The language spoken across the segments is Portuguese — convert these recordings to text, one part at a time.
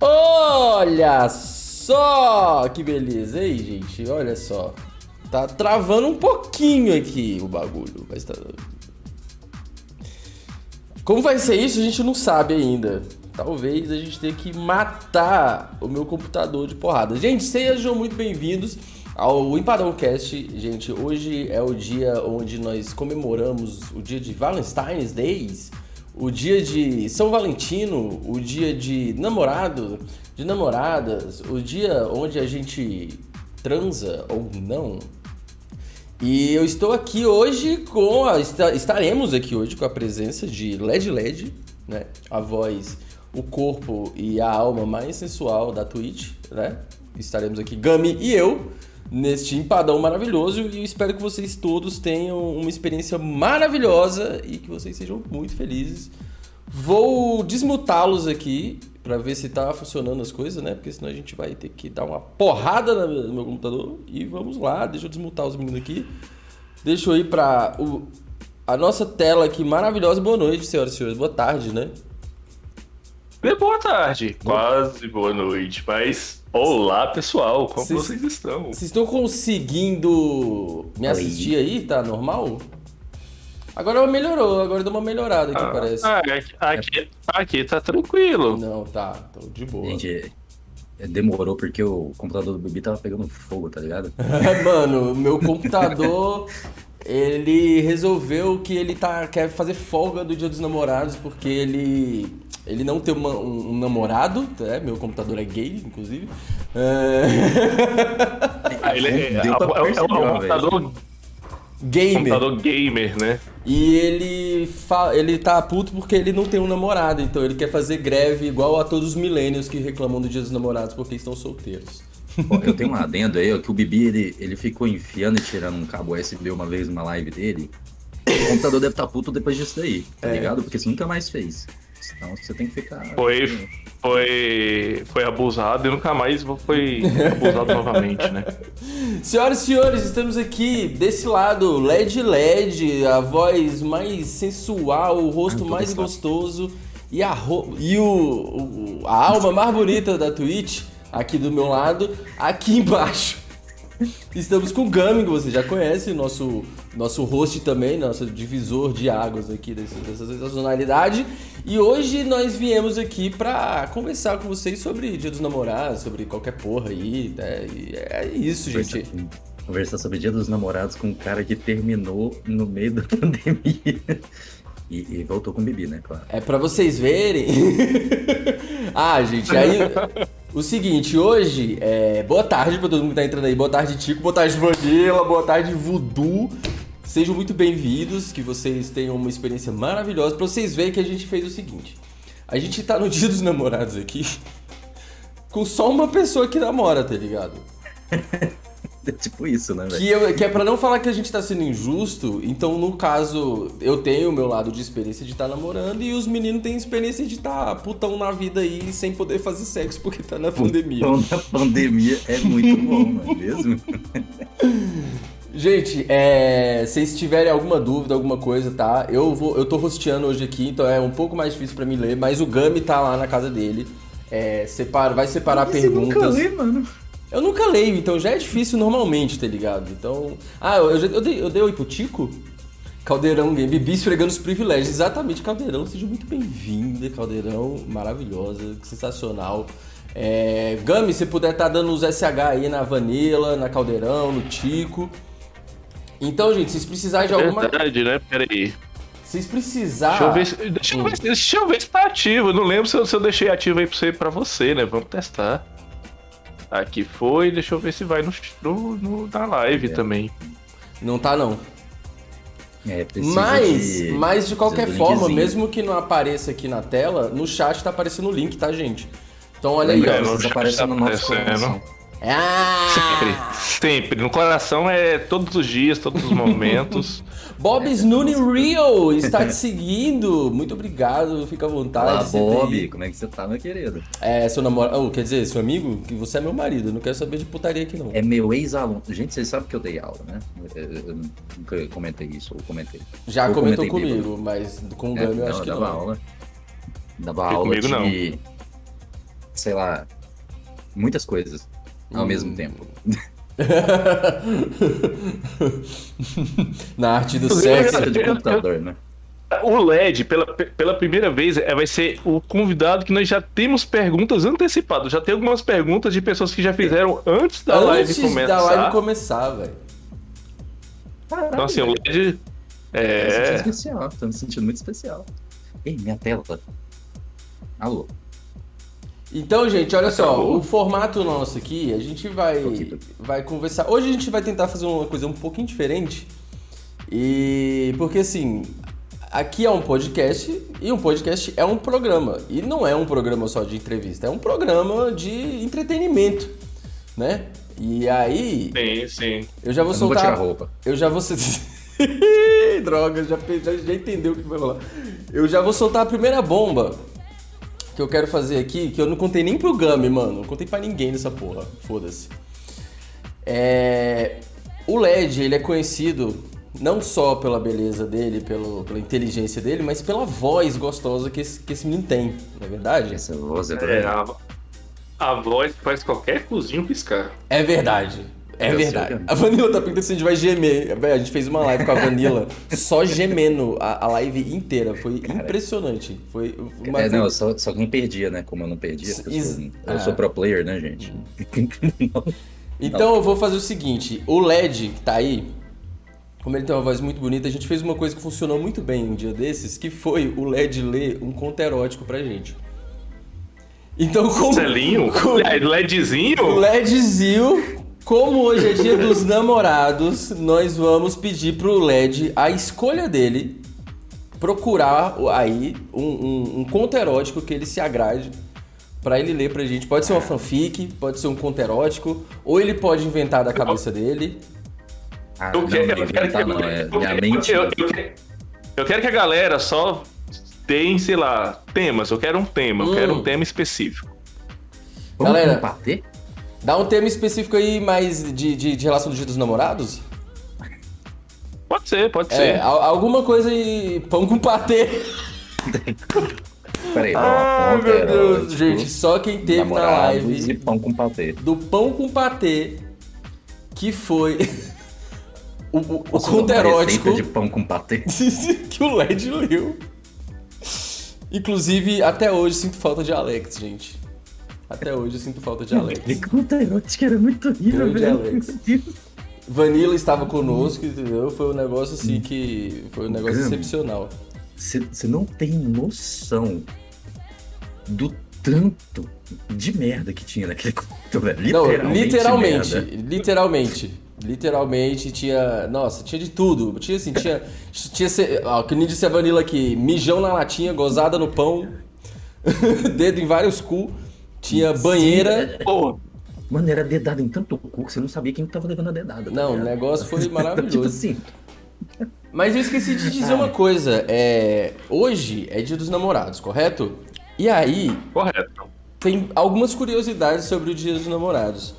Olha só que beleza, aí, gente? Olha só. Tá travando um pouquinho aqui o bagulho. Mas tá... Como vai ser isso, a gente não sabe ainda. Talvez a gente tenha que matar o meu computador de porrada. Gente, sejam muito bem-vindos ao Empadão Cast. Gente, hoje é o dia onde nós comemoramos o dia de Valentine's Days, o dia de São Valentino, o dia de namorado, de namoradas, o dia onde a gente transa ou não. E eu estou aqui hoje com a, estaremos aqui hoje com a presença de Led Led, né? A voz, o corpo e a alma mais sensual da Twitch, né? Estaremos aqui Gami e eu neste empadão maravilhoso e espero que vocês todos tenham uma experiência maravilhosa e que vocês sejam muito felizes. Vou desmutá-los aqui para ver se tá funcionando as coisas, né? Porque senão a gente vai ter que dar uma porrada no meu computador. E vamos lá, deixa eu desmutar os meninos aqui. Deixa eu ir para o, a nossa tela aqui maravilhosa. Boa noite, senhoras e senhores. Boa tarde, né? Boa tarde, quase boa noite, mas olá pessoal, como cês, vocês estão? Vocês estão conseguindo me assistir aí? Tá normal? Agora melhorou, agora deu uma melhorada aqui, ah, parece. Ah, aqui, aqui tá tranquilo. Não, tá, tô de boa. Gente, é, demorou porque o computador do Bibi tava pegando fogo, tá ligado? Mano, meu computador, ele resolveu que ele tá, quer fazer folga do Dia dos Namorados porque ele ele não tem uma, um, um, namorado, né? meu computador é gay, inclusive. É... Ah, ele é, é, é, é, um computador gamer. Computador gamer, né? E ele, fa... ele tá puto porque ele não tem um namorado, então ele quer fazer greve igual a todos os milênios que reclamam do Dia dos Namorados porque estão solteiros. eu tenho um adendo aí, ó, que o Bibi ele, ele ficou enfiando e tirando um cabo USB uma vez numa live dele. O computador deve estar tá puto depois disso daí, tá é. ligado? Porque você nunca mais fez. Então você tem que ficar. Foi, foi, foi abusado e nunca mais foi abusado novamente, né? Senhoras e senhores, estamos aqui desse lado, LED LED, a voz mais sensual, o rosto mais gostoso e, a, ro... e o, o, a alma mais bonita da Twitch, aqui do meu lado, aqui embaixo. Estamos com o Gami, que você já conhece, nosso, nosso host também, nosso divisor de águas aqui desse, dessa sensacionalidade. E hoje nós viemos aqui pra conversar com vocês sobre Dia dos Namorados, sobre qualquer porra aí, né? E é isso, gente. Conversar sobre Dia dos Namorados com um cara que terminou no meio da pandemia. E, e, voltou com Bibi, né? Claro. É para vocês verem. ah, gente, aí. O seguinte, hoje, é... boa tarde pra todo mundo que tá entrando aí. Boa tarde, Tico. Boa tarde, Vanilla. Boa tarde, Voodoo. Sejam muito bem-vindos, que vocês tenham uma experiência maravilhosa. Pra vocês verem que a gente fez o seguinte: a gente tá no dia dos namorados aqui com só uma pessoa que namora, tá ligado? É tipo isso, né, velho? Que, que é pra não falar que a gente tá sendo injusto, então no caso, eu tenho o meu lado de experiência de estar tá namorando e os meninos têm experiência de estar tá putão na vida aí sem poder fazer sexo porque tá na pandemia. Putão na pandemia é muito bom, não é mesmo? Gente, é, se vocês tiverem alguma dúvida, alguma coisa, tá? Eu vou, eu tô rosteando hoje aqui, então é um pouco mais difícil para mim ler, mas o Gami tá lá na casa dele. É, separa, vai separar perguntas. Nunca lê, mano. Eu nunca leio, então já é difícil normalmente, tá ligado? Então. Ah, eu, eu, eu, dei, eu dei oi pro Tico? Caldeirão Game, Bibi esfregando os privilégios. Exatamente, Caldeirão, seja muito bem-vinda, Caldeirão, maravilhosa, sensacional. É, Gami, se puder estar tá dando os SH aí na Vanilla, na Caldeirão, no Tico. Então, gente, se precisarem de alguma. Verdade, né? Peraí. Vocês precisarem. Deixa eu ver, deixa, hum. deixa eu ver se tá ativo. Eu não lembro se eu, se eu deixei ativo aí pra você, pra você, né? Vamos testar. Aqui foi, deixa eu ver se vai no, no, no na live é. também. Não tá não. É, mas, de... mas de qualquer forma, mesmo que não apareça aqui na tela, no chat tá aparecendo o link, tá, gente? Então olha aí, ó. Tá aparecendo no nosso ah! Sempre, sempre. No coração é todos os dias, todos os momentos. Bob Snuni Real está te seguindo. Muito obrigado, fica à vontade. Olá, Bob, como é que você tá, meu querido? É, seu namorado. Oh, quer dizer, seu amigo, que você é meu marido. Eu não quero saber de putaria aqui, não. É meu ex-aluno. Gente, vocês sabem que eu dei aula, né? Eu, nunca comentei isso, ou comentei. Já eu comentou comentei comigo, mas com o Gami é, eu acho que não. Aula. Dava aula. Comigo de... não sei lá, muitas coisas ao Hum. mesmo tempo. Na arte do sexo. De computador, né? O LED, pela, pela primeira vez, é, vai ser o convidado que nós já temos perguntas antecipadas. Já tem algumas perguntas de pessoas que já fizeram antes da live Antes começar. da live começar, velho. Então, assim, o LED. Tô me sentindo É. especial, tô me sentindo muito especial. Ei, minha tela. Alô. Então, gente, olha só, Acabou. o formato nosso aqui, a gente vai, vai conversar. Hoje a gente vai tentar fazer uma coisa um pouquinho diferente. E porque assim, aqui é um podcast e um podcast é um programa. E não é um programa só de entrevista, é um programa de entretenimento, né? E aí, Sim, sim. eu já vou Eu não vou soltar. tirar a roupa. Eu já vou. Droga, já, já, já entendeu o que vai rolar. Eu já vou soltar a primeira bomba que eu quero fazer aqui, que eu não contei nem pro Gami, mano. Não contei pra ninguém nessa porra. Foda-se. É... O LED, ele é conhecido não só pela beleza dele, pelo, pela inteligência dele, mas pela voz gostosa que esse, que esse menino tem, não é verdade? Essa voz é, É, a, a voz faz qualquer cozinho piscar. É verdade. É Eu verdade. cara. A Vanilla tá pensando se a gente vai gemer. A gente fez uma live com a Vanilla só gemendo a, a live inteira. Foi impressionante. Foi uma É, não, só, só quem perdia, né? Como eu não perdia, porque eu, Is- sou, ah. eu sou pro player, né, gente? Então eu vou fazer o seguinte: o LED que tá aí, como ele tem uma voz muito bonita, a gente fez uma coisa que funcionou muito bem um dia desses, que foi o LED ler um conto erótico pra gente. Então, como. Celinho? É, LEDzinho? O LEDzinho, como hoje é dia dos namorados, nós vamos pedir pro LED a escolha dele procurar aí um, um, um conto erótico que ele se agrade pra ele ler pra gente. Pode ser uma fanfic, pode ser um conto erótico, ou ele pode inventar da cabeça dele. Ah, Eu não, quero, não eu quero que, inventar não, é eu, minha quero- mente. eu- eu quero- eu quero que a galera só tem, sei lá, temas. Eu quero um tema, eu Hum. quero um tema específico. Vamos Galera, combater? Dá um tema específico aí mais de, de, de relação do dia dos namorados? Pode ser, pode É, ser. al- alguma coisa aí. Pão com patê. Peraí, ó, meu conta Deus, erótico, gente, só quem teve na live. e pão com patê. do pão com patê, que foi o, o, o conto erótico de pão com patê? que o LED leu. Inclusive, até hoje sinto falta de Alex, gente. Até hoje eu sinto falta de Alex. Que conta erótica era muito horrível, Grande velho. Alex. Vanilla estava conosco, entendeu? Foi um negócio assim que. Foi um negócio Caramba. excepcional. Você não tem noção do tanto de merda que tinha naquele conto, velho. Não, Literalmente. literalmente, merda. literalmente. Literalmente tinha. Nossa, tinha de tudo. Tinha assim, tinha. Tinha. Ó, que nem disse a Vanilla aqui: mijão na latinha, gozada no pão, dedo em vários cu. Tinha banheira. Pô, Mano, era dedado em tanto cu que você não sabia quem tava levando a dedada. tá Não, o negócio foi tipo maravilhoso. assim, Mas eu esqueci de dizer uma coisa. É, hoje é dia dos namorados, correto? E aí, correto. tem algumas curiosidades sobre o Dia dos Namorados.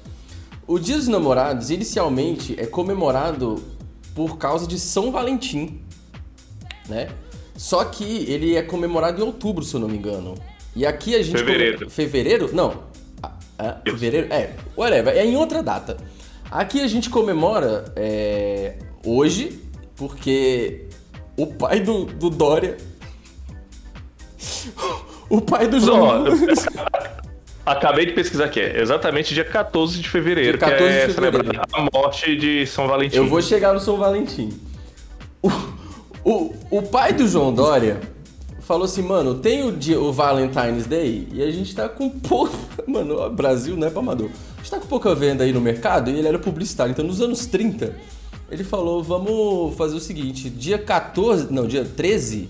O Dia dos Namorados, inicialmente, é comemorado por causa de São Valentim, né? Só que ele é comemorado em outubro, se eu não me engano. E aqui a gente... Fevereiro. come- Fevereiro? Não. Ah, ah, fevereiro? É, whatever. É em outra data. Aqui a gente comemora é, hoje, porque o pai do, do Dória... O pai do João... Acabei de pesquisar aqui. É exatamente dia 14 de fevereiro, Dia 14 que é de fevereiro. celebrar a morte de São Valentim. Eu vou chegar no São Valentim. O, o, o pai do João Dória falou assim, mano, tem o, dia, o Valentine's Day e a gente tá com pouco. Mano, Brasil não é pra amador. A gente tá com pouca venda aí no mercado e ele era publicitário. Então, nos anos 30, ele falou: vamos fazer o seguinte: dia 14, não, dia 13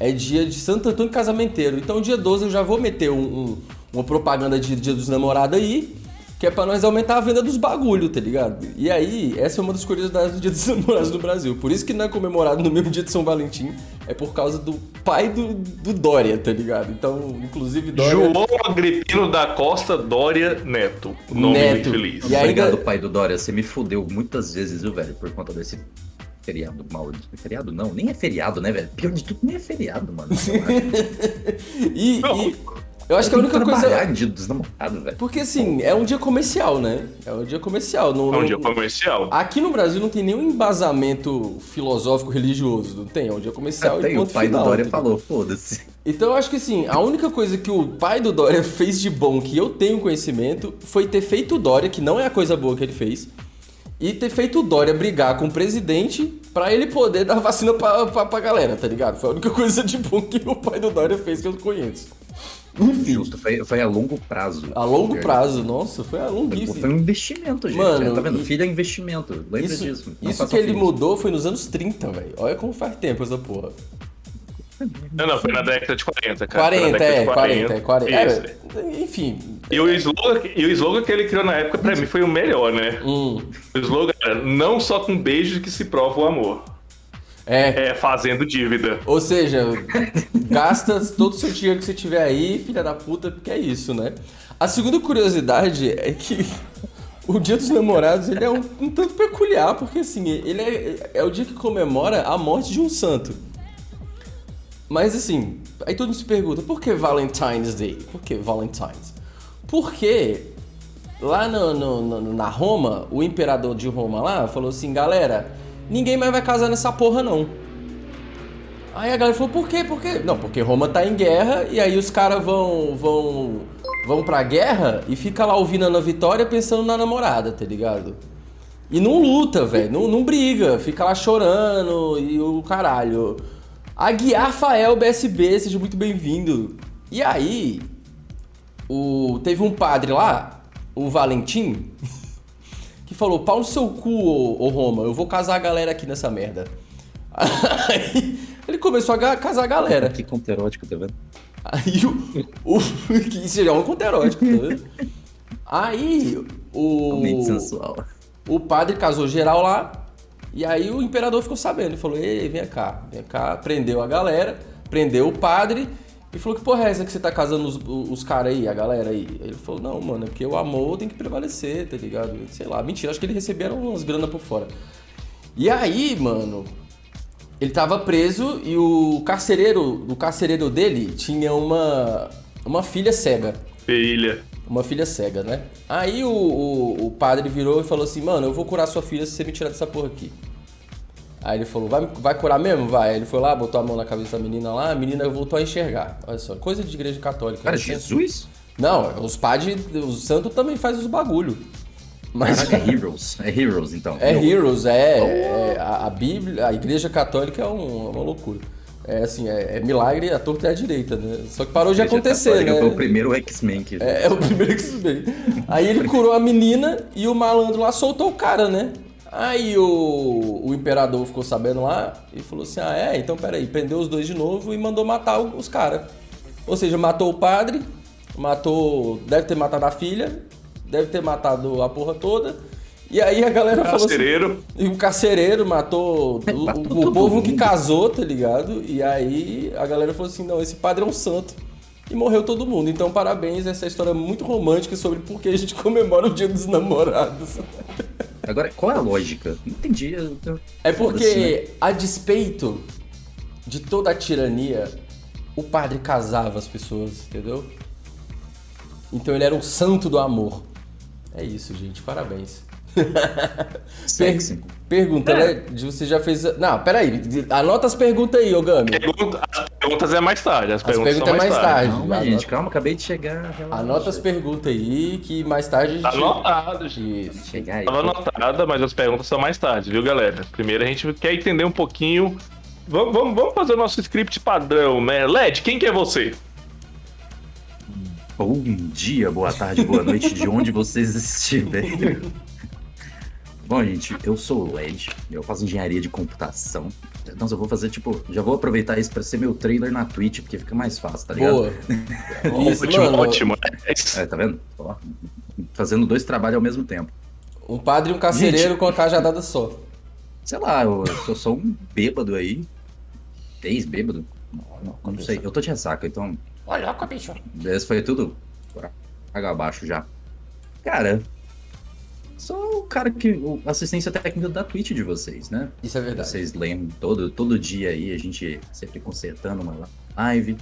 é dia de Santo Antônio Casamenteiro. Então, dia 12 eu já vou meter um- um- uma propaganda de Dia dos Namorados aí. Que é pra nós aumentar a venda dos bagulho, tá ligado? E aí, essa é uma das curiosidades do Dia dos Namorados no Brasil. Por isso que não é comemorado no mesmo dia de São Valentim, é por causa do pai do, do Dória, tá ligado? Então, inclusive, Dória. João Agripino da Costa Dória Neto. Nome Neto. muito feliz. E ainda- Obrigado, pai do Dória. Você me fudeu muitas vezes, viu, velho? Por conta desse feriado maldito. Feriado não, nem é feriado, né, velho? Pior de tudo, nem é feriado, mano. E, Não. e, Eu acho que a Tem única coisa. trabalhar dia dos namorados, velho. Porque assim, é um dia comercial, né? É um dia comercial. Não, É um não- dia comercial. Aqui no Brasil não tem nenhum embasamento filosófico religioso, não tem, é um dia comercial Até e o pai final. do Dória falou, foda-se. Então eu acho que assim, a única coisa que o pai do Dória fez de bom que eu tenho conhecimento foi ter feito o Dória, que não é a coisa boa que ele fez, e ter feito o Dória brigar com o presidente pra ele poder dar vacina pra, pra, pra galera, tá ligado? Foi a única coisa de bom que o pai do Dória fez que eu conheço. Enfim, Justo, foi, foi a longo prazo. a longo Porque prazo, nossa, foi a longuíssimo. Foi um investimento, gente. Mano, tá vendo? e- Filho é investimento. Lembra Isso, disso. Não isso que ele filhos. mudou foi nos anos 30, velho. Olha como faz tempo essa porra. Não, não, foi na década de 40, cara. Foi 40, na década é, de 40, é 40. Isso. É, enfim. E o, slogan, e o slogan que ele criou na época, pra mim, foi o melhor, né? Hum, O slogan era não só com beijos que se prova o amor. É. É fazendo dívida. Ou seja, gasta todo o seu dinheiro que você tiver aí, filha da puta, porque é isso, né? A segunda curiosidade é que o Dia dos Namorados ele é um, um tanto peculiar, porque assim, ele é, é o dia que comemora a morte de um santo. Mas assim, aí todo mundo se pergunta, por que Valentine's Day? Por que Valentine's? Porque lá no, no- no- na Roma, o imperador de Roma lá falou assim, galera, ninguém mais vai casar nessa porra não. Aí a galera falou, por quê? Por quê? Não, porque Roma tá em guerra e aí os caras vão vão vão pra guerra e fica lá ouvindo a Ana Vitória pensando na namorada, tá ligado? E não luta, velho, não, não briga, fica lá chorando e o caralho. Aguiar Fael BSB, seja muito bem-vindo. E aí, o, teve um padre lá, o Valentim, que falou: pau no seu cu, ô, ô Roma, eu vou casar a galera aqui nessa merda. Aí ele começou a casar a galera. Que conto erótico, tá vendo? Aí o. o que isso já é um conto erótico, tá vendo? Aí o. O padre casou geral lá. E aí o imperador ficou sabendo. Ele falou: Ei, vem cá, vem cá. Prendeu a galera, prendeu o padre. E falou: Que porra é essa que você tá casando os, os caras aí, a galera aí? Ele falou: Não, mano, é porque o amor tem que prevalecer, tá ligado? Sei lá, mentira, acho que eles receberam umas grana por fora. E aí, mano, ele tava preso e o carcereiro, o carcereiro dele tinha uma, uma filha cega. Filha. Uma filha cega, né? Aí o, o, o padre virou e falou assim, mano, eu vou curar sua filha se você me tirar dessa porra aqui. Aí ele falou, vai, vai curar mesmo? Vai. Aí ele foi lá, botou a mão na cabeça da menina lá, a menina voltou a enxergar. Olha só, coisa de igreja católica. Cara, né? Jesus? Não, os padres, os santos também fazem os bagulho. Mas Caraca, é Heroes. É Heroes, então. é Heroes, é, é, a, a Bíblia, a igreja católica é um- uma loucura. É assim, é, é milagre à torta e à direita, né? Só que parou de acontecer, né? Foi o primeiro X-Men que... É, é o primeiro vê. Aí ele curou a menina e o malandro lá soltou o cara, né? Aí o, o imperador ficou sabendo lá e falou assim: Ah, é? Então peraí, prendeu os dois de novo e mandou matar o- os caras. Ou seja, matou o padre, matou. Deve ter matado a filha, deve ter matado a porra toda. E aí a galera falou assim. Carcereiro. E o carcereiro matou o, Matou o povo que mundo. casou, tá ligado? E aí a galera falou assim: não, esse padre é um santo. E morreu todo mundo. Então, parabéns, essa história é muito romântica sobre por que a gente comemora o Dia dos Namorados. Agora, qual é a lógica? Não entendi. eu- É foda-se, né? porque, a despeito de toda a tirania, o padre casava as pessoas, entendeu? Então ele era um santo do amor. É isso, gente. Parabéns. Sexy. Per- pergunta, É. né? Você já fez. Não, peraí. Anota as perguntas aí, Ogami. Pergunta- as perguntas é mais tarde. As, perguntas perguntas são é mais, tarde. tarde. Calma, Anota- gente, calma, acabei de chegar. relaxa. Anota as perguntas aí, que mais tarde a gente. Anotado, gente. Isso. Chegar aí. Tava anotada, mas as perguntas são mais tarde, viu, galera? Primeiro a gente quer entender um pouquinho. Vamos, vamos, vamos fazer o nosso script padrão, né? Led, quem que é você? Bom dia, boa tarde, boa noite, de onde vocês estiverem. Bom, gente, eu sou o Led, eu faço engenharia de computação. Nossa, eu vou fazer, tipo, já vou aproveitar isso pra ser meu trailer na Twitch, porque fica mais fácil, tá ligado? Boa. Isso, ótimo, mano. ótimo. É, tá vendo? Ó, fazendo dois trabalhos ao mesmo tempo. Um padre e um carcereiro Gente. com a cajadada só. Sei lá, eu, eu sou um bêbado aí. Ex-bêbado? Não, não sei, eu tô de ressaca, então Ô, louco, bicho. Esse foi tudo água abaixo já. Cara, sou o cara que. o assistência técnica da Twitch de vocês, né? Isso é verdade. Vocês lembram todo, todo dia aí, a gente sempre consertando uma live.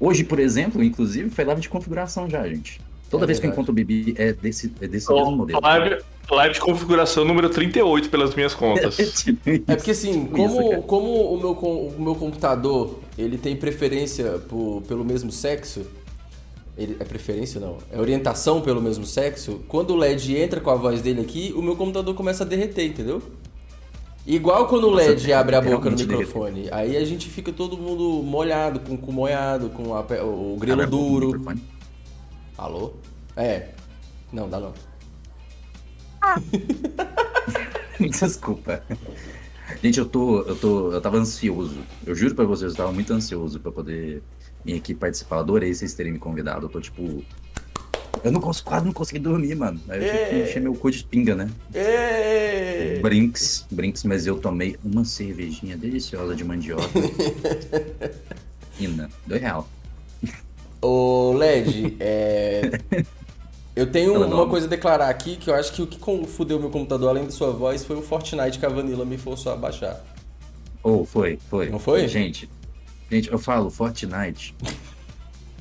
Hoje, por exemplo, inclusive, foi live de configuração já, gente. Toda É vez que eu encontro o Bibi é desse, é desse Ó, mesmo modelo. live, live de configuração número 38 pelas minhas contas. Tipo isso. É porque assim, Tipo isso, como, cara. como o, meu, com- o meu computador ele tem preferência por- pelo mesmo sexo, ele, é preferência não, é orientação pelo mesmo sexo, quando o LED entra com a voz dele aqui, o meu computador começa a derreter, entendeu? Igual quando o Nossa, LED abre a boca no microfone, aí a gente fica todo mundo molhado, com com molhado, com a o grelo Abre a boca do duro. Alô? É. Não, dá não. Desculpa. Gente, eu tô, eu tô, eu tava ansioso. Eu juro pra vocês, eu tava muito ansioso pra poder vir aqui participar. Eu adorei vocês terem me convidado. Eu tô tipo, eu não consigo, quase não consegui dormir, mano. Aí eu tive que encher meu cu de pinga, né? É. Brinks, brinks, mas eu tomei uma cervejinha deliciosa de mandioca. Ina, dois real. Ô, LED, é... eu tenho Fala, uma nome. coisa a declarar aqui, que eu acho que o que fudeu meu computador, além de sua voz, foi o Fortnite que a Vanilla me forçou a baixar. Ou foi, foi. Não foi? Gente, gente, eu falo, Fortnite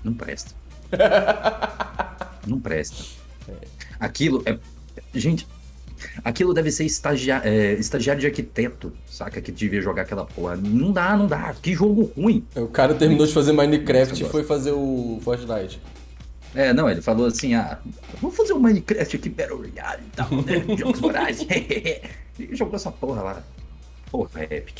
não presta. não presta. Aquilo é. Gente, aquilo deve ser estagia- é, estagiário de arquiteto, saca? Que devia jogar aquela porra. Não dá, não dá. Que jogo ruim. O cara terminou de fazer Minecraft e foi fazer o Fortnite. É, não, ele falou assim, ah, vamos fazer um Minecraft aqui, Battle Royale e tal, né? Jogos vorazes. E jogou essa porra lá. Porra, Epic.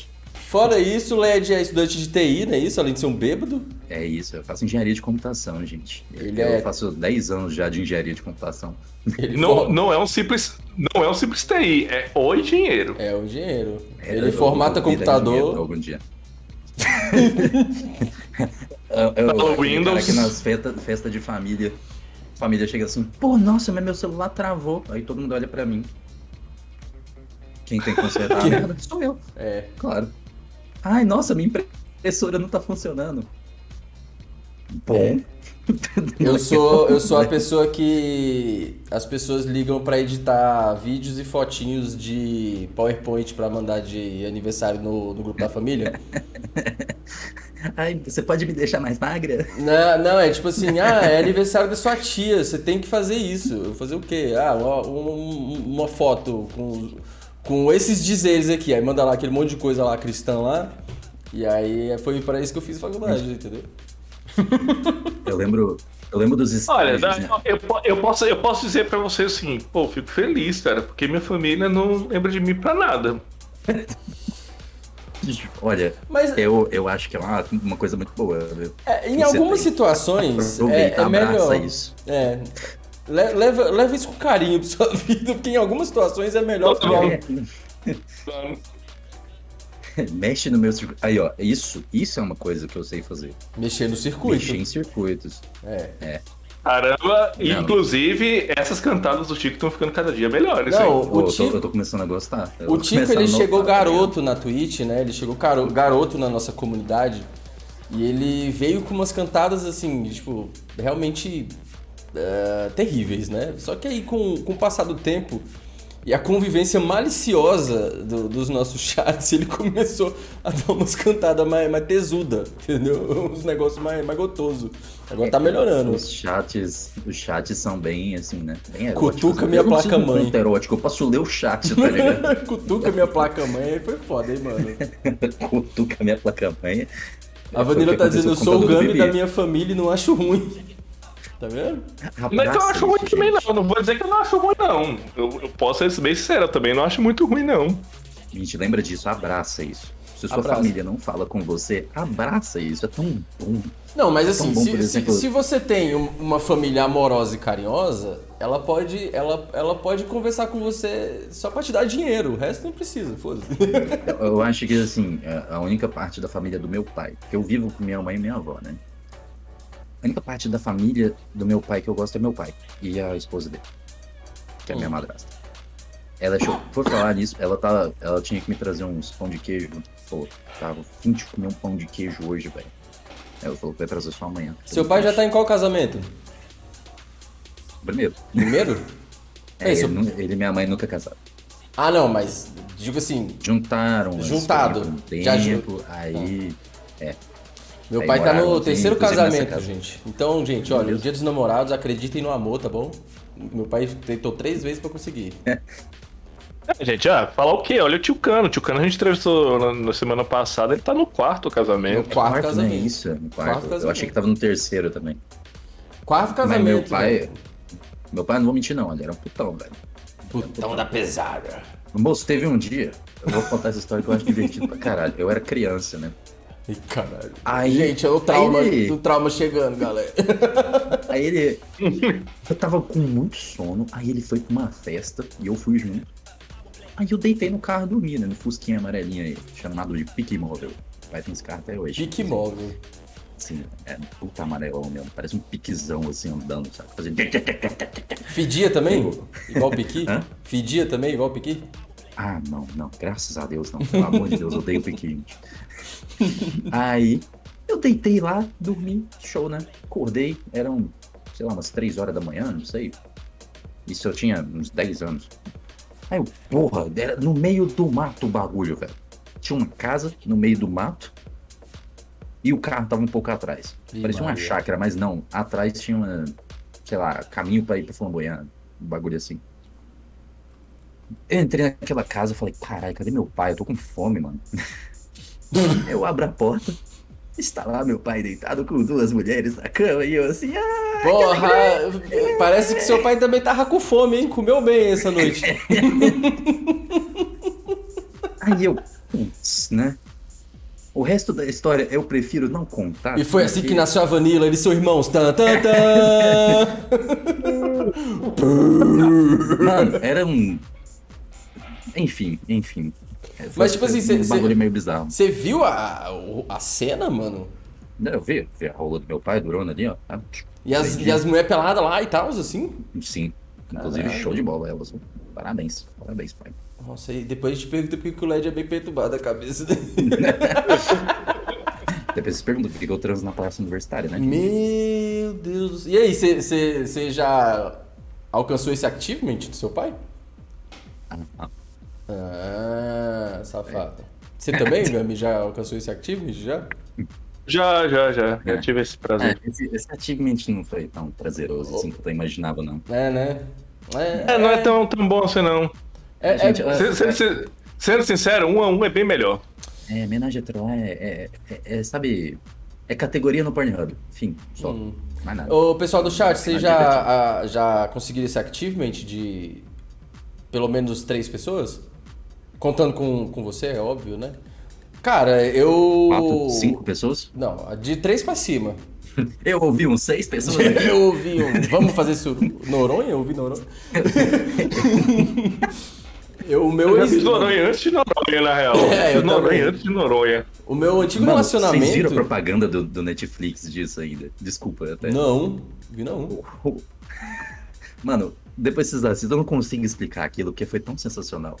Fora isso, o LED é estudante de TI, não é isso? Além de ser um bêbado. É isso, eu faço engenharia de computação, gente. Ele eu é- faço 10 anos já de engenharia de computação. Ele Não, for- não é um simples. Não é um simples TI, é o engenheiro. É um engenheiro. É, Ele eu- formata eu computador. Algum dia. eu, eu, aquele Windows. que nas festas festa de família, a família chega assim, pô, nossa, mas meu celular travou. Aí todo mundo olha pra mim. Quem tem que consertar a merda sou eu, É. claro. Ai, nossa, minha impressora não tá funcionando. Bom. Eu sou, eu sou a pessoa que as pessoas ligam pra editar vídeos e fotinhos de PowerPoint pra mandar de aniversário no, no grupo da família. Ai, você pode me deixar mais magra? Não, não, é tipo assim, ah, é aniversário da sua tia, você tem que fazer isso. Eu Fazer o quê? Ah, uma, um- uma foto com, com esses dizeres aqui. Aí manda lá aquele monte de coisa lá cristã lá. E aí foi pra isso que eu fiz faculdade, entendeu? Eu lembro, eu lembro dos Olha, estágios, dá- né? eu, eu posso, eu posso dizer pra você assim, pô, fico feliz, cara, porque minha família não lembra de mim pra nada. Olha, Mas eu, eu acho que é uma, uma coisa muito boa, viu? é, em algumas tem. situações é, é melhor. isso. É. Le- Leva, leva isso com carinho pra sua vida, porque em algumas situações é melhor. Ficar- Mexe no meu circuito. Aí, ó, isso, isso é uma coisa que eu sei fazer. Mexer no circuito. Mexer em circuitos. É. Caramba, Não. inclusive essas cantadas do Chico estão ficando cada dia melhores. Não, hein? O Ô, eu, tô, Tico- eu tô começando a gostar. Eu O Tico, ele chegou ligado? garoto na Twitch, né? Ele chegou garo- garoto na nossa comunidade. E ele veio com umas cantadas, assim, tipo, realmente eh, terríveis, né? Só que aí, com, com o passar do tempo e a convivência maliciosa do- dos nossos chats, ele começou a dar umas cantadas mais, mais tesuda, entendeu? Uns negócios mais, mais gotoso. Agora tá melhorando. Os chats, os chats são bem assim, né? Bem eróticos. Cutuca Eu minha placa-mãe. erótico, eu posso ler o chat, tá ligado? Cutuca minha placa-mãe, aí foi foda, hein, mano? Cutuca minha placa-mãe. A Vanilla tá dizendo, eu sou o Gami da minha família e não acho ruim. Tá vendo? Não é que eu acho ruim também, não. Não vou dizer que eu não acho ruim, não. Eu, eu posso ser bem sincero, eu também não acho muito ruim, não. Gente, lembra disso, abraça isso. Se sua Abraça. família não fala com você, abraça isso, é tão bom. Não, mas É assim, bom, se, por se- exemplo- se você tem um- uma família amorosa e carinhosa, ela pode, ela, ela pode conversar com você só pra te dar dinheiro. O resto não precisa, foda-se. Eu, eu acho que, assim, a a única parte da família do meu pai, que eu vivo com minha mãe e minha avó, né? A única parte da família do meu pai que eu gosto é meu pai e a esposa dele, que é a minha Hum. madrasta. Ela achou, por falar nisso, ela, tá, ela tinha que me trazer uns pão de queijo. Pô, tava fim de comer um pão de queijo hoje, velho. Ela falou que vai trazer só amanhã. Seu pai já tá em qual casamento? Primeiro. Primeiro? É, É, seu- ele, ele e minha mãe nunca casaram. Ah, não, mas digo assim, Juntaram. Juntado. Um Já tempo, aí. Meu Aí pai tá no terceiro casamento, casa. gente. Então, gente, olha, no dia dos namorados, acreditem no amor, tá bom? Meu pai tentou três vezes pra conseguir. É, gente, ah, falar o quê? Olha o Tio Cano. O Tio Cano a gente entrevistou na, na semana passada, ele tá no quarto No casamento. quarto, Quarto, né? casamento. Isso, no Quarto quarto. Eu casamento. achei que tava no terceiro também. Quarto Mas casamento. meu pai. velho. Meu pai, não vou mentir, não, ele era um putão, velho. Putão da pesada. Moço, teve um dia, eu vou contar essa história que eu acho divertido pra caralho. Eu era criança, né? Ih, caralho. Aí, Gente, é o trauma, ele- o trauma chegando, galera. Aí ele. Eu tava com muito sono, aí ele foi pra uma festa e eu fui junto. Aí eu deitei no carro dormindo, né, no Fusquinha amarelinho aí, chamado de Pique Móvel. Vai ter esse carro até hoje. Pique móvel. Assim, é puta amarelão mesmo. Parece um piquezão assim andando, sabe? Fazendo. Fedia também? Igual Piqui? Hã? Fedia também, igual Piqui? Ah, não, não, graças a Deus não. Pelo amor de Deus, eu odeio gente. Aí eu deitei lá, dormi, show, né? Acordei, eram, sei lá, umas 3 horas da manhã, não sei. Isso eu tinha uns 10 anos. Aí eu, porra, era no meio do mato o bagulho, velho. Tinha uma casa no meio do mato e o carro tava um pouco atrás. Ih, Parecia uma Maria. chácara, mas não. Atrás tinha uma, sei lá, caminho pra ir pra Flamboyant, um bagulho assim. Eu entrei naquela casa e falei, caralho, cadê meu pai? Eu tô com fome, mano. eu abro a porta, está lá meu pai deitado com duas mulheres na cama e eu assim, ah! Porra, parece que seu pai também tava com fome, hein? Comeu bem essa noite. Aí eu, putz, né? O resto da história eu prefiro não contar. E foi assim que nasceu a Vanilla, eles são irmãos. Tan, tan, tan. Mano, era um. Enfim, enfim. É, Mas, tipo assim, foi cê- um cê- bagulho meio bizarro. Você viu a, a cena, mano? Não, Eu vi, vi a rola do meu pai, durona ali, ó. Ah, E as, entendi. e as mulheres peladas lá e tal, assim? Sim. Inclusive, Caralho. show de bola elas. Parabéns. Parabéns, pai. Nossa, e depois a gente pergunta por que o LED é bem perturbado a cabeça dele. Depois você pergunta por que eu transo na praça universitária, né? Meu Deus. E aí, você já alcançou esse achievement do seu pai? Ah, ah. Ah, safado. Você também, Gami, já alcançou esse achievement? Já? Já, já, já. É. Já tive esse É, prazer. esse, esse achievement não foi tão prazeroso assim quanto eu imaginava, não. É, né? É, não é tão, tão bom assim, não. É, Gente, é- é- Se- se- se- Sendo sincero, um a um é bem melhor. É, homenagem a Troll é, é, é- é, sabe, é categoria no Pornhub. Fim, só. Hum. Mais nada. Ô, pessoal do chat, vocês a já, já conseguiram esse achievement de pelo menos três pessoas? Contando com, com você, é óbvio, né? Cara, eu. Quatro, cinco pessoas? Não, de três pra cima. Eu ouvi uns seis pessoas aqui. Eu ouvi um. Vamos fazer isso. Noronha? Eu ouvi Noronha. eu, o meu Eu já ex- fiz Noronha antes de Noronha, na real. É, eu Noronha também. antes de Noronha. O meu antigo Mano, Vocês viram a relacionamento. propaganda do, do Netflix disso ainda? Desculpa, até. Não, vi não. Mano, depois vocês assistem, eu não consigo explicar aquilo, porque foi tão sensacional.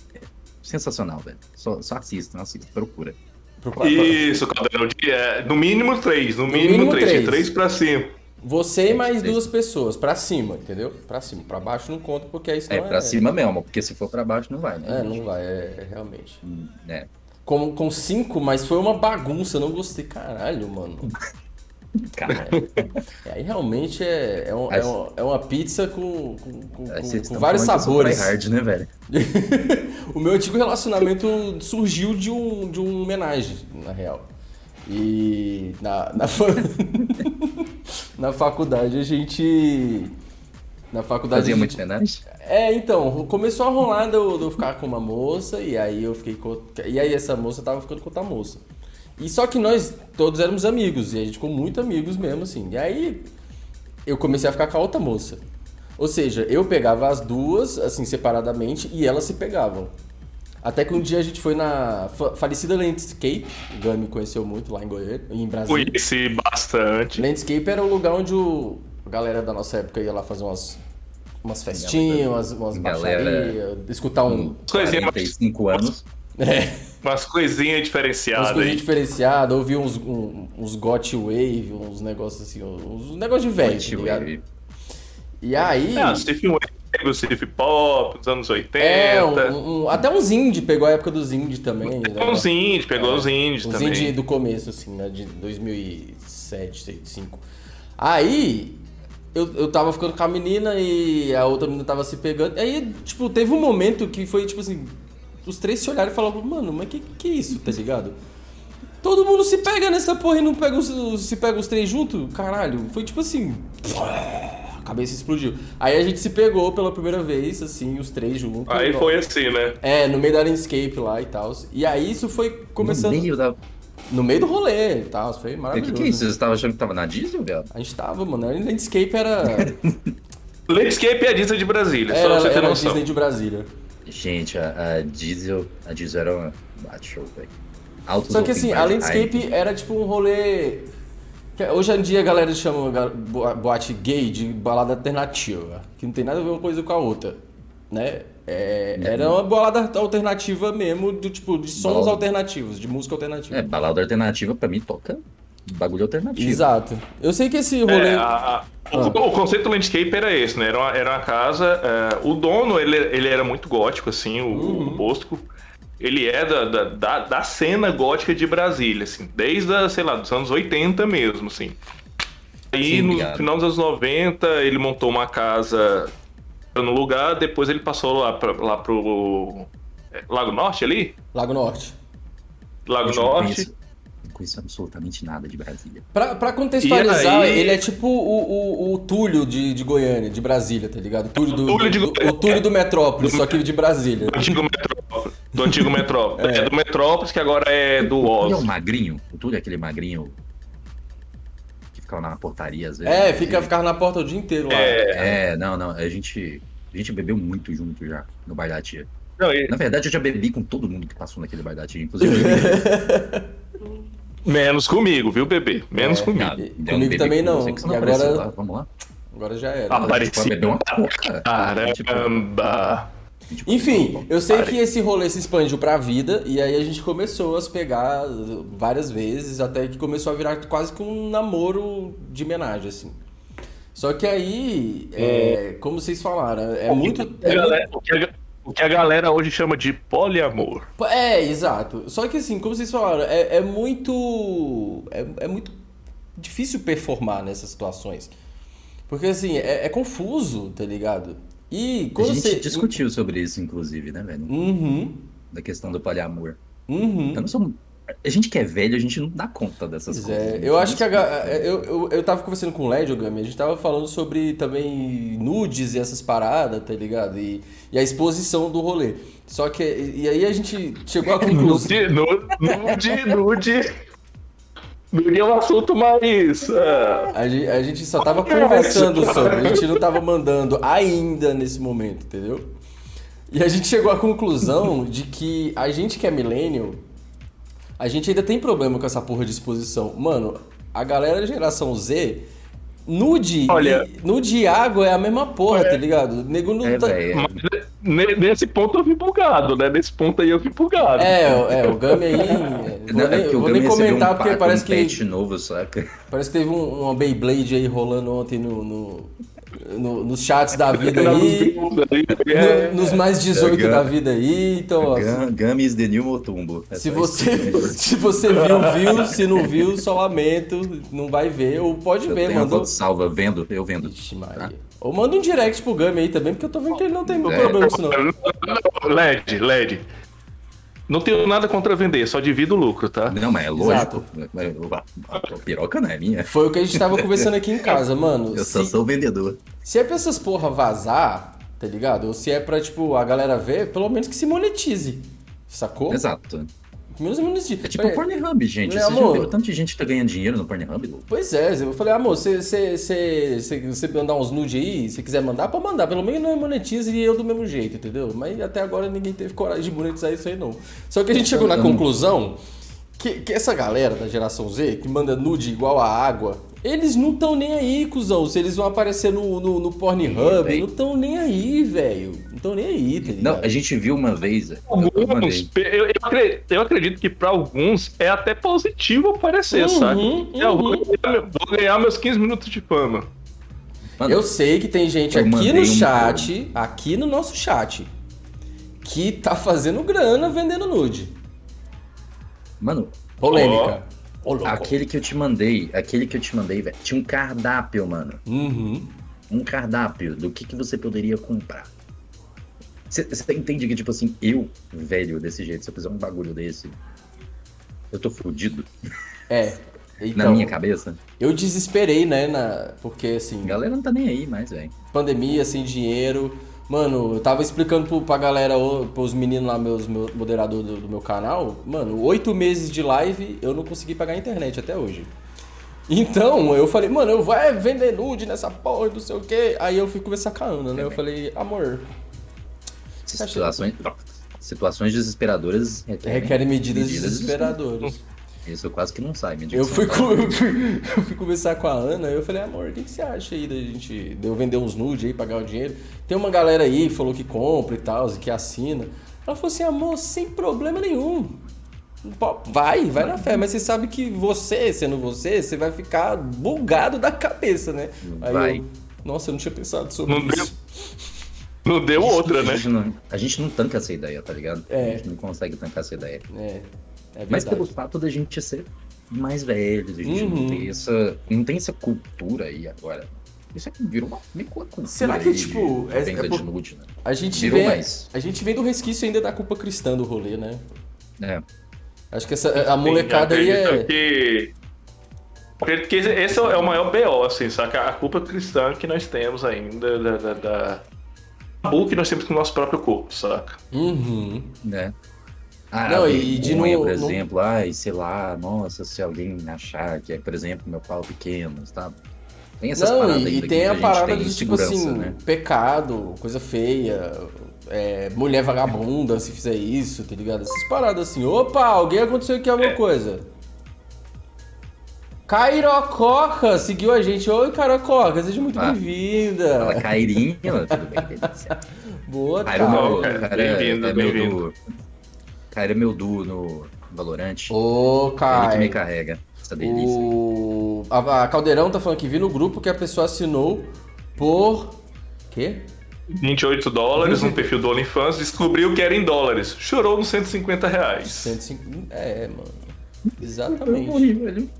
É sensacional, velho. Só, só assistam, assistam, procura. Procura- Isso, Caldeirão. de- é, no mínimo três. No mínimo, mínimo três. três. De três pra cima. Você e mais Três. duas pessoas, pra cima, entendeu? Pra cima. Pra baixo não conta, porque aí É, senão pra cima mesmo, porque se for pra baixo não vai, né? É, não vai, é, é realmente. Hum, É. Com, com cinco, mas foi uma bagunça, eu não gostei. Caralho, mano. Cara, É, Aí realmente é, é, um- é, um- é uma pizza com, com, com- com- vários sabores. tryhard, né, velho? o meu antigo relacionamento surgiu de um, de um homenagem, na real. E na, na, fa- na faculdade a gente. Na faculdade. Fazia a muito gente- homenagem? É, então, começou a rolar de eu, de eu ficar com uma moça, e aí eu fiquei com. E aí essa moça tava ficando com outra moça. E só que nós todos éramos amigos, e a gente ficou muito amigos mesmo, assim. E aí eu comecei a ficar com a outra moça. Ou seja, eu pegava as duas, assim, separadamente, e elas se pegavam. Até que um dia a gente foi na fa- falecida Landscape, o Gami conheceu muito lá em Goiânia, em Brasília. Conheci bastante. Landscape era o lugar onde o, a galera da nossa época ia lá fazer umas, umas festinhas, umas, umas Galera- baixarias, escutar um. Coisinha mais- 45 anos. É, Umas coisinhas umas diferenciadas coisas aí. diferenciadas, ouvir uns, um- uns got wave, uns negócios assim, uns negócios de velho, tá ligado? Wave. E aí. É, a Stephen Wave reggae, o surf pop, dos anos 80. É, um, um, até uns indie, pegou a época dos indie também. Né? Uns indie, pegou é, os indie também. Os indie do começo, assim, né? De 2007, 2005. Aí, eu, eu tava ficando com a menina e a outra menina tava se pegando. Aí, tipo, teve um momento que foi, tipo assim, os três se olharam e falaram, mano, mas que que é isso, tá ligado? Todo mundo se pega nessa porra e não pega os, se pega os três juntos? Caralho, foi tipo assim. A cabeça explodiu. Aí a gente se pegou pela primeira vez, assim, os três juntos. Aí foi assim, né? É, no meio da landscape lá e tal. E aí isso foi começando. No meio da. No meio do rolê e tal, foi maravilhoso. O que, que é isso? Você estava achando que tava na Disney, velho? A gente tava, mano. A landscape era. landscape é a Disney de Brasília, era, só você ter era noção. a Disney de Brasília. Gente, a, a Diesel. A Diesel era uma bate-show, velho. Só que assim, a landscape era tipo um rolê. Hoje em dia a galera chama boate gay de balada alternativa, que não tem nada a ver uma coisa com a outra, né? É, era uma balada alternativa mesmo, do tipo, de sons balada. alternativos, de música alternativa. É, balada alternativa pra mim toca bagulho alternativo. Exato. Eu sei que esse rolê. É, a, a, o, ah. o, conceito do landscape era esse, né? Era uma, era uma casa. É, o dono, ele, ele era muito gótico, assim, o, uhum. o Bosco ele é da, da, da, da, cena gótica de Brasília, assim, desde, a, sei lá, dos anos 80 mesmo, assim. Aí, Sim, no obrigado. final dos anos 90, ele montou uma casa no lugar, depois ele passou lá, pra, lá pro é, Lago Norte ali? Lago Norte. Lago Norte conheço absolutamente nada de Brasília. Pra, pra contextualizar, aí... ele é tipo o, o, o Túlio de, de Goiânia, de Brasília, tá ligado? Túlio do, Túlio do, do, o Túlio do Metrópolis, do, só que de Brasília. Do antigo Metrópolis. Do antigo Metrópolis. é. é. do Metrópolis, que agora é do Oz. é o magrinho? O Túlio é aquele magrinho que ficava na portaria às vezes. É, fica, ficava na porta o dia inteiro lá. É, é não, não. A gente, a gente bebeu muito junto já no Baile da Tia. Não, e... Na verdade, eu já bebi com todo mundo que passou naquele Baile da Tia, inclusive. Menos comigo, viu, bebê? Menos é, comigo. E, comigo também não. Você, e agora. Vamos lá. Agora já era. Apareci. Uma Caramba! Enfim, eu sei que esse rolê se expandiu pra vida e aí a gente começou a se pegar várias vezes, até que começou a virar quase que um namoro de homenagem, assim. Só que aí, é, como vocês falaram, é muito. É muito... O que a galera hoje chama de poliamor. É, exato. Só que assim, como vocês falaram, é, é muito. É, é, muito difícil performar nessas situações. Porque assim, é, é confuso, tá ligado? E quando a gente você... discutiu sobre isso, inclusive, né, velho? Uhum. Da questão do poliamor. Uhum. Eu não sou a gente que é velho, a gente não dá conta dessas pois coisas. É, eu acho que a, eu, eu, eu tava conversando com o Led, Gami, a gente tava falando sobre também nudes e essas paradas, tá ligado? E, e a exposição do rolê. Só que, e aí a gente chegou à conclusão... nude, nude, nude... Nude é um assunto mais... Uh... A, gente, a gente só tava conversando sobre, a gente não tava mandando ainda nesse momento, entendeu? E a gente chegou à conclusão de que a gente que é millennial a gente ainda tem problema com essa porra de exposição. Mano, a galera da geração Z, nude, Olha, nude água é a mesma porra, é, tá ligado? nego não é, tá... Véio, é. Nesse ponto eu vi bugado, né? Nesse ponto aí eu vi bugado. É, é o Gami aí. Vou não, nem, é vou nem comentar um porque parece um que. Novo, saca? Parece que teve um, uma Beyblade aí rolando ontem no, no no, nos chats da vida aí, no, nos mais 18 da vida aí, então... Ó, is the new Motumbo. É se, você, se você viu, viu, se não viu, só lamento, não vai ver, ou pode eu ver, mano. salva, vendo, eu vendo. Ixi, Maria. Ah. Ou manda um direct pro Gummy aí também, porque eu tô vendo que ele não tem é. problema com isso não. LED, LED. Não tenho nada contra vender, só divido o lucro, tá? Não, mas é lógico. A, piroca não é minha. Foi o que a gente tava conversando aqui em casa, mano. Eu se, só sou vendedor. Se é pra essas porra vazar, tá ligado? Ou se é pra, tipo, a galera ver, pelo menos que se monetize. Sacou? Exato. Menos monetize. É tipo o Pornhub, gente. Vocês já viram tanto de gente que tá ganhando dinheiro no Pornhub? Pois é, eu falei, amor, você você mandar uns nude aí, se quiser mandar, pode mandar. Pelo menos não monetize e eu do mesmo jeito, entendeu? Mas até agora ninguém teve coragem de monetizar isso aí, não. Só que a gente chegou na conclusão que, que essa galera da geração Z, que manda nude igual a água, eles não estão nem aí, cuzão. Se eles vão aparecer no, no, no Pornhub, não estão nem aí, velho. Não estão nem aí, tá? Não, a gente viu uma vez. Alguns, eu, eu, acredito, eu acredito que para alguns é até positivo aparecer, uhum, sabe? Uhum. Eu vou ganhar, vou ganhar meus 15 minutos de fama. Mano, eu sei que tem gente aqui no um chat, aqui no nosso chat, que tá fazendo grana vendendo nude. Mano, Polêmica. Ô, louco. aquele que eu te mandei, aquele que eu te mandei, velho, tinha um cardápio, mano. Uhum. Um cardápio do que, que você poderia comprar. Você entende que, tipo assim, eu, velho, desse jeito, se eu fizer um bagulho desse, eu tô fudido É. na Então, minha cabeça. eu desesperei, né, na... porque assim, A galera não tá nem aí mais, velho. pandemia, sem dinheiro. Mano, eu tava explicando pro, pra galera, pros meninos lá, meus, meu moderador do, do meu canal. Mano, oito meses de live eu não consegui pagar a internet até hoje. Então, eu falei, mano, eu vou é, vender nude nessa porra, não sei o quê. Aí eu fui conversar com a Ana, né? Eu falei, amor, Situações, situações desesperadoras requerem, requer medidas, desesperadoras. Isso quase que não sai, Eu fui, com- eu, fui, eu fui conversar com a Ana e eu falei, amor, o que, que você acha aí da gente de eu vender uns nude aí, pagar o dinheiro? Tem uma galera aí que falou que compra e tal, que assina. Ela falou assim, amor, sem problema nenhum. Vai, vai na fé, mas você sabe que você, sendo você, você vai ficar bugado da cabeça, né? Aí Vai. eu, nossa, eu não tinha pensado sobre Não deu, isso. Não deu outra, A né? gente, não, a gente não tanca essa ideia, tá ligado? É. A gente não consegue tancar essa ideia. É, é Mas pelo fato da gente ser mais velhos, a gente Uhum. não tem essa. Não tem essa cultura aí agora. Isso aqui virou uma, meio que uma cultura. Será que, aí tipo, de é- é por- nude, né? A gente, Virou vem, mais. a gente vem do resquício ainda da culpa cristã do rolê, né? É. Acho que essa, a molecada aí Acredito é... Que... Porque esse é o maior BO, assim, saca? A culpa cristã que nós temos ainda, da, da, da... tabu que nós temos com o nosso próprio corpo, saca? Uhum. né? Ah, Não, e de por no- no- exemplo, ai, sei lá, nossa, se alguém achar que é, por exemplo, meu pau pequeno, sabe? Tem essas Não, paradas e, e tem a gente parada do tipo assim, né? pecado, coisa feia, é, mulher vagabunda se fizer isso, tá ligado? Essas paradas assim, opa, alguém aconteceu aqui alguma É. coisa. Cairococa seguiu a gente. Oi, Cairococa, seja muito Ah. bem-vinda. Fala, Cairinho, tudo bem, delícia. Boa Cairo, meu, cara, é, bem-vindo, é meu bem-vindo. Cairo é meu duo no Valorante. Ô, Ele que me carrega. Essa delícia. O... A, Caldeirão tá falando que vi no grupo que a pessoa assinou por. Quê? 28 dólares no perfil do OnlyFans, descobriu que era em dólares. Chorou nos 150 reais. 105. É, mano. Eu Exatamente. morri, velho.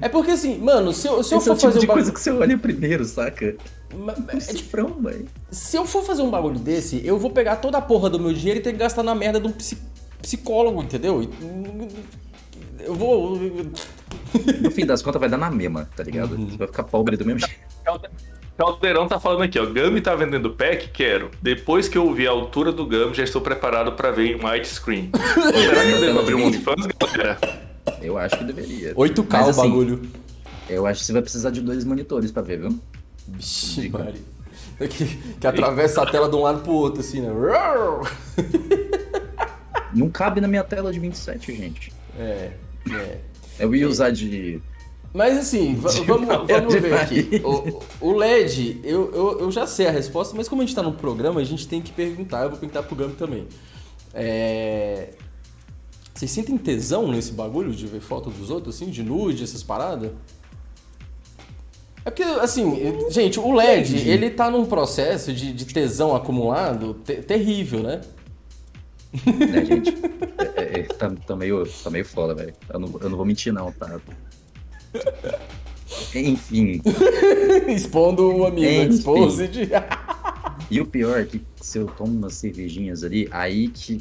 É porque assim, mano, se eu, se eu Esse é for o tipo fazer de um bagulho. coisa que você olha primeiro, saca? Ma- É é tipo, cifrão, velho. Se eu for fazer um bagulho desse, eu vou pegar toda a porra do meu dinheiro e ter que gastar na merda de um psi- psicólogo, entendeu? Eu vou. No fim das contas vai dar na mesma, tá ligado? Uhum. Você vai ficar pobre do mesmo jeito. Caldeirão tá falando aqui, ó. Gami tá vendendo pack? Quero. Depois que eu vi a altura do Gami, já estou preparado pra ver em widescreen. Será que eu devo abrir um OnlyFans, galera? Eu acho que deveria. 8K Mas, o assim, bagulho. Eu acho que você vai precisar de dois monitores pra ver, viu? Vixe, Maria. Que, que atravessa a tela de um lado pro outro, assim, né? Não cabe na minha tela de 27, gente. É, é. Eu ia usar de. Mas assim, vamos, vamos ver aqui. O, o LED, eu, eu, eu já sei a resposta, mas como a gente tá no programa, a gente tem que perguntar. Eu vou perguntar pro Gami também. É... Vocês sentem tesão nesse bagulho de ver foto dos outros, assim, de nude, essas paradas? É porque, assim, gente, o LED, ele tá num processo de, de tesão acumulado te- terrível, né? Né, gente? É, é, tá, tá meio, tá meio foda, velho. Eu não, eu não vou mentir, não, tá? Enfim. Expondo o amigo, exposed. E o pior é que se eu tomo umas cervejinhas ali, aí que.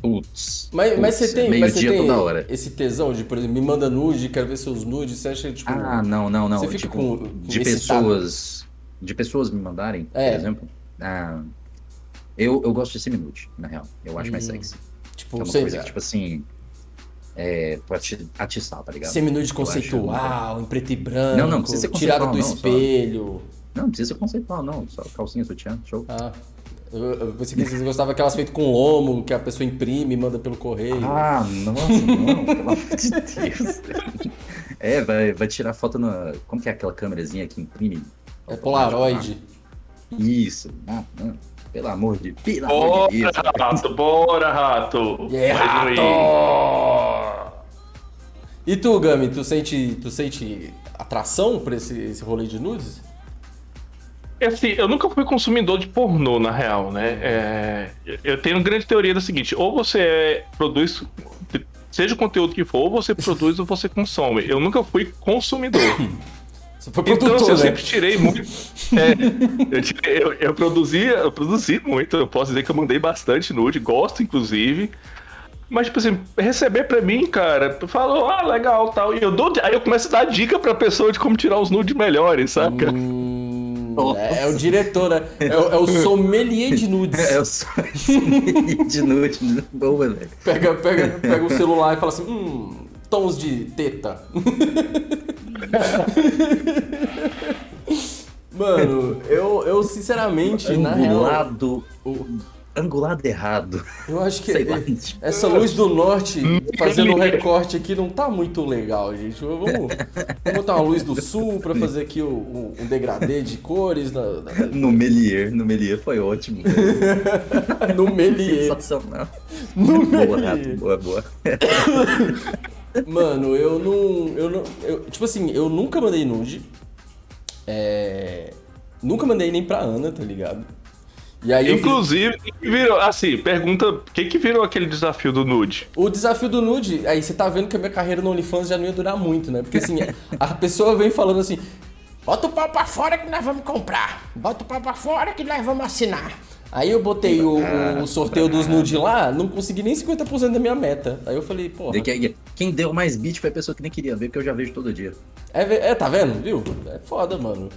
Putz. Mas, mas você tem, mas você dia tem toda hora. esse tesão de, por exemplo, me manda nude, quero ver seus nudes, você acha, tipo... Ah, não, não, não. Você fica tipo, com- de excitado? pessoas. De pessoas me mandarem, É. por exemplo. Ah, eu, eu gosto de semi-nude, na real. Eu acho mais Hum. sexy. tipo, é uma coisa que, tipo assim. É. Pra ati- atiçar, tá ligado? semi-nude conceitual, em preto e branco, Não, não precisa ser tirada do não, só- espelho. Não, não precisa ser conceitual, não. Só calcinha, sutiã, show. Ah, eu, eu pensei que vocês gostavam daquelas feitas com lomo, que a pessoa imprime e manda pelo correio. Ah, nossa, não, pelo amor de Deus. É, vai, vai tirar foto na. Como que é aquela câmerazinha que imprime? é Polaroid. Isso. Ah, não. Pelo amor de Pelo amor de Bora, Deus. rato, bora, rato. E aí, Vai, Luiz. rato! E tu, Gami, tu sente, tu sente atração por esse, esse rolê de nudes? É assim, eu nunca fui consumidor de pornô, na real, né? É, eu tenho uma grande teoria da seguinte: ou você produz, seja o conteúdo que for, ou você produz ou você consome. Eu nunca fui consumidor. Você foi Então, produtor, assim, eu né? sempre tirei muito. É, eu, tirei- eu, eu produzia, eu produzi muito. Eu posso dizer que eu mandei bastante nude, gosto, inclusive. Mas, tipo assim, receber pra mim, cara, falou, ah, legal, tal. E eu dou. Aí eu começo a dar dica pra pessoa de como tirar os nudes melhores, saca? Hum, é, é o diretor, né? É, o- é o sommelier de nudes. É, eu sou de noite, boa, velho. Pega, pega, pega o celular e fala assim, hum, tons de teta. Mano, eu, eu sinceramente, na real, Angulado. Angulado errado. eu acho que essa luz do norte fazendo um recorte aqui não tá muito legal, gente. Vamos, vamos botar uma luz do sul pra fazer aqui o- o- um degradê de cores na, na- No Melier, no Melier foi ótimo. no melier. Sensacional. No Boa, melier. rato, boa, boa. Mano, eu não. Eu não eu- tipo assim, eu nunca mandei nude. É. Nunca mandei nem pra Ana, tá ligado? E aí fiz- Inclusive, quem que virou, assim, pergunta, o que que virou aquele desafio do nude? o desafio do nude, aí você tá vendo que a minha carreira no OnlyFans já não ia durar muito, né? Porque assim, a pessoa vem falando assim: bota o pau pra fora que nós vamos comprar, bota o pau pra fora que nós vamos assinar. Aí eu botei o, o sorteio dos nude lá, não consegui nem 50% da minha meta. Aí eu falei, porra. Quem deu mais beat foi a pessoa que nem queria ver, porque eu já vejo todo dia. É, é, tá vendo? Viu? É foda, mano.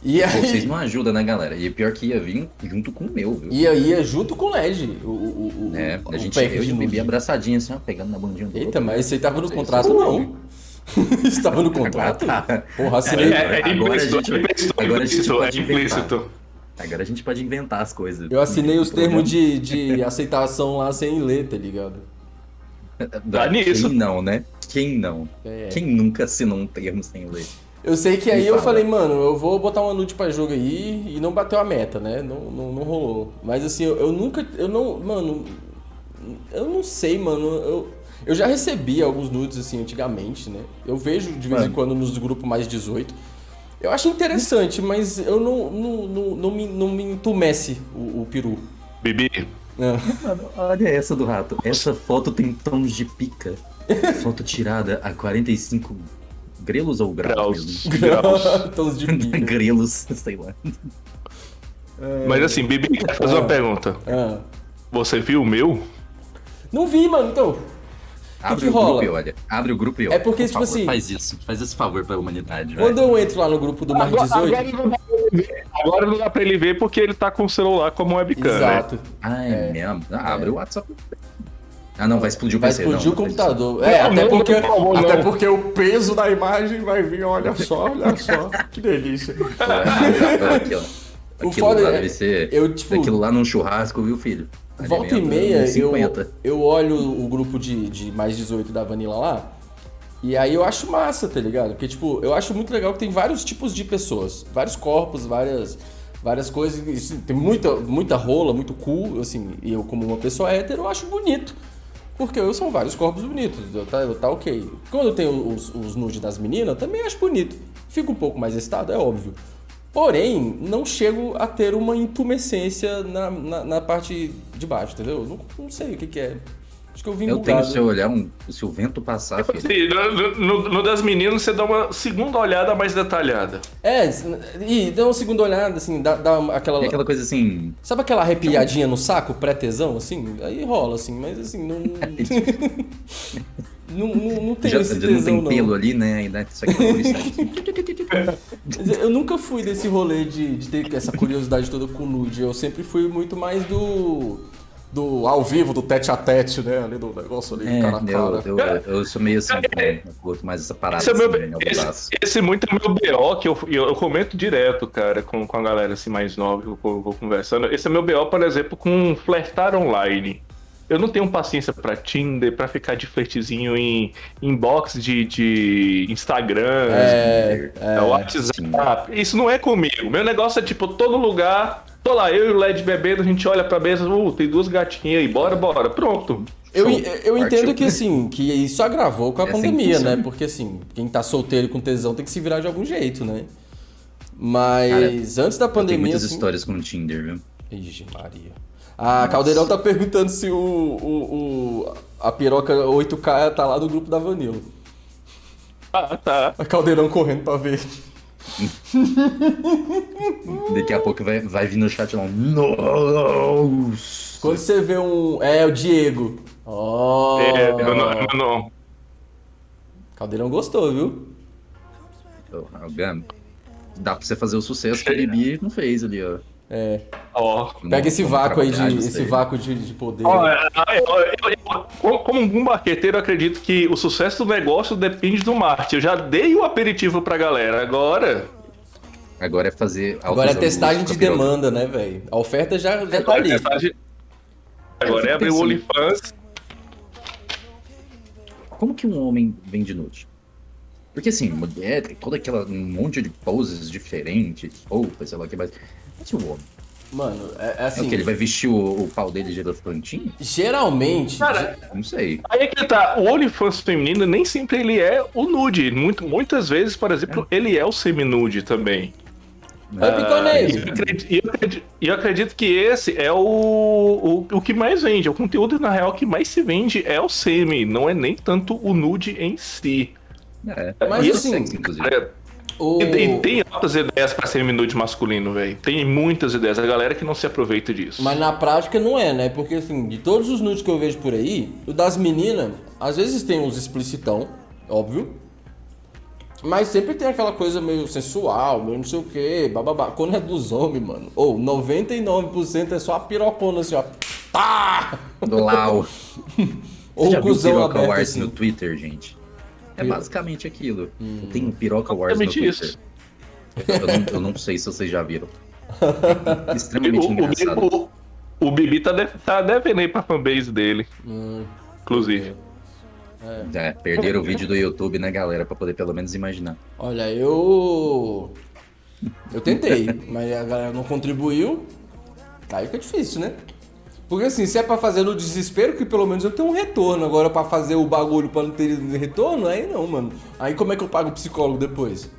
E aí. Vocês não ajudam, né, galera? E pior que ia vir junto com o meu, viu? Ia, ia junto com o LED, o, o, o, É, o a gente eu de e nude. abraçadinho assim, ó, pegando na bundinha do Eita, outro. mas isso aí tava no contrato, não. Estava no contrato? Tá. Porra, assinei. É, é Agora a implícito, gente- é implícito, agora a gente implícito, é implícito. Agora a gente pode inventar as coisas. Eu assinei os termos de, de aceitação lá sem ler, tá ligado? Dá nisso. Quem não, né? Quem não? É. Quem nunca assinou um termo sem ler? Eu sei que aí Me eu fala. falei, mano, eu vou botar uma nude pra jogo aí e não bateu a meta, né? Não, não, não rolou. Mas assim, eu, eu nunca. Eu não. Mano. Eu não sei, mano. Eu, eu já recebi alguns nudes assim antigamente, né? Eu vejo de vez em Mano. quando nos grupos mais 18. Eu acho interessante, mas eu não, não, não, não, me, não me entumece o, o peru. Bibi, Ah. Mano, olha essa do rato. Essa foto tem tons de pica. Foto tirada a 45 grelos ou graus, graus, graus. Tons de pica. grelos, sei lá. Mas assim, Bibi, quero fazer uma pergunta. Ah. Você viu o meu? Não vi, mano, então. Abre que o grupo rola? e olha. Abre o grupo e É olha. porque, Por tipo favor, assim- Faz isso. Faz esse favor pra humanidade, Quando velho. eu entro lá no grupo do Mais 18. Agora não dá pra ele ver. Agora não dá pra ele ver porque ele tá com o celular como webcam, né? Exato. Ah, é, É. mesmo? Ah, abre o WhatsApp. Ah, não, vai explodir o Vai PC. explodir não, o não computador. É, Não, até porque, favor, até porque o peso da imagem vai vir, olha só, olha só. Que delícia. Ah, Aqui, ó. O Aquilo foda lá é- deve ser. eu, tipo- Aquilo lá num churrasco, viu, filho? Volta e Alimenta meia, eu, 50. eu olho o grupo de, de mais 18 da Vanilla lá. E aí eu acho massa, tá ligado? Porque, tipo, eu acho muito legal que tem vários tipos de pessoas. Vários corpos, várias, várias coisas. Tem muita, muita rola, muito cu, assim. E eu, como uma pessoa hétero, eu acho bonito. Porque eu são vários corpos bonitos, tá, tá ok. Quando eu tenho os, os nudes das meninas, eu também acho bonito. Fico um pouco mais excitado, é óbvio. Porém, não chego a ter uma intumescência na, na, na parte de baixo, entendeu? Não, não sei o que, que é. Acho que eu vim Eu tenho bugado. se eu olhar um. Se o vento passar, filho. Assim, no, no- no das meninas você dá uma segunda olhada mais detalhada. É, e dá uma segunda olhada, assim, dá, dá aquela... É aquela coisa assim. Sabe aquela arrepiadinha no saco, pré-tesão, assim? Aí rola, assim, mas assim, não... não, não, não tem Já, esse já não tesão, tem não. pelo ali, né? Ainda isso aqui é Eu nunca fui desse rolê de, de ter essa curiosidade toda com nude. Eu sempre fui muito mais do. do ao vivo, do tete a tete, né? Ali do negócio ali, É, cara a cara. eu, eu, eu sou meio assim, também, eu curto mais essa parada. Esse, é meu, assim, meu esse, esse muito é meu BO, que eu, eu, eu comento direto, cara, com, com a galera assim mais nova que eu vou, vou conversando. Esse é meu BO, por exemplo, com flertar online. Eu não tenho paciência pra Tinder, pra ficar de flertezinho em inbox de, de Instagram, É, é, WhatsApp. Isso não é comigo. Meu negócio é tipo, todo lugar, tô lá, eu e o LED bebendo, a gente olha pra mesa, uh, tem duas gatinhas aí, bora, bora. Pronto. Eu, eu entendo que assim, que isso agravou com a É assim pandemia, né? Porque assim, quem tá solteiro com tesão tem que se virar de algum jeito, né? Mas antes da Tem pandemia. muitas assim... histórias com o Tinder, viu? Ixi, Maria. A Caldeirão tá perguntando se o, o, o- a piroca 8K tá lá no grupo da Vanilla. Ah, tá. A Caldeirão correndo pra ver. Daqui a pouco vai, vai vir no chat lá um. Nossa! Quando você vê um. É, o Diego. Ó. É, eu não, eu não. Caldeirão gostou, viu? Oh, Gam, Dá pra você fazer o sucesso que o Bibi não fez ali, ó. É. Ó. Pega esse vácuo aí de. Esse aí. vácuo de, de poder. Ó, eu- eu- eu- como- Como um bom marqueteiro, eu acredito que o sucesso do negócio depende do marketing. Eu já dei o aperitivo pra galera. Agora. Agora é fazer. Agora é testagem de demanda, né, velho? A oferta já, já tá Agora ali. é, testagem- agora é abrir o. OnlyFans. Como que um homem vende nude? Porque assim, mulher tem toda aquela um monte de poses diferentes, roupas, sei lá o que mais. O homem? Mano, é, é É assim. o que? Ele vai vestir o, o pau dele de elefantinho? Geralmente. Cara, Não sei. Aí é que tá, o OnlyFans feminino nem sempre ele é o nude. Muito, muitas vezes, por exemplo, ele é o semi-nude também. E eu acredito- eu, acredito, eu acredito que esse é o, o, o que mais vende. O conteúdo, na real, que mais se vende é o semi, não é nem tanto o nude em si. É, Mas e assim, inclusive. É, o... E, e tem altas ideias pra semi-nude masculino, velho. Tem muitas ideias. A galera que não se aproveita disso. Mas na prática não é, né? Porque assim, de todos os nudes que eu vejo por aí, o das meninas, às vezes tem uns explicitão, óbvio. Mas sempre tem aquela coisa meio sensual, meio não sei o que, bababá. Quando é dos homens, mano, ou 99% é só a pirocona assim, ó. Tá! Do Lau. Ou o cuzão aberto assim. no Twitter, gente? É basicamente aquilo. Tem um Piroca Wars no Twitter. isso. Eu não, eu não sei se vocês já viram. É O, extremamente o, engraçado. o, o Bibi tá, de, tá devendo aí pra fanbase dele, Hum, inclusive. É, perderam o vídeo do YouTube, né, galera? Pra poder pelo menos imaginar. olha, eu. Eu tentei, mas a galera não contribuiu. Aí fica difícil, né? Porque assim, se é pra fazer no desespero, que pelo menos eu tenho um retorno. Agora pra fazer o bagulho pra não ter retorno, aí não, mano. Aí como é que eu pago o psicólogo depois?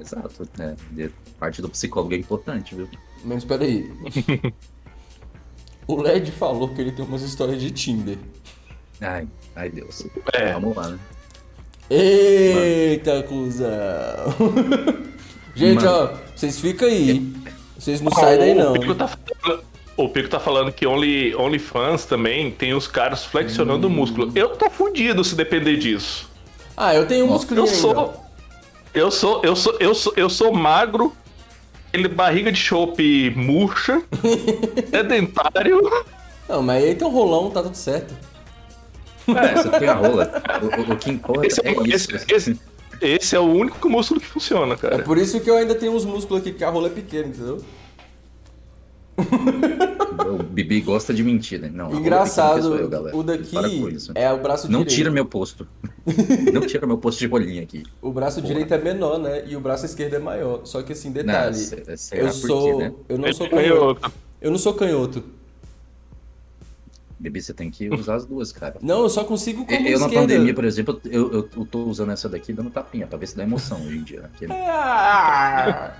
Exato. É, de- parte do psicólogo é importante, viu? Mas espera aí. o LED falou que ele tem umas histórias de Tinder. Ai, ai Deus. É. Vamos lá, né? Eita, cuzão! Gente, Mano. ó, vocês ficam aí. Vocês não saem daí o, não. Pico tá falando, o Pico tá falando que Only, OnlyFans também tem os caras flexionando o Hum. músculo. Eu tô fudido se depender disso. Ah, eu tenho um musculinho Eu ainda. sou. Eu sou, eu sou, eu sou, eu sou magro, ele barriga de chope murcha, é dentário. Não, mas aí tem um rolão, tá tudo certo. É, você tem a rola. O, o- o que importa Esse, é é, isso. esse, esse, esse é o único músculo que funciona, É cara. por isso que eu ainda tenho uns músculos aqui, porque a rola é pequena, entendeu? O Bibi gosta de mentir, né? Não, Engraçado, eu, galera. o daqui é o braço Não direito. tira meu posto. Não tira meu posto de rolinha aqui. O braço Porra. direito é menor, né? E o braço esquerdo é maior. Só que assim, detalhe, Não, eu sou, quê, né? eu não sou canhoto. Eu não sou canhoto. Bibi, você tem que usar as duas, cara. Não, eu só consigo com a Eu na pandemia, por exemplo, eu, eu, eu tô usando essa daqui dando tapinha pra ver se dá emoção hoje em dia. né? Porque- Ah!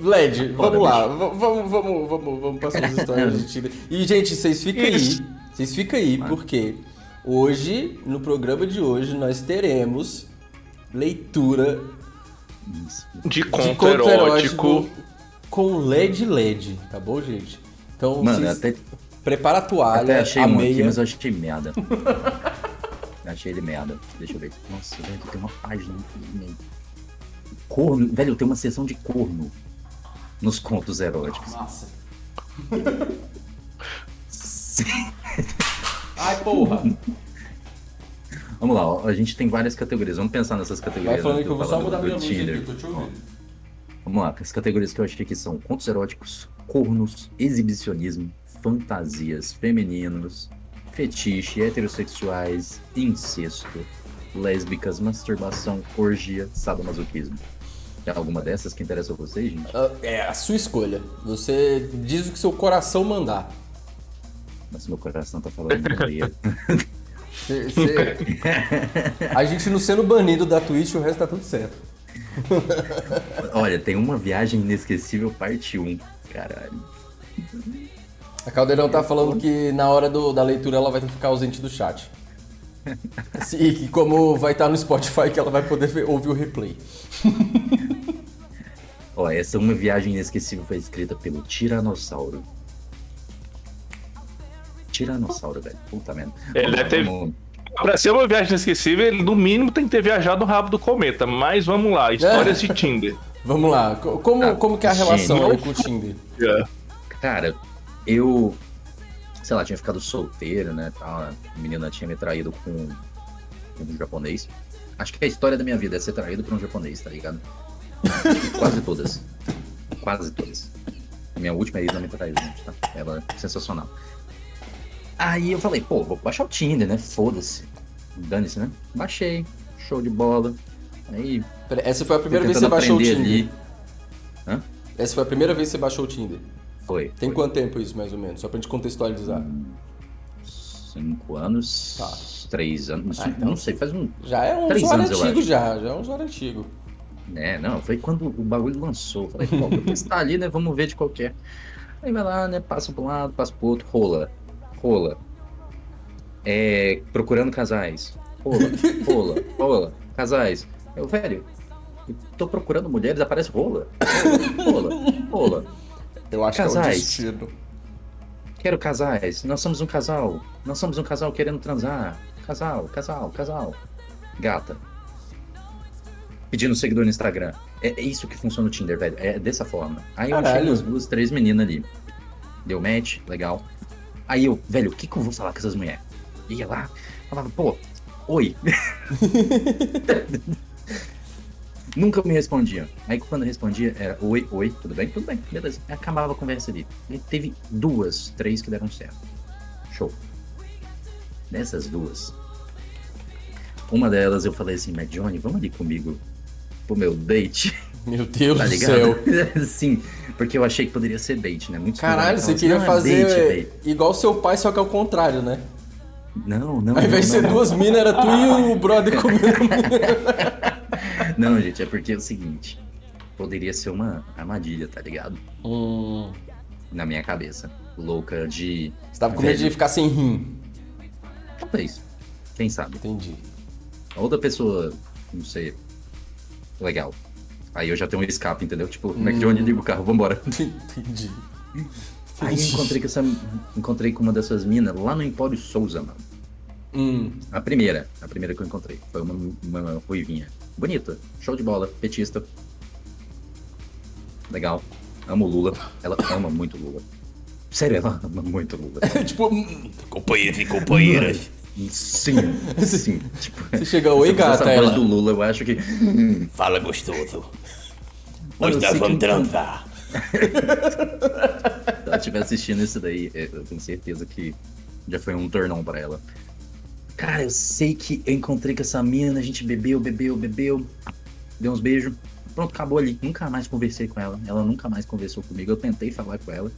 Led, Foda, vamos lá, vamos, vamos, vamos, vamos passar as histórias de Tinder. E, gente, vocês ficam aí, vocês ficam aí, porque hoje, no programa de hoje, nós teremos leitura Isso. De de conto conto erótico. erótico com LED LED, tá bom, gente? Então, Mano, vocês até, prepara a toalha, até achei a um aqui, meia. mas eu achei merda. achei ele merda. Deixa eu ver. Nossa, velho, tem uma página aqui. Corno. Velho, tem uma seção de corno nos contos eróticos. Nossa. Ai, porra. Vamos lá, ó, a gente tem várias categorias. Vamos pensar nessas categorias. Vai falando antes que eu vou só mudar do- minha do luz Tinder. aqui, tô te ouvindo. Vamos lá, as categorias que eu achei aqui são contos eróticos, cornos, exibicionismo, fantasias, femininos, fetiche, heterossexuais, incesto, lésbicas, masturbação, orgia, sadomasoquismo. Tem alguma dessas que interessa a vocês, gente? Ah, É a sua escolha. Você diz o que seu coração mandar. Nossa, meu coração tá falando banheiro. Cê- cê- A gente não sendo banido da Twitch, o resto tá tudo certo. Olha, tem uma viagem inesquecível, parte 1. Caralho. A Caldeirão tá falando que na hora do- da leitura ela vai ter que ficar ausente do chat. E que como vai estar no Spotify que ela vai poder ver- ouvir o replay. Ó, essa uma viagem inesquecível foi escrita pelo Tiranossauro. Tiranossauro, velho. Puta merda. Ele deve ter- vamos- Pra ser uma viagem inesquecível, ele no mínimo tem que ter viajado no rabo do cometa. Mas vamos lá, histórias de Tinder. Vamos lá. Co- Como, Ah, como que é a relação gênio. aí com o Tinder? É. Cara, eu. Sei lá, tinha ficado solteiro, né? Tal, a menina tinha me traído com, com um japonês. Acho que a história da minha vida é ser traído por um japonês, tá ligado? Quase todas. Quase todas. Minha última ex não me traiu, gente, tá? Ela é sensacional. Aí eu falei, pô, vou baixar o Tinder, né? Foda-se. Dane-se, né? Baixei. Show de bola. Aí. Essa foi a primeira vez que você baixou o Tinder. ali. Hã? Essa foi a primeira vez que você baixou o Tinder. Foi. Tem foi. quanto tempo isso, mais ou menos? Só pra gente contextualizar. Cinco anos. Tá. Três anos. Ah, então- Não sei, faz um. Já é um Três usuário anos, antigo já, já é um usuário antigo. É, não, foi quando o bagulho lançou. Falei, pô, vou testar ali, né? Vamos ver de qualquer. Aí vai lá, né? Passa pra um lado, passa pro outro, rola. Rola. É. Procurando casais. Rola, rola, rola. Casais. Eu, velho, eu tô procurando mulheres, aparece rola. Rola, rola. Eu acho que é o Casais. destino. Quero casais. Nós somos um casal. Nós somos um casal querendo transar. Casal, casal, casal. Gata. Pedindo seguidor no Instagram. É, é isso que funciona no Tinder, velho. É dessa forma. Aí eu achei Caralho. umas duas, três meninas ali. Deu match, legal. Aí eu, velho, o que, que eu vou falar com essas mulheres? Ia lá, falava, pô, oi. Nunca me respondia. Aí quando eu respondia era oi, oi, tudo bem? Tudo bem, beleza. Aí acabava a conversa ali. E teve duas, três que deram certo. Show. Dessas duas, uma delas eu falei assim, mas Johnny, vamos ali comigo pro meu date, Meu Deus tá do céu. Sim, porque eu achei que poderia ser bait, né? Muito Caralho, você assim, queria "Não, é fazer date, velho." igual seu pai, só que ao contrário, né? Não, não. Ao não, invés de não, ser não. duas minas, era tu e o brother comendo. Não, gente, é porque é o seguinte. Poderia ser uma armadilha, tá ligado? hum, Na minha cabeça. Louca de. você tava com medo de ficar sem rim. Talvez. Quem sabe? Entendi. A outra pessoa, não sei. Legal. Aí eu já tenho um escape, entendeu? Tipo, Hum. McJohnny liga o carro, vambora. Entendi. Aí eu encontrei com essa. Encontrei com uma dessas minas lá no Empório Souza, mano. Hum, A primeira, a primeira que eu encontrei. Foi uma, uma ruivinha. Bonita, show de bola, petista. Legal. Amo Lula. Ela ama muito Lula. Sério, ela ama muito Lula. tipo, hum, Companheiros e companheiras. Sim, sim. Tipo, você chega, oi gata, a voz do Lula, eu acho que. Fala gostoso. Hoje nós vamos transar. Se ela estiver assistindo isso daí, eu tenho certeza que já foi um turn on pra ela. Cara, eu sei que eu encontrei com essa mina, a gente bebeu, bebeu, bebeu, deu uns beijos. Pronto, acabou ali. Nunca mais conversei com ela. Ela nunca mais conversou comigo. Eu tentei falar com ela.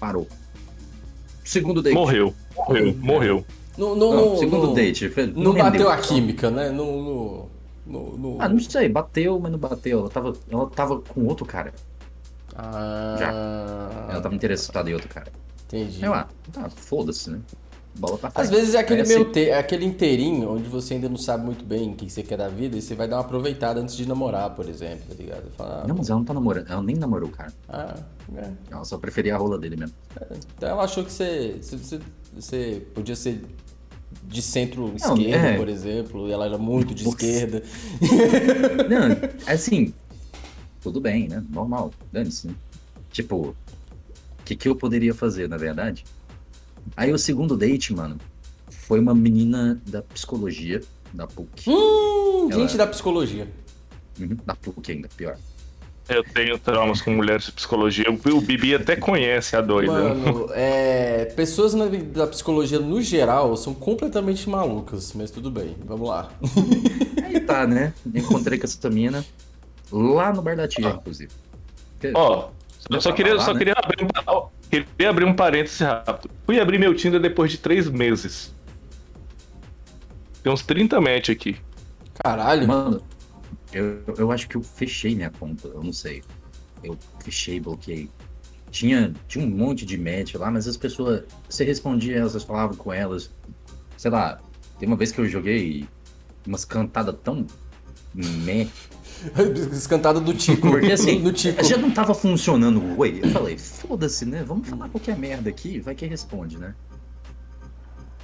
Parou. Segundo date. Morreu. Morreu. Morreu. No, no, Não, no- segundo no- date. Não bateu a química, né? No, no, no, no- Ah, não sei. Bateu, mas não bateu. Ela tava, ela tava com outro cara. Ah, Ela tava interessada em outro cara. Entendi. Aí lá, tá, foda-se, né? Bola pra frente. Às vezes é aquele Aí, meio assim, te- é aquele inteirinho onde você ainda não sabe muito bem o que você quer da vida e você vai dar uma aproveitada antes de namorar, por exemplo, tá ligado? Fala, ah, Não, mas ela não tá namorando. Ela nem namorou o cara. ah, é. Ela só preferia a rola dele mesmo. Então ela achou que você, você, você- podia ser de centro-esquerda, é. por exemplo, e ela era muito de Nossa. esquerda. Não, assim, tudo bem, né? Normal, dane-se, né? Tipo, o que, que eu poderia fazer, na verdade? Aí o segundo date, mano, foi uma menina da psicologia, da PUC. Hum, Ela- gente da psicologia. Uhum, da PUC ainda, pior. Eu tenho traumas com mulheres de psicologia. O Bibi até conhece a doida. Mano, é, pessoas na- da psicologia no geral são completamente malucas, mas tudo bem, vamos lá. Aí tá, né? Encontrei com essa mina lá no bar da tia, inclusive. Porque- Ó, eu só queria, lá, só né? queria abrir um, ó, Queria abrir um parêntese rápido. Fui abrir meu Tinder depois de três meses. Tem uns 30 match aqui. Caralho. Mano, eu, eu acho que eu fechei minha conta, eu não sei. Eu fechei, bloqueei. Tinha, tinha um monte de match lá, mas as pessoas. Você respondia elas, você falava com elas. Sei lá, tem uma vez que eu joguei umas cantadas tão. Meh. Escantada do Tico. Porque assim, do Tico. já não tava funcionando o Oi. Eu falei, foda-se, né? Vamos falar qualquer merda aqui, vai que responde, né?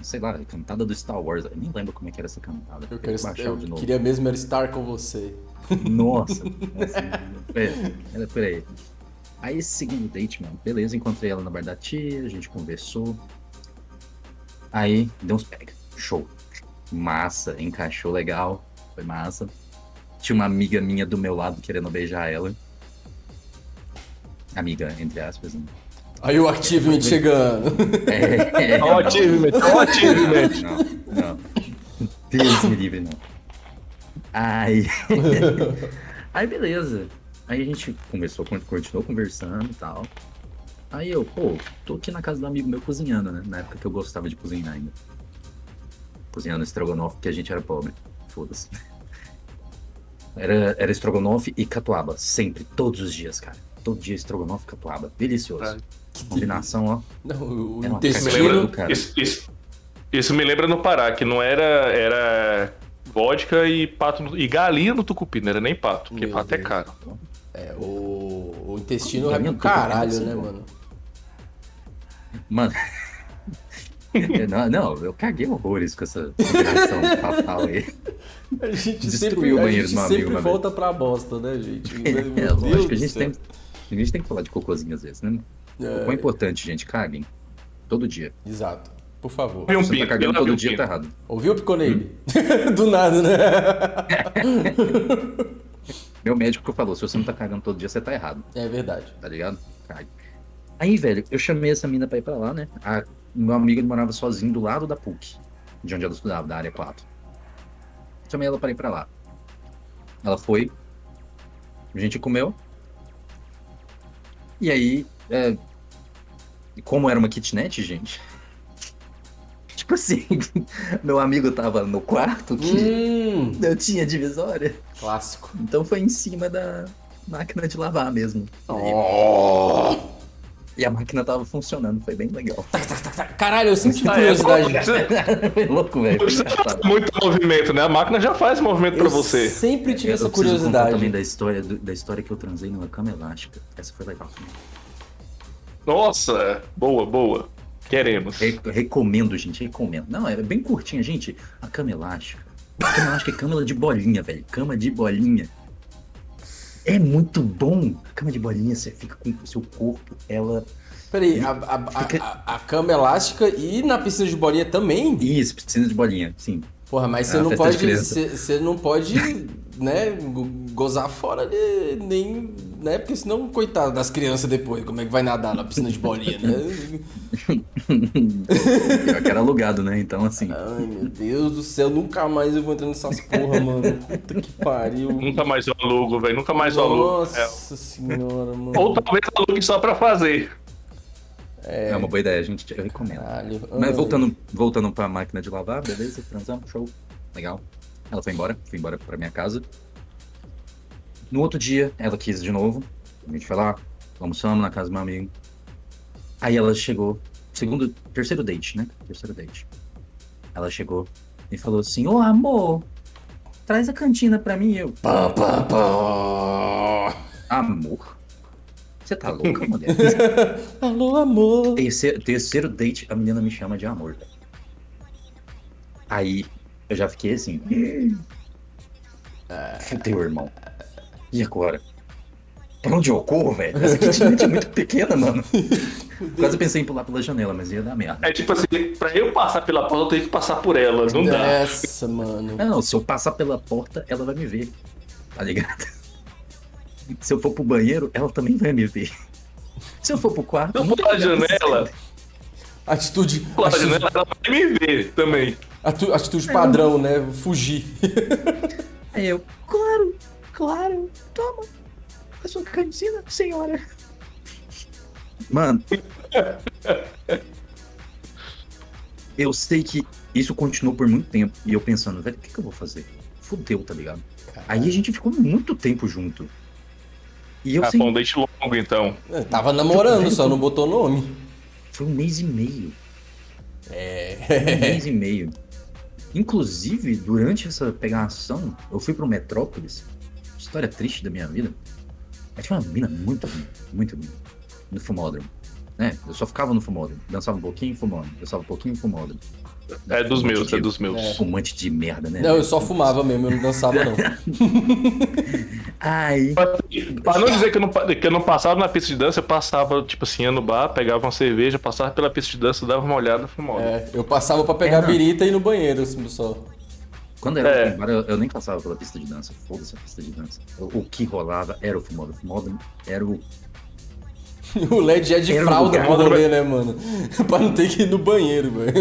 Sei lá, cantada do Star Wars. Eu nem lembro como é que era essa cantada. Eu, quero, eu de novo. queria mesmo era estar com você. Nossa. assim, é, era por aí. Aí esse segundo date, mano, beleza, encontrei ela na bar da tia, a gente conversou. Aí, deu uns pega. Show. Massa, encaixou legal. Foi massa. Tinha uma amiga minha do meu lado querendo beijar ela. Amiga, entre aspas. Né? Aí o Activement chegando. É, Ó, achievement, ó, achievement. Não, não. Deus me livre, não. Aí. Aí, beleza. Aí a gente começou, continuou conversando e tal. Aí eu, pô, tô aqui na casa do amigo meu cozinhando, né? Na época que eu gostava de cozinhar ainda. Cozinhando estrogonofe, porque a gente era pobre. Foda-se. Era, era estrogonofe e catuaba. Sempre, todos os dias, cara. Todo dia estrogonofe e catuaba. Delicioso. Tá. Combinação, ó. Não, o intestino. lembra, cara. isso, isso- isso me lembra no Pará, que não era, era vodka e pato no- e galinha no tucupi, não era nem pato, porque Meu pato é Deus. caro. É, o, o intestino é comendo caralho, assim, né, mano? Mano. Eu não, não, eu caguei horrores com essa combinação fatal aí. A gente Destruiu sempre, o a banheiro gente do meu amigo sempre vez. volta pra bosta, né, gente? Meu É, lógico, a gente tem, a gente tem que falar de cocôzinho às vezes, né? É, O importante, gente, caguem. Todo dia. Exato. Por favor. Um você tá pinto, cagando todo um dia, tá errado. Ouviu, Piconei? Hum. Do nada, né? Meu médico falou, se você não tá cagando todo dia, você tá errado, É verdade. tá ligado? Cague. Aí, velho, eu chamei essa mina pra ir pra lá, né? A, meu amigo ele morava sozinho do lado da PUC, de onde ela estudava, da área 4. Chamei ela pra ir pra lá. Ela foi, a gente comeu. E aí, é, como era uma kitnet, gente, tipo assim, meu amigo tava no quarto que Hum, eu tinha divisória, clássico. então foi em cima da máquina de lavar mesmo. Oh. E a máquina tava funcionando, foi bem legal. Caralho, eu sempre tive Ah, é, curiosidade. foi louco, velho. Engraçado. fazer muito movimento, né? A máquina já faz movimento pra Eu você. sempre tive Eu essa contar curiosidade. também da história, da história que eu transei numa cama elástica. Essa foi legal. Nossa, boa, boa. Queremos. Re- recomendo, gente, recomendo. Não, é bem curtinha, gente. A cama elástica. A cama elástica é cama de bolinha, velho. Cama de bolinha. É muito bom. A cama de bolinha, você fica com o seu corpo, ela. Peraí, a, a, Fica- a- a cama elástica e na piscina de bolinha também? Isso, piscina de bolinha, sim. Porra, mas você É não pode. Você não pode, né, go- gozar fora de, nem. Né? Porque senão, coitado das crianças depois, como é que vai nadar na piscina de bolinha, né? Pior que era alugado, né? Então, assim. Ai, meu Deus do céu, nunca mais eu vou entrar nessas porra, mano. Puta que pariu. Nunca mais eu alugo, velho. Nunca mais eu alugo. É. Nossa senhora, mano. Ou talvez alugue só pra fazer. É, uma boa ideia, gente. Eu recomendo. Caralho. Mas voltando, voltando pra máquina de lavar, beleza, transamos, show, legal. Ela foi embora, foi embora pra minha casa. No outro dia, ela quis de novo. A gente foi lá, almoçamos na casa do meu amigo. Aí ela chegou, segundo, terceiro date, né? Terceiro date. Ela chegou e falou assim: Ô amor, traz a cantina pra mim. E Eu, Pá, pá, pá. amor? Você tá louca, mulher? Alô, amor. Terceiro, terceiro date, a menina me chama de amor. Aí eu já fiquei assim. Fudeu, irmão. E agora? Pra onde eu corro, velho? Essa kitnet é muito pequena, mano. Quase pensei em pular pela janela, mas ia dar merda. É tipo assim, pra eu passar pela porta, eu tenho que passar por ela. Não dá. Essa, mano. Não, se eu passar pela porta, ela vai me ver. Tá ligado? Se eu for pro banheiro, ela também vai me ver. Se eu for pro quarto. Eu não pular a vai me ver. janela, Atitude. pular a Atitude, janela, ela vai me ver também. atu- atitude padrão, né? Fugir. Aí eu, claro, claro, toma a sua cantina, senhora. Mano. Eu sei que isso continuou por muito tempo. E eu pensando, velho, o que, que eu vou fazer? Fudeu, tá ligado? Aí a gente ficou muito tempo junto. E eu Ah, sem... foi um date longo, então. É, Tava namorando, só não botou nome. Foi um mês e meio. É. Um mês e meio. Inclusive, durante essa pegação, eu fui pro Metrópolis. História triste da minha vida. Aí tinha uma mina muito ruim, muito ruim. No fumódromo. Né? Eu só ficava no fumódromo. Dançava um pouquinho, fumódromo. Dançava um pouquinho, fumódromo. É dos Fumante meus, de- é dos meus. Fumante de merda, né? Não, eu só fumava mesmo, eu não dançava não. Aí. Pra não dizer que eu não, que eu não passava na pista de dança, eu passava, tipo assim, ia no bar, pegava uma cerveja, passava pela pista de dança, dava uma olhada, fumava. É, eu passava pra pegar É, birita e ir no banheiro, assim, só. Quando era É. bar, eu, eu nem passava pela pista de dança. Foda-se a pista de dança. O, o que rolava era o fumódromo. O fumódromo era o. O LED é de Era fralda pro rolê, né, mano? pra não ter que ir no banheiro, velho.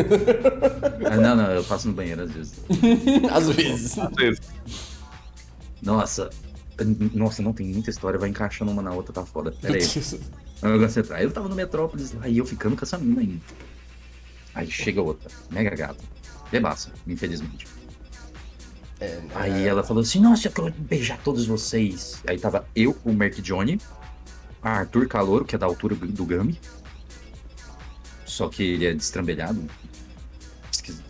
Ah, não, não, eu passo no banheiro às vezes. Às vezes. Às vezes. Nossa. Nossa, não tem muita história, vai encaixando uma na outra, tá foda. Pera aí. Agora você tá. Eu tava no Metrópolis lá e eu ficando com essa mina ainda. Aí chega outra, mega gata. Bebaça, infelizmente. É, Aí ela falou assim: Nossa, eu quero beijar todos vocês. Aí tava eu, o Merk Johnny, Arthur Calouro, que é da altura do Gami. Só que ele é destrambelhado.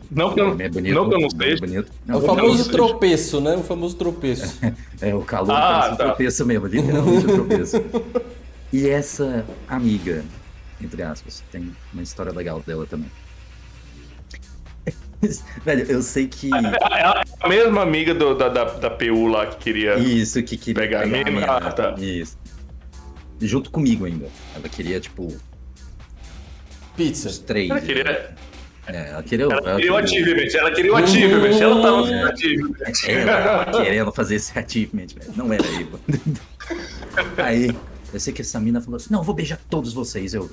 Não que eu, é bonito, não que eu não é seja. bonito. É Não, o famoso tropeço, né? O famoso tropeço. É, o calor Ah, parece um tá. tropeço mesmo, literalmente um tropeço. E essa amiga, entre aspas, tem uma história legal dela também. Velho, eu sei que É a mesma amiga do- da, da, da PU lá que queria. isso que queria Pegar a mina? Ah, tá. Isso. Junto comigo ainda. Ela queria, tipo, os Pizza. três. Ela queria, É, ela queria. ela ela queria o achievement, ela queria o achievement, ela tava no achievement. Ela tava querendo fazer esse achievement, velho. Não era eu. Aí, eu sei que essa mina falou assim: não, eu vou beijar todos vocês. Eu.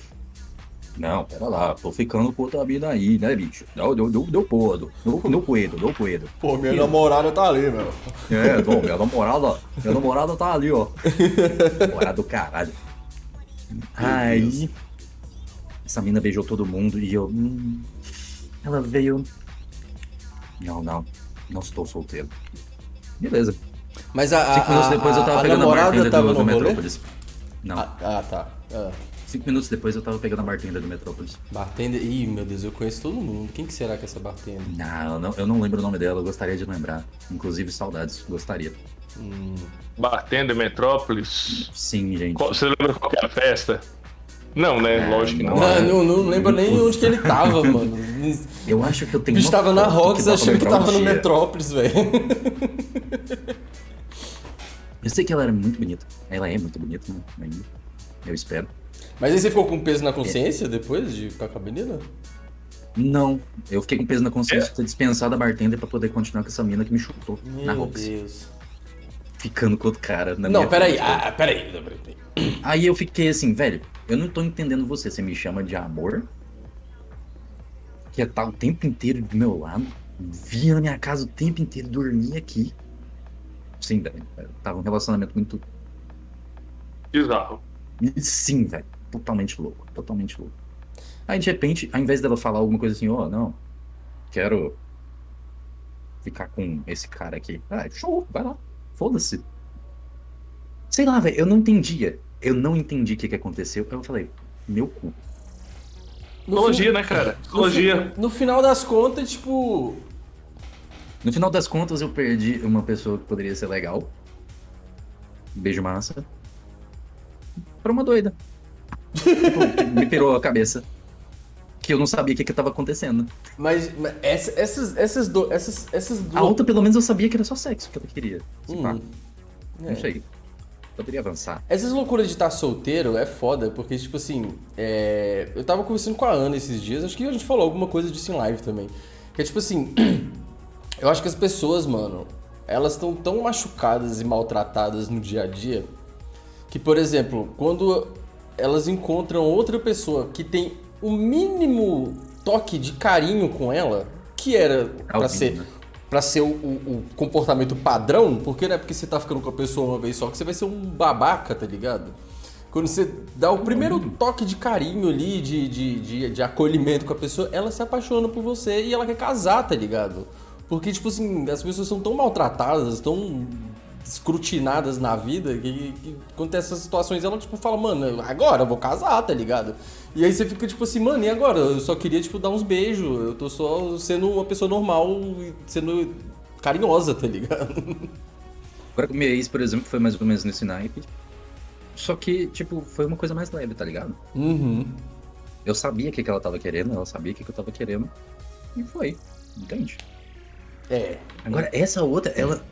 Não, pera lá, tô ficando com outra mina aí, né, bicho? Não, deu, deu, deu podo. Não puedo, não puedo. Pô, minha namorada tá ali, meu. É, bom, minha namorada, minha namorada tá ali, ó. Namorada do caralho. Aí, essa mina beijou todo mundo e eu. Hum, ela veio. Não, não, não estou solteiro. Beleza. Mas a, a, Cinco minutos depois eu a- tava a pegando a namorada tava do, no do? Metrópolis. Não, Ah, ah, tá. Ah. Cinco minutos depois eu tava pegando a bartender do Metrópolis. Bartender. Ih, meu Deus, eu conheço todo mundo. Quem que será que é essa bartender? Não, eu não, eu não lembro o nome dela, eu gostaria de lembrar. Inclusive, saudades, gostaria. Hum. Batendo em Metrópolis. Sim, gente. Qual- Você lembra qual que era a festa? Não, né? Ah, Lógico que não. não. Ah, não, não lembro nem onde que ele tava, mano. Eu acho que eu O tenho. bicho uma tava na Rocks achando que o tava no dia. Metrópolis, velho. Eu sei que ela era muito bonita. Ela é muito bonita, né? Eu espero. Mas aí você ficou com peso na consciência depois de ficar com a menina? Não, eu fiquei com peso na É? consciência de ter dispensado a bartender pra poder continuar com essa mina que me chutou na Meu Rocks. Deus. Ficando com outro cara na Não, minha peraí. frente. Ah, peraí. peraí, peraí. Aí eu fiquei assim, velho, eu não tô entendendo você. Você me chama de amor? Que tá o tempo inteiro do meu lado, via na minha casa o tempo inteiro, dormia aqui. Sim, velho. Tava um relacionamento muito. Bizarro. Sim, velho. Totalmente louco. Totalmente louco. Aí de repente, ao invés dela falar alguma coisa assim, ó, não, quero ficar com esse cara aqui. Ah, show, vai lá. Foda-se. Sei lá, velho, eu não entendia. Eu não entendi o que, que aconteceu. Eu falei, meu cu. No Psicologia, né, cara? no Psicologia. No final das contas, tipo. No final das contas, eu perdi uma pessoa que poderia ser legal. Beijo massa. Pra uma doida. Tipo, me pirou a cabeça. Que eu não sabia o que, que tava acontecendo. Mas, mas essa- essas, essas, do, essas, essas A duas. outra, pelo menos, eu sabia que era só sexo que ela queria. Hum, é. Não sei. Poderia avançar. Essas loucuras de estar solteiro é foda, porque, tipo assim, é, eu tava conversando com a Ana esses dias, acho que a gente falou alguma coisa disso em live também. Que é tipo assim, eu acho que as pessoas, mano, elas estão tão machucadas e maltratadas no dia a dia que, por exemplo, quando elas encontram outra pessoa que tem o mínimo toque de carinho com ela, que era pra Alguém, ser né? Pra ser o, o- o comportamento padrão, porque não é porque você tá ficando com a pessoa uma vez só que você vai ser um babaca, tá ligado? Quando você dá o primeiro toque de carinho ali, de, de, de, de acolhimento com a pessoa, ela se apaixona por você e ela quer casar, tá ligado? Porque, tipo assim, as pessoas são tão maltratadas, tão escrutinadas na vida, que, que quando tem essas situações, ela, tipo, fala, mano, agora eu vou casar, tá ligado? E aí você fica, tipo assim, mano, e agora? Eu só queria, tipo, dar uns beijos, eu tô só sendo uma pessoa normal, sendo carinhosa, tá ligado? Agora com minha ex, por exemplo, foi mais ou menos nesse naipe. Só que, tipo, foi uma coisa mais leve, tá ligado? Uhum. Eu sabia o que, que ela tava querendo, ela sabia o que, que eu tava querendo. E foi. Entende? É. Agora, essa outra, ela.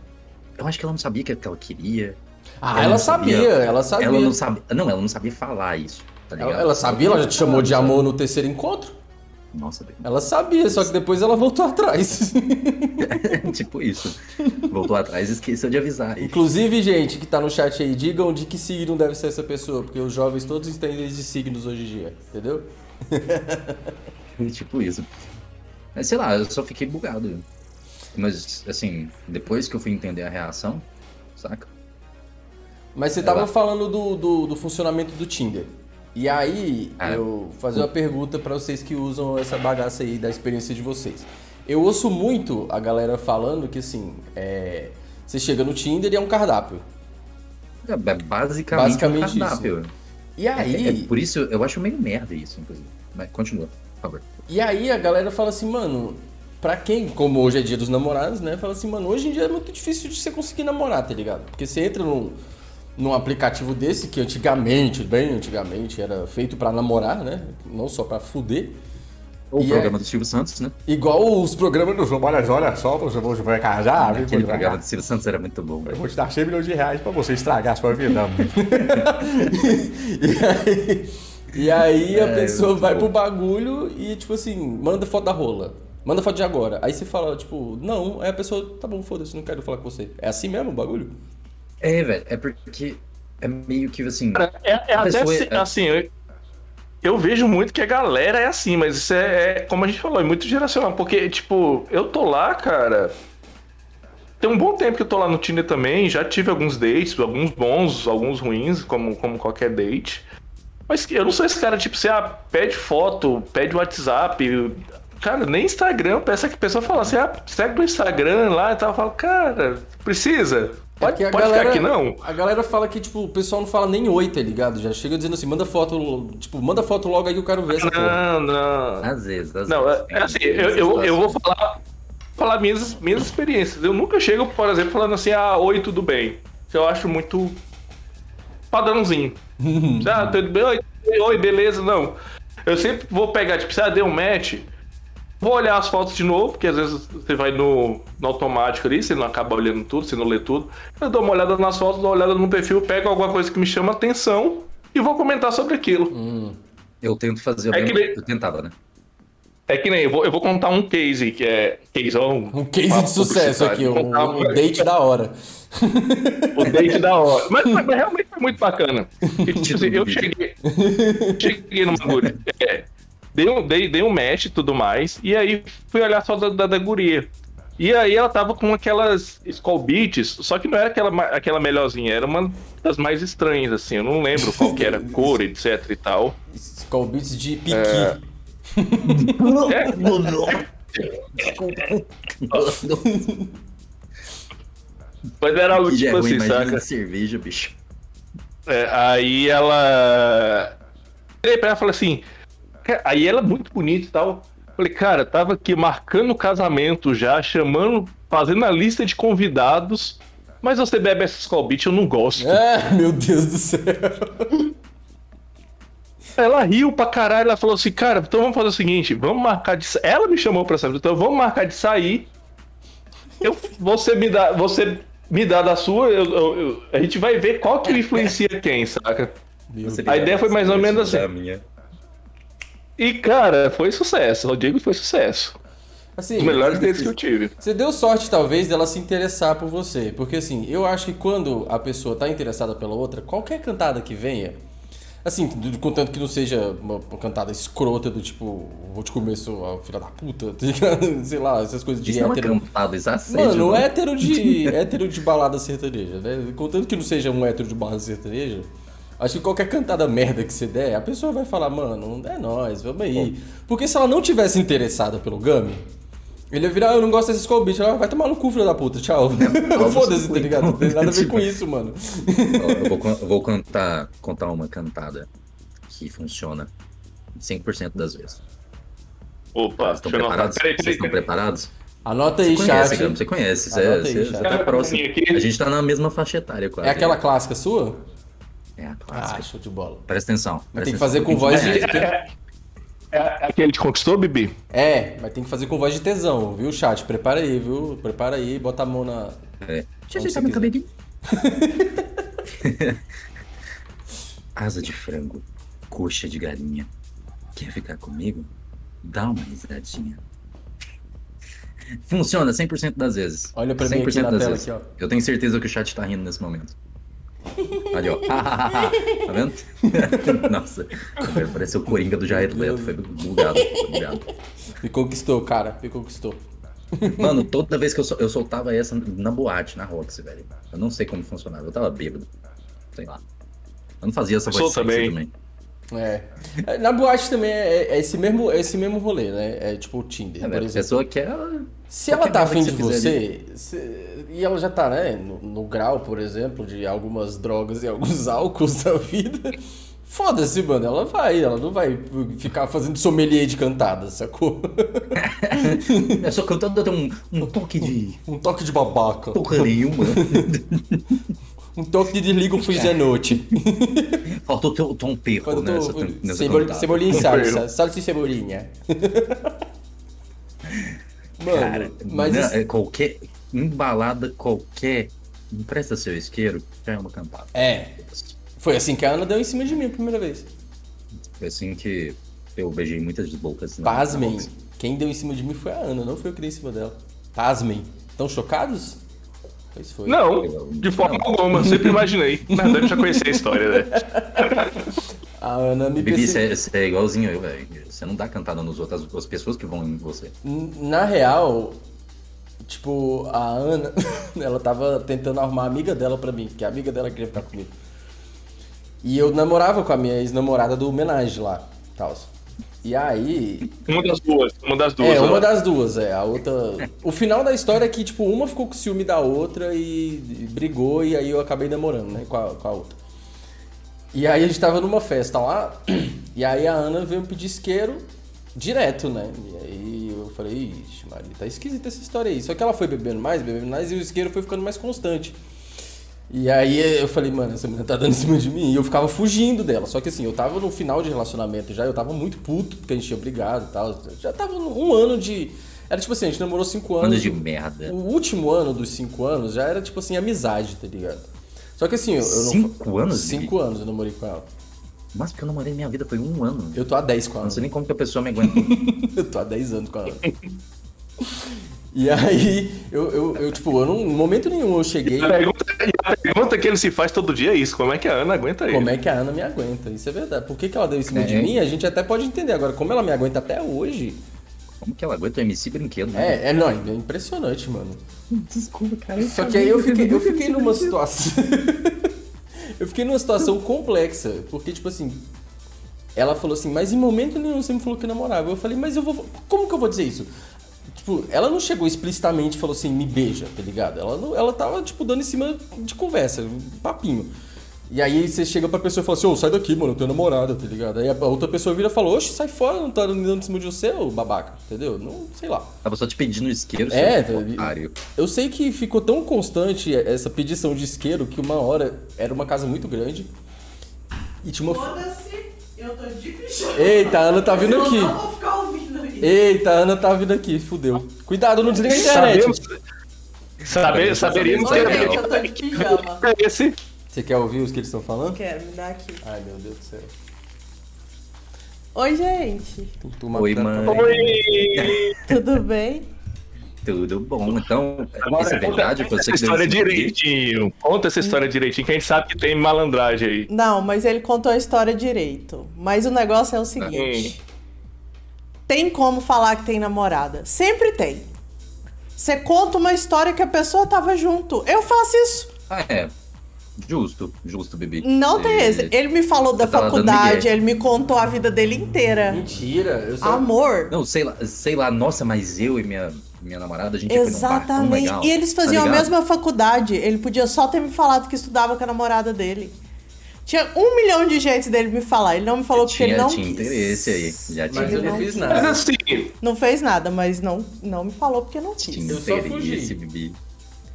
Eu acho que ela não sabia o que ela queria. Ah, ela, não sabia, ela sabia. Ela não sabia. Não, ela não sabia falar isso, tá ligado? Ela, ela sabia, ela já te chamou de amor no terceiro encontro? Nossa. Ela sabia, só que depois ela voltou atrás. tipo isso. Voltou atrás e esqueceu de avisar. Inclusive, gente que tá no chat aí, digam de que signo deve ser essa pessoa, porque os jovens todos entendem de signos hoje em dia, entendeu? tipo isso. Mas sei lá, eu só fiquei bugado. Mas, assim, depois que eu fui entender a reação, saca? Mas você tava falando do, do, do funcionamento do Tinder. E aí, Ah, eu vou fazer uma pergunta pra vocês que usam essa bagaça aí da experiência de vocês. Eu ouço muito a galera falando que assim, é, você chega no Tinder e é um cardápio. É é basicamente, Basicamente um cardápio. E É, aí, é por isso, eu acho meio merda isso, inclusive. Mas continua, por favor. E aí a galera fala assim, mano, pra quem, como hoje é dia dos namorados, né? Fala assim, mano, hoje em dia é muito difícil de você conseguir namorar, tá ligado? Porque você entra num, num aplicativo desse, que antigamente, bem antigamente, era feito pra namorar, né? Não só pra fuder. O E programa é- do Silvio Santos, né? Igual os programas do Olha, olha só, você vai casar, Aquele programa do Silvio Santos era muito bom. Eu vou te dar 100 milhões de reais pra você estragar a sua vida. e aí, e aí a É, pessoa vai bom. pro bagulho e, tipo assim, manda foto da rola. Manda foto de agora. Aí você fala, tipo, não. Aí a pessoa, tá bom, foda-se, não quero falar com você. É assim mesmo o bagulho? É, velho, é porque é meio que assim. Cara, é, é até se- é- assim, eu, eu vejo muito que a galera é assim, mas isso é, é, como a gente falou, é muito geracional, porque, tipo, eu tô lá, cara. Tem um bom tempo que eu tô lá no Tinder também, já tive alguns dates, alguns bons, alguns ruins, como, como qualquer date. Mas eu não sou esse cara, tipo, você ah, pede foto, pede WhatsApp. Cara, nem Instagram, peça que a pessoa fala assim, ah, segue no Instagram lá e tal. Eu falo, cara, precisa? Pode, É pode galera, ficar aqui não? A galera fala que, tipo, o pessoal não fala nem oi, tá ligado? Já chega dizendo assim, manda foto, tipo, manda foto logo aí que eu quero ver essa porra. Não, não. Às vezes, às Não, vezes. é, é assim, eu, eu, eu vou falar, falar minhas, minhas experiências. Eu nunca chego, por exemplo, falando assim, ah, oi, tudo bem. Eu acho muito padrãozinho. ah, tudo bem? Oi, oi, beleza, não. Eu sempre vou pegar, tipo, se ah, deu um match, vou olhar as fotos de novo, porque às vezes você vai no, no automático ali, você não acaba olhando tudo, você não lê tudo. Eu dou uma olhada nas fotos, dou uma olhada no perfil, pego alguma coisa que me chama atenção e vou comentar sobre aquilo. Eu tento fazer o É mesmo. que nem- Eu tentava, né? É que nem, eu vou, eu vou contar um case que é. Case, ó, Um case de sucesso aqui, um, um date da hora. O date da hora. Mas, mas- mas realmente foi muito bacana. E, tipo assim, eu cheguei. Cheguei no bagulho. É, dei, um, dei, dei um match e tudo mais. E aí fui olhar só da, da, da guria. E aí ela tava com aquelas Skull Beats, só que não era aquela, aquela melhorzinha, era uma das mais estranhas, assim. Eu não lembro qual que era a cor, etc e tal. Skull Beats de piqui. É. Mas era algo Que já é tipo ruim, assim, saca? cerveja, bicho. É, aí ela. Pra ela e falei assim. "Ca- Aí ela muito bonita e tal. Falei, cara, tava aqui marcando o casamento já, chamando, fazendo a lista de convidados. Mas você bebe essa Skull Beach, eu não gosto. É, meu Deus do céu. Ela riu pra caralho, ela falou assim, cara, então vamos fazer o seguinte, vamos marcar de Ela me chamou pra sair, então vamos marcar de sair. Eu, você me dá, você me dá da sua, eu- eu- a gente vai ver qual que influencia quem, saca? Você A ideia foi mais ou menos da assim. E, cara, foi sucesso. Que foi sucesso. Assim, Os melhores dates que eu tive. Você deu sorte, talvez, dela se interessar por você. Porque, assim, eu acho que quando a pessoa tá interessada pela outra, qualquer cantada que venha, assim, contanto que não seja uma, uma cantada escrota do tipo, vou te comer, sua filha da puta, sei lá, essas coisas de Isso não é hétero. cantada, isso é assédio. Mano, né? hétero de, hétero de balada sertaneja, né? Contanto que não seja um hétero de balada sertaneja, Acho que qualquer cantada merda que você der, a pessoa vai falar, mano, é nóis, vamos aí. Porque se ela não tivesse interessada pelo Gummy, ele ia virar, eu não gosto desses call bitch. Ela vai tomar no cu, filho da puta, tchau. Foda-se, tá ligado? Não tem nada a ver com isso, mano. Eu vou, eu vou contar, contar uma cantada que funciona 100% das vezes. Opa, Estão preparados? Peraí, Vocês peraí, estão peraí. preparados? Anota Você aí, conhece, chat. Gami, você conhece. Você, Anota aí, você, chat. você tá próximo. A gente tá na mesma faixa etária quase. É aquela clássica sua? É a Ah, clássica. show de bola. Presta atenção. Mas presta tem que atenção, fazer com voz de. mais. É aquele que conquistou, Bibi? É, mas tem que fazer com voz de tesão, viu, chat? Prepara aí, viu? Prepara aí, bota a mão na. É. Deixa eu ajeitar meu cabelinho. Asa de frango, coxa de galinha. Quer ficar comigo? Dá uma risadinha. Funciona 100% das vezes. Olha pra mim aqui 100% na tela, aqui, ó. Eu tenho certeza que o chat tá rindo nesse momento. Ali, ó. tá vendo? Nossa, parece o Coringa do Jared Leto. Foi bugado, foi bugado. Me conquistou, cara. Me conquistou. Mano, toda vez que eu, sol- eu soltava essa na boate, na Roxy, velho. Eu não sei como funcionava. Eu tava bêbado. Sei lá. Eu não fazia essa Eu voz sou sexy também. É. Na boate também é, é esse, mesmo, é esse mesmo rolê, né? É tipo o Tinder, É, por a exemplo. pessoa quer. Se ela tá afim de você se- e ela já tá, né, no, no grau, por exemplo, de algumas drogas e alguns álcools da vida, foda-se, mano, ela vai, ela não vai ficar fazendo sommelier de cantada, sacou? É só cantando tem um, um toque de Um toque de babaca, porra nenhuma. um toque de desliga o freezer à noite. Faltou teu tom perro eu nessa, tô, nessa cebol, cebolinha em Um salsa, salsa e cebolinha. Mano, Cara, mas não, isso- é qualquer. Embalada qualquer. Empresta seu isqueiro, já é uma cantada. é, foi assim que a Ana deu em cima de mim a primeira vez. Foi assim que eu beijei muitas bocas. Pasmem, quem deu em cima de mim foi a Ana, não foi eu que dei em cima dela. Pasmem. Estão chocados? Foi. Não, de forma alguma. Sempre imaginei. Na verdade, eu já conhecia a história, né? A Ana me Bibi, você é igualzinho eu, velho. Você não dá cantada nos outros, as pessoas que vão em você. Na real, tipo, a Ana, ela tava tentando arrumar a amiga dela pra mim, que a amiga dela queria ficar comigo. E eu namorava com a minha ex-namorada do homenagem lá, tal. E aí, Uma das duas. Uma das duas. é, ó. uma das duas, é. A outra. O final da história é que, tipo, uma ficou com ciúme da outra e, e brigou, e aí eu acabei namorando, né, com a, com a outra. E aí a gente tava numa festa lá, e aí a Ana veio pedir isqueiro direto, né? E aí eu falei, ixi, Maria, tá esquisita essa história aí. Só que ela foi bebendo mais, bebendo mais, e o isqueiro foi ficando mais constante. E aí eu falei, mano, essa menina tá dando em cima de mim. E eu ficava fugindo dela. Só que assim, eu tava no final de relacionamento já, eu tava muito puto porque a gente tinha brigado e tal. Já tava um ano de. Era tipo assim, a gente namorou cinco anos. Banda de merda. O último ano dos cinco anos já era tipo assim, amizade, tá ligado? Só que assim, eu, eu não. Cinco anos, Cinco anos eu namorei com ela. Mas porque eu namorei minha vida foi um ano. Eu tô há 10 com Não ela. sei nem como que a pessoa me aguenta. Eu tô há 10 anos com ela. E aí, eu, eu, eu, tipo, eu não, em momento nenhum eu cheguei. A pergunta, e a pergunta que ele se faz todo dia é isso: como é que a Ana aguenta ele? Como é que a Ana me aguenta? Isso é verdade. Por que, que ela deu em cima É. de mim? A gente até pode entender. Agora, como ela me aguenta até hoje. Como que ela aguenta o MC brinquedo? né? É, é, não, é impressionante, mano. Desculpa, cara. Só que aí eu fiquei, eu fiquei numa situação. eu fiquei numa situação complexa. Porque, tipo assim. Ela falou assim, mas em momento nenhum você me falou que namorava. Eu falei, mas eu vou. Como que eu vou dizer isso? Tipo, ela não chegou explicitamente e falou assim, me beija, tá ligado? Ela, não, ela tava, tipo, dando em cima de conversa, um papinho. E aí você chega pra pessoa e fala assim, ô, sai daqui, mano, eu tenho namorada, tá ligado? Aí a outra pessoa vira e fala, oxe, sai fora, não tá dando em cima de você, ô babaca, entendeu? Não, sei lá. Tava só te pedindo isqueiro, É, seu tá- otário. Eu sei que ficou tão constante essa pedição de isqueiro que uma hora era uma casa muito grande e tinha uma. Foda-se, eu tô de pijama. Eita, a Ana tá vindo eu aqui. não vou ficar ouvindo isso. Eita, a Ana tá vindo aqui, fudeu. Cuidado, não desliga a internet. Sabemos, saber, saberíamos que Oi, era gente, eu tô de pijama. esse. Você quer ouvir os que eles estão falando? Quero, me dá aqui. Ai, meu Deus do céu. Oi, gente. Oi, mãe. Oi! Tudo bem? Tudo bom. Então, Agora, isso é verdade? conta Você essa história direitinho. Conta essa história direitinho, que a gente sabe que tem malandragem aí. Não, mas ele contou a história direito. Mas o negócio é o seguinte: tem como falar que tem namorada? Sempre tem. Você conta uma história que a pessoa tava junto. Eu faço isso. Ah, é. Justo, justo, bebê. Não tem esse. Ele me falou da faculdade, ele me contou a vida dele inteira. Mentira, eu só. Amor. Não, sei lá, sei lá, nossa, mas eu e minha, minha namorada, a gente Exatamente. legal, e eles tá faziam a ligado? mesma faculdade. Ele podia só ter me falado que estudava com a namorada dele. Tinha um milhão de jeitos dele me falar. Ele não me falou porque ele não tinha quis. interesse aí. Já tinha Mas eu não fiz quis. Mas nada. assim, Não fez nada, mas não, não me falou porque não quis. Tinha Eu só interesse, fugi. bebê.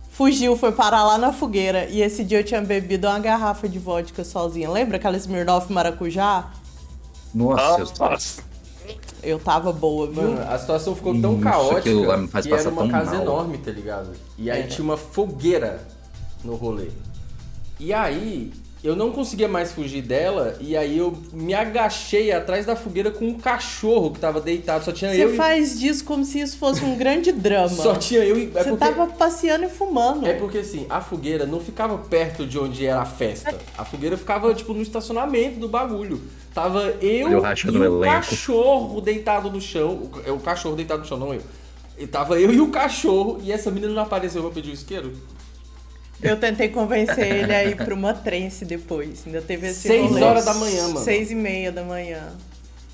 Fugiu, foi parar lá na fogueira. E esse dia eu tinha bebido uma garrafa de vodka sozinha. Lembra aquela Smirnoff maracujá? Nossa, eu só... nossa. Eu tava boa, viu? Mano, a situação ficou tão Isso, caótica lá me faz que era uma tão casa mal. enorme, tá ligado? E aí É. tinha uma fogueira no rolê. E aí eu não conseguia mais fugir dela e aí eu me agachei atrás da fogueira com um cachorro que tava deitado. Só tinha eu Você e... faz disso como se isso fosse um grande drama. Só tinha eu e... É Você porque... tava passeando e fumando. É porque assim, a fogueira não ficava perto de onde era a festa. A fogueira ficava, tipo, no estacionamento do bagulho. Tava eu e o o elenco. cachorro deitado no chão. O, é o cachorro deitado no chão, não eu. E tava eu e o cachorro, e essa menina não apareceu pra pedir o isqueiro. Eu tentei convencer ele a ir pra uma trance depois. Ainda teve esse Seis rolê. horas da manhã, mano. Seis e meia da manhã.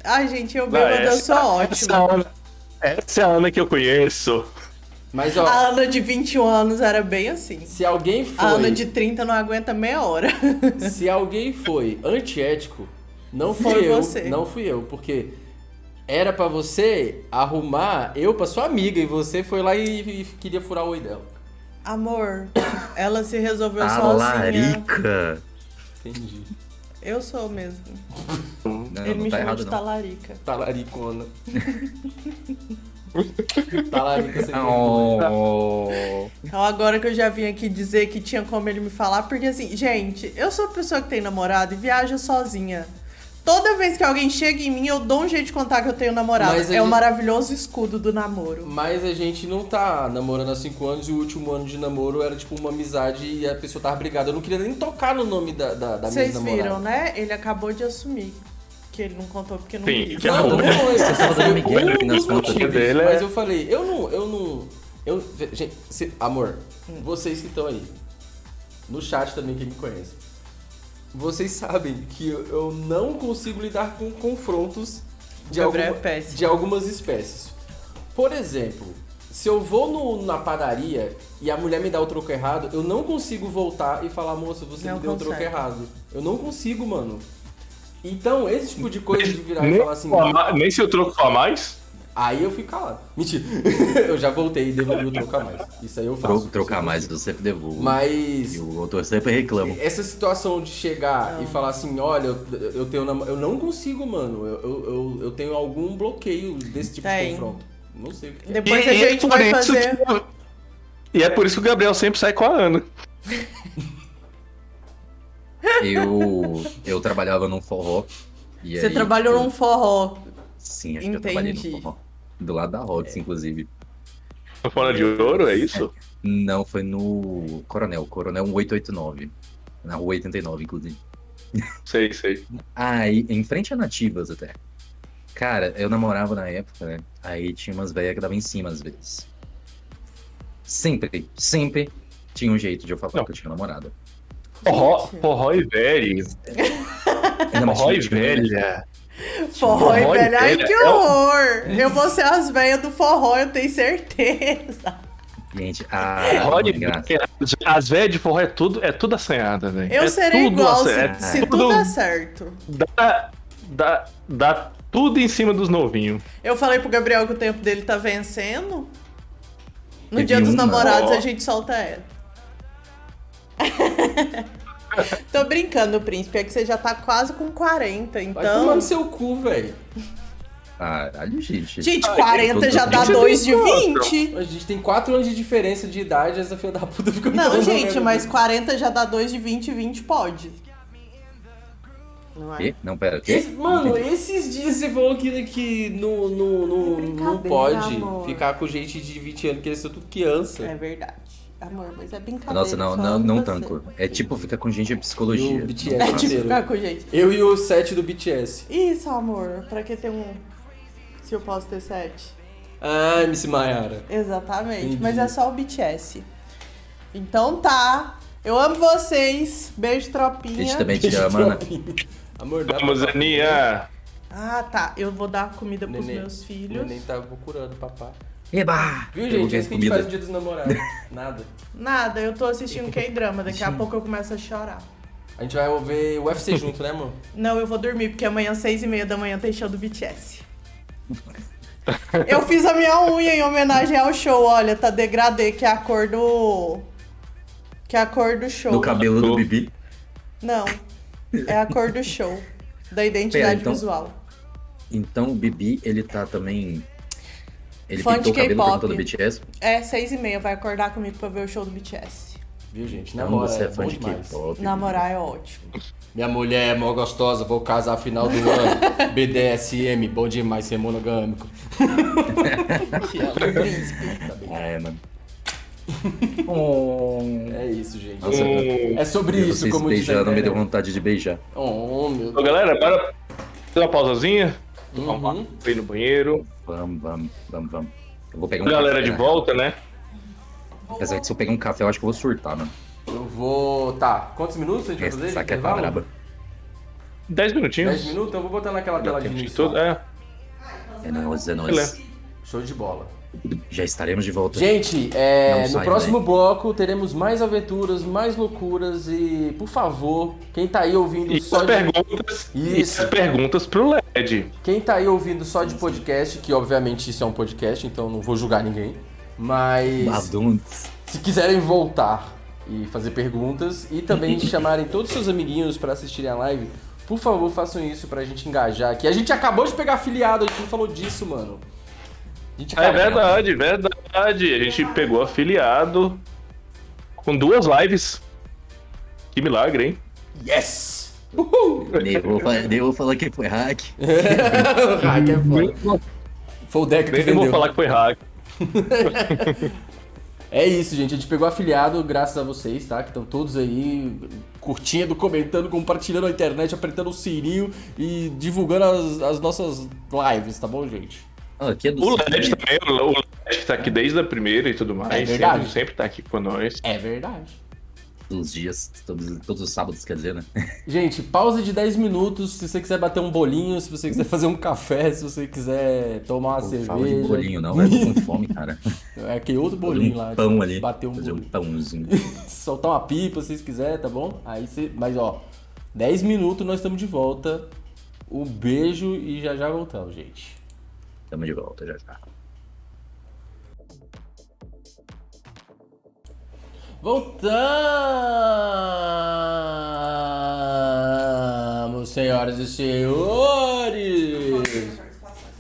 Ai, gente, eu bêbada, eu sou é ótima. Essa é a Ana que eu conheço. Mas ó, A Ana de 21 anos era bem assim. se alguém foi. A Ana de 30 não aguenta meia hora. Se alguém foi antiético, não fui Foi eu. você. Não fui eu, porque era pra você arrumar eu pra sua amiga e você foi lá e, e queria furar o oi dela. Amor, ela se resolveu A sozinha. larica. Entendi. Eu sou mesmo. Não, ele não me tá chamou errado de não. talarica. Talaricona. Talarica sem Oh. Então agora que eu já vim aqui dizer que tinha como ele me falar, porque assim, gente, eu sou a pessoa que tem namorado e viaja sozinha. Toda vez que alguém chega em mim, eu dou um jeito de contar que eu tenho namorado. É o gente- maravilhoso escudo do namoro. Mas a gente não tá namorando há 5 anos e o último ano de namoro era tipo uma amizade e a pessoa tava brigada. Eu não queria nem tocar no nome da, da, da minha Vocês namorada. viram, né? Ele acabou de assumir que ele não contou porque não Sim, quis. que Não, não foi. Dando um dos contas. dele é- Mas eu falei, eu não, eu não, eu, gente, se- amor, Hum. vocês que estão aí, no chat também quem me conhece, vocês sabem que eu, eu não consigo lidar com confrontos de, Gabriel alguma- é de algumas espécies. Por exemplo, se eu vou no- na padaria e a mulher me dá o troco errado, eu não consigo voltar e falar, moça, você Não me deu o troco consegue. errado. Eu não consigo, mano. Então, esse tipo de coisa de virar e Nem, falar assim. nem se o troco a mais. Aí eu fico calado. Mentira. eu já voltei e devolvi o trocar mais. Isso aí eu faço. Tro- Trocar eu mais, eu sempre devolvo. Mas E o autor sempre reclama. essa situação de chegar e falar assim, olha, eu, eu tenho nam- eu não consigo, mano. Eu, eu, eu, eu tenho algum bloqueio desse tipo Tem. de confronto. Não sei o que. é. Depois E- a e é gente por vai fazer. que- E é por isso que o Gabriel sempre sai com a Ana. Eu, eu trabalhava num forró. e Você aí, trabalhou tipo, num forró. Sim, acho que eu trabalhei Entendi. no forró. Do lado da Rox, inclusive. Fora de ouro, é isso? Não, foi no Coronel, Coronel 1889. Na rua 89, inclusive. Sei, sei. Aí, em frente a nativas até. Cara, eu namorava na época, né? Aí tinha umas velhas que davam em cima às vezes. Sempre, sempre tinha um jeito de eu falar Não. que eu tinha namorada. Forró, forró e velho. Forró e velha. Forró Forró velho. Ai, que é o- horror! Eu vou ser as velhas do forró, eu tenho certeza. Gente, a. Graça. velha. As velhas de forró é tudo, é tudo assanhada, velho. Eu é serei tudo igual se, assanhado. se É tudo der certo. Dá, dá, dá tudo em cima dos novinhos. Eu falei pro Gabriel que o tempo dele tá vencendo. No Teve dia dos uma- namorados a gente solta ela. Tô brincando, príncipe. É que você já tá quase com 40, Vai então. tomar no seu cu, velho. Caralho, gente. Gente, Ai, 40 todo já dá mundo 2 de tem 20. A gente tem 4 anos de diferença de idade, essa filha da puta fica Não, gente, mas 40 já dá 2 de 20 20 pode. Não é? Quê? Não, pera. Quê? Esse- mano, esses dias você falou que, que não, não, não, não pode amor. ficar com gente de 20 anos, que eles são tudo criança. É verdade. Amor, mas é brincadeira. Nossa, não, não, não tanco. É tipo ficar com gente de E psicologia. o BTS É tipo ficar com gente. Eu e o set do BTS. Isso, amor. Pra que ter um. Se eu posso ter sete? Ah, MC Mayara. Exatamente. Entendi. Mas é só o BTS. Então tá. Eu amo vocês. Beijo, A tropinha. gente também te ama, Ana. Amor, dá Vamos, pra- Aninha. Ah, tá. Eu vou dar comida pros Neném- meus filhos. Neném tá procurando papai. Eba! Viu, gente? É isso que a gente comida. faz no dia dos namorados. Nada. Nada, eu tô assistindo K-drama. Daqui a pouco eu começo a chorar. A gente vai ver o UFC junto, né, amor? Não, eu vou dormir, porque amanhã, seis e meia da manhã, tem show do BTS. Eu fiz a minha unha em homenagem ao show. Olha, tá degradê, que é a cor do... Que é a cor do show. Do cabelo do Bibi. Não, é a cor do show. Da identidade Pera, então- visual. Então o Bibi, ele tá também. Ele Fã de pintou o cabelo por conta do BTS. É, seis e meia, vai acordar comigo pra ver o show do BTS. Viu, gente? Namora, você é é fã bom de. K-pop. Namorar é ótimo. Minha mulher é mó gostosa, vou casar final do ano. BDSM, bom demais ser monogâmico. Que é príncipe, tá bem. É, mano. É isso, gente. Nossa, Hum. É sobre isso, vocês como diz a beijando, me deu vontade de beijar. Oh, meu Ô, galera, bora fazer uma pausazinha. Tomar Uhum. ir no banheiro. Vamos, vamos, vamos, vamos. Eu vou pegar um Galera café, de né? volta, né? Apesar que se eu pegar um café, eu acho que eu vou surtar, mano. Eu vou. Tá, quantos minutos a gente vai fazer? Essa aqui é braba. 10 minutinhos. 10 minutos? Eu vou botar naquela tela de de início. tudo. É. É nóis, é nóis. Beleza. Show de bola. Já estaremos de volta. Gente, é, no sai, próximo né? bloco teremos mais aventuras, mais loucuras e, por favor, quem tá aí ouvindo E só as de... perguntas, e Isso. as perguntas pro LED. Quem tá aí ouvindo só de podcast, que obviamente isso é um podcast, então não vou julgar ninguém, mas Badunts. se quiserem voltar e fazer perguntas e também chamarem todos os seus amiguinhos pra assistirem a live, por favor, façam isso pra gente engajar aqui. A gente acabou de pegar afiliado, a gente não falou disso, mano. Gente É acabou- verdade, verdade. A gente pegou afiliado com duas lives. Que milagre, hein? Yes! Uhul! Nem vou, fa- nem vou falar que foi hack. Hack é foda. Foi o deck que Nem vou vendeu. falar que foi hack. É isso, gente. A gente pegou afiliado graças a vocês, tá? Que estão todos aí curtindo, comentando, compartilhando a internet, apertando o sininho e divulgando as, as nossas lives, tá bom, gente? Ah, aqui é do O. LED também, o LED que tá aqui desde a primeira e tudo mais. É verdade. Sempre, sempre tá aqui com nós. É verdade. dos dias, todos, todos os sábados, quer dizer, né? Gente, pausa de 10 minutos se você quiser bater um bolinho, se você quiser fazer um café, se você quiser tomar uma Não cerveja. fala de bolinho, não, velho. Tô com fome, cara. É aquele outro bolinho um lá. pão ali. Bater um Fazer um bolinho. pãozinho. Soltar uma pipa se vocês quiserem, tá bom? Aí você. Mas ó, 10 minutos nós estamos de volta. Um beijo e já já voltamos, gente. Tamo de volta já já. Voltamos, senhoras e senhores!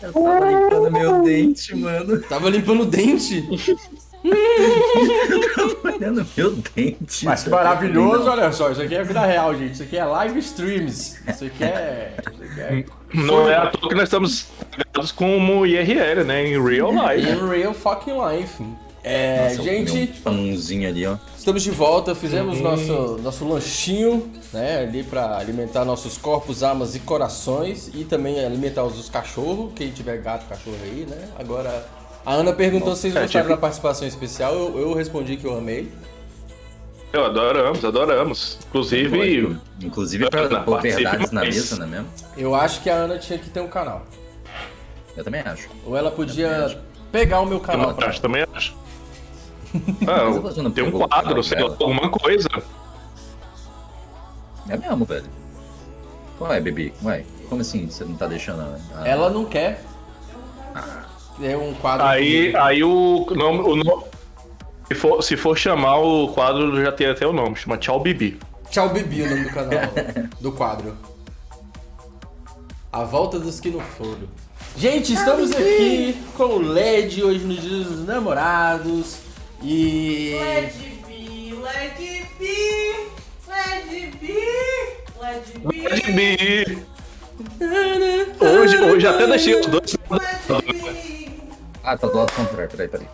Eu tava limpando meu dente, mano. Tava limpando o dente? Olhando meu dente. Mas que maravilhoso, olha só, isso aqui é vida real, gente. Isso aqui é live streams. Isso aqui é. Isso aqui é. Não é à toa que nós estamos ligados como IRL, né? Em real life. In real fucking life. É, Nossa, eu gente, Um pãozinho ali, ó. estamos de volta, fizemos nosso, nosso lanchinho, né, ali pra alimentar nossos corpos, almas e corações e também alimentar os dos cachorros, quem tiver gato, cachorro aí, né? Agora, a Ana perguntou se vocês é, gostaram tipo- da participação especial, eu, eu respondi que eu amei. Eu adoramos, adoramos. Inclusive, Lógico. Inclusive pra Ana, pôr verdades na mesa, não é mesmo? Eu acho que a Ana tinha que ter um canal. Eu também acho. Ou ela podia pegar o meu eu canal. pra acho, também acho. Ah, eu tem um quadro, sei lá, alguma coisa. É mesmo, velho. Ué, Bibi, ué, como assim você não tá deixando a- Ela não quer. É um quadro. Aí, comigo. aí o nome. O nome se, for, se for chamar o quadro, já tem até o nome, chama Tchau Bibi. Tchau, Bibi, o nome do canal. do quadro. A volta dos que não foram. Gente, estamos aqui com o LED hoje no Dia dos Namorados. E. Led B, Led B, Led B, Led B, Bibi! Hoje, hoje até deixei os dois. Led B. Ah, tá do lado contrário, peraí, peraí.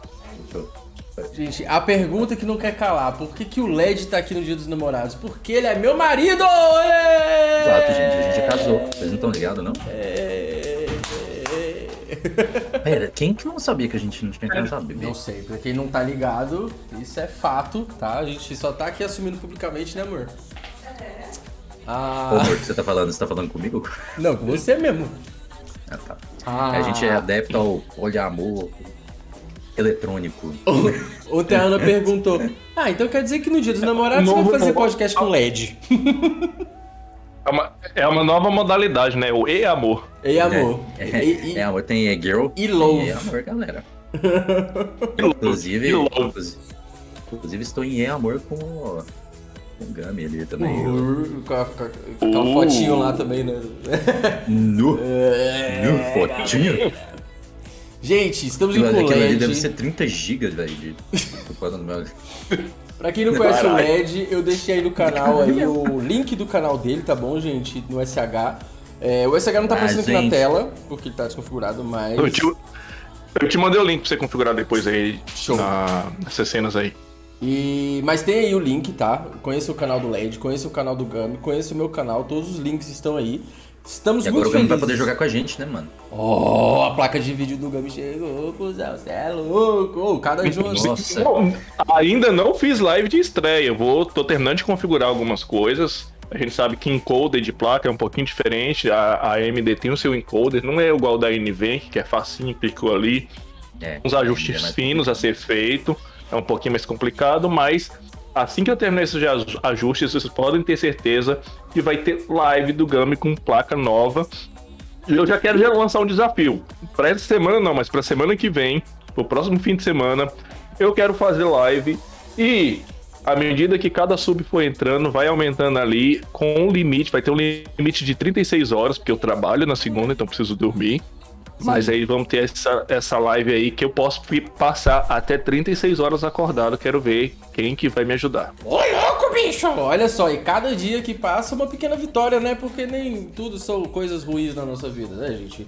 Deixa eu... Gente, a pergunta que não quer calar: por que, que o LED tá aqui no Dia dos Namorados? Porque ele é meu marido! Ê! Exato, gente, a gente casou. Vocês não estão ligados, não? É, é, Pera, quem que não sabia que a gente não tinha casado, bebê? Não sei, pra quem não tá ligado, isso é fato, tá? A gente só tá aqui assumindo publicamente, né, amor? Ô, Ah, amor, que você tá falando? Você tá falando comigo? não, com você mesmo. Ah, tá. Ah. A gente é adepto ao poliamor eletrônico. A Ana perguntou: Ah, então quer dizer que no dia dos namorados você vai fazer podcast com LED? É uma, é uma nova modalidade, né? O e-amor. Ei, amor. É, E- e- é, amor, tem é girl e love. e é amor, galera. Inclusive, E love. inclusive, inclusive estou em e amor com, o- com o Gami ali também. Uh, com a, com a- com aquela Uh. fotinho lá também, né? Nu, É, nu, fotinho. Gente, estamos em Aquilo ali LED. deve ser 30 gigas, velho, de. Pra quem não conhece o LED, eu deixei aí no canal aí o link do canal dele, tá bom, gente? No SH. É, o SH não tá Ah, aparecendo aqui na tela, porque ele tá desconfigurado, mas. Eu te, eu te mandei o link pra você configurar depois aí Show. na, nessas cenas aí. E... Mas tem aí o link, tá? Conheça o canal do LED, conheça o canal do Gami, conheça o meu canal, todos os links estão aí. Estamos E agora muito o Gami vai poder jogar com a gente, né, mano? Oh, a placa de vídeo do Gami chegou, cuzão, você é louco. Oh, cada jogo. Nossa. Bom, ainda não fiz live de estreia. Eu vou, tô terminando de configurar algumas coisas. A gente sabe que encoder de placa é um pouquinho diferente. A, a AMD tem o seu encoder, não é igual da NVENC, que é facinho, clicou ali. É, uns ajustes é finos a ser feito. É um pouquinho mais complicado, mas assim que eu terminar esses aj- ajustes, vocês podem ter certeza que vai ter live do Gami com placa nova. E eu já quero já lançar um desafio. Para essa semana não, mas para semana que vem, pro próximo fim de semana, eu quero fazer live e à medida que cada sub for entrando, vai aumentando ali com um limite, vai ter um limite de 36 horas, porque eu trabalho na segunda, então preciso dormir. Mas aí vamos ter essa, essa live aí que eu posso passar até 36 horas acordado. Quero ver quem que vai me ajudar. Ô, louco, bicho! Olha só, e cada dia que passa uma pequena vitória, né? Porque nem tudo são coisas ruins na nossa vida, né, gente?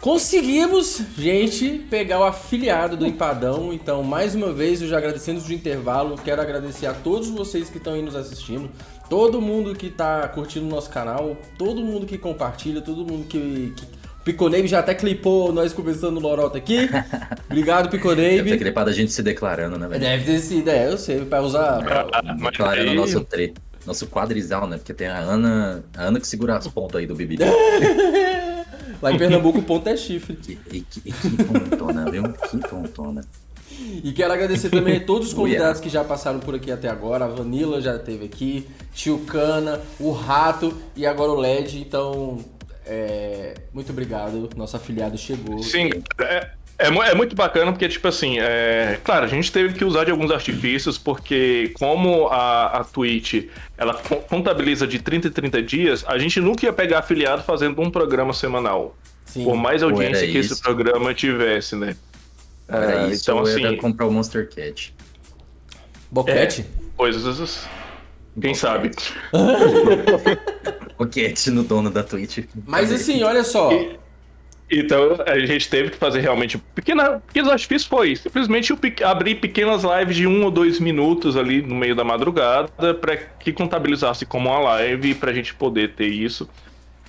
Conseguimos, gente, pegar o afiliado do Empadão. Então, mais uma vez, eu já agradecendo de intervalo, quero agradecer a todos vocês que estão aí nos assistindo, todo mundo que tá curtindo o nosso canal, todo mundo que compartilha, todo mundo que. que... Piconave já até clipou nós conversando no Lorota aqui. Obrigado, Deve ter clipado a gente se declarando, né, velho? Deve ter sido, é, eu sei, pra usar. Mas Declarando aí- nosso tre... Nosso quadrizal, né? Porque tem a Ana, a Ana que segura as pontas aí do BBB. Lá em Pernambuco o ponto é chifre. E, e, que- e que tontona, viu? Que tontona. E quero agradecer também a todos os Oh, yeah. convidados que já passaram por aqui até agora. A Vanilla já esteve aqui, Tio Cana, o Rato e agora o LED. Então, é, muito obrigado. Nosso afiliado chegou. Sim, é, é, é muito bacana porque, tipo assim, é, claro, a gente teve que usar de alguns artifícios, porque como a, a Twitch ela co- contabiliza de 30 em 30 dias, a gente nunca ia pegar afiliado fazendo um programa semanal. Sim. Por mais audiência que isso. esse programa tivesse, né? Era É, isso, então, ou era assim, comprar o Monster Cat. Boquete? coisas. Quem sabe? O Cat no dono da Twitch. Mas assim, olha só. Então a gente teve que fazer realmente pequena, pequenos artifícios foi simplesmente pe- abrir pequenas lives de um ou dois minutos ali no meio da madrugada para que contabilizasse como uma live para a gente poder ter isso.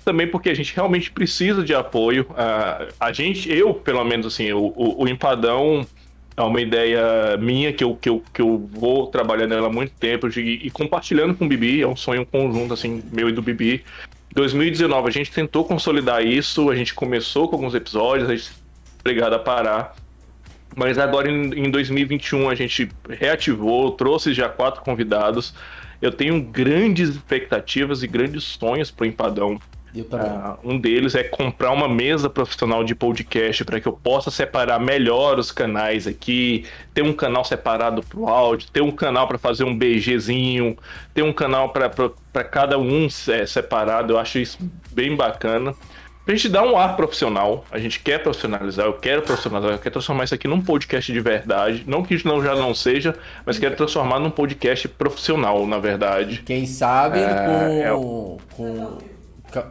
Também porque a gente realmente precisa de apoio. A, a gente, eu pelo menos assim, o, o, o empadão é uma ideia minha que eu, que eu, que eu vou trabalhando nela há muito tempo de- e compartilhando com o Bibi, é um sonho conjunto assim meu e do Bibi. 2019 a gente tentou consolidar isso, a gente começou com alguns episódios, a gente obrigado a parar. Mas agora em, em 2021 a gente reativou, trouxe já quatro convidados. Eu tenho grandes expectativas e grandes sonhos para o Empadão. Ah, um deles é comprar uma mesa profissional de podcast para que eu possa separar melhor os canais aqui, ter um canal separado para o áudio, ter um canal para fazer um BGzinho, ter um canal para cada um é, separado. Eu acho isso bem bacana. Pra gente dar um ar profissional, a gente quer profissionalizar, eu quero profissionalizar, eu quero transformar isso aqui num podcast de verdade. Não que isso não, já não seja, mas quero transformar num podcast profissional, na verdade. Quem sabe É, com. é com. Ca-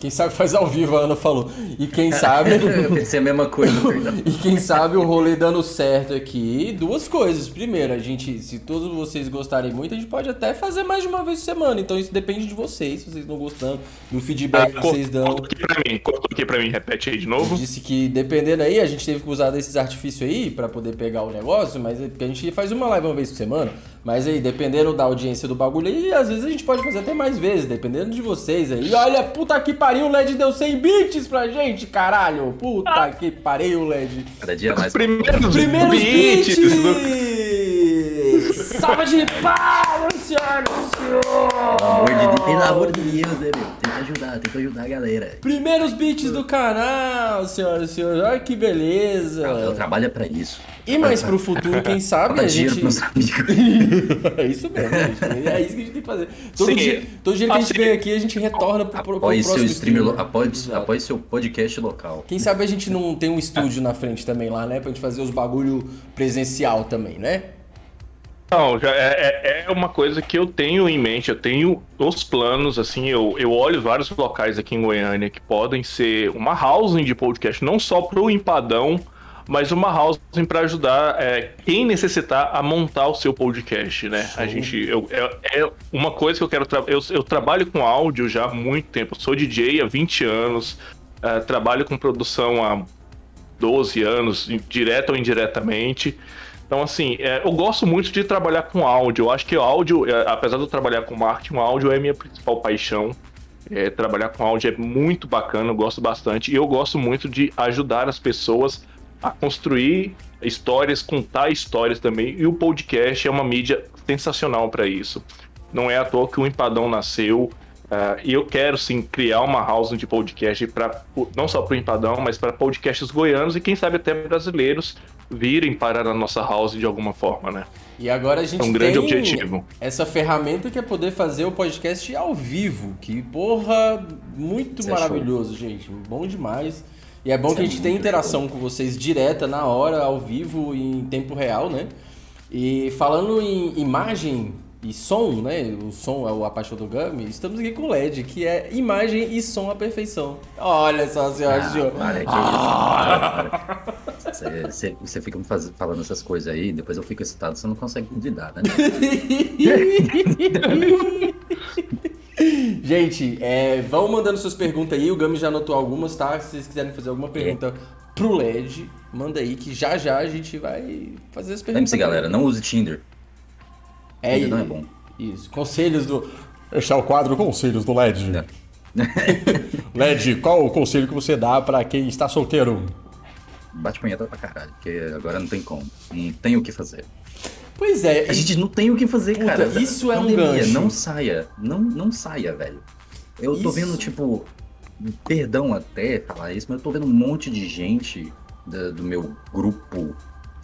Quem sabe faz ao vivo, a Ana falou. E quem sabe. Eu pensei a mesma coisa, perdão. E quem sabe o rolê dando certo aqui, duas coisas. Primeiro, a gente, se todos vocês gostarem muito, a gente pode até fazer mais de uma vez por semana. Então isso depende de vocês, se vocês estão gostando, do feedback que vocês dão. Cortou aqui pra mim, cortou aqui pra mim, repete aí de novo. Disse que dependendo aí, a gente teve que usar desses artifícios aí pra poder pegar o negócio, mas é porque a gente faz uma live uma vez por semana. Mas aí, dependendo da audiência do bagulho aí, às vezes a gente pode fazer até mais vezes, dependendo de vocês aí. E olha, puta que pariu, o LED deu 100 bits pra gente, caralho. Puta que pariu, LED. Cada dia mais. Primeiros, Primeiros beats do- beats! Salva de palmas, senhoras e Pelo senhores! amor de Deus, pelo amor de Deus, né, meu? Tem que ajudar, tem que ajudar a galera. Primeiros beats do canal, senhoras e senhores. Olha que beleza. Eu trabalho é pra isso. E mais pro futuro, quem sabe a gente... pros é isso mesmo, gente. É isso que a gente tem que fazer. Todo Sim. dia, todo dia que a gente Assim- vem aqui, a gente retorna pro, pro, pro Apoie seu próximo streamer, lo- Exato. apoie seu podcast local. Quem sabe a gente não tem um estúdio na frente também lá, né? Pra gente fazer os bagulho presencial também, né? Não, já é, é- é uma coisa que eu tenho em mente, eu tenho os planos, assim, eu, eu olho vários locais aqui em Goiânia que podem ser uma housing de podcast, não só pro empadão, mas uma housing para ajudar é, quem necessitar a montar o seu podcast, né? A gente, eu, é, é uma coisa que eu quero, tra eu, eu trabalho com áudio já há muito tempo, eu sou DJ há 20 anos, eh, trabalho com produção há 12 anos, direto ou indiretamente. Então, assim, é, eu gosto muito de trabalhar com áudio. Eu acho que o áudio, é, apesar de eu trabalhar com marketing, o áudio é a minha principal paixão. É, trabalhar com áudio é muito bacana, eu gosto bastante. E eu gosto muito de ajudar as pessoas a construir histórias, contar histórias também. E o podcast é uma mídia sensacional para isso. Não é à toa que o Empadão nasceu. Ah, e eu quero sim criar uma house de podcast para não só para o Empadão, mas para podcasts goianos e quem sabe até brasileiros virem parar na nossa house de alguma forma, né? E agora a gente É um grande tem objetivo. essa ferramenta que é poder fazer o podcast ao vivo. Que, porra, muito Isso é maravilhoso, gente. Bom demais. E é bom Isso que a é gente tenha muito interação com vocês direta, na hora, ao vivo, em tempo real, né? E falando em imagem e som, né? O som é o Apaixon do Gami. Estamos aqui com o LED, que é imagem e som à perfeição. Olha só, senhoras e Ah, senhores. para, que isso, para, para. Você, fica me faz- falando essas coisas aí, depois eu fico excitado, você não consegue lidar, né? Gente, é, vão mandando suas perguntas aí. O Gami já anotou algumas, tá? Se vocês quiserem fazer alguma pergunta pro LED, manda aí que já já a gente vai fazer as perguntas. Lembre-se, galera, não use Tinder. É, Tinder não é bom. Isso. Conselhos do. Este é o quadro Conselhos do LED. Né? LED, qual o conselho que você dá pra quem está solteiro? Bate punheta pra caralho, porque agora não tem como. Não tem o que fazer. Pois é. A gente não tem o que fazer, Puta, cara. isso é um Pandemia, gancho. Não saia. Não, não saia, velho. Eu tô Isso. vendo, tipo, perdão até falar isso, mas eu tô vendo um monte de gente da- do meu grupo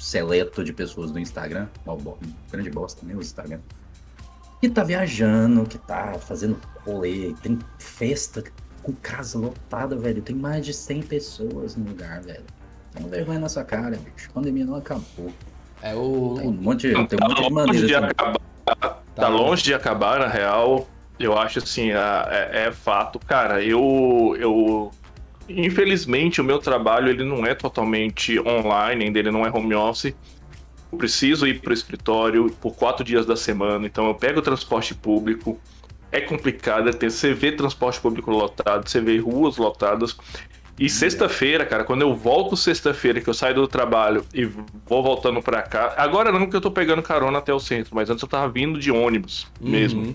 seleto de pessoas do Instagram, bo- grande bosta, né, o Instagram, que tá viajando, que tá fazendo rolê, tem festa com casa lotada, velho. Tem mais de 100 pessoas no lugar, velho. Tem vergonha na sua cara, bicho. A pandemia não acabou. É o. Tem um monte, tem um Tá monte de longe maneiras. de acabar. Tá Tá. longe de acabar, na real. Eu acho assim, é, é fato. Cara, eu, eu. Infelizmente, o meu trabalho ele não é totalmente online, ainda ele não é home office. Eu preciso ir para o escritório por quatro dias da semana, então eu pego o transporte público. É complicado, é ter, você vê transporte público lotado, você vê ruas lotadas. E sexta-feira, cara, quando eu volto sexta-feira, que eu saio do trabalho e vou voltando pra cá. Agora não que eu tô pegando carona até o centro, mas antes eu tava vindo de ônibus mesmo. Uhum.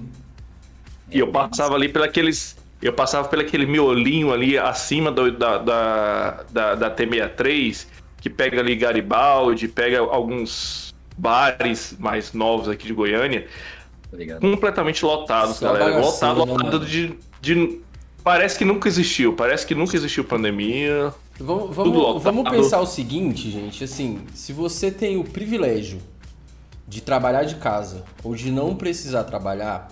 E eu passava ali pelaqueles. Eu passava pelo aquele miolinho ali acima do- da, da, da, da T63, que pega ali Garibaldi, pega alguns bares mais novos aqui de Goiânia, Tá ligado? completamente lotados, Só galera. Lotado, né, lotado de, de. Parece que nunca existiu, parece que nunca existiu pandemia. Vamos, Tudo vamos, lotado. vamos pensar o seguinte, gente. Assim, se você tem o privilégio de trabalhar de casa ou de não precisar trabalhar,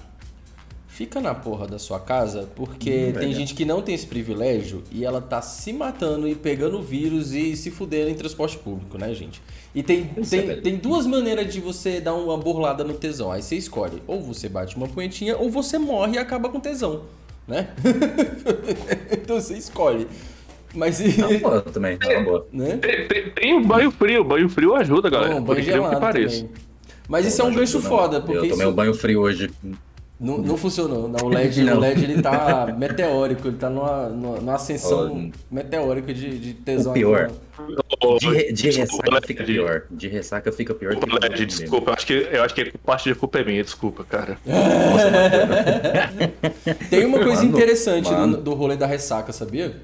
fica na porra da sua casa, porque tem verdade. gente que não tem esse privilégio e ela tá se matando e pegando vírus e se fudendo em transporte público, né, gente? E tem, Isso é tem, verdade. tem duas maneiras de você dar uma burlada no tesão. Aí você escolhe, ou você bate uma punhetinha, ou você morre e acaba com tesão. né? então você escolhe. Mas e. Tá uma boa também, tá uma boa. né? Tem, tem- tem o banho frio, banho frio ajuda, galera. Não, por banho incrível que pareça. também. Mas isso é um Não gancho não. foda, porque Eu tomei isso um banho frio hoje. Não, não funcionou. Não, o LED, Não. o LED ele tá meteórico, ele tá numa, numa, ascensão Oh, meteórica de, de tesão. O pior. De, de desculpa, ressaca fica pior. De ressaca fica pior. do Desculpa, de LED, desculpa. Eu acho, que, eu acho que parte da culpa é minha, desculpa, cara. Tem uma coisa Mano, interessante do, mano. do rolê da ressaca, sabia?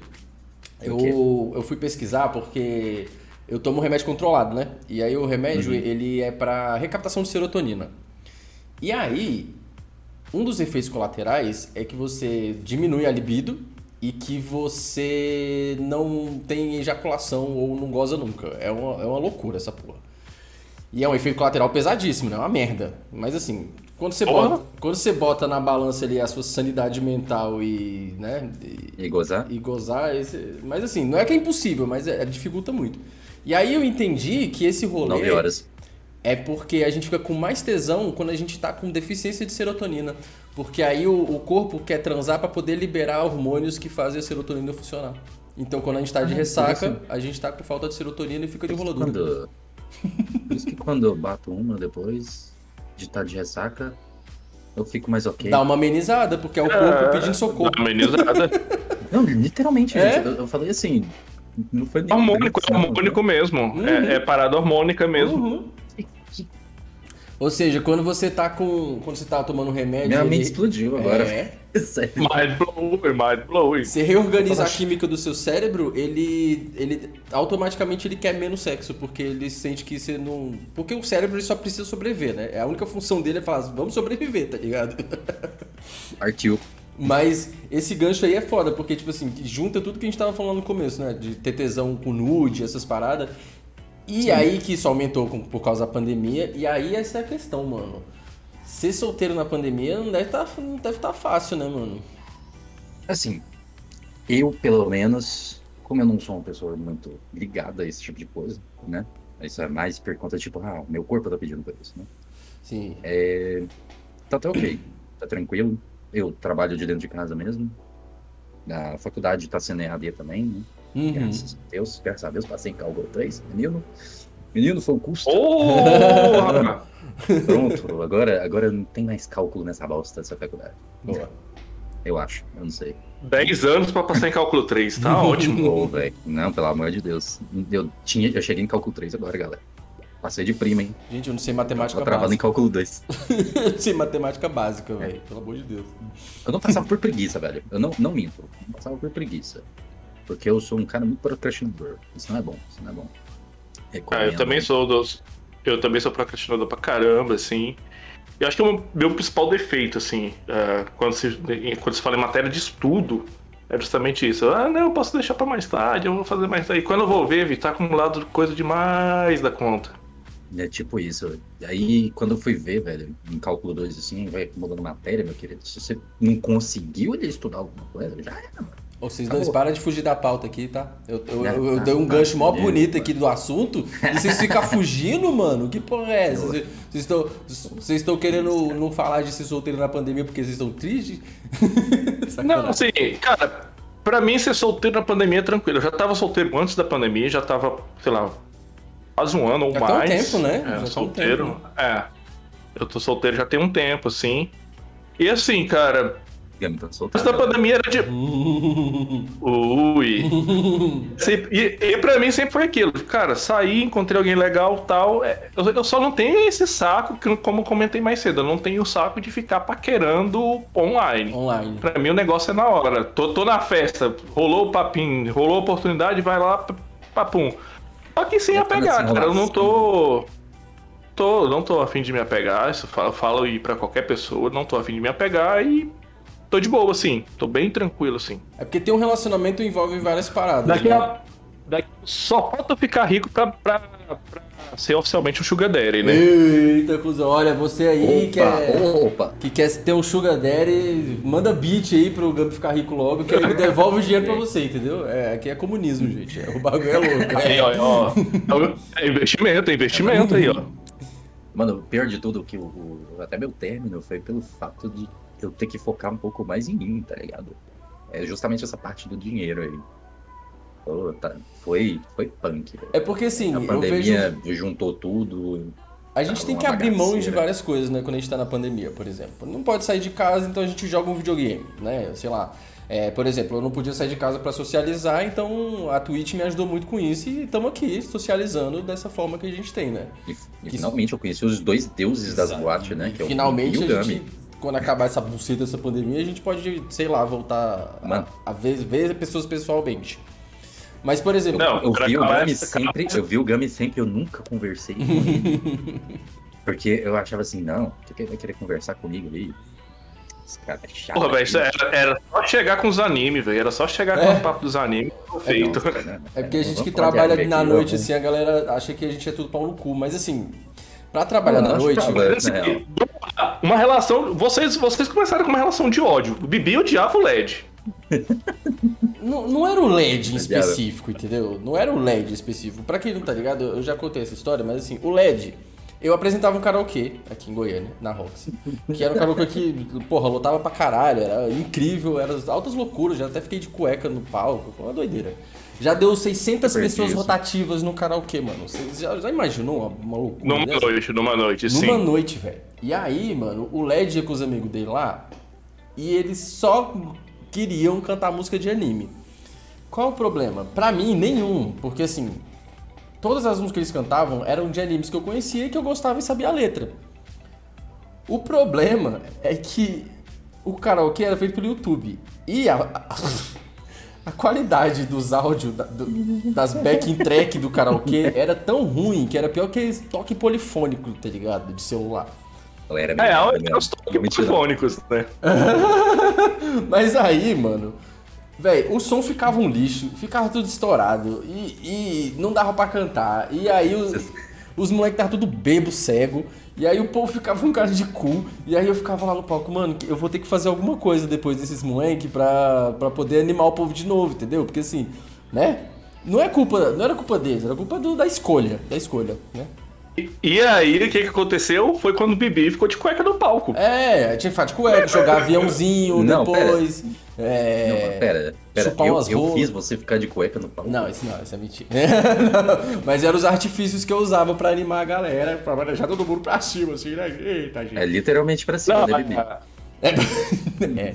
Eu, eu fui pesquisar porque eu tomo remédio controlado, né? E aí o remédio, Uhum. ele é pra recaptação de serotonina. E aí, um dos efeitos colaterais é que você diminui a libido e que você não tem ejaculação ou não goza nunca. É uma, é uma loucura essa porra. E é um efeito colateral pesadíssimo, né? É uma merda. Mas assim, quando você, Porra. bota, quando você bota na balança ali a sua sanidade mental e, né, e, E gozar? e gozar, esse- mas assim, não é que é impossível, mas é, dificulta muito. E aí eu entendi que esse rolê Nove horas. É porque a gente fica com mais tesão quando a gente tá com deficiência de serotonina. Porque aí o, o corpo quer transar pra poder liberar hormônios que fazem a serotonina funcionar. Então quando a gente tá de Ah, ressaca, a gente tá com falta de serotonina e fica de roladura. Quando... Por isso que quando eu bato uma depois de estar de ressaca, eu fico mais ok. Dá uma amenizada, porque é o corpo pedindo socorro. Dá uma amenizada. Não, literalmente, É? gente. Eu, eu falei assim. Não foi nem. Hormônico, é hormônico mesmo. É, é parada hormônica mesmo. Uhum. Ou seja, quando você tá com. Quando você tá tomando remédio. Minha mente ele- explodiu agora. É. Mind blowing, mind blowing. Você reorganiza a química do seu cérebro, ele, ele automaticamente ele quer menos sexo, porque ele sente que você não. Porque o cérebro ele só precisa sobreviver, né? A única função dele é falar, vamos sobreviver, tá ligado? Partiu. Mas esse gancho aí é foda, porque, tipo assim, junta tudo que a gente tava falando no começo, né? De ter tesão com nude, essas paradas. E aí que isso aumentou por causa da pandemia. E aí essa é a questão, mano. Ser solteiro na pandemia não deve tá, deve tá fácil, né, mano? Assim, eu, pelo menos, como eu não sou uma pessoa muito ligada a esse tipo de coisa, né? Isso é mais por conta, tipo, ah, o meu corpo tá pedindo por isso, né? Sim. Tá até ok, tá tranquilo. Eu trabalho de dentro de casa mesmo. A faculdade tá sendo EAD também, né? Uhum. Graças a Deus, graças a Deus, passei em cálculo 3, menino. Menino foi um custo. Oh! Pronto, agora, agora não tem mais cálculo nessa bosta dessa faculdade. Boa. Eu acho, eu não sei. 10 anos pra passar em cálculo 3, tá ótimo. Ô, velho. Não, pelo amor de Deus. Eu, tinha, eu cheguei em cálculo 3 agora, galera. Passei de prima, hein? Gente, eu não sei matemática Tô travado em básica. cálculo 2. Eu não sei matemática básica, velho. Pelo amor de Deus. Eu não passava por preguiça, velho. Eu não, não minto. Eu não passava por preguiça. Porque eu sou um cara muito procrastinador. Isso não é bom, isso não é bom. Ah, Recomendo. eu também sou dos. Eu também sou procrastinador pra caramba, assim. Eu acho que é o meu principal defeito, assim, é, quando, se, quando se fala em matéria de estudo, é justamente isso. Ah, não, eu posso deixar pra mais tarde, eu vou fazer mais tarde. Quando eu vou ver, vi, tá acumulado coisa demais da conta. É tipo isso. E aí, quando eu fui ver, velho, em cálculo 2, assim, vai mudando matéria, meu querido. Se você não conseguiu ele estudar alguma coisa, já era, mano. Ô, vocês Acabou. dois param de fugir da pauta aqui, tá? Eu, eu, eu, eu Tá, dei um gancho mó bonito aqui do assunto e vocês ficam fugindo, mano. Que porra é essa? Vocês estão, vocês estão querendo não falar de ser solteiro na pandemia porque vocês estão tristes? Não, assim, cara, pra mim ser solteiro na pandemia é tranquilo. Eu já tava solteiro antes da pandemia, já tava, sei lá, quase um ano ou Já tá um mais. tempo, né? É, Já tá um solteiro. tempo. É. Eu tô solteiro já tem um tempo, assim. E assim, cara, Gami tá antes soltado. da pandemia era de. Ui. Sempre- e, e pra mim sempre foi aquilo. Cara, saí, encontrei alguém legal tal. é, Eu, eu só não tenho esse saco, que, como eu comentei mais cedo, eu não tenho o saco de ficar paquerando online. Online. Pra mim o negócio é na hora. Tô, tô na festa, rolou o papinho, rolou a oportunidade, vai lá, papum. Só que sem pra apegar, cara. Eu não tô. tô não tô afim de me apegar. Isso eu falo, falo aí pra qualquer pessoa, não tô afim de me apegar e. Tô de boa, assim. Tô bem tranquilo, assim. É porque ter um relacionamento envolve várias paradas. Daqui né? a. Daqui, só falta eu ficar rico pra, pra, pra ser oficialmente um Sugar Daddy, né? Eita, cuzão. Olha, você aí que Opa, é. opa. Que quer ter um Sugar Daddy, manda beat aí pro Gump ficar rico logo, que aí ele devolve o dinheiro pra você, entendeu? É, aqui é comunismo, gente. É, o bagulho é louco. Aí, É. ó, ó. É investimento, é investimento aí, ó. Mano, o pior de tudo, que o, o- até meu término foi pelo fato de eu ter que focar um pouco mais em mim, tá ligado? É justamente essa parte do dinheiro aí. Pô, tá- foi, foi punk, velho. É porque assim, A eu vejo. pandemia juntou tudo. A gente Tá tem que abrir mão de várias coisas, né, quando a gente tá na pandemia, por exemplo. Não pode sair de casa, então a gente joga um videogame, né? Sei lá. É, por exemplo, eu não podia sair de casa pra socializar, então a Twitch me ajudou muito com isso e estamos aqui socializando dessa forma que a gente tem, né? E, Que- finalmente eu conheci os dois deuses das boates, né? Que é o Finalmente, a o gente, Gami. Quando acabar essa buceta dessa pandemia, a gente pode, sei lá, voltar a, Mano. a ver, ver pessoas pessoalmente. Mas, por exemplo, Não, Eu vi o Gami essa- sempre, eu vi o Gami sempre, eu nunca conversei com ele. Porque eu achava assim, não, por que ele vai querer conversar comigo aí? Esse cara é chato. Porra, velho, isso bicho. era, era só chegar com os animes, velho. Era só chegar É. com o papo dos animes. Feito. Não, né? É porque a gente que trabalha na noite, vamos- assim, a galera acha que a gente é tudo pau no cu. Mas assim, pra trabalhar na noite. real. assim, uma relação. Vocês, vocês começaram com uma relação de ódio. O Bibi odiava o LED. Não, não era o LED em específico, entendeu? Não era o LED específico. Pra quem não tá ligado, eu já contei essa história, mas assim, o LED. Eu apresentava um karaokê aqui em Goiânia, na Roxy. Que era um karaokê que, porra, lotava pra caralho, era incrível, era altas loucuras, já até fiquei de cueca no palco, foi uma doideira. Já deu 600 Eu perdi pessoas isso. rotativas no karaokê, mano. Você já, já imaginou uma, uma loucura? Numa dessa? noite, numa noite, sim. Numa noite, velho. E aí, mano, o LED ia com os amigos dele lá e eles só queriam cantar música de anime. Qual o problema? Pra mim, nenhum. Porque assim, todas as músicas que eles cantavam eram de animes que eu conhecia e que eu gostava e sabia a letra. O problema é que o karaokê era feito pelo YouTube. E a, a, qualidade dos áudios, da- do- das backing track do karaokê era tão ruim que era pior que toque polifônico, tá ligado? De celular. Galera, É, melhor, é né? os toques Não, mentira. polifônicos, né? Mas aí, mano, velho, o som ficava um lixo, ficava tudo estourado e, e não dava pra cantar. E aí os, os moleques estavam tudo bebo, cego. E aí o povo ficava com cara de cu. E aí eu ficava lá no palco, mano, eu vou ter que fazer alguma coisa depois desses moleques pra, pra poder animar o povo de novo, entendeu? Porque assim, né? Não é culpa, não era culpa deles, era culpa do- da escolha, da escolha, né? E, aí, o que, que aconteceu? Foi quando o Bibi ficou de cueca no palco. É, tinha que ficar de cueca, jogar aviãozinho Não, pera. depois. É... Não, pera, pera. chupar Eu, umas eu fiz você ficar de cueca no palco. Não, isso não, isso é mentira. Não, Mas eram os artifícios que eu usava pra animar a galera, pra deixar todo mundo pra cima, assim, né? Eita, gente. É literalmente pra cima, Não, né, Bibi? É.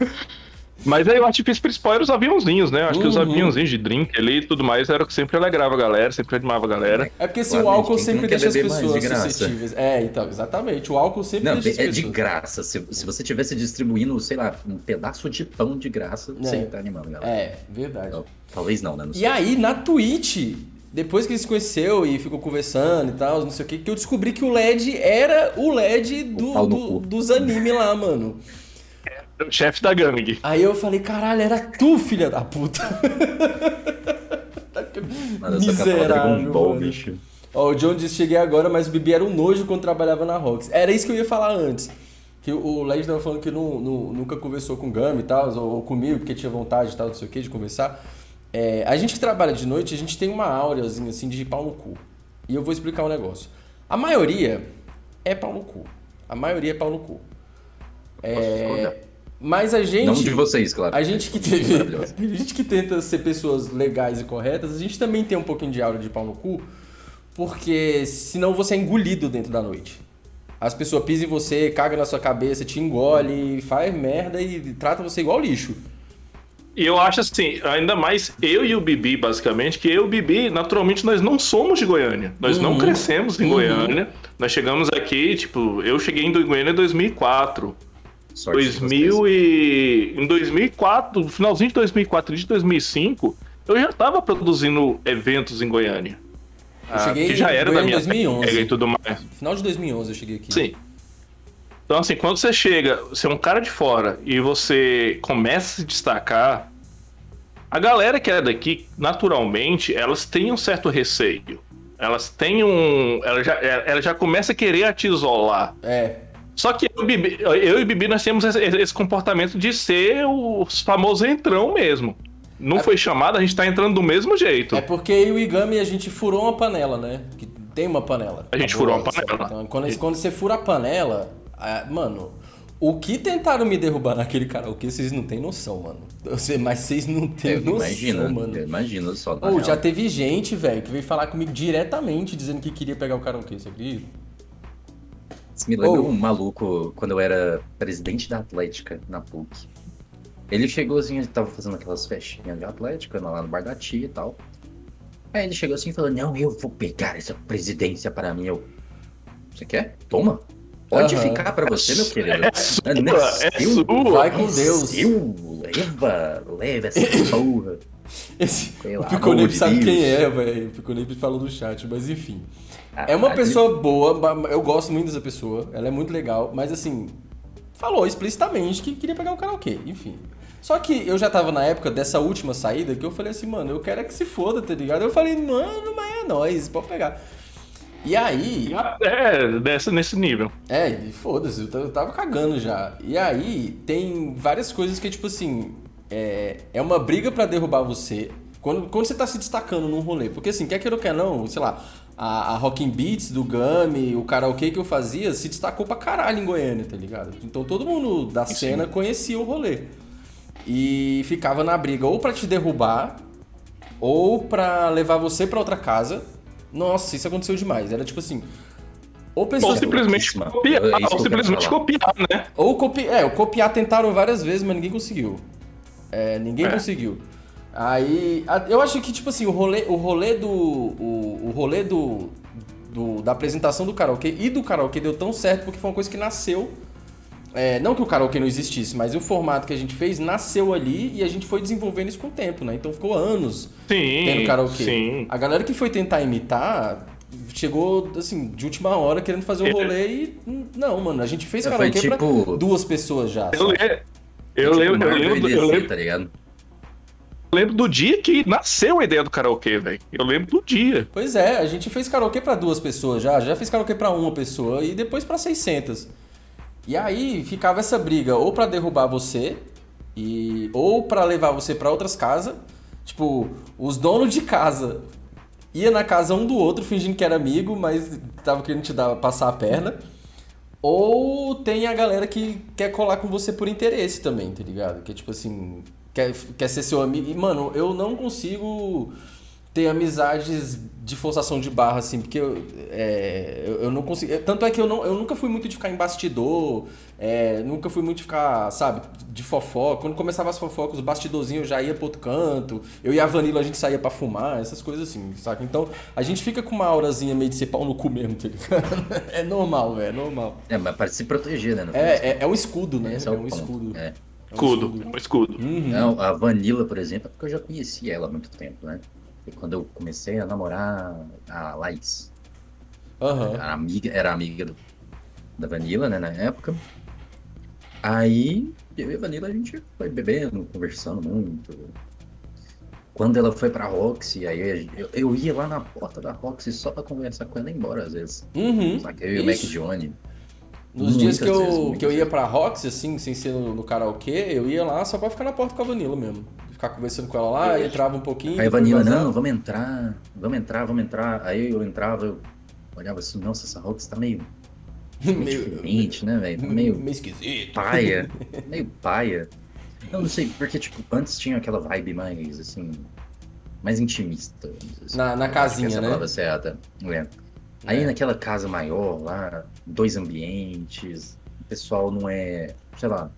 Mas aí o artifício principal era os aviãozinhos, né? Acho que os Uhum. aviãozinhos de drink ali e tudo mais era o que sempre alegrava a galera, sempre animava a galera. É porque assim, o álcool sempre deixa as pessoas suscetíveis. É, então, exatamente. O álcool sempre Não, deixa as é de pessoas. graça. Se, se você tivesse distribuindo, sei lá, um pedaço de pão de graça, você ia estar animando, galera. É, verdade. Não, Talvez não, né? Não. E aí, na Twitch, depois que ele se conheceu e ficou conversando e tal, não sei o que, que eu descobri que o LED era o LED do, do- dos animes lá, mano. O chefe da gangue. Aí eu falei, caralho, era tu, filha da puta. De Miserável, bicho. Ó, o John disse, cheguei agora, mas o Bibi era um nojo quando trabalhava na Rox. Era isso que eu ia falar antes. Que o Led tava falando que não, não- nunca conversou com o Gami e tal, ou, ou comigo, porque tinha vontade e tal, não sei o que, de conversar. É, a gente que trabalha de noite, a gente tem uma áureazinha assim de pau no cu. E eu vou explicar um negócio. A maioria é pau no cu. A maioria é pau no cu. É, mas a gente. Não de vocês, claro. A gente que teve. A gente que tenta ser pessoas legais e corretas, a gente também tem um pouquinho de aura de pau no cu, porque senão você é engolido dentro da noite. As pessoas pisam em você, cagam na sua cabeça, te engole, faz merda e trata você igual lixo. E eu acho assim, ainda mais eu e o Bibi, basicamente, que eu e o Bibi, naturalmente, nós não somos de Goiânia. Nós não Uhum. crescemos em Uhum. Goiânia. Nós chegamos aqui, tipo, eu cheguei em Goiânia em 2004. Sorte de vocês. 2000 e... Em 2004, no finalzinho de 2004 e de 2005, eu já tava produzindo eventos em Goiânia. Eu Ah, cheguei que já em era da minha em 2011. técnica e tudo mais. Final de 2011 eu cheguei aqui. Sim. Então, assim, quando você chega, você é um cara de fora e você começa a se destacar, a galera que é daqui, naturalmente, elas têm um certo receio. Elas têm um. Ela já, ela já começa a querer te isolar. É. Só que eu, e Bibi- eu e o Bibi, nós temos esse, esse comportamento de ser o famoso entrão mesmo. Não foi chamado, a gente tá entrando do mesmo jeito. É porque eu e o Igami a gente furou uma panela, né? Que tem uma panela. A gente furou uma panela. Então, quando, quando você fura a panela, ah, mano, o que tentaram me derrubar naquele karaokê, vocês não têm noção, mano. Eu sei, Mas vocês não têm Eu noção, imagino, mano. eu imagino só. real. já teve gente, velho, que veio falar comigo diretamente dizendo que queria pegar o karaokê, você acredita? Isso me lembra Ou- um maluco quando eu era presidente da Atlética na PUC. Ele chegou assim, ele tava fazendo aquelas festinhas de Atlética lá no bar da tia e tal. Aí ele chegou assim e falou: Não, eu vou pegar essa presidência para mim. Eu, você quer? Toma. Pode Aham. ficar pra você, meu querido. É sua, Não é sua. Vai com Deus. Seu, leva, leva essa porra. Esse, o de sabe Deus. quem é, velho. O Piconip falou no chat, mas enfim. É uma Ah, pessoa boa, eu gosto muito dessa pessoa, ela é muito legal, mas assim, falou explicitamente que queria pegar o karaokê, enfim. Só que eu já tava na época dessa última saída que eu falei assim, mano, eu quero é que se foda, tá ligado? Eu falei, mano, mas é nóis, pode pegar. E aí, É, dessa, nesse nível. é, e foda-se, eu tava cagando já. E aí, tem várias coisas que, tipo assim, é, é uma briga pra derrubar você quando, quando você tá se destacando num rolê. Porque assim, quer queira ou quer não, sei lá, a, a Rockin' Beats do Gami, o karaokê que eu fazia, se destacou pra caralho em Goiânia, tá ligado? Então todo mundo da cena conhecia o rolê. E ficava na briga ou pra te derrubar, ou pra levar você pra outra casa. Nossa, isso aconteceu demais. Era tipo assim. Ou Ou pessoas. simplesmente louquíssima. copiar, É que eu ou simplesmente copiar, né? Ou copi... É, o copiar tentaram várias vezes, mas ninguém conseguiu. É, ninguém É. conseguiu. Aí, a- eu acho que, tipo assim, o rolê, o rolê do. O, o rolê do, do- Da apresentação do karaokê e do karaokê deu tão certo porque foi uma coisa que nasceu. é, não que o karaokê não existisse, mas o formato que a gente fez nasceu ali e a gente foi desenvolvendo isso com o tempo, né? Então ficou anos Sim. tendo karaokê. Sim. A galera que foi tentar imitar chegou, assim, de última hora querendo fazer um rolê e. Não, mano, a gente fez Foi karaokê tipo- pra duas pessoas já. Eu, eu, tipo, lembro, eu, lembro, do- eu lembro- tá ligado? eu lembro do dia que nasceu a ideia do karaokê, velho. Eu lembro do dia. Pois é, a gente fez karaokê pra duas pessoas já, já fez karaokê pra uma pessoa e depois pra 600. E aí ficava essa briga ou pra derrubar você e ou pra levar você pra outras casas. Tipo, os donos de casa ia na casa um do outro fingindo que era amigo, mas tava querendo te dar passar a perna. Ou tem a galera que quer colar com você por interesse também, tá ligado? Que é tipo assim, quer, quer ser seu amigo. E, mano, eu não consigo ter amizades de forçação de barra, assim, porque eu, é, eu, eu não consigo. Tanto é que eu, não, eu nunca fui muito de ficar em bastidor, é, nunca fui muito de ficar, sabe, de fofoca. Quando começava as fofocas, os bastidorzinhos eu já ia pro outro canto. Eu e a Vanilla a gente saía pra fumar, essas coisas assim, saca? Então a gente fica com uma aurazinha meio de ser pau no cu mesmo, tá ligado? É normal, velho, é normal. É, mas para se proteger, né? É, é, é um escudo, né? Esse É é um ponto. escudo. É. É um Escudo. Um escudo. Uhum. Não, a Vanilla, por exemplo, é porque eu já conhecia ela há muito tempo, né? E quando eu comecei a namorar a Laís, Aham. era amiga, era amiga do- da Vanilla, né, na época. Aí, eu e a Vanilla, a gente foi bebendo, conversando muito. Quando ela foi pra Roxy, aí eu, eu ia lá na porta da Roxy só pra conversar com ela e embora, às vezes. Uhum. Saca? Eu e o Mac. Johnny. Nos dias que eu, vezes, que eu ia pra Roxy, assim, sem ser no, no karaokê, eu ia lá só pra ficar na porta com a Vanilla mesmo. Ficar conversando com ela lá, entrava um pouquinho. Aí a Vanilla, não, vamos entrar, vamos entrar, vamos entrar. Aí eu entrava, eu olhava assim, nossa, essa Roxy tá meio, meio meio, diferente, né, velho? Tá meio meio esquisito. paia, meio paia. Não, não sei, porque, tipo, antes tinha aquela vibe mais, assim, mais intimista. assim. Na- na casinha, essa é né? palavra certa. É. Aí naquela casa maior lá, dois ambientes, o pessoal não é, sei lá,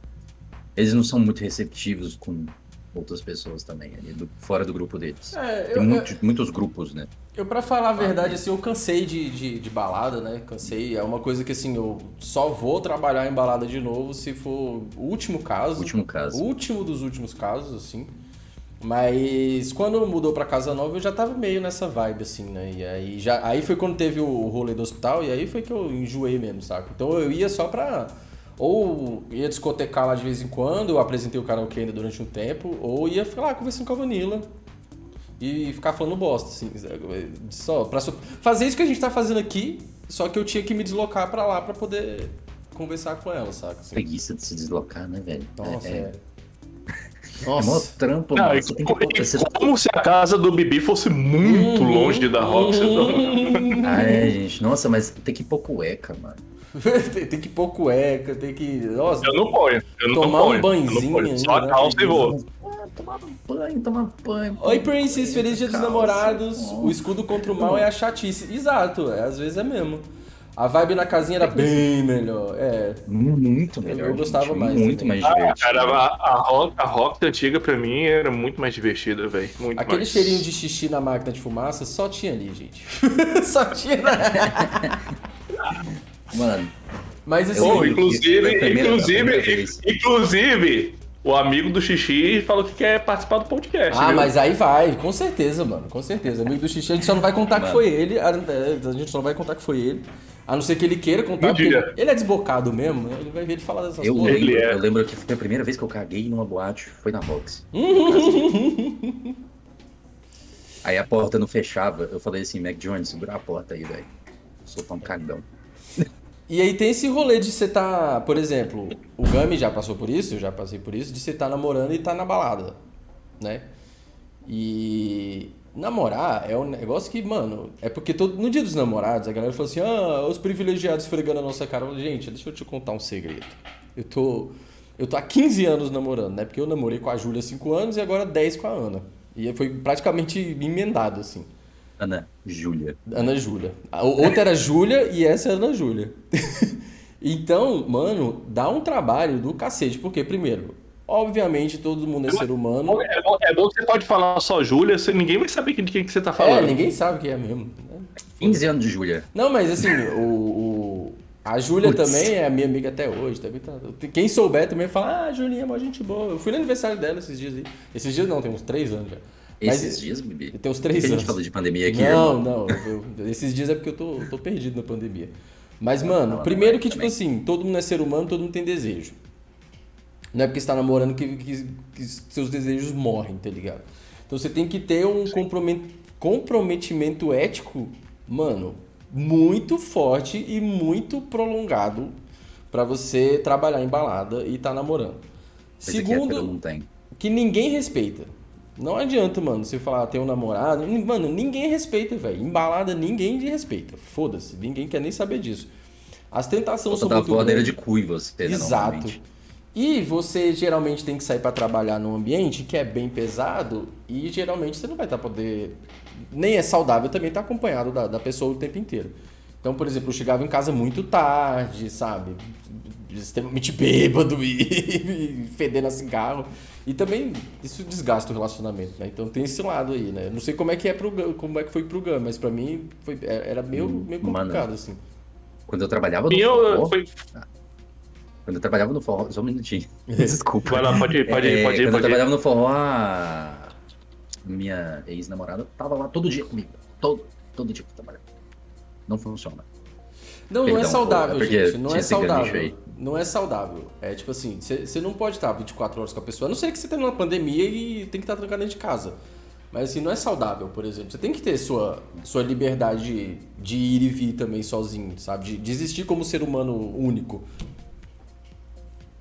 eles não são muito receptivos com outras pessoas também, ali, do- fora do grupo deles. É, eu, Tem muito- muitos grupos, né? eu, pra falar a verdade, assim, eu cansei de, de, de balada, né? Cansei. É uma coisa que, assim, eu só vou trabalhar em balada de novo se for o último caso. Último caso. O último dos últimos casos, assim. Mas quando mudou pra casa nova, eu já tava meio nessa vibe, assim, né? E aí, já, aí foi quando teve o rolê do hospital, e aí foi que eu enjoei mesmo, saca? Então eu ia só pra. Ou ia discotecar lá de vez em quando, eu apresentei o karaokê ainda durante um tempo, ou ia ficar lá conversando com a Vanilla e ficar falando bosta, assim. Só, pra so- fazer isso que a gente tá fazendo aqui, só que eu tinha que me deslocar pra lá pra poder conversar com ela, saca? Assim. Preguiça de se deslocar, né, velho? Nossa, é, é. é mó Nossa. trampo, Não, mano. e que e você- como se a casa do Bibi fosse muito Uhum. longe da Roxy. Ah, é, gente. Nossa, mas tem que pôr cueca, mano. tem, tem que pôr cueca, tem que. Nossa, Eu não ponho. Eu não Tomar um ponho, não banhozinho ponho. Só né? calça e vou. Ah, tomar banho, tomar banho. Oi, Princess, feliz dia dos namorados. O escudo contra o mal é a chatice. Exato, é, às vezes é mesmo. A vibe na casinha era bem melhor. É. Muito melhor. eu gostava gente, mais Muito também. mais Ah, divertido. cara, a, a, rock, a rock antiga pra mim era muito mais divertida, velho. Muito Aquele mais. cheirinho de xixi na máquina de fumaça só tinha ali, gente. só tinha. na- Mano, Mas assim. Foi inclusive, inclusive, inclusive, o amigo do Xixi falou que quer participar do podcast. Ah, viu? mas aí vai, com certeza, mano, com certeza. Amigo do xixi, a gente só não vai contar que Mano. foi ele, a, a gente só não vai contar que foi ele. A não ser que ele queira contar, porque ele, ele é desbocado mesmo? Ele vai ver ele falar dessas eu coisas. lembro, é. eu lembro que foi a primeira vez que eu caguei numa boate, foi na box. aí a porta não fechava, eu falei assim, Mac Jones, segura a porta aí, velho. Sou tão cagão. E aí tem esse rolê de você tá, por exemplo, o Gami já passou por isso, eu já passei por isso, de você tá namorando e tá na balada, né? E namorar é um negócio que, mano, é porque todo, no dia dos namorados a galera falou assim: ah, os privilegiados esfregando a nossa cara. Gente, deixa eu te contar um segredo. Eu tô, eu tô há 15 anos namorando, né? Porque eu namorei com a Júlia há 5 anos e agora 10 com a Ana. E foi praticamente emendado, assim. Ana Júlia. Ana Júlia. Outra era Júlia e essa é Ana Júlia. então, mano, dá um trabalho do cacete. Porque, primeiro, obviamente todo mundo é ser humano. É bom, é bom que você pode falar só Júlia, ninguém vai saber de quem que você tá falando. É, ninguém sabe quem é mesmo. né? 15 anos de Júlia. Não, mas assim, o, o- a Júlia também é minha amiga até hoje. Também tá, quem souber também fala, ah, Julinha é uma gente boa. Eu fui no aniversário dela esses dias aí. Esses dias não, tem uns três anos já. Mas- Esses dias, Bibi. Tem uns três que a anos. gente falou de pandemia aqui, Não, irmão? não. eu- esses dias é porque eu tô, tô perdido na pandemia. Mas, mano, não, primeiro que, tipo assim, todo mundo é ser humano, todo mundo tem desejo. Não é porque você tá namorando que, que- que seus desejos morrem, tá ligado? Então você tem que ter um compromet- comprometimento ético, mano, muito forte e muito prolongado pra você trabalhar em balada e tá namorando. Que hétero Segundo, não tem. que ninguém respeita. Não adianta, mano, você falar ter um namorado. Mano, ninguém respeita, velho. Embalada, ninguém respeita. Foda-se, ninguém quer nem saber disso. As tentações são muito grandes. de cu em você, né, Exato. E você geralmente tem que sair pra trabalhar num ambiente que é bem pesado e geralmente você não vai estar poder. Nem é saudável também estar acompanhado da, da pessoa o tempo inteiro. Então, por exemplo, eu chegava em casa muito tarde, sabe? Extremamente bêbado e, e fedendo a cigarro. E também isso desgasta o relacionamento, né? Então tem esse lado aí, né? Não sei como é que é pro Gun- como é que foi pro Gun, mas pra mim foi, era meio, meio Mano, complicado, assim. Quando eu trabalhava no eu, forró, foi, quando eu trabalhava no forró, só um minutinho. Desculpa. vai lá, pode ir, pode ir, É, pode ir, Quando eu pode ir. trabalhava no forró, a minha ex-namorada tava lá todo dia comigo. Todo, todo dia que eu trabalhava. Não funciona. Não, não é Perdão, saudável, é gente. Não é saudável. Não é saudável. É tipo assim, você não pode estar 24 horas com a pessoa. A não ser que você tenha uma pandemia e tem que estar trancado dentro de casa. Mas assim, não é saudável, por exemplo. Você tem que ter sua, sua liberdade de, de ir e vir também sozinho, sabe? De, de existir como ser humano único.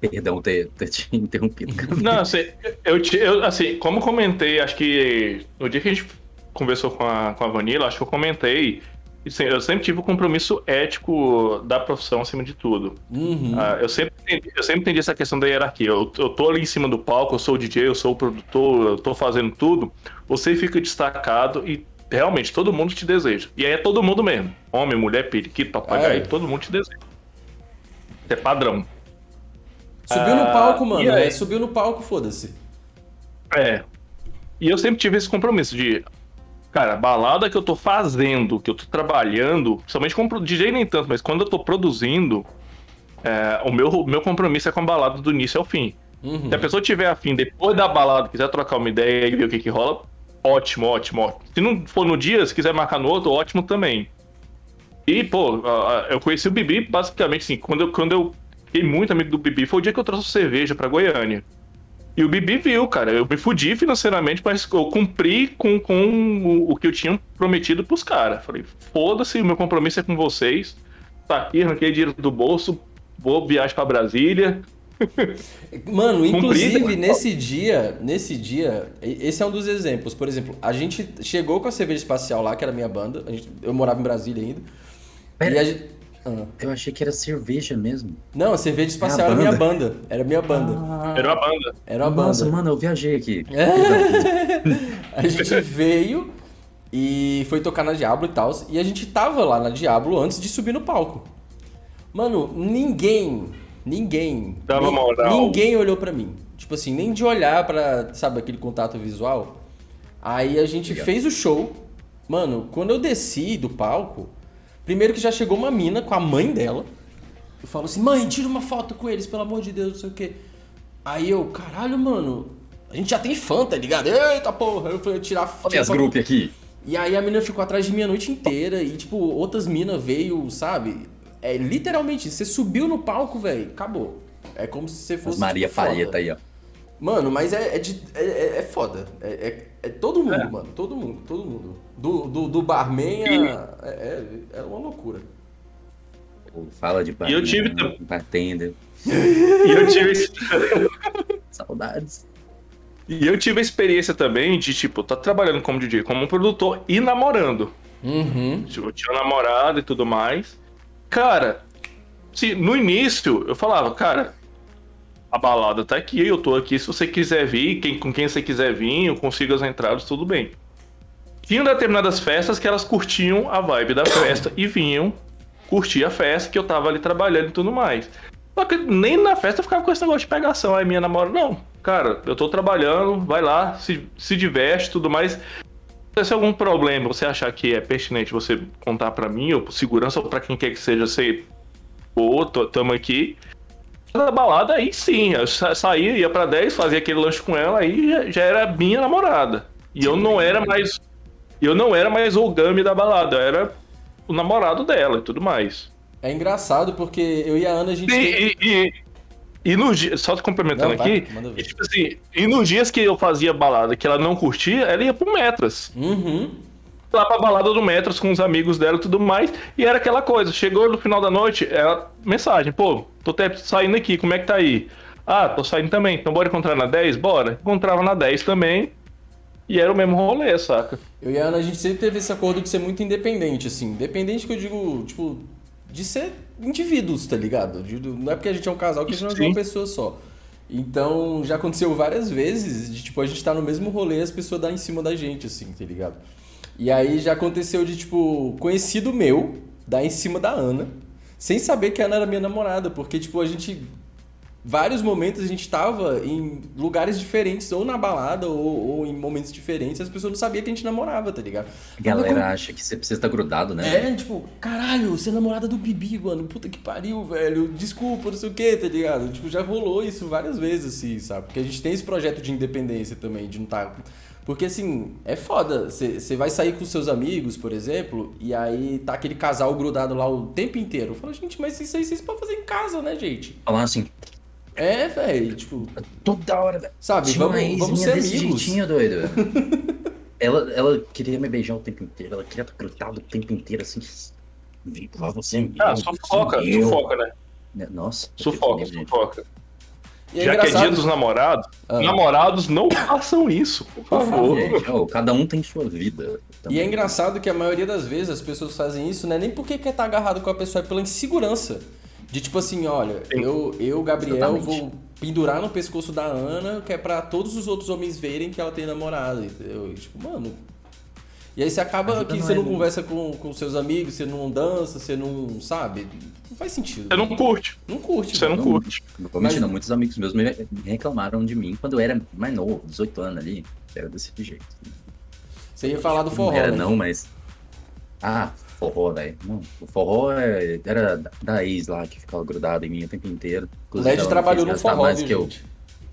Perdão ter, ter te interrompido. Não, assim, eu, te- eu, assim, como comentei, acho que no dia que a gente conversou com a, com a Vanilla, acho que eu comentei, eu sempre tive o compromisso ético da profissão acima de tudo. Uhum. Ah, eu, sempre entendi, eu sempre entendi essa questão da hierarquia. Eu, eu tô ali em cima do palco, eu sou o DJ, eu sou o produtor, eu tô fazendo tudo. Você fica destacado e realmente todo mundo te deseja. E aí é todo mundo mesmo. Homem, mulher, periquito, papagaio, É. todo mundo te deseja. É padrão. Subiu no Ah, palco, mano. aí? É, subiu no palco, foda-se. É. E eu sempre tive esse compromisso de. Cara, a balada que eu tô fazendo, que eu tô trabalhando, principalmente como DJ nem tanto, mas quando eu tô produzindo, é, o meu, meu compromisso é com a balada do início ao fim. Uhum. Se a pessoa tiver afim, depois da balada, quiser trocar uma ideia e ver o que que rola, ótimo, ótimo, ótimo. Se não for no dia, se quiser marcar no outro, ótimo também. E, pô, eu conheci o Bibi basicamente assim, quando eu, quando eu fiquei muito amigo do Bibi, foi o dia que eu trouxe cerveja pra Goiânia. E o Bibi viu, cara, eu me fudi financeiramente, mas eu cumpri com, com o, o que eu tinha prometido pros caras. Falei, foda-se, o meu compromisso é com vocês. Tá aqui, arranquei dinheiro do bolso, vou viajar pra Brasília. Mano, inclusive Cumprido. nesse dia, nesse dia, esse é um dos exemplos. Por exemplo, a gente chegou com a cerveja espacial lá, que era a minha banda. a gente- eu morava em Brasília ainda. Pera, E a gente- Ah. Eu achei que era cerveja mesmo. Não, a cerveja espacial era a minha banda. Era minha banda. Era uma banda. Era uma Nossa, banda. mano, eu viajei aqui. A gente veio e foi tocar na Diablo e tal. E a gente tava lá na Diablo antes de subir no palco. Mano, ninguém, ninguém, Dava nin- moral. ninguém olhou pra mim. Tipo assim, nem de olhar pra, sabe, aquele contato visual. Aí a gente fez o show. Mano, quando eu desci do palco, primeiro que já chegou uma mina com a mãe dela. Eu falo assim, mãe, tira uma foto com eles, pelo amor de Deus, não sei o quê. Aí eu, caralho, mano, a gente já tem fã, tá ligado? Eita porra, eu fui tirar foto. Olha as grupos aqui. E aí a menina ficou atrás de mim a noite inteira e, tipo, outras minas veio, sabe? É literalmente, você subiu no palco, velho, acabou. É como se você As fosse. Maria tipo, foda. Palheta aí, ó. Mano, mas é, é, de- é, é- é foda. É, é- é todo mundo, mano. Todo mundo, todo mundo. Do, do, do barman a- é, é, é uma loucura. Fala de E eu tive barman, bartender. E eu tive, Saudades. e eu tive a experiência também de, tipo, tá trabalhando como DJ, como produtor e namorando. Uhum. Tipo, eu tinha namorado e tudo mais. Cara, se, no início eu falava, cara, a balada tá aqui, eu tô aqui, se você quiser vir, quem, com quem você quiser vir, eu consigo as entradas, tudo bem. Tinha determinadas festas que elas curtiam a vibe da festa e vinham curtir a festa que eu tava ali trabalhando e tudo mais. Só que nem na festa eu ficava com esse negócio de pegação, aí minha namorada, não, cara, eu tô trabalhando, vai lá, se, se diverte tudo mais. Se algum problema você achar que é pertinente você contar pra mim, ou por segurança, ou pra quem quer que seja, sei, pô, tamo aqui. Na balada, aí sim, eu sa- saía, ia pra 10, fazia aquele lanche com ela, aí já, já era minha namorada. E eu não era mais. Eu não era mais o Gami da balada, eu era o namorado dela e tudo mais. É engraçado porque eu e a Ana a gente. E, tem- e, e, e nos dias, só te complementando Não, vai, aqui, e, tipo assim, e nos dias que eu fazia balada que ela não curtia, ela ia pro Metras. Uhum. Lá pra balada do Metros com os amigos dela e tudo mais. E era aquela coisa, chegou no final da noite, ela, mensagem, pô, tô até saindo aqui, como é que tá aí? Ah, tô saindo também, então bora encontrar na 10? Bora. Encontrava na 10 também. E era o mesmo rolê, saca? Eu e a Ana, a gente sempre teve esse acordo de ser muito independente, assim. Independente que eu digo, tipo, de ser indivíduos, tá ligado? De- não é porque a gente é um casal que a gente não é uma pessoa só. Então, já aconteceu várias vezes de, tipo, a gente tá no mesmo rolê e as pessoas dão em cima da gente, assim, tá ligado? E aí já aconteceu de, tipo, conhecido meu dar em cima da Ana, sem saber que a Ana era minha namorada, porque, tipo, a gente vários momentos a gente tava em lugares diferentes, ou na balada, ou, ou em momentos diferentes, e as pessoas não sabiam que a gente namorava, tá ligado? A galera acha que você precisa estar grudado, né? É, tipo, caralho, você é namorada do Bibi, mano. Puta que pariu, velho. Desculpa, não sei o que, tá ligado? Tipo, já rolou isso várias vezes, assim, sabe? Porque a gente tem esse projeto de independência também, de não tá. Porque assim, é foda. Você você vai sair com seus amigos, por exemplo, e aí tá aquele casal grudado lá o tempo inteiro. Eu falo, gente, mas isso aí vocês podem fazer em casa, né, gente? Falar assim, É, velho, tipo, toda hora, velho. sabe, Tinha vamos, vamos ser desse amigos. jeitinho, doido. ela, ela queria me beijar o tempo inteiro, ela queria estar grudada o tempo inteiro, assim. Vem lá você mesmo. Ah, sufoca, meu. sufoca, né? Nossa. Sufoca, gente. sufoca. E é Já que é dia engraçado. dos namorados, Ah. namorados não façam isso, por favor. Gente, ó, cada um tem sua vida. E também. é engraçado que a maioria das vezes as pessoas fazem isso, não é nem porque quer estar agarrado com a pessoa, é pela insegurança. De tipo assim, olha, Sim. eu, eu, Gabriel, Exatamente. vou pendurar no pescoço da Ana, que é pra todos os outros homens verem que ela tem namorada, entendeu? E, tipo, mano. E aí você acaba Ajuda que não você é, não né? conversa com, com seus amigos, você não dança, você não. sabe? Não faz sentido. Você não curte, Não curte, você não mano. curte. Não Mas- não. Muitos amigos meus me reclamaram de mim quando eu era mais novo, 18 anos ali. Era desse jeito. Você ia falar do forró, não era né? não, mas. Ah, forró, velho. Não, O forró é- era da- ex lá que ficava grudada em mim o tempo inteiro. O Inclusive, Led ela me trabalhou no forró, mais viu, que gente? Eu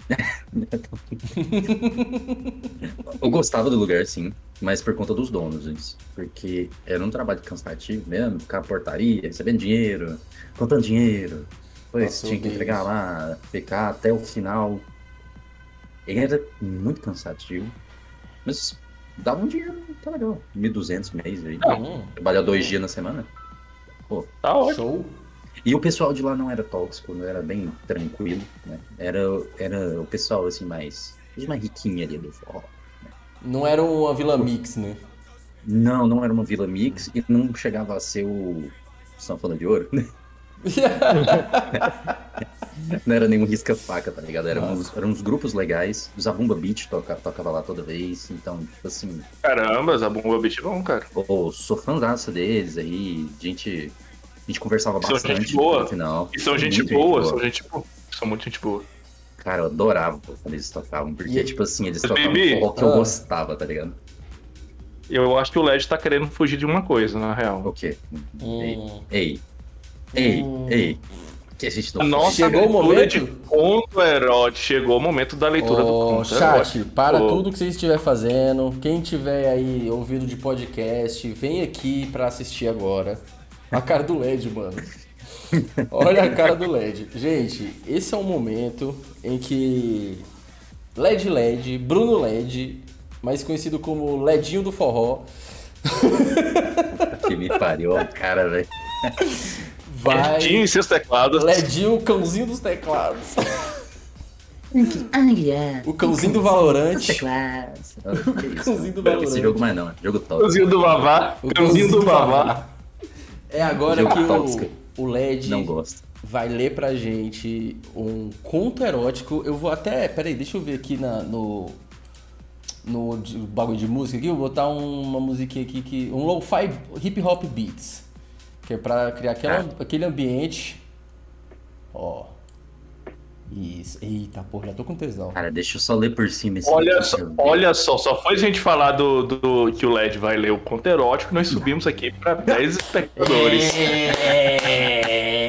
gostava do lugar, sim, mas por conta dos donos, isso. Porque era um trabalho cansativo mesmo, ficar portaria, recebendo dinheiro, contando dinheiro. Depois Nossa, eu tinha que entregar lá, ficar até o final. Era muito cansativo. Mas dava um dinheiro, tá legal. 1.200 mês aí. Hum, Trabalhar dois dias na semana. Tá ótimo. show. E o pessoal de lá não era tóxico, não era bem tranquilo, né? Era, era o pessoal, assim, mais... mais riquinho ali do forró. Não era uma Vila Mix, né? Não, não era uma Vila Mix e não chegava a ser o, Só falando de ouro. Não era nenhum risca-faca, tá ligado? Eram uns, eram uns grupos legais. O Zabumba Beat toca, tocava lá toda vez. Então, tipo assim, Caramba, Zabumba Beat é bom, cara. pô, sou fãzaça deles aí. Gente, a gente conversava São bastante gente boa. no final. E são gente Muito boa, são gente boa. São muito gente boa. Cara, eu adorava quando eles tocavam. Porque, E- tipo assim, eles Mas, tocavam Bibi, forró que eu ah. gostava, tá ligado? Eu acho que o LED tá querendo fugir de uma coisa, na real. O quê? Hum. Ei, ei, Hum. ei. Que a gente não Nossa, Chegou o leitura momento? de conto erótico. Chegou o momento da leitura do Ô, conto chat, erótico. para Ô, tudo que você estiver fazendo. Quem tiver aí ouvido de podcast, vem aqui pra assistir agora. A cara do LED, mano. Olha a cara do LED. Gente, esse é um momento em que LED LED, Bruno LED, mais conhecido como Ledinho do Forró, que me pariu, ó, cara, velho. vai. Edinho e seus teclados. Ledinho, o cãozinho dos teclados. O cãozinho do Valorante. Isso, Cãozinho do não. Valorant. Esse jogo mais não, jogo top. Cãozinho do Vavá. O Cãozinho do Vavá. É agora que o, o LED Não gosto. vai ler pra gente um conto erótico. Eu vou até. Peraí, deixa eu ver aqui na, no. No bagulho de música aqui, eu vou botar um- uma musiquinha aqui que. Um lo-fi hip hop beats. Que é pra criar aquela, Ah. aquele ambiente. Ó. Isso. Eita, porra, já tô com tesão. Cara, deixa eu só ler por cima esse Olha só, olha só, só foi a gente falar do, do que o LED vai ler o conto erótico, nós subimos aqui pra 10 espectadores.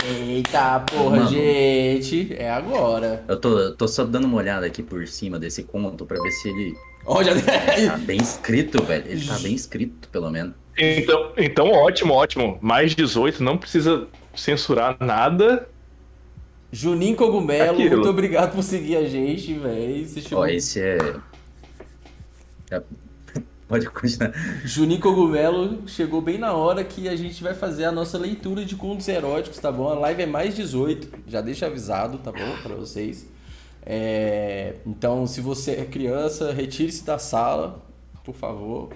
Eita, porra, Mano. gente. É agora. Eu tô, eu tô só dando uma olhada aqui por cima desse conto pra ver se ele Olha. tá bem escrito, velho. Ele tá bem escrito, pelo menos. Então, então, ótimo, ótimo. Mais 18, não precisa censurar nada. Juninho Cogumelo, Aquilo. muito obrigado por seguir a gente, velho. Ó, esse é. é- Pode continuar. Juninho Cogumelo chegou bem na hora que a gente vai fazer a nossa leitura de contos eróticos, tá bom? A live é mais 18, já deixa avisado, tá bom? Pra vocês. É, Então, se você é criança, retire-se da sala, por favor.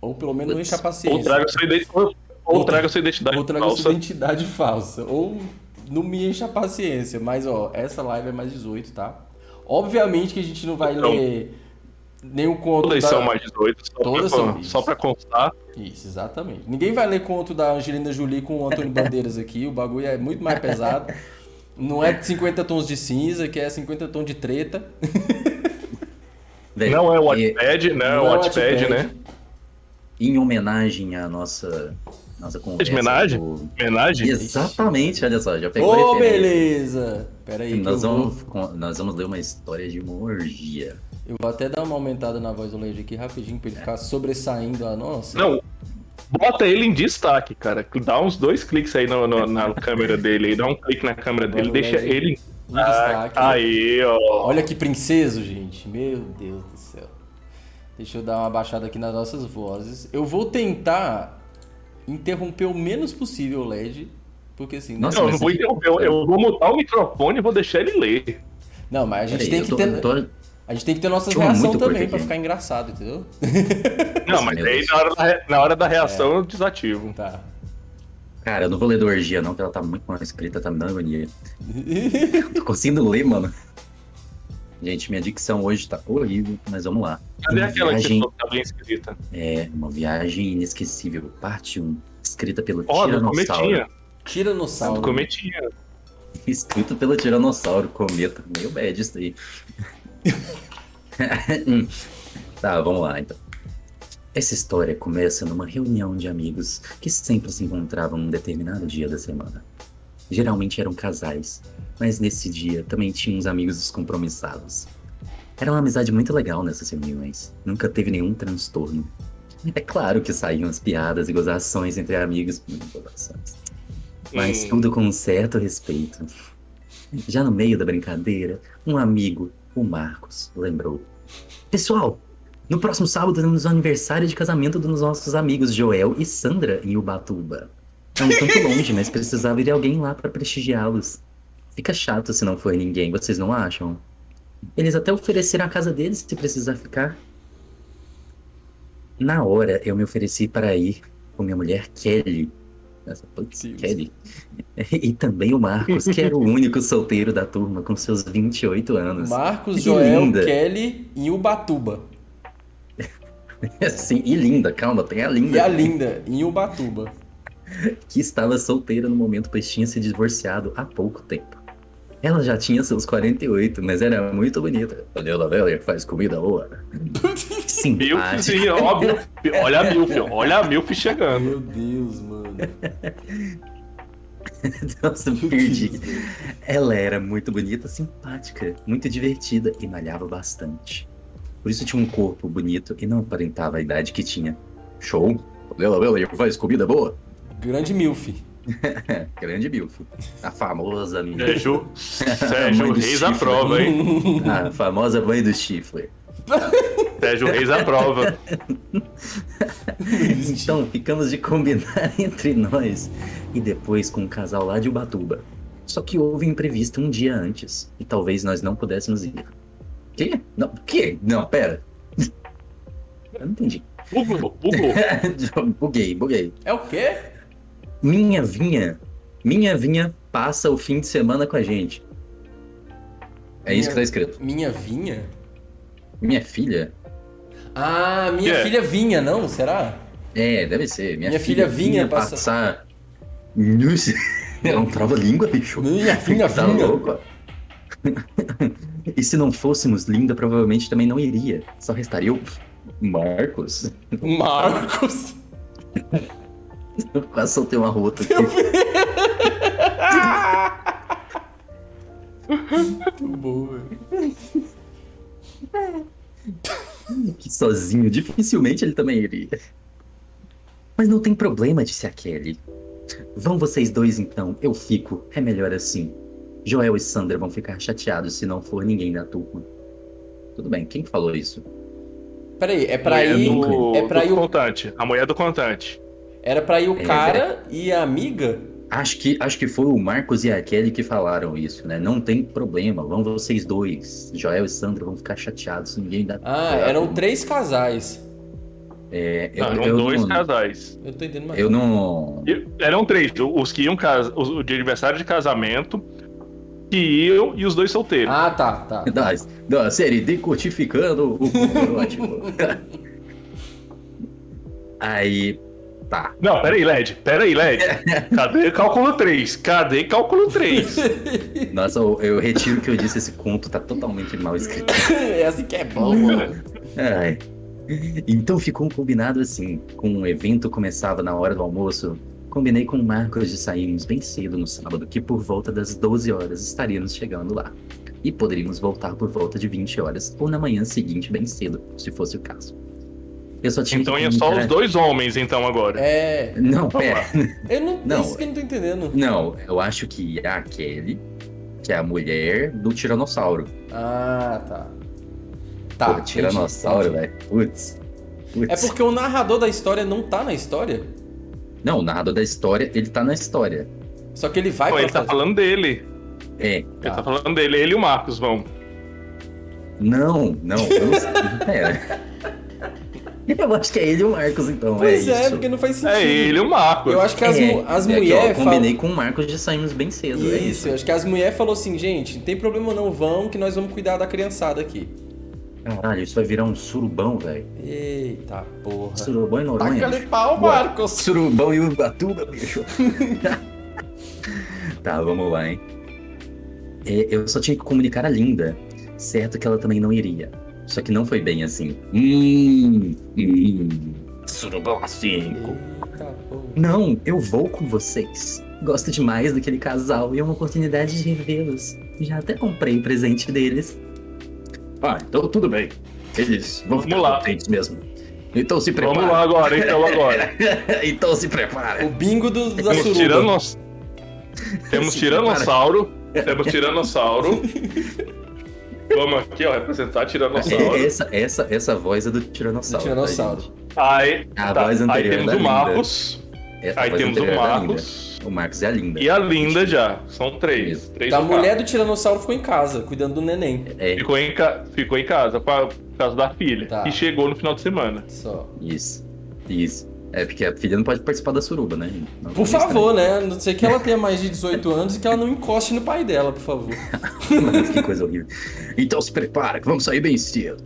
Ou pelo menos não encha a Ou paciência. traga sua identidade, ou traga sua identidade Ou traga falsa. sua identidade falsa. Ou não me encha a paciência. Mas, ó, essa live é mais 18, tá? Obviamente que a gente não vai Então, ler nenhum conto Todas da... são mais 18, só, Todas pra, são só pra constar. Isso, exatamente. Ninguém vai ler conto da Angelina Jolie com o Antônio Bandeiras aqui. O bagulho é muito mais pesado. Não é 50 tons de cinza, que é 50 tons de treta. Velho, Não é o Wattpad, não é Não o é o Wattpad. né? Em homenagem à nossa, nossa conversa. homenagem? do- Homenagem? Exatamente, olha só, já pegou Ô, beleza! Pera aí, Nós vou, vamos, con- nós vamos ler uma história de uma orgia. eu vou até dar uma aumentada na voz do Lady aqui rapidinho pra ele ficar sobressaindo a nossa. Não, bota ele em destaque, cara. Dá uns dois cliques aí no- no- na câmera dele, aí, dá um clique na câmera dele, deixa ele em destaque. Aí, ó. Olha que princeso, gente. Meu Deus do céu. Deixa eu dar uma baixada aqui nas nossas vozes. Eu vou tentar interromper o menos possível o LED. Porque assim. Nossa, Não, eu não vou interromper, eu, eu vou mutar o microfone e vou deixar ele ler. Não, mas a gente Peraí, tem que tô- ter. tô- A gente tem que ter nossas Chama reações curto também pra ficar engraçado, entendeu? Não, mas aí na hora, da, re- na hora da reação eu desativo. Tá. Cara, eu não vou ler do orgia, não, que ela tá muito mal escrita, tá me dando agonia. Tô conseguindo ler, mano. Gente, minha dicção hoje tá horrível, mas vamos lá. Cadê Uma aquela que viagem, tá bem escrita? é, uma viagem inesquecível, parte 1, escrita pelo do Tiranossauro. cometinha. Tiranossauro. Do cometinha. Escrito pelo Tiranossauro, cometa. Meio bad isso aí. Tá, vamos lá então. Essa história começa numa reunião de amigos que sempre se encontravam num determinado dia da semana. Geralmente eram casais, mas nesse dia também tinha uns amigos descompromissados. Era uma amizade muito legal nessas reuniões, nunca teve nenhum transtorno. É claro que saíam as piadas e gozações entre amigos. Gozações. Mas Hum. tudo com um certo respeito. Já no meio da brincadeira, um amigo, o Marcos, lembrou: Pessoal, no próximo sábado temos o aniversário de casamento dos nossos amigos Joel e Sandra em Ubatuba. É um tanto longe, mas precisava ir de alguém lá para prestigiá-los. Fica chato se não for ninguém, vocês não acham? Eles até ofereceram a casa deles se precisar ficar. Na hora, eu me ofereci para ir com minha mulher Kelly Essa, putz, Kelly. E também o Marcos, que era o único solteiro da turma com seus 28 anos. Marcos, Que Joel, linda. Kelly em Ubatuba. Sim, e linda, calma, tem a linda. E a linda em Ubatuba. que estava solteira no momento, pois tinha se divorciado há pouco tempo. Ela já tinha seus 48, mas era muito bonita. Olha a velha que faz comida boa. Simpática. Milfzinho, ó, a Milf. Olha a Milf, olha a Milf chegando. Meu Deus, mano. Nossa, perdi. Ela era muito bonita, simpática, muito divertida e malhava bastante. Por isso tinha um corpo bonito e não aparentava a idade que tinha. Show? Olha a velha que faz comida boa. Grande Milf. Grande Bilf. A famosa minha. Sérgio, Sérgio Reis aprova, hein? A famosa mãe do chifre. Sérgio Reis aprova. Então ficamos de combinar entre nós e depois com o casal lá de Ubatuba. Só que houve um imprevisto um dia antes e talvez nós não pudéssemos ir. Que? Não, que? Não, pera. Eu não entendi. Bugou, bugou. buguei, buguei. É o quê? Minha vinha, minha vinha passa o fim de semana com a gente. É isso que tá escrito. Minha vinha? Minha filha? Ah, minha É. filha vinha, não? Será? É, deve ser. Minha, Minha filha vinha passar- passar. Nossa, É um trava-língua, bicho. Minha filha Tá vinha. louco? e se não fôssemos linda, provavelmente também não iria. Só restaria o Marcos. Marcos. Eu quase soltei uma rota aqui. Muito bom, velho. Que sozinho, dificilmente ele também iria. Mas não tem problema, disse a Kelly. Vão vocês dois então, eu fico. É melhor assim. Joel e Sandra vão ficar chateados se não for ninguém da turma. Tudo bem, quem falou isso? Peraí, é pra Mulher ir. do, É pra do ir. o- contante. A mulher do contante. Era pra ir o É, cara e a amiga? Acho que, acho que foi o Marcos e a Kelly que falaram isso, né? Não tem problema, vão vocês dois. Joel e Sandra vão ficar chateados se ninguém dá. Ah, eram três casais. É, eu, Não, eram eu dois não, casais. Eu tô entendendo mais. Eu não. E- Eram três. Os que iam casa, os o de aniversário de casamento, que iam e os dois solteiros. Ah, tá, tá. Da, da série Decodificando o Ótimo. Aí. Tá. Não, peraí, LED. Peraí, LED. Cadê cálculo 3? Cadê cálculo 3? Nossa, eu, eu retiro o que eu disse, esse conto tá totalmente mal escrito. é assim que é bom, mano. Ai. Então ficou combinado assim. Com o evento começava na hora do almoço, combinei com o Marcos de sairmos bem cedo no sábado, que por volta das 12 horas estaríamos chegando lá. E poderíamos voltar por volta de 20 horas, ou na manhã seguinte bem cedo, se fosse o caso. Eu só tinha Então que ia só os dois homens, então, agora. É. Não, Vamos pera. lá. Eu não. Não. Isso que eu não tô entendendo. Não, eu acho que a Kelly, que é a mulher do Tiranossauro. Ah, tá. Tá. Pô, Tiranossauro, velho. Putz. É porque o narrador da história não tá na história? Não, o narrador da história, ele tá na história. Só que ele vai Não, pra ele tá fazer- falando dele. É. Ele tá falando dele. Ele e o Marcos vão. Não, não, eu não sei. Pera. Eu acho que é ele e o Marcos, então. Pois é, é, isso. porque não faz sentido. É ele e o Marcos. Eu acho que as, É, as é mulheres eu combinei com o Marcos de sairmos bem cedo. é Isso, isso. eu acho que as mulheres falou assim, gente, não tem problema não, vão, que nós vamos cuidar da criançada aqui. Caralho, isso vai virar um surubão, velho. Eita porra. Surubão em Noronha. Taca-lhe pau. Marcos. Surubão e Ubatuba, bicho. tá, vamos lá, hein. É, eu só tinha que comunicar a Linda. Certo que ela também não iria. Só que não foi bem assim. Hum, hum. Surubão a cinco. Eita. Não, eu vou com vocês. Gosto demais daquele casal e é uma oportunidade de revê-los. Já até comprei o presente deles. Ah, então tudo bem. Eles vão ficar lá. contentes mesmo. Então se Vamos lá agora, então agora. então se prepara. O bingo do, da Temos suruba. tiranos... Temos Se tiranossauro. Temos tiranossauro. Vamos aqui, ó, representar tiranossauro. Essa, essa, essa voz é do Do Tiranossauro. tiranossauro. tá, Aí, A tá, voz aí anterior temos da o. Marcos. Essa Aí temos o é da Marcos. O Marcos e a Linda. E a Linda já. São três. Três no mulher carro. do tiranossauro ficou em casa, cuidando do neném. É, Ficou em, ca... Ficou em casa, pra- por causa da filha. Tá. E chegou no final de semana. Só. isso. Isso. É, porque a filha não pode participar da suruba, né? Não, Por favor, né? A não ser que ela tenha mais de 18 anos e que ela não encoste no pai dela, por favor. Mas que coisa horrível. Então se prepara, que vamos sair bem cedo.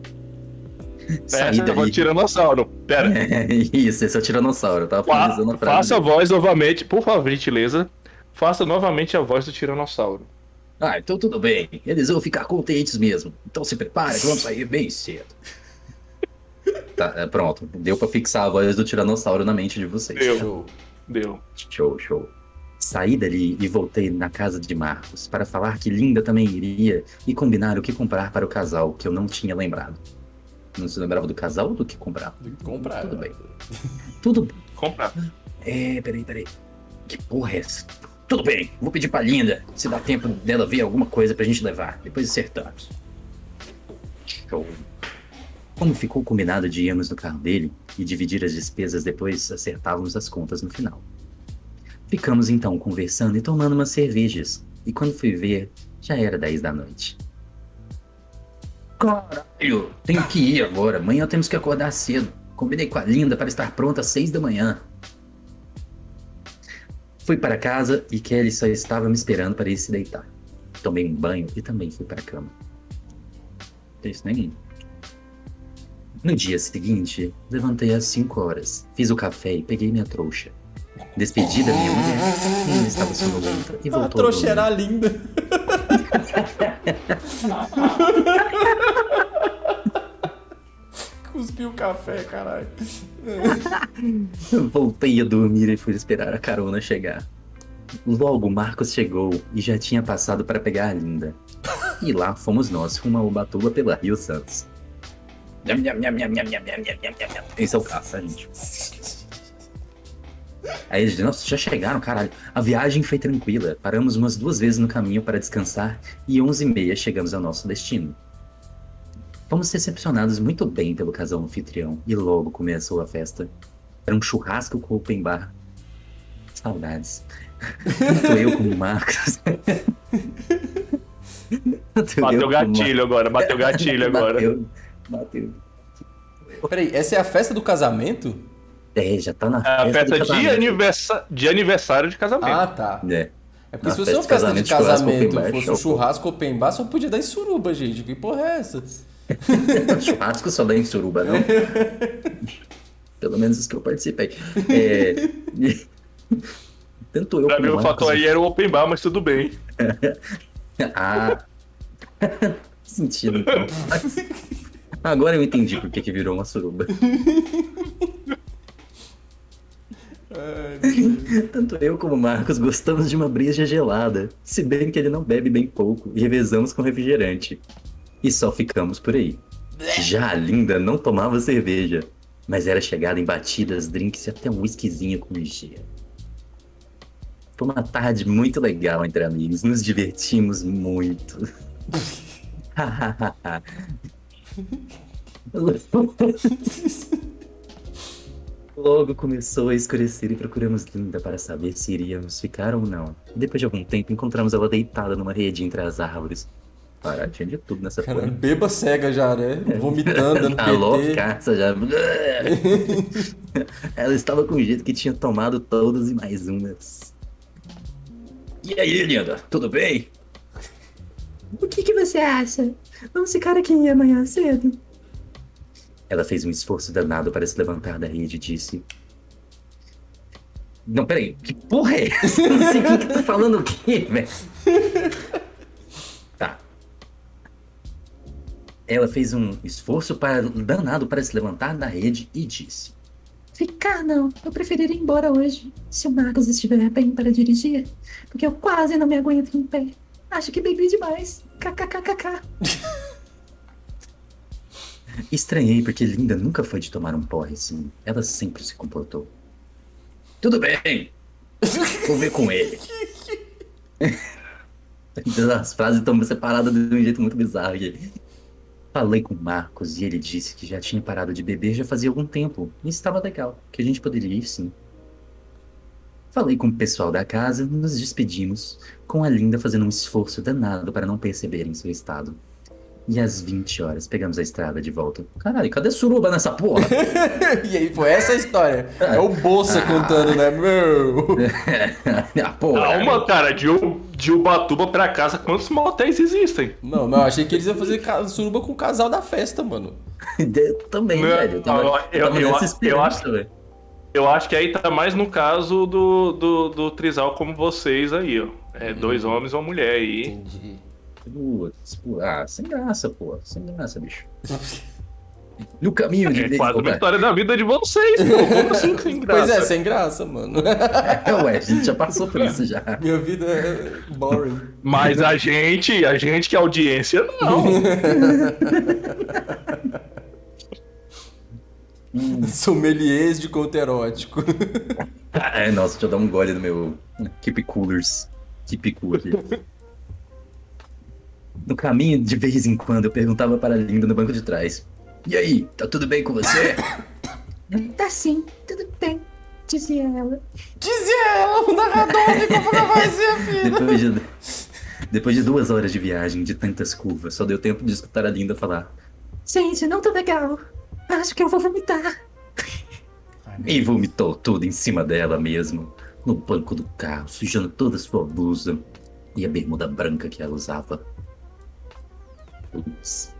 Sair é daí. do tiranossauro. Pera. É, isso, esse é o tiranossauro. Eu tava Fa- finalizando a frase. faça a voz novamente, por favor, gentileza. Faça novamente a voz do tiranossauro. Ah, então tudo bem. Eles vão ficar contentes mesmo. Então se prepara que vamos sair bem cedo. Tá, é, pronto. Deu pra fixar a voz do tiranossauro na mente de vocês. Deu. Show. Deu. Show, show. Saí dali e voltei na casa de Marcos para falar que Linda também iria e combinar o que comprar para o casal, que eu não tinha lembrado. Não se lembrava do casal ou do que comprar? Comprar. Tudo bem. Tudo bem. Comprar. É, peraí, peraí. Que porra é essa? Tudo bem, vou pedir pra Linda se dá tempo dela ver alguma coisa pra gente levar. Depois acertamos. Show. Como ficou combinado de irmos no carro dele e dividir as despesas, depois acertávamos as contas no final. Ficamos então conversando e tomando umas cervejas. E quando fui ver, já era 10 da noite. Caralho, tenho que ir agora. Amanhã temos que acordar cedo. Combinei com a Linda para estar pronta às 6 da manhã. Fui para casa e Kelly só estava me esperando para ir se deitar. Tomei um banho e também fui para a cama. Isso nem. No dia seguinte, levantei às 5 horas, fiz o café e peguei minha trouxa. Despedi da minha mulher, ela estava sonolenta e voltou a trouxa era linda. Cuspiu o café, caralho. Voltei a dormir e fui esperar a carona chegar. Logo Marcos chegou e já tinha passado para pegar a Linda. E lá fomos nós rumo a Ubatuba pela Rio Santos. Esse é o tá, gente? Aí eles disseram, nossa, já chegaram, caralho. A viagem foi tranquila. Paramos umas duas vezes no caminho para descansar e 11h30 chegamos ao nosso destino. Fomos recepcionados muito bem pelo casal anfitrião e logo começou a festa. Era um churrasco com open bar. Saudades. Tanto eu como o Marcos. Tanto Bateu como gatilho agora, bateu gatilho agora. Bateu, bateu. Peraí, essa é a festa do casamento? É, já tá na É a festa, festa de, aniversa... de aniversário de casamento. Ah, tá. É. É porque Na se fosse uma festa de casamento, churrasco fosse um churrasco open bar, só podia dar em suruba, gente. Que porra é essa? Churrasco só dá em suruba, não? Pelo menos os que eu participei. É, Tanto eu pra como mim o fator aí era o open bar, mas tudo bem. Ah, sentido então. Agora eu entendi por que, que virou uma suruba. Tanto eu como o Marcos gostamos de uma breja gelada, se bem que ele não bebe bem pouco e revezamos com refrigerante. E só ficamos por aí. Já a Linda não tomava cerveja, mas era chegada em batidas, drinks e até um whiskyzinho com gelo. Foi uma tarde muito legal entre amigos, nos divertimos muito. Logo começou a escurecer e procuramos Linda para saber se iríamos ficar ou não. Depois de algum tempo, encontramos ela deitada numa rede entre as árvores. Cara, tinha de tudo nessa Cara, porra. beba cega já, né? Vomitando, dando Tá PT. loucaça já. Ela estava com jeito que tinha tomado todas e mais umas. E aí, linda? Tudo bem? O que, que você acha? Vamos ficar aqui amanhã cedo? Ela fez um esforço danado para se levantar da rede e disse. Não, peraí, que porra é essa? Não sei quem que tá falando o quê, velho. Tá. Ela fez um esforço para, danado para se levantar da rede e disse. Ficar não. Eu preferiria ir embora hoje. Se o Marcos estiver bem para dirigir. Porque eu quase não me aguento em pé. Acho que bebi demais. KKKKK. Estranhei porque Linda nunca foi de tomar um porre assim. Ela sempre se comportou. Tudo bem. Vou ver com ele. As frases estão separadas de um jeito muito bizarro aqui. Falei com o Marcos e ele disse que já tinha parado de beber já fazia algum tempo. E estava legal, que a gente poderia ir sim. Falei com o pessoal da casa, nos despedimos, com a Linda fazendo um esforço danado para não perceberem seu estado. E às 20 horas pegamos a estrada de volta. Caralho, cadê suruba nessa porra? e aí, foi essa a história. É o Bolsa contando, né? Meu. ah, porra. Calma, cara, de, de Ubatuba pra casa, quantos motéis existem? Não, mas eu achei que eles iam fazer suruba com o casal da festa, mano. Eu também, Não, velho. Eu tava, eu- eu, tava eu- eu acho- velho. Eu acho que aí tá mais no caso do, do, do Trisal como vocês aí, ó. É dois homens e uma mulher aí. Entendi. Pô, ah, sem graça, pô. Sem graça, bicho. No caminho de É quase uma Opa, história da vida de vocês, pô. Como assim sem graça? Pois é, sem graça, mano. Ué, a gente já passou por isso já. Minha vida é boring. Mas a gente, a gente que é audiência, não. Sommeliers de conto erótico. É, nossa, deixa eu dar um gole no meu Keep Coolers. Keep Cool aqui. No caminho, de vez em quando, eu perguntava para a Linda no banco de trás. E aí, tá tudo bem com você? Tá sim, tudo bem, dizia ela. Dizia ela, o narrador ficou pra fazer, filho. Depois de, depois de duas horas de viagem, de tantas curvas, só deu tempo de escutar a Linda falar. Gente, não tá legal. Acho que eu vou vomitar. E vomitou tudo em cima dela mesmo, no banco do carro, sujando toda a sua blusa e a bermuda branca que ela usava. Putz.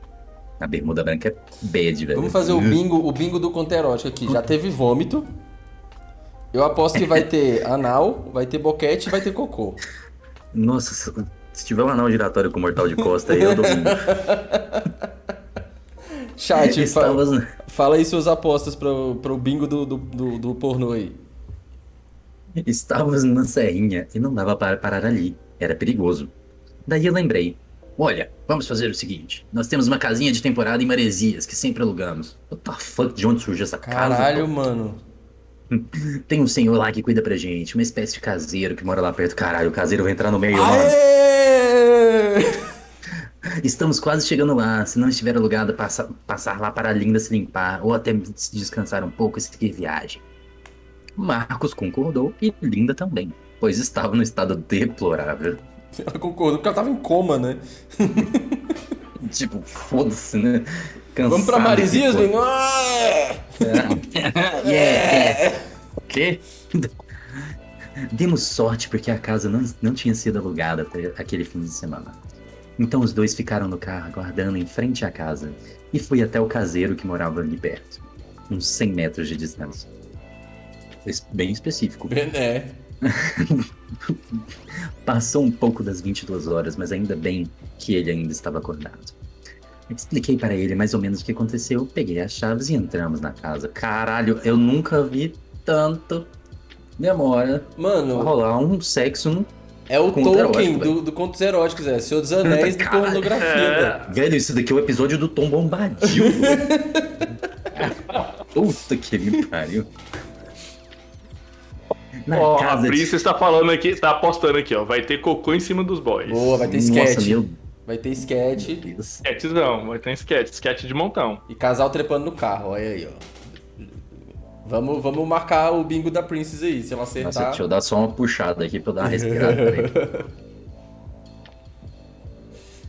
A bermuda branca é bad, velho. Vamos fazer o bingo, o bingo do conto erótico aqui. Já teve vômito. Eu aposto que vai ter anal, vai ter boquete e vai ter cocô. Nossa, se- se tiver um anal giratório com mortal de costa aí, eu domino. Chat, fa Estavas- fala aí suas apostas pro, pro bingo do, do, do, do pornô aí. Estávamos na serrinha e não dava para parar ali. Era perigoso. Daí eu lembrei. Olha, vamos fazer o seguinte. Nós temos uma casinha de temporada em Maresias, que sempre alugamos. What the fuck? De onde surgiu essa casa? Caralho, mano. Tem um senhor lá que cuida pra gente, uma espécie de caseiro que mora lá perto. Caralho, o caseiro vai entrar no meio, mano. Estamos quase chegando lá. Se não estiver alugado, passa, passar lá para a Linda se limpar ou até se descansar um pouco e seguir viagem. Marcos concordou e Linda também, pois estava no estado deplorável. Ela concordou porque ela tava em coma, né? Tipo, foda-se, né? Cansado Vamos pra Maresias, que, pô, Bingo? Ah! Yeah. O quê? Demos sorte porque a casa não, não tinha sido alugada aquele fim de semana. Então os dois ficaram no carro aguardando em frente à casa e fui até o caseiro que morava ali perto, uns 100 metros de distância. Bem específico. É. Passou um pouco das 22 horas, mas ainda bem que ele ainda estava acordado. Expliquei para ele mais ou menos o que aconteceu, peguei as chaves e entramos na casa. Caralho, eu nunca vi tanto demora pra Mano, rolar um sexo. É o Conto Tolkien erótico, do, do Contos Eróticos, é. Senhor dos Anéis de pornografia, velho. Velho, isso daqui é o episódio do Tom Bombadil. Puta que me pariu. Na Ó, a casa Princess tá falando aqui, tá apostando aqui, ó. Vai ter cocô em cima dos boys. Boa, vai ter Nossa, sketch. meu Vai ter sketch. Sketch não, vai ter um sketch, sketch de montão. e casal trepando no carro, olha aí, ó. Vamos, vamos marcar o bingo da Princess aí, se ela Nossa, acertar. deixa eu dar só uma puxada aqui pra eu dar uma respirada.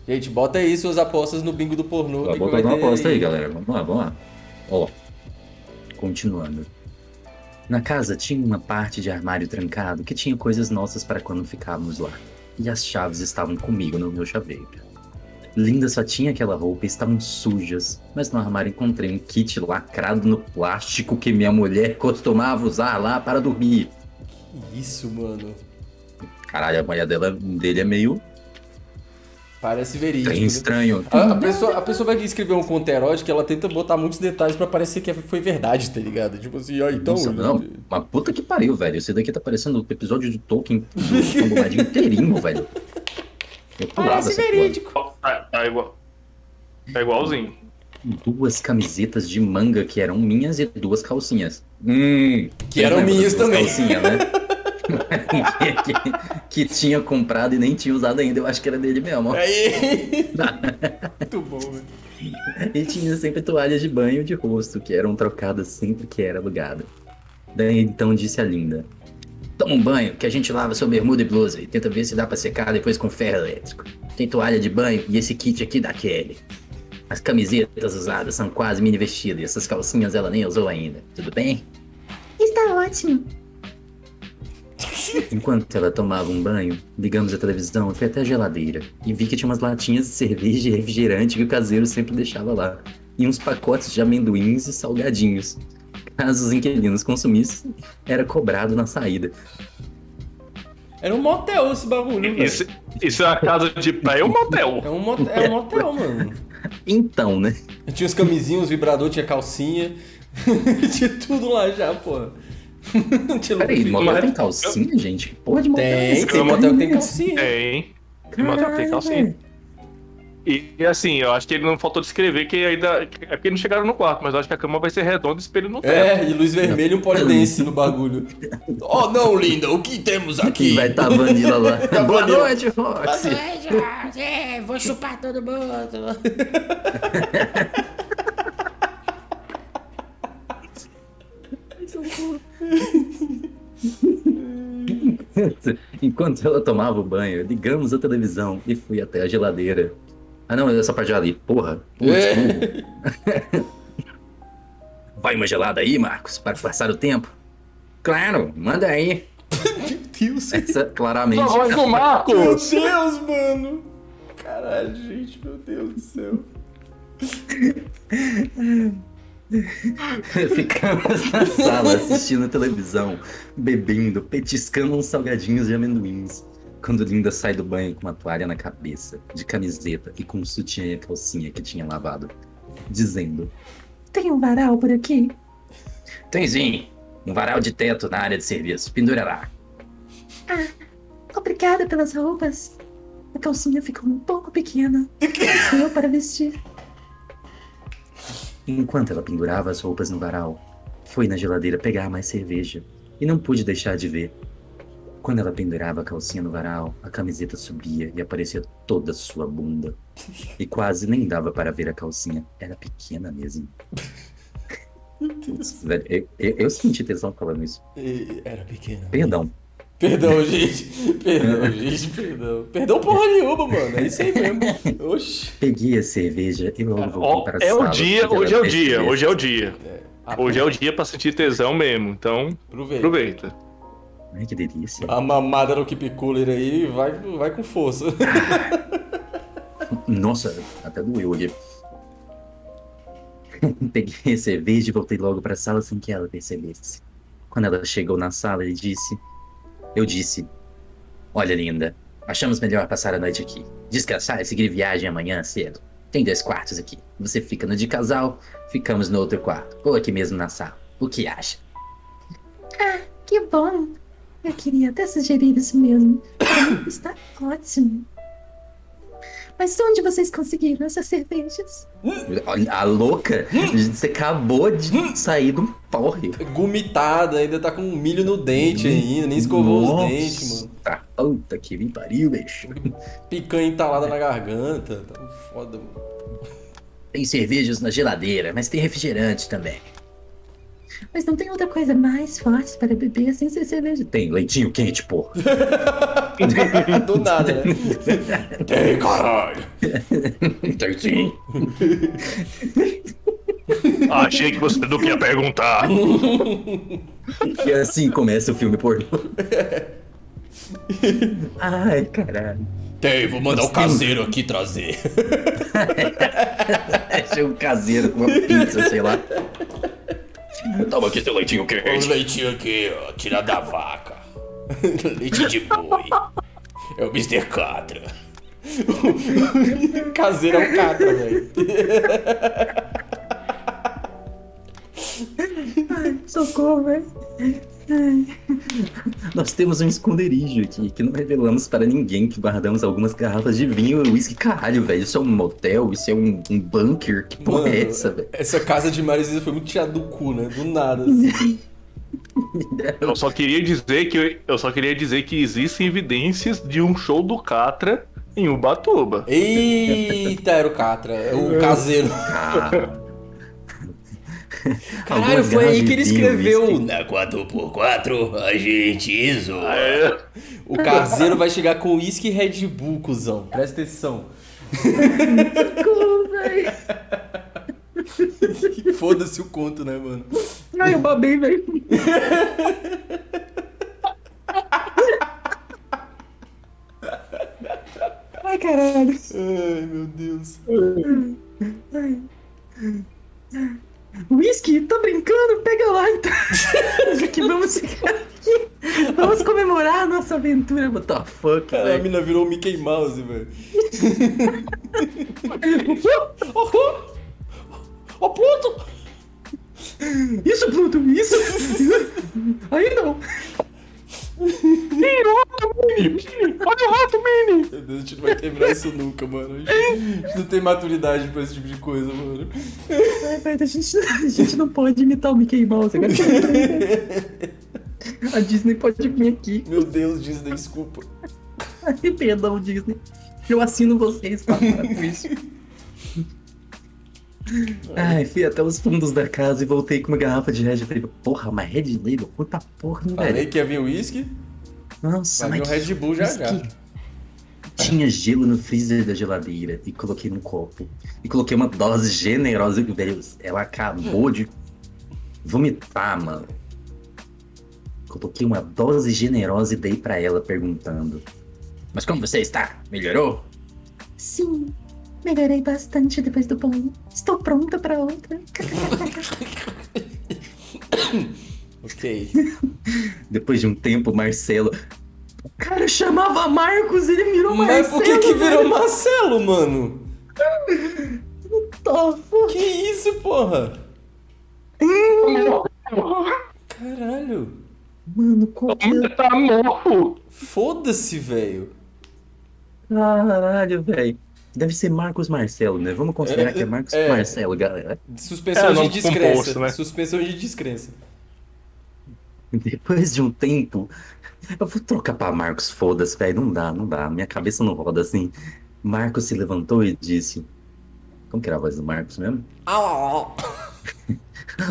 Gente, bota aí suas apostas no bingo do pornô. Vou que botar vai uma aposta aí, galera. Vamos lá, vamos lá. Ó, continuando. Na casa tinha uma parte de armário trancado que tinha coisas nossas para quando ficávamos lá. E as chaves estavam comigo no meu chaveiro. Linda só tinha aquela roupa e estavam sujas, mas no armário encontrei um kit lacrado no plástico que minha mulher costumava usar lá para dormir. Que Isso, mano. Caralho, a mulher dela, dele é meio Parece verídico. bem né? estranho. A, a pessoa, a pessoa vai escrever um conto erótico, ela tenta botar muitos detalhes pra parecer que foi verdade, tá ligado? Tipo assim, ó, então. Nossa, não, uma puta que pariu, velho. Esse daqui tá parecendo o episódio de Tolkien do inteirinho, velho. Parece verídico. Tá, tá igual. Tá igualzinho. Duas camisetas de manga que eram minhas e duas calcinhas. Hum, Que eram minhas também. Calcinhas, né? que, que- que tinha comprado e nem tinha usado ainda. Eu acho que era dele mesmo. Aí. Muito bom, velho. E tinha sempre toalhas de banho de rosto, que eram trocadas sempre que era alugada. Daí então disse a Linda: Toma um banho, que a gente lava sua bermuda e blusa e tenta ver se dá pra secar depois com ferro elétrico. Tem toalha de banho e esse kit aqui da Kelly. As camisetas usadas são quase mini vestido e essas calcinhas ela nem usou ainda. Tudo bem? Está ótimo. Enquanto ela tomava um banho, ligamos a televisão e fui até a geladeira. E vi que tinha umas latinhas de cerveja e refrigerante que o caseiro sempre deixava lá. E uns pacotes de amendoins e salgadinhos. Caso os inquilinos consumissem, era cobrado na saída. Era um motel esse bagulho, velho. Isso, isso é uma casa de praia ou motel? É um motel, é um motel, mano. Então, né? Tinha os camisinhos, vibrador, tinha calcinha. tinha tudo lá já, porra. tinha Peraí, motel tem calcinha, gente? Porra de motel é Tem, tem motel que tem calcinha. Tem. Tem motel que tem calcinha. E, assim, eu acho que ele não faltou descrever que ainda. É porque não chegaram no quarto, mas eu acho que a cama vai ser redonda e espelho no teto. É, e luz vermelha e um polidense no bagulho. Oh, não, linda, o que temos aqui? vai estar tá Vanilla lá? Boa Vanilla. noite, Roxy. É, vou chupar todo mundo. Enquanto ela tomava o banho, ligamos a televisão e fui até a geladeira. Ah não, essa parte ali. Porra. Putz, É. Vai uma gelada aí, Marcos, para passar o tempo? Claro, manda aí. Meu Deus. Essa claramente. A voz do Meu Marcos! Deus, mano. Caralho, gente, meu Deus do céu. Ficamos na sala assistindo televisão, bebendo, petiscando uns salgadinhos de amendoins. Quando Linda sai do banho com uma toalha na cabeça, de camiseta e com um sutiã e calcinha que tinha lavado, dizendo: Tem um varal por aqui? Tem sim, um varal de teto na área de serviço, pendura lá. Obrigada pelas roupas. A calcinha ficou um pouco pequena. Eu para vestir. Enquanto ela pendurava as roupas no varal, foi na geladeira pegar mais cerveja e não pude deixar de ver. Quando ela pendurava a calcinha no varal, a camiseta subia e aparecia toda a sua bunda. E quase nem dava para ver a calcinha, era pequena mesmo. Putz, velho, eu, eu- eu senti tesão falando isso. E- Era pequeno. Perdão. Perdão, gente. Perdão, gente, perdão. Perdão porra nenhuma, mano. É isso aí mesmo. Oxi. Peguei a cerveja e logo voltei para a é sala. o dia, hoje é o dia, percebesse. hoje é o dia. Hoje é o dia pra sentir tesão mesmo, então Aproveita. aproveita. Ai, que delícia. A mamada no keep cooler aí vai, vai com força. Nossa, até doeu aqui. Peguei a cerveja e voltei logo para a sala sem que ela percebesse. Quando ela chegou na sala, ele disse: Eu disse, olha, linda, achamos melhor passar a noite aqui. Descansar e seguir viagem amanhã cedo. Tem dois quartos aqui. Você fica no de casal, ficamos no outro quarto. Ou aqui mesmo na sala. O que acha? Que bom. Eu queria até sugerir isso mesmo. Está ótimo. Mas onde vocês conseguiram essas cervejas? A louca, você acabou de sair do porre. Gumitada, ainda tá com milho no dente ainda, nem escovou os Nossa, dentes, mano. Puta que me pariu, bicho. Picanha entalada na garganta. Tá foda, mano. Tem cervejas na geladeira, mas tem refrigerante também. Mas não tem outra coisa mais forte para beber sem ser cerveja. Tem leitinho quente, porra. Do nada, né? Tem, caralho. Tem sim. Achei que você não ia perguntar. E assim começa o filme pornô. Ai, caralho. Tem, vou mandar o caseiro aqui trazer. Achei um caseiro com uma pizza, sei lá. Toma aqui seu leitinho O quente. leitinho aqui, ó, tira da vaca. Leite de boi. É o Mr. Catra. Caseiro é um Catra, velho. Socorro, velho. Nós temos um esconderijo aqui que não revelamos para ninguém que guardamos algumas garrafas de vinho e uísque. Caralho, velho. Isso é um motel? Isso é um, um bunker? Que porra é essa, velho? Essa casa de Marizia foi muito tirada do cu, né? Do nada, assim. Eu só queria dizer que eu só queria dizer que existem evidências de um show do Catra em Ubatuba. Eita, era o Catra. É o caseiro. Caralho, Algumas foi aí que ele escreveu. Na 4x4, a gente iso. É, O caseiro vai chegar com uísque e Red Bull, cuzão. Presta atenção. Foda-se o conto, né, mano? Ai, eu babei, velho. Ai, caralho. Ai, meu Deus. Whisky, tá brincando? Pega lá então. que vamos ficar aqui. Vamos comemorar a nossa aventura. What the fuck, Cara, a velho? mina virou Mickey Mouse, velho. Ó, Pluto! Isso, Pluto, isso. Aí não. Olha o rato, Mini! Meu Deus, a gente não vai terminar isso nunca, mano. A gente, a gente não tem maturidade pra esse tipo de coisa, mano. Velho, a gente, a gente não pode imitar o Mickey Mouse. Agora. A Disney pode vir aqui. Meu Deus, Disney, desculpa. Perdão, Disney. Eu assino vocês, tá? Para com isso. Ai, fui até os fundos da casa e voltei com uma garrafa de Red Label. Porra, mas Red Label? Puta porra, hein, Falei velho? que ia vir uísque, Nossa, vai vir mas o Red Bull já já. Tinha gelo no freezer da geladeira e coloquei num copo. E coloquei uma dose generosa. Velho, ela acabou de vomitar, mano. Coloquei uma dose generosa e dei pra ela perguntando. Mas como você está? Melhorou? Sim, melhorei bastante depois do banho. Estou pronta pra outra. Ok. Depois de um tempo, Marcelo. O cara chamava Marcos, ele virou Mas Marcelo. por que que velho. virou Marcelo, mano? Pô. Que isso, porra? Caralho. Mano, é? Tá morto! Foda-se, velho. Caralho, velho. Deve ser Marcos Marcelo, né? Vamos considerar É, que é Marcos é. Marcelo, galera. Suspensão É, de descrença. composto, né? Suspensão de descrença. Depois de um tempo, eu vou trocar pra Marcos, foda-se, velho. Não dá, não dá. Minha cabeça não roda assim. Marcos se levantou e disse. Como que era a voz do Marcos mesmo? Au, au.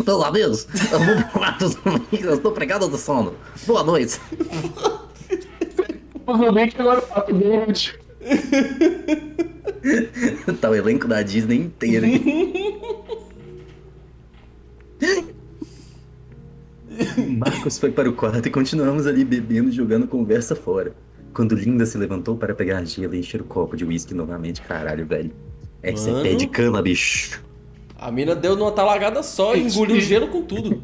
Meus amigos, eu vou pro quarto dos amigos, eu estou pregado do sono. Boa noite. Provavelmente agora tá grande. tá o elenco da Disney inteiro. Marcos foi para o quarto e continuamos ali bebendo e jogando conversa fora. Quando Linda se levantou para pegar a gelo e encher o copo de uísque novamente, caralho, velho. Essa Mano. é pé de cana, bicho. A mina deu numa talagada só e engoliu gelo com tudo.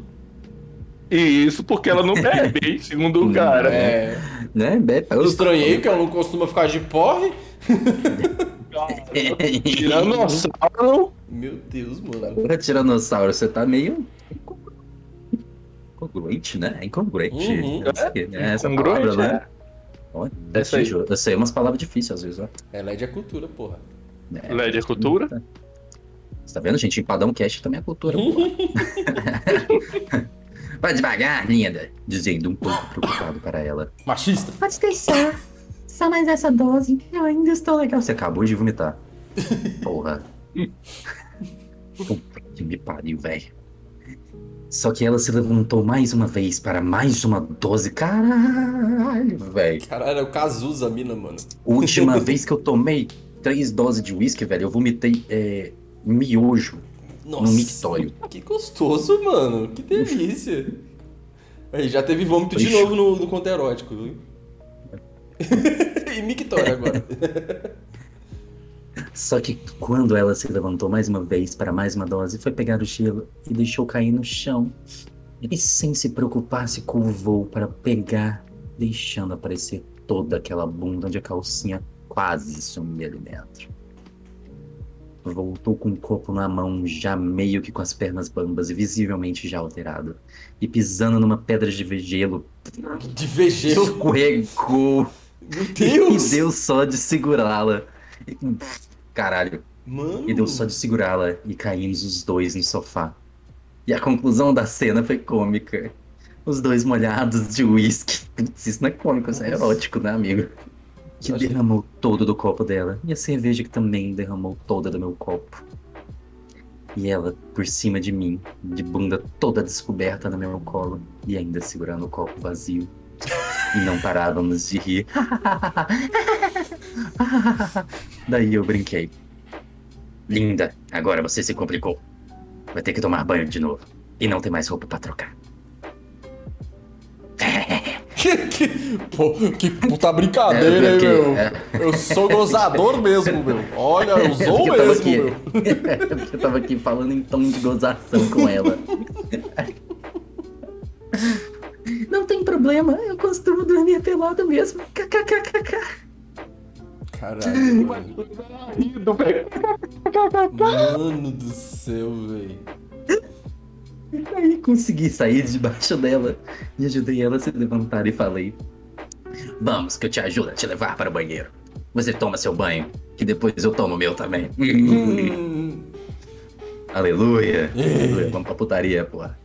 E isso porque ela não bebe, hein? Segundo o cara. É. Né, Bebe? Estranhei que ela não costuma ficar de porre. Tiranossauro. Meu Deus, mano. Porra, Tiranossauro, você tá meio. Incongruente, né? É incongruente. Uhum. É, essa Congruente, palavra, né? é. Olha, Essa aí. Eu sei umas palavras difíceis às vezes, ó. É LED é cultura, porra. É, LED é cultura? Você tá vendo, gente? Empadão Cast também é cultura, porra. Vai devagar, linda. Dizendo um pouco preocupado para ela. Machista. Pode deixar. Só mais essa dose. Eu ainda estou legal. Você acabou de vomitar. Porra. Puta que me pariu, velho. Só que ela se levantou mais uma vez para mais uma dose. Caralho, velho. Caralho, é o Cazuza, a mina, mano. Última vez que eu tomei três doses de uísque, velho, eu vomitei é, miojo Nossa. no mictório. Que gostoso, mano. Que delícia. Aí, já teve vômito de novo no, no conto erótico, viu? e mictório agora. Só que quando ela se levantou mais uma vez para mais uma dose, foi pegar o gelo e deixou cair no chão. E sem se preocupar, se curvou para pegar, deixando aparecer toda aquela bunda onde a calcinha quase sumia ali dentro. Voltou com o copo na mão, já meio que com as pernas bambas e visivelmente já alterado. E pisando numa pedra de gelo, De vegelo. escorregou Meu e Deus. deu só de segurá-la. E- Caralho. Mano. E deu só de segurá-la e caímos os dois no sofá. E a conclusão da cena foi cômica. Os dois molhados de uísque. Isso não é cômico, isso é erótico, né, amigo? Que Acho- derramou todo do copo dela. E a cerveja que também derramou toda do meu copo. E ela por cima de mim, de bunda toda descoberta no meu colo. E ainda segurando o copo vazio. E não parávamos de rir. Daí eu brinquei. Linda, agora você se complicou. Vai ter que tomar banho de novo. E não tem mais roupa pra trocar. Que, que, pô, que puta brincadeira, É, hein, meu? é. Eu sou gozador mesmo, meu. Olha, eu É sou eu mesmo, aqui- meu. é eu tava aqui falando em tom de gozação com ela. Não tem problema, eu costumo dormir pelado mesmo. KKKKK. Caralho. Velho. Mano do céu, velho. Aí consegui sair debaixo dela e ajudei ela a se levantar e falei: Vamos, que eu te ajudo a te levar para o banheiro. Você toma seu banho, que depois eu tomo o meu também. Hum. Aleluia. Aleluia. Vamos pra putaria, porra.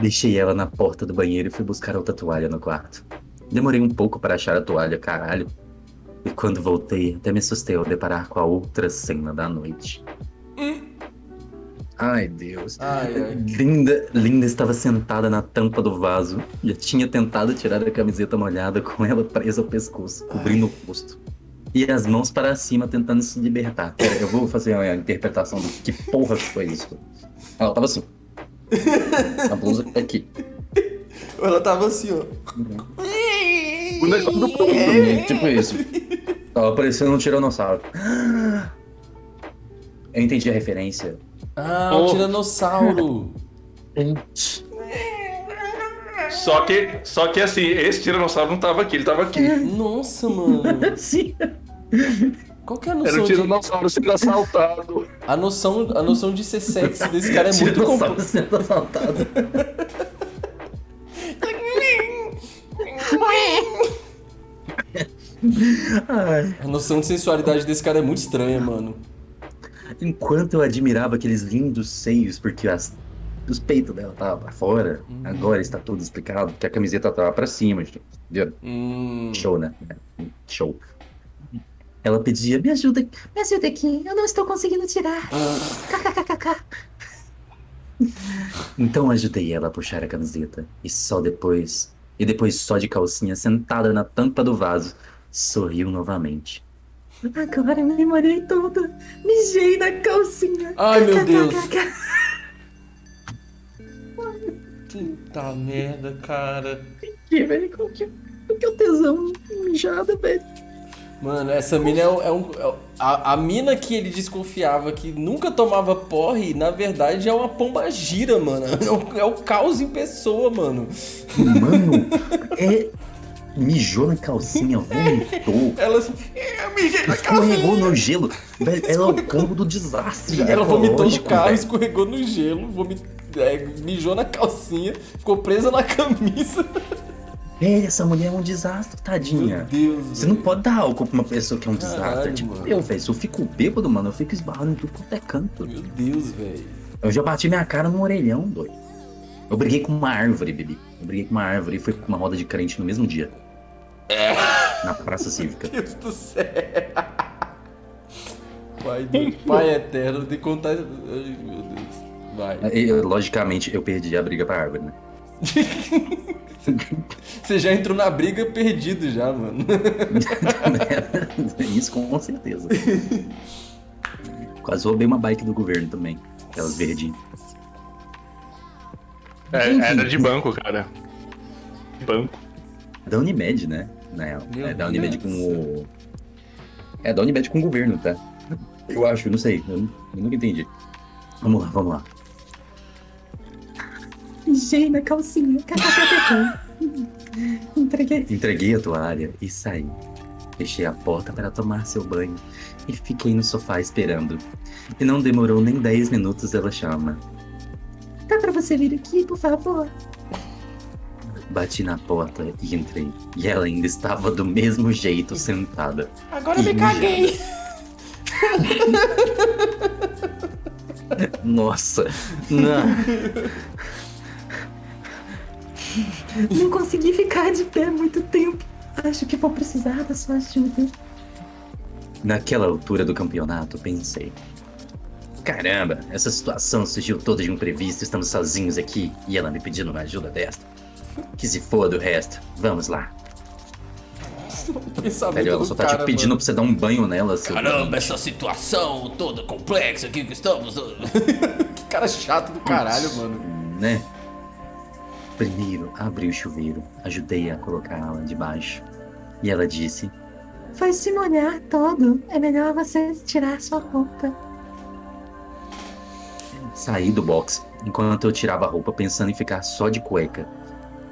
Deixei ela na porta do banheiro e fui buscar outra toalha no quarto. Demorei um pouco para achar a toalha, caralho. E quando voltei, até me assustei ao deparar com a outra cena da noite. Ai, Deus. Ai, ai. Linda, Linda estava sentada na tampa do vaso e eu tinha tentado tirar a camiseta molhada com ela presa ao pescoço, cobrindo o rosto. E as mãos para cima tentando se libertar. Pera, eu vou fazer uma interpretação do que porra foi isso. Ela tava assim. A blusa aqui. Ela tava assim, ó. O negócio do Tipo isso. Tava parecendo um tiranossauro. Eu entendi a referência. Ah, o Oh. tiranossauro. Só que, só que assim, esse tiranossauro não tava aqui, ele tava aqui. Nossa, mano. Sim. Qual que é a Era noção o de... tiranossauro sendo assaltado. A noção, a noção de ser sexy desse cara é muito Tiranossauro complexa. sendo assaltado. A noção de sensualidade desse cara é muito estranha, mano. Enquanto eu admirava aqueles lindos seios, porque as, os peitos dela estavam pra fora, agora está tudo explicado, porque a camiseta tava pra cima, gente. Entendeu? Hum. Show, né? Show. Ela pedia, me ajuda, Me ajuda aqui, eu não estou conseguindo tirar. KKKKK. Então ajudei ela a puxar a camiseta. E só depois, e depois só de calcinha, sentada na tampa do vaso, sorriu novamente. Agora eu me molhei toda. Mijei na calcinha. Ai, meu Deus. KKKK. Puta merda, cara. Que, velho? Qual que, qual que é o tesão mijada, velho? Mano, essa mina é, um- é um. é- a, a mina que ele desconfiava que nunca tomava porre, na verdade é uma pomba gira, mano. É o, é o caos em pessoa, mano. Mano, é. Mijou na calcinha, vomitou. Ela assim. Eu mijei na Escorregou no gelo. Velho, ela é o combo do desastre. Ela vomitou no ecológico, carro, escorregou no gelo, vomit... é, mijou na calcinha, ficou presa na camisa. Velho, essa mulher é um desastre, Meu tadinha. Deus. Você não velho. pode dar álcool pra uma pessoa que é um desastre. Caralho, tipo, mano. eu, velho, se eu fico bêbado, mano, eu fico esbarrando em tudo quanto é canto. Meu Deus, velho. Eu já bati minha cara no orelhão, doido. Eu briguei com uma árvore, Bibi. Eu briguei com uma árvore e fui com uma roda de crente no mesmo dia. Na Praça Cívica. Deus do céu. Pai, do... Pai eterno, que contar. Ai, meu Deus. Vai. E, logicamente, eu perdi a briga pra árvore, né? Você já entrou na briga perdido já, mano. Isso com certeza. Quase roubei uma bike do governo também. Aquelas verdinhas. É, Enfim. era de banco, cara. Banco. Da Unimed, né? Na real. Meu é da Unimed Deus. com o. É da Unimed com o governo, tá? Eu acho, não sei. Eu, eu nunca entendi. Vamos lá, vamos lá. Mijei na calcinha. Entreguei. Entreguei a toalha e saí. Fechei a porta para tomar seu banho e fiquei no sofá esperando. E não demorou nem 10 minutos ela chama. Dá pra você vir aqui, por favor? Bati na porta e entrei. E ela ainda estava do mesmo jeito sentada. Agora eu me caguei. Nossa. Não. Não consegui ficar de pé muito tempo. Acho que vou precisar da sua ajuda. Naquela altura do campeonato, pensei. Caramba, essa situação surgiu toda de imprevisto, estamos sozinhos aqui e ela me pedindo uma ajuda desta. Que se foda o resto, vamos lá. Velho, ela do só tá cara, te pedindo mano. pra você dar um banho nela, seu. Caramba, essa situação toda complexa aqui que estamos. que cara chato do caralho, mano. né? Primeiro, abri o chuveiro, ajudei a colocá-la debaixo. E ela disse: Vai se molhar todo. É melhor você tirar sua roupa. Saí do box enquanto eu tirava a roupa pensando em ficar só de cueca.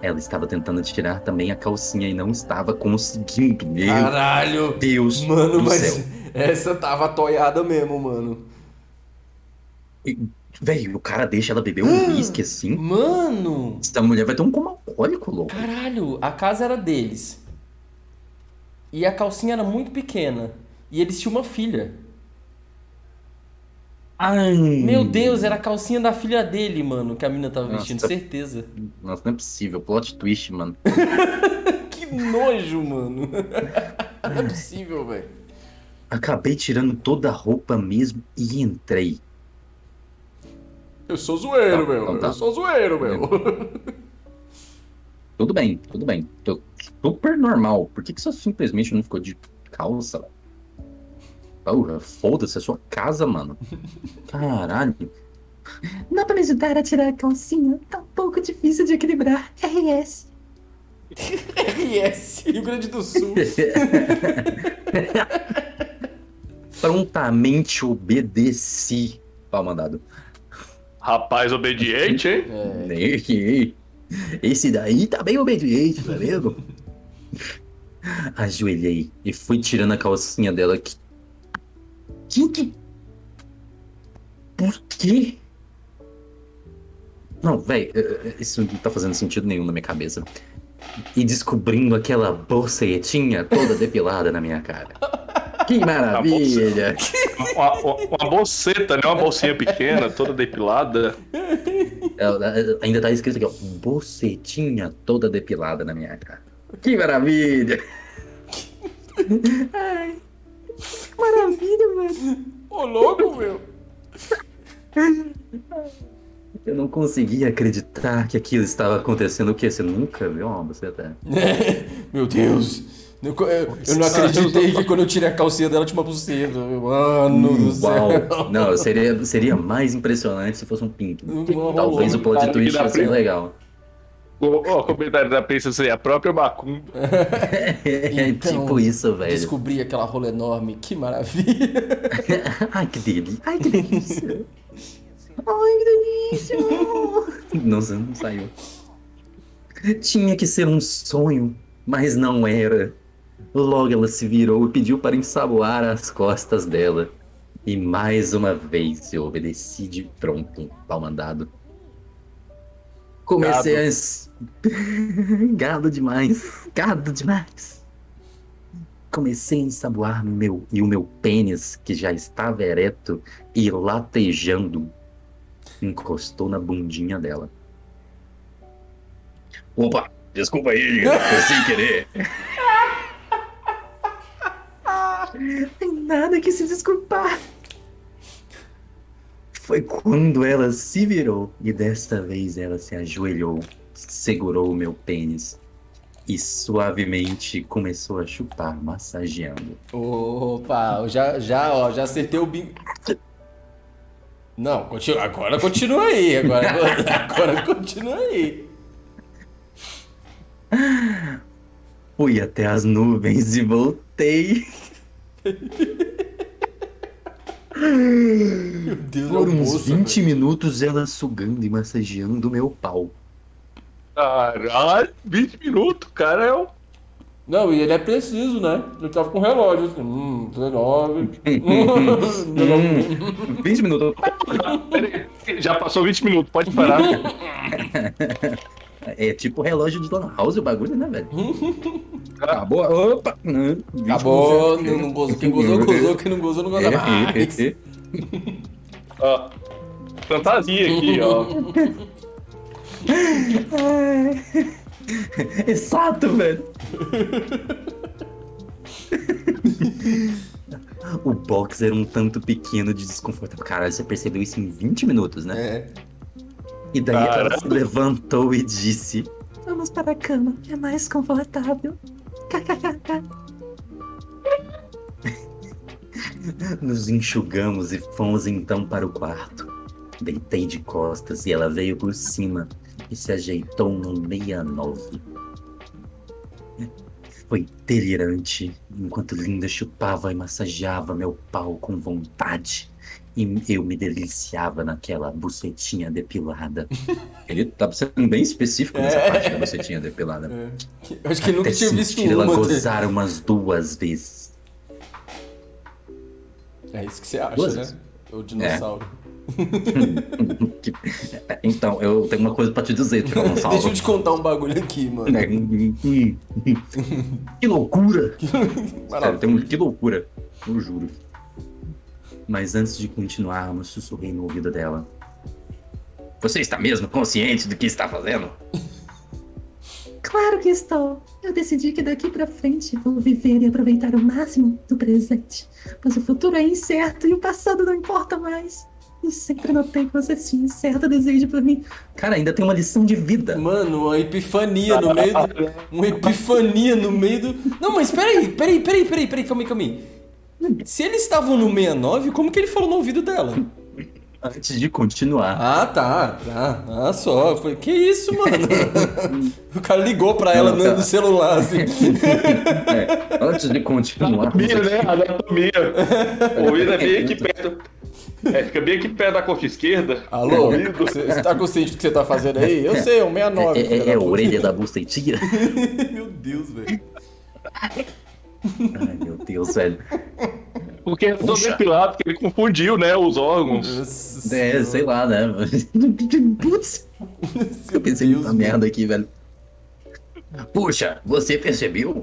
Ela estava tentando tirar também a calcinha e não estava conseguindo. Meu Caralho. Deus Mano, do mas céu. essa tava toiada mesmo, mano. Velho, o cara deixa ela beber um uísque assim. Mano! Essa mulher vai ter um coma alcoólico, louco. Caralho, a casa era deles. E a calcinha era muito pequena. E eles tinham uma filha. Ai. Meu Deus, era a calcinha da filha dele, mano, que a mina tava Nossa. vestindo, certeza. Nossa, não é possível. Plot twist, mano. Que nojo, mano. Não é possível, velho. Acabei tirando toda a roupa mesmo e entrei. Eu sou zoeiro, Tá, meu. então tá. Eu sou zoeiro, meu. Tudo bem, tudo bem. Tô super normal. Por que, que você simplesmente não ficou de calça? Porra, foda-se, é sua casa, mano. Caralho. Dá pra me ajudar a tirar a calcinha? Tá um pouco difícil de equilibrar. RS. RS, Rio Grande do Sul. Prontamente obedeci. Pau mandado. Rapaz obediente, hein? É. Nem- Esse daí tá bem obediente, é mesmo? Ajoelhei e fui tirando a calcinha dela. Que... Que que... Por quê? Não, velho, isso não tá fazendo sentido nenhum na minha cabeça. E descobrindo aquela bocetinha toda depilada na minha cara. Que maravilha! Uma, uma, uma bolseta, né? Uma bolsinha pequena, toda depilada. É, Ainda tá escrito aqui, ó. Bocetinha toda depilada na minha cara. Que maravilha! Maravilha, mano. Ô, louco, meu. Eu não conseguia acreditar que aquilo estava acontecendo. O que? Você nunca viu uma boceta? Meu Deus. Eu, eu- eu não acreditei que quando eu tirei a calcinha dela tinha uma buceta. Mano do céu. Uau! Não, seria, seria mais impressionante se fosse um pinto. Talvez o plot Cara, que twist ser pra- legal. O, o comentário da princesa a própria macumba. É Então, tipo isso, velho. Descobri aquela rola enorme. Que maravilha. Ai, que delícia. Ai, que delícia. Ai, que delícia. Nossa, não saiu. Tinha que ser um sonho, mas não era. Logo ela se virou e pediu para ensaboar as costas dela. E mais uma vez eu obedeci de pronto, pau mandado. Comecei a. es- Gado demais. Gado demais. Comecei a ensaboar meu e o meu pênis, que já estava ereto e latejando, encostou na bundinha dela. Opa, desculpa aí, foi sem querer. Tem nada que se desculpar. Foi quando ela se virou e desta vez ela se ajoelhou, segurou o meu pênis e suavemente começou a chupar, massageando. Opa, já, já, ó, já acertei o bingo. Não, continua, agora continua aí. Agora, agora continua aí. Fui até as nuvens e voltei. Meu Deus, Foram uns moço, 20 velho. minutos ela sugando e massageando o meu pau. Caralho, 20 minutos, cara. É um... Não, e ele é preciso, né? Ele tava com relógio assim. Hum, 19. Hum, 20 minutos. Já passou 20 minutos, pode parar. É tipo relógio de Lan House o bagulho, né, velho? Acabou. Opa! 20 Acabou, não, não gozou. Quem gozou, gozou. Quem não gozou, não goza É, mais. é, é. Ó, fantasia aqui, ó. Exato, velho. o box era um tanto pequeno de desconfortável. Caralho, você percebeu isso em 20 minutos, né? É. E daí ela Caralho. se levantou e disse: Vamos para a cama, que é mais confortável. KKKK. Nos enxugamos e fomos então para o quarto. Deitei de costas e ela veio por cima e se ajeitou no 69. Foi delirante, enquanto Linda chupava e massageava meu pau com vontade. E eu me deliciava naquela bucetinha depilada. Ele tá sendo bem específico nessa É. parte da bucetinha depilada. Eu acho que ele nunca Até tinha visto ela uma. gozar umas duas vezes. É isso que você acha, Duas né? vezes. O dinossauro. Que- Então, eu tenho uma coisa pra te dizer, Tiranossauro. Deixa eu te contar um bagulho aqui, mano. É, que loucura! Sério, tem um, que loucura, eu juro. Mas antes de continuarmos, sussurrei no ouvido dela. Você está mesmo consciente do que está fazendo? Claro que estou. Eu decidi que daqui pra frente vou viver e aproveitar o máximo do presente. Pois o futuro é incerto e o passado não importa mais. E sempre notei que você tinha um certo desejo por mim. Cara, ainda tem uma lição de vida. Mano, uma epifania no meio do. Uma epifania no meio do. Não, mas peraí, peraí, peraí, peraí, peraí, calma aí, calma aí. Se eles estavam no 69, como que ele falou no ouvido dela? Antes de continuar, Ah, tá, tá. Ah, só. Foi, que isso, mano? o cara ligou pra ela no, no celular, assim. é, antes de continuar, Anatomia, né? Anatomia. O ouvido é bem aqui perto. É, fica bem aqui perto da coxa esquerda. Alô, você você tá consciente do que você tá fazendo aí? Eu sei, é um 69. é, é, da é a orelha da bucetinha. Meu Deus, velho. Ai, meu Deus, velho. Porque é todo depilado, porque ele confundiu, né, os órgãos. Nossa É, senhora. sei lá, né? Putz, eu pensei Deus, numa merda aqui, velho. Puxa, você percebeu?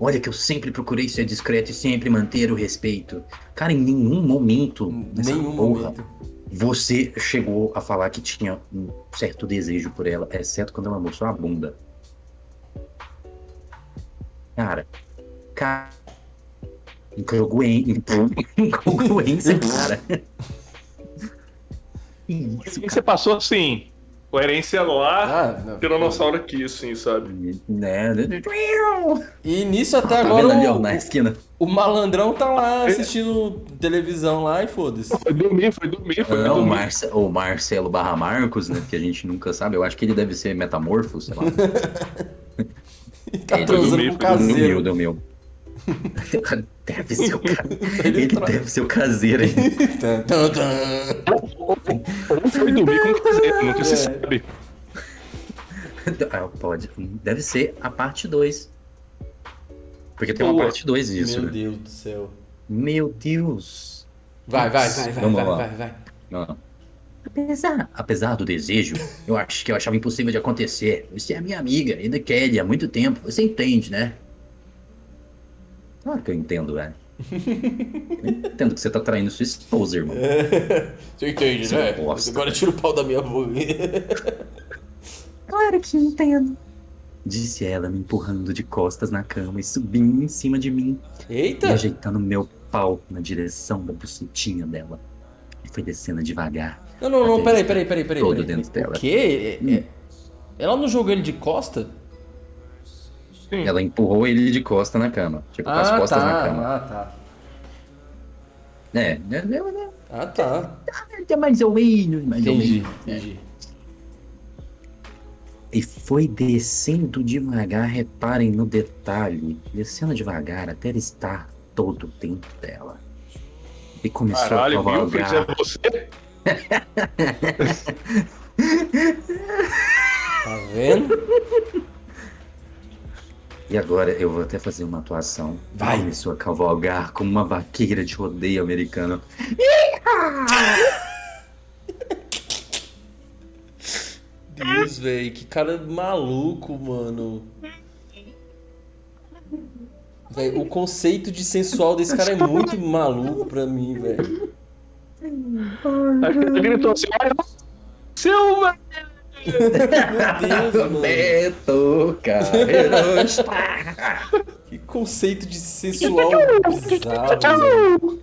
Olha que eu sempre procurei ser discreto e sempre manter o respeito. Cara, em nenhum momento nessa Nenhum porra, momento. você chegou a falar que tinha um certo desejo por ela, exceto quando ela mostrou a bunda. Cara, cara. Incongruência, incongruência, cara. Que isso, E você passou assim, coerência lá, Ah, não. tiranossauro aqui, assim, sabe? Né? E nisso até Tá agora vendo ali, ó, o, na esquina? o malandrão tá lá assistindo televisão lá e foda-se. Foi dormir, foi dormir, foi É, o, dormir. Marce- o Marcelo barra Marcos, né? Que a gente nunca sabe. Eu acho que ele deve ser metamorfo, sei lá. Tá Ele transando dormiu, com o caseiro. Dormiu, dormiu. Deve ser o ca... Ele Ele tra- deve ser o caseiro, foi dormir com o caseiro, nunca É. se sabe. Ah, pode. Deve ser a parte 2. Porque tem uma parte 2 disso, Meu né? Deus do céu. Meu Deus. Vai, vai, vai, vai, Vamos vai, lá. vai, vai. Ah. Apesar, apesar do desejo, eu acho que eu achava impossível de acontecer. Você é minha amiga, e da Kelly há muito tempo. Você entende, né? Claro que eu entendo, velho. Eu entendo que você tá traindo sua esposa, irmão. Você entende, Seu né? bosta. Agora tira o pau da minha boca. Claro que entendo. Disse ela, me empurrando de costas na cama e subindo em cima de mim e Eita! ajeitando meu pau na direção da bucetinha dela. E foi descendo devagar. Não, não, não, peraí, peraí, peraí, peraí. todo peraí. dentro dela. O quê? É- é- Ela não jogou ele de costa? Sim. Ela empurrou ele de costa na cama. Tipo, com as Ah, costas na tá. cama. Ah, tá. É, é, é, Ah, tá. é mais ou menos, mais ou Entendi, menos. entendi. E foi descendo devagar, reparem no detalhe, descendo devagar até ele estar todo dentro dela. E começou Caralho, a viu? Cavalgar. é você? Tá vendo? E agora eu vou até fazer uma atuação. Vai. Começou a cavalgar como uma vaqueira de rodeio americano. Deus, velho, que cara maluco, mano. Véi, o conceito de sensual desse cara é muito maluco pra mim, velho. Acho que ele gritou assim, olha, Silva! Meu Deus, mano. Beto Carreiros. Que conceito de sensual bizarro, velho.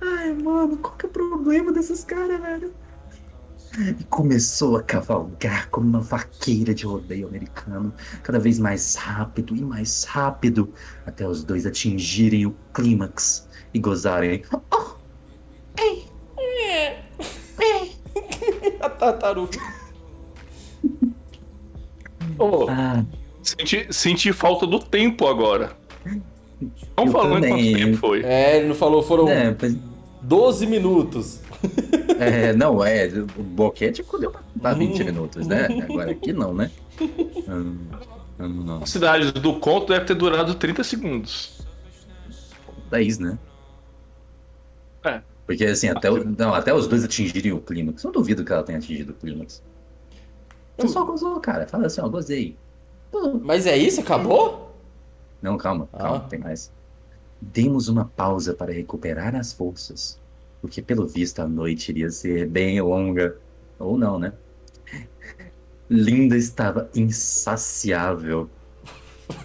Ai, mano, qual que é o problema desses caras, velho? e começou a cavalgar como uma vaqueira de rodeio americano, cada vez mais rápido e mais rápido, até os dois atingirem o clímax e gozarem. A tartaruga. Ô, Ah, senti, senti falta do tempo agora. Não Eu também. quanto tempo foi. É, ele não falou, foram é, pois- 12 minutos. é, não, é, o boquete deu pra dar 20 minutos, né? Agora aqui não, né? Hum, hum. A cidade do conto deve ter durado 30 segundos. 10, né? É. Porque assim, até, o- não, até os dois atingirem o clímax. Eu duvido que ela tenha atingido o clímax. Você só gozou, cara. Fala assim, ó, gozei. Mas é isso? Acabou? Não, calma, calma, Ah. tem mais. Demos uma pausa para recuperar as forças. Porque pelo visto a noite iria ser bem longa. Ou não, né? Linda estava insaciável.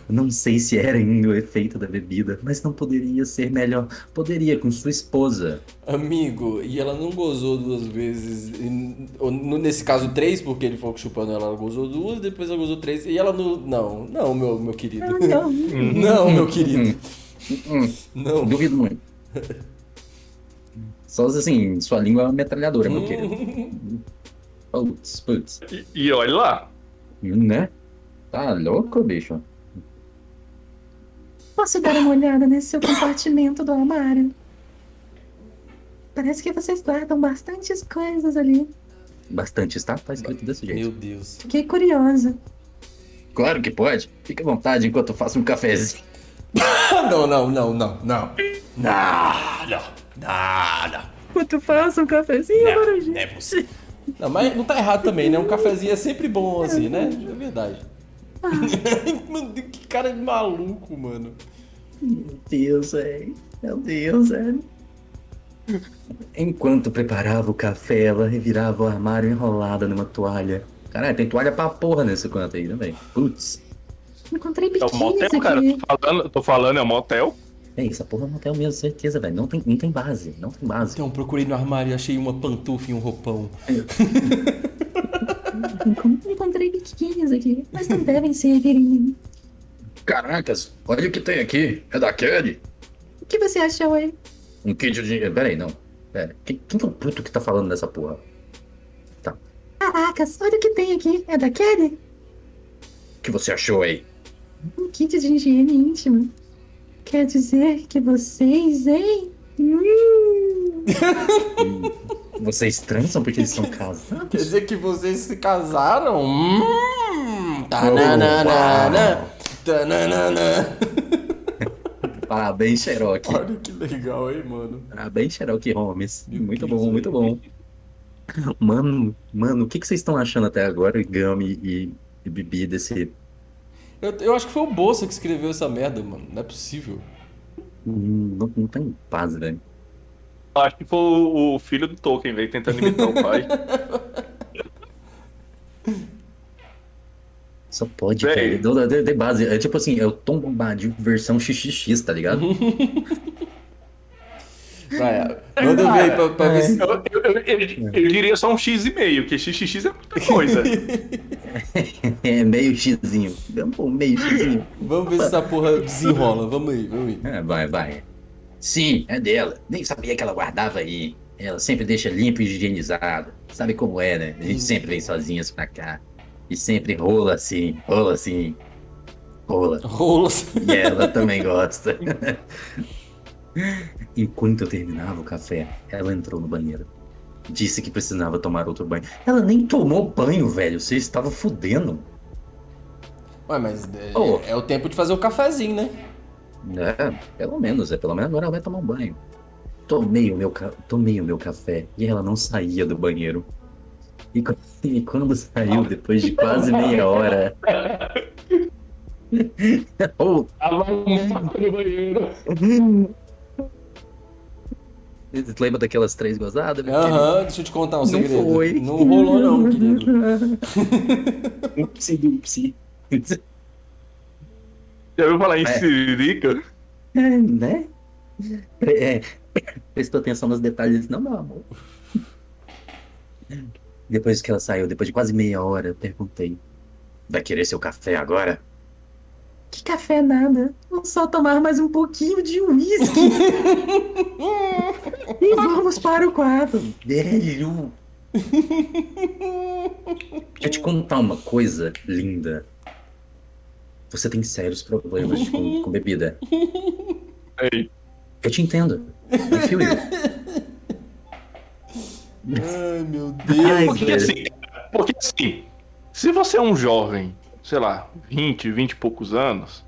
Não sei se era ainda o efeito da bebida, mas não poderia ser melhor. Poderia com sua esposa. Amigo, e ela não gozou duas vezes. nesse caso, três, porque ele falou que chupando ela, ela gozou duas, depois ela gozou três. E ela não. Não, não, meu, meu querido. Não, meu querido. Hum, Não. duvido muito. Só assim, sua língua é uma metralhadora, meu querido. Putz, putz. E, e olha lá. Né? Tá louco, bicho? Posso dar uma olhada nesse seu compartimento do armário? Parece que vocês guardam bastantes coisas ali. Bastante, tá? Tá escrito desse jeito. Meu Deus. Fiquei curiosa. Claro que pode. Fique à vontade enquanto eu faço um cafezinho. Não, não, não, não, não. Não, não, não, não. Enquanto eu faço um cafezinho, Não, não é possível. Não, mas não tá errado também, né? Um cafezinho é sempre bom assim, né? É verdade. Mano, que cara maluco, mano. Meu Deus, velho. Meu Deus, velho. Enquanto preparava o café, ela revirava o armário enrolada numa toalha. Caralho, tem toalha pra porra nesse canto aí, né, velho? Putz. Encontrei É um motel, cara. aqui. Tô falando, tô falando, é um motel. É isso, a porra não tem mesmo, certeza, velho. Não tem, não tem base, não tem base. Então, procurei no armário e achei uma pantufa e um roupão. Encon- Biquínis aqui, mas não devem servir em mim. Caracas, olha o que tem aqui. É daquele. O que você achou aí? Um kit de. Pera aí, não. Pera. Quem, quem que é o puto que tá falando dessa porra? Caracas, olha o que tem aqui. É da Kelly? O que você achou aí? Um kit de higiene íntima. Quer dizer que vocês, hein? Hum. Vocês transam porque eles são casados? Quer dizer que vocês se casaram? Hum, tananana, tananana. Parabéns, Cherokee. Olha que legal, hein, mano. Parabéns, Cherokee Holmes. Meu muito bom, muito bom. Mano, mano, o que, que vocês estão achando até agora, Gami e, e Bibi, desse. Eu, eu acho que foi o Bolsa que escreveu essa merda, mano. Não é possível. Hum, Não, não tem paz, velho. Acho que foi o filho do Tolkien, velho, tentando imitar o pai. Só pode, velho. Deu- deu- deu base. É tipo assim, é o Tom Bombadil versão XXX, tá ligado? Vai, manda ver aí pra, pra ver se. Eu, eu, eu- eu- eu diria só um X e meio, porque XX é muita coisa. é meio Xzinho. Meio Xzinho. Vamos ver se essa porra desenrola. Vamos aí, vamos aí. É, vai, vai. Sim, é dela. Nem sabia que ela guardava aí. Ela sempre deixa limpo e higienizado. Sabe como é, né? A gente sempre vem sozinhas pra cá. E sempre rola assim, rola assim. Rola. Rolos. E ela também gosta. Enquanto eu terminava o café, ela entrou no banheiro. Disse que precisava tomar outro banho. Ela nem tomou banho, velho. Você estava fudendo. Ué, mas é, é o tempo de fazer o cafezinho, né? É, pelo menos, é. Pelo menos agora ela vai tomar um banho. Tomei o meu, tomei o meu café e ela não saía do banheiro. E, e quando saiu, depois de quase meia hora. oh, no banheiro. você lembra daquelas três gozadas? Aham, deixa eu te contar um Não segredo. foi. Não rolou, não, querido. Upsi, dupsi. Já ouviu falar em É. Sirica? É, né? É, prestou atenção nos detalhes, não, meu amor. Depois que ela saiu, depois de quase meia hora, eu perguntei: Vai querer seu café agora? Que café nada. Vou só tomar mais um pouquinho de uísque. e vamos para o quarto. Velho! Deixa eu te contar uma coisa linda. Você tem sérios problemas com, com bebida. Ei, Eu te entendo. I feel you. Ai, meu Ai, Deus. Porque velho. assim, porque assim, se você é um jovem, sei lá, 20, 20 e poucos anos,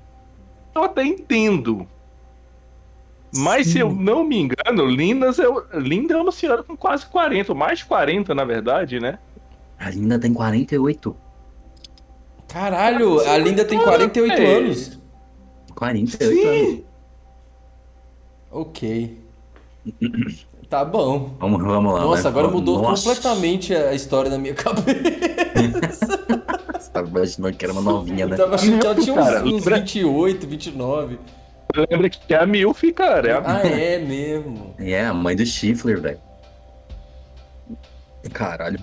eu até entendo. Mas se Sim. eu não me engano, Lindas é, Linda é uma senhora com quase 40, ou mais de 40, na verdade, né? A Linda tem 48. Caralho, a Linda tem 48 Ei. anos. 48 anos. Ok. Tá bom. Vamos, vamos lá. Nossa, vai. agora mudou Nossa, completamente a história na minha cabeça. Você tava imaginando que era uma novinha, né? Eu tava achando que ela tinha uns, Cara, uns lembra- 28, 29. Lembra que é a Milf, cara. É a... Ah, é mesmo. É, a mãe do Schiffler, velho. Caralho.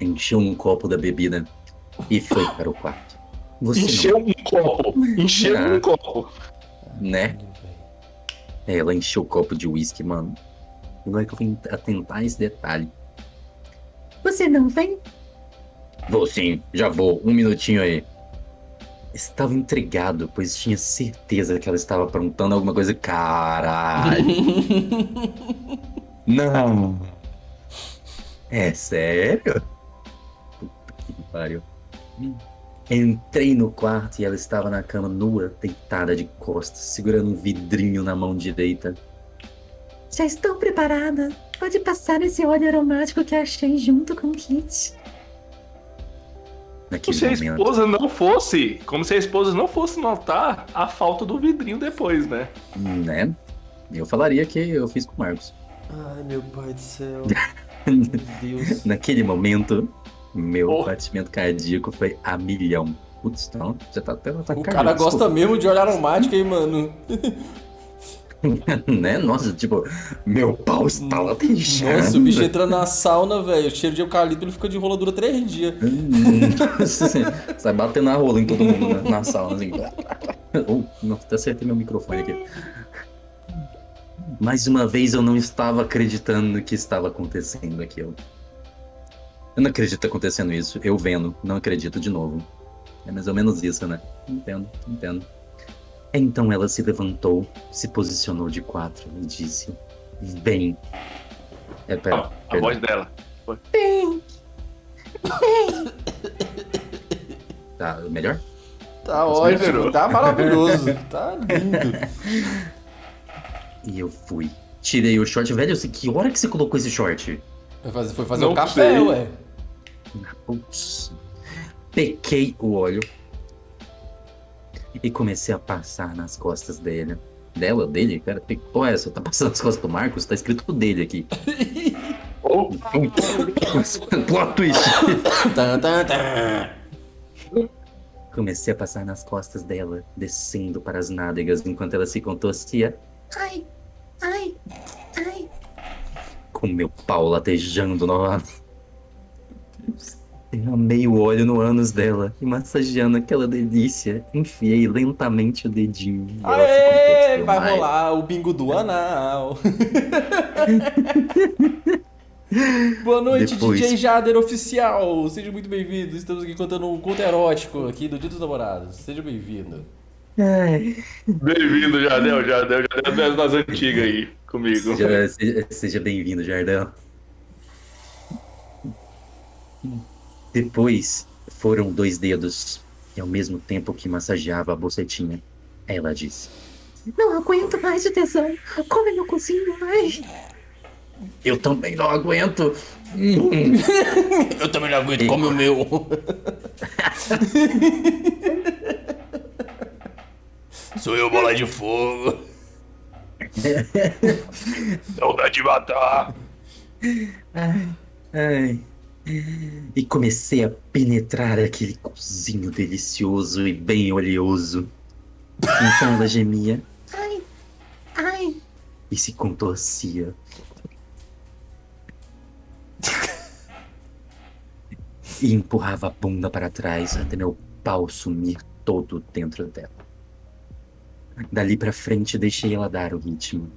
Encheu um copo da bebida e foi para o quarto. Você Encheu um copo. Encheu Ah. um copo. não, né? Ela encheu o copo de uísque, mano. Agora que eu vim atentar esse detalhe. Você não vem? Vou sim, já vou. Um minutinho aí. Estava intrigado, pois tinha certeza que ela estava aprontando alguma coisa. Caralho! Não! É sério? Puta que pariu. Entrei no quarto e ela estava na cama nua, deitada de costas, segurando um vidrinho na mão direita. Já estou preparada. Pode passar esse óleo aromático que achei junto com o kit. Como Naquele se a momento. esposa não fosse. Como se a esposa não fosse notar a falta do vidrinho depois, né? Né? Eu falaria que eu fiz com o Marcos. Ai, meu pai do céu. Meu Deus. Naquele momento, meu Oh. batimento cardíaco foi a milhão. Putz, não, já tá até tá O cara gosta mesmo de óleo aromático, hein, mano? né? Nossa, tipo, meu pau está latejando. Nossa, o bicho entra na sauna, velho. O cheiro de eucalipto ele fica de roladura três dias. Hum, Sai batendo a rola em todo mundo na, na sala, assim. Oh, nossa, até acertei meu microfone aqui. Mais uma vez eu não estava acreditando no que estava acontecendo aquilo. Eu não acredito que tá acontecendo isso. Eu vendo, não acredito de novo. É mais ou menos isso, né? Entendo, entendo. Então ela se levantou, se posicionou de quatro e disse: Bem. É, pera, Ó, a voz dela. Tá melhor? Tá ótimo, melhorou. tá maravilhoso. Tá lindo. E eu fui. Tirei o short. Velho, eu sei que hora que você colocou esse short? Foi fazer, foi fazer Não um café, sei. ué. Putz. Pequei o óleo. E comecei a passar nas costas dele. Dela? Dele? Cara, que porra é essa? Tá passando nas costas do Marcos? Tá escrito dele aqui. Oh, Plot twist. Comecei a passar nas costas dela, descendo para as nádegas enquanto ela se contorcia, Ai, ai, ai. com meu pau latejando novamente. Derramei o óleo no ânus dela e massageando aquela delícia, enfiei lentamente o dedinho. e Aê, vai mais. rolar o bingo do anal. Boa noite, Depois- DJ Jader Oficial. Seja muito bem-vindo. Estamos aqui contando um conto erótico aqui do Dia dos Namorados. Seja bem-vindo. Bem-vindo, Jardel, Jardel, Jardel é das antigas aí comigo. seja, seja- seja bem-vindo, Jardel. Depois foram dois dedos, e ao mesmo tempo que massageava a bocetinha, ela disse: Não aguento mais de tesão. Come meu cozinho, ai. Eu também não aguento. Eu também não aguento, come o meu. Sou eu, bola de fogo. Saudade de matar. Ai. E comecei a penetrar aquele cozinho delicioso e bem oleoso. Então ela gemia Ai, ai. e se contorcia. e empurrava a bunda para trás até meu pau sumir todo dentro dela. Dali pra frente deixei ela dar o ritmo.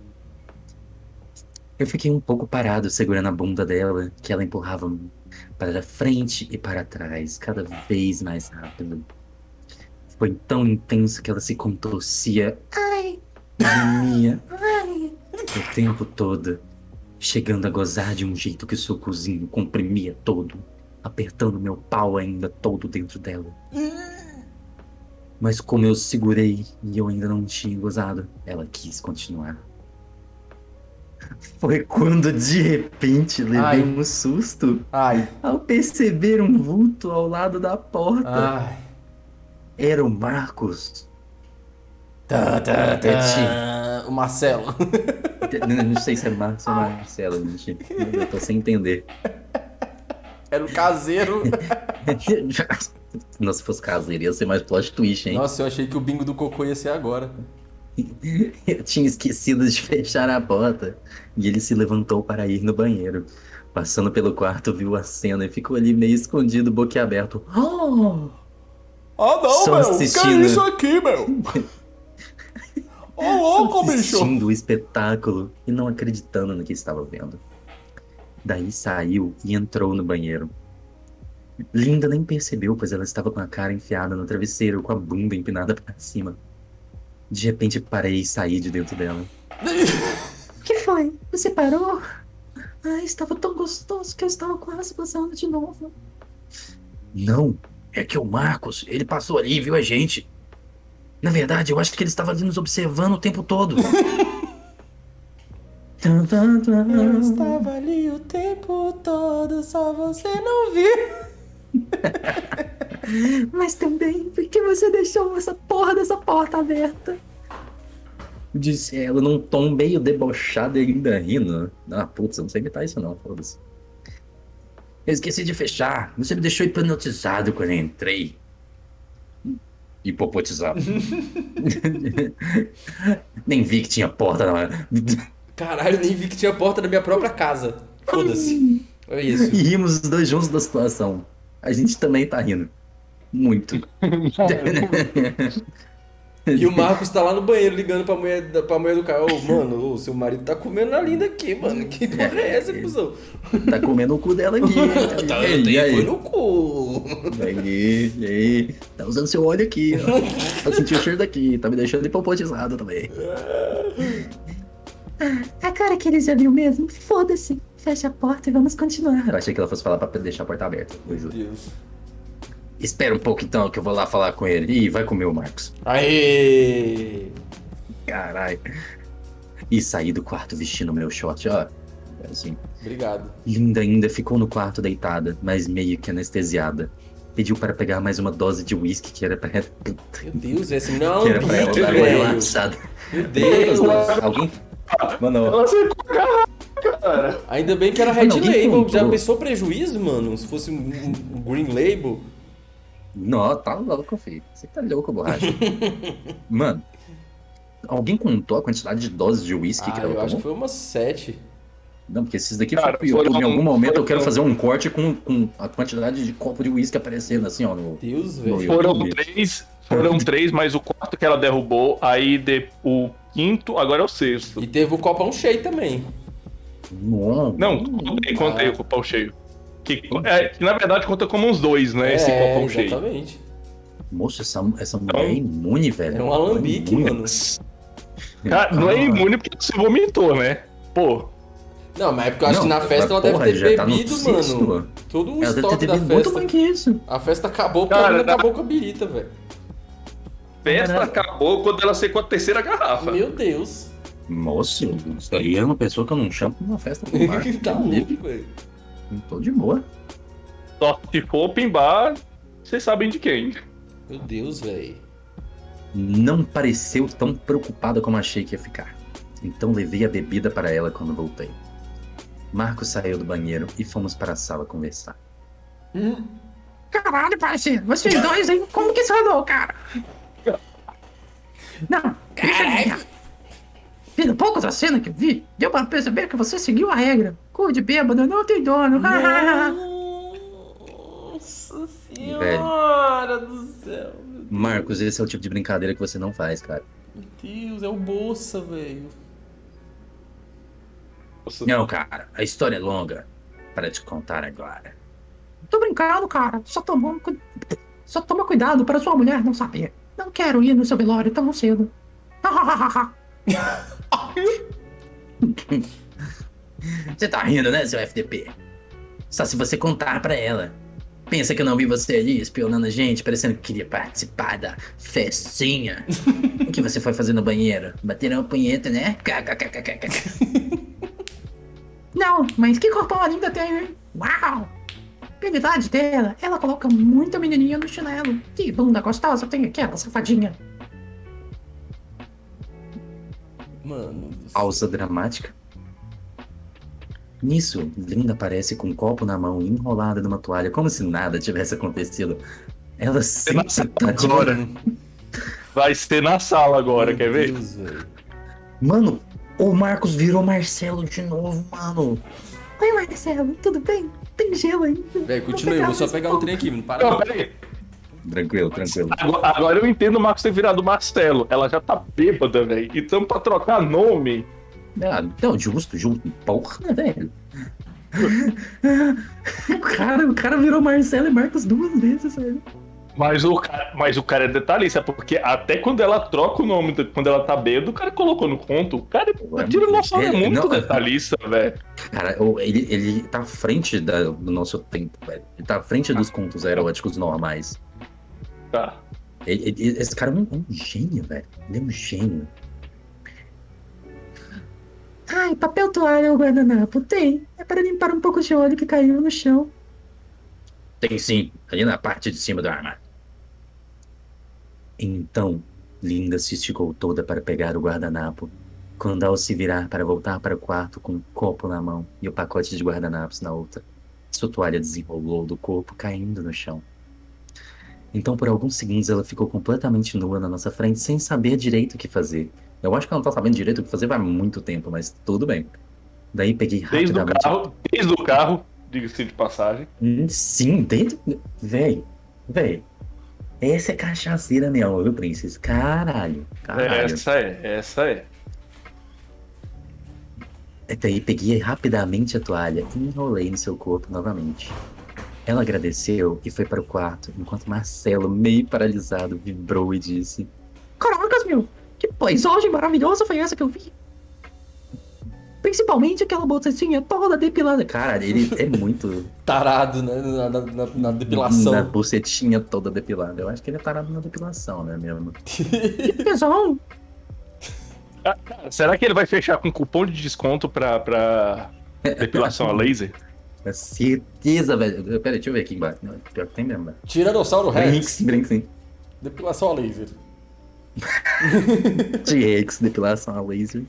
Eu fiquei um pouco parado segurando a bunda dela, que ela empurrava para frente e para trás, cada vez mais rápido. Foi tão intenso que ela se contorcia Ai, gemia o tempo todo, chegando a gozar de um jeito que seu cozinho comprimia todo, apertando meu pau ainda todo dentro dela. Mas como eu segurei e eu ainda não tinha gozado, ela quis continuar. Foi quando de repente levei Ai. um susto Ai, ao perceber um vulto ao lado da porta. ai. Era o Marcos. Tá, tá, tá. tá. O Marcelo. Não não sei se é Marcos ou Marcelo, gente. Eu tô sem entender. Era o caseiro. Não, se fosse caseiro, ia ser mais plot twist, hein? Nossa, eu achei que o bingo do cocô ia ser agora. Eu tinha esquecido de fechar a porta. E ele se levantou para ir no banheiro. Passando pelo quarto, viu a cena e ficou ali meio escondido, boquiaberto. Oh! Ah, não, Só meu. Que assistindo. é isso aqui, meu? Ô, louco, bicho. assistindo o espetáculo e não acreditando no que estava vendo. Daí saiu e entrou no banheiro. Linda nem percebeu, pois ela estava com a cara enfiada no travesseiro, com a bunda empinada para cima. De repente parei e saí de dentro dela. O que foi? Você parou? Ai, estava tão gostoso que eu estava quase gozando de novo. Não, é que o Marcos, ele passou ali e viu a gente. Na verdade, eu acho que ele estava ali nos observando o tempo todo. Eu estava ali o tempo todo, só você não viu. Mas também, por que você deixou essa porra dessa porta aberta? Disse ela num tom meio debochado e ainda rindo. Ah, putz, eu não sei imitar isso não, foda-se. Eu esqueci de fechar. Você me deixou hipnotizado quando eu entrei. Hipopotizado. Nem vi que tinha porta na Caralho, nem vi que tinha porta da minha própria casa. Foda-se. É isso. E rimos os dois juntos da situação. A gente também tá rindo. Muito. E o Marcos tá lá no banheiro ligando pra mulher, da- pra mulher do cara. Ô, mano, o seu marido tá comendo a linda aqui, mano. Que porra é essa, cuzão? tá comendo o cu dela aqui. Tá, e aí, tem- e aí? foi no cu. E aí, e aí? Tá usando seu óleo aqui, ó. Tá sentindo o cheiro daqui. Tá me deixando hipopotizado também. A cara que ele já viu mesmo? Foda-se. Fecha a porta e vamos continuar. Eu achei que ela fosse falar pra deixar a porta aberta. Eu juro. Deus. Espera um pouco então, que eu vou lá falar com ele. Ih, vai comer o Marcos. Aê! Caralho. E saí do quarto vestindo meu short, ó. Assim. Obrigado. Linda ainda ficou no quarto deitada, mas meio que anestesiada. Pediu para pegar mais uma dose de uísque que era pra. Meu Deus, esse não Que era pra ela dar uma relaxada. Meu Deus. Alguém? Mano, Ela secou cara. Ainda bem que era Red Mano, Label. Já pensou prejuízo, mano? Se fosse um, um Green Label. Não, tá louco, filho. Você tá louco, borracha. Mano, alguém contou a quantidade de doses de uísque que Ah, ela eu acho tomou? que foi umas sete. Não, porque esses daqui Cara, foi foram- Em algum momento eu quero fazer um corte com, com a quantidade de copo de uísque aparecendo assim, ó. No... Deus, velho. Foram três, foram três, mas o quarto que ela derrubou, aí de- o quinto, agora é o sexto. E teve o copão cheio também. Não, Não, contei, contei o copão cheio. Que, é, que na verdade conta como uns dois, né? esse é, copão cheio. exatamente. Moço, essa, essa mulher é Então- imune, velho. É um alambique, Imune. mano. Cara, não é imune porque você vomitou, né? Pô, Não, mas é porque eu acho Não, que na festa ela mas, deve porra, ter tá bebido, sexto. mano. Todo o Ela deve estoque ter da bebido muito festa. mais que isso. A festa acabou porque ela na- acabou com a birita, velho. festa Caralho. acabou quando ela secou a terceira garrafa. Meu Deus. Moço, isso aí é uma pessoa que eu não chamo pra uma festa tá louco, velho. Tô de boa. Só se for pimbar, vocês sabem de quem. Meu Deus, velho. Não pareceu tão preocupada como achei que ia ficar. Então levei a bebida para ela quando voltei. Marcos saiu do banheiro e fomos para a sala conversar. Caralho, parceiro, vocês dois aí, como que isso rolou, cara? Não, caralho. Pelo pouco da cena que eu vi, deu pra perceber que você seguiu a regra. Cu de bêbado não tem dono. céu. Meu Marcos, esse é o tipo de brincadeira que você não faz, cara. Deus, é o Bolsa, velho. Nossa, Não, cara, a história é longa para te contar agora. Tô brincando, cara. Só toma, só toma cuidado para sua mulher não saber. Não quero ir no seu velório tão cedo. Você tá rindo, né, seu FDP? Só se você contar pra ela. Pensa que eu não vi você ali espionando a gente, parecendo que queria participar da festinha. o que você foi fazer no banheiro? Bater uma punheta, né? Não, mas que corpão linda tem, hein? Uau! Pela idade dela, ela coloca muita menininha no chinelo. Que bunda gostosa tem aquela safadinha. Mano. Pausa dramática. Nisso, Linda aparece com um copo na mão, enrolada numa toalha, como se nada tivesse acontecido. Ela sempre tá de Agora. Vai ser na sala agora, Meu quer ver? Deus. Mano, o Marcos virou Marcelo de novo, mano. Oi, Marcelo, tudo bem? Tem gelo ainda? Velho, continue, eu vou só pegar um trem aqui, não para Não, não. peraí. Tranquilo, tranquilo. Agora, agora eu entendo o Marcos ter virado Marcelo. Ela já tá bêbada, velho. Então, pra trocar nome. Ah, não, justo, justo. Porra, velho. o, cara, o cara virou Marcelo e Marcos duas vezes, velho. Mas o, cara, mas o cara é detalhista, porque até quando ela troca o nome, quando ela tá bêbada, o cara colocou no conto. O cara, Ué, o Tiro Nosso é muito não, detalhista, velho. Cara, ele, ele tá à frente da- do nosso tempo, velho. Ele tá à frente dos contos eróticos normais. Tá. Ele- ele- esse cara é um, um gênio, velho. Ele é um gênio. Ai, papel toalha ou guardanapo? Tem. É para limpar um pouco de óleo que caiu no chão. Tem sim, ali na parte de cima do armário. Então, Linda se esticou toda para pegar o guardanapo. Quando ao se virar para voltar para o quarto com um copo na mão e o pacote de guardanapos na outra, sua toalha desenrolou do corpo, caindo no chão. Então, por alguns segundos, ela ficou completamente nua na nossa frente, sem saber direito o que fazer. Eu acho que ela não tá sabendo direito o que fazer vai muito tempo, mas tudo bem. Daí peguei Desde o rapidamente. carro, desde o carro, diga-se de passagem. Hum, Sim, dentro. Véi, véi. Essa é cachaceira mesmo, viu, Princess? Caralho, caralho. Essa é, essa é. Daí peguei rapidamente a toalha e enrolei no seu corpo novamente. Ela agradeceu e foi para o quarto, enquanto Marcelo, meio paralisado, vibrou e disse: Caracas, meu! Que paisagem maravilhosa foi essa que eu vi? Principalmente aquela bocetinha toda depilada. Caralho, ele é muito. Tarado, né? Na, na- na- na depilação. Na bucetinha toda depilada. Eu acho que ele é parado na depilação, né, mesmo? Que tesão! Ah, cara, será que ele vai fechar com cupom de desconto pra, pra depilação a laser? Com certeza, velho. Pera aí, deixa eu ver aqui embaixo. Não, Pior que tem mesmo, velho. Tiranossauro Rex. Brinks, Brinks, sim. Depilação a laser. T-Rex, depilação a laser.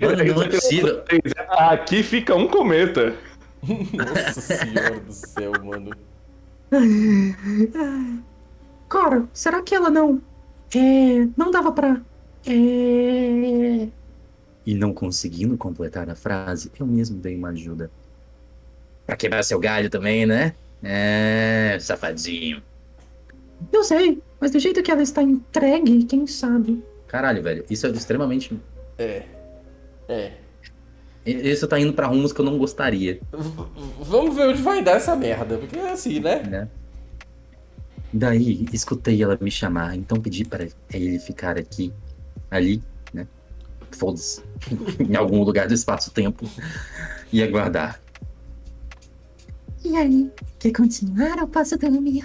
Mano, não é possível. Aqui fica um cometa. Nossa senhora do céu, mano. Cara, será que ela não. É. Não dava pra. É. E não conseguindo completar a frase, eu mesmo dei uma ajuda. Pra quebrar seu galho também, né? É, safadinho. Eu sei, mas do jeito que ela está entregue, quem sabe? Caralho, velho, isso é extremamente. É. É. Isso tá indo pra rumos que eu não gostaria, V- vamos ver onde vai dar essa merda. Porque é assim, né? né? Daí, escutei ela me chamar, então pedi para ele ficar aqui, ali, né? Foda-se. em algum lugar do espaço-tempo. E aguardar. E aí? Quer continuar ou posso dormir?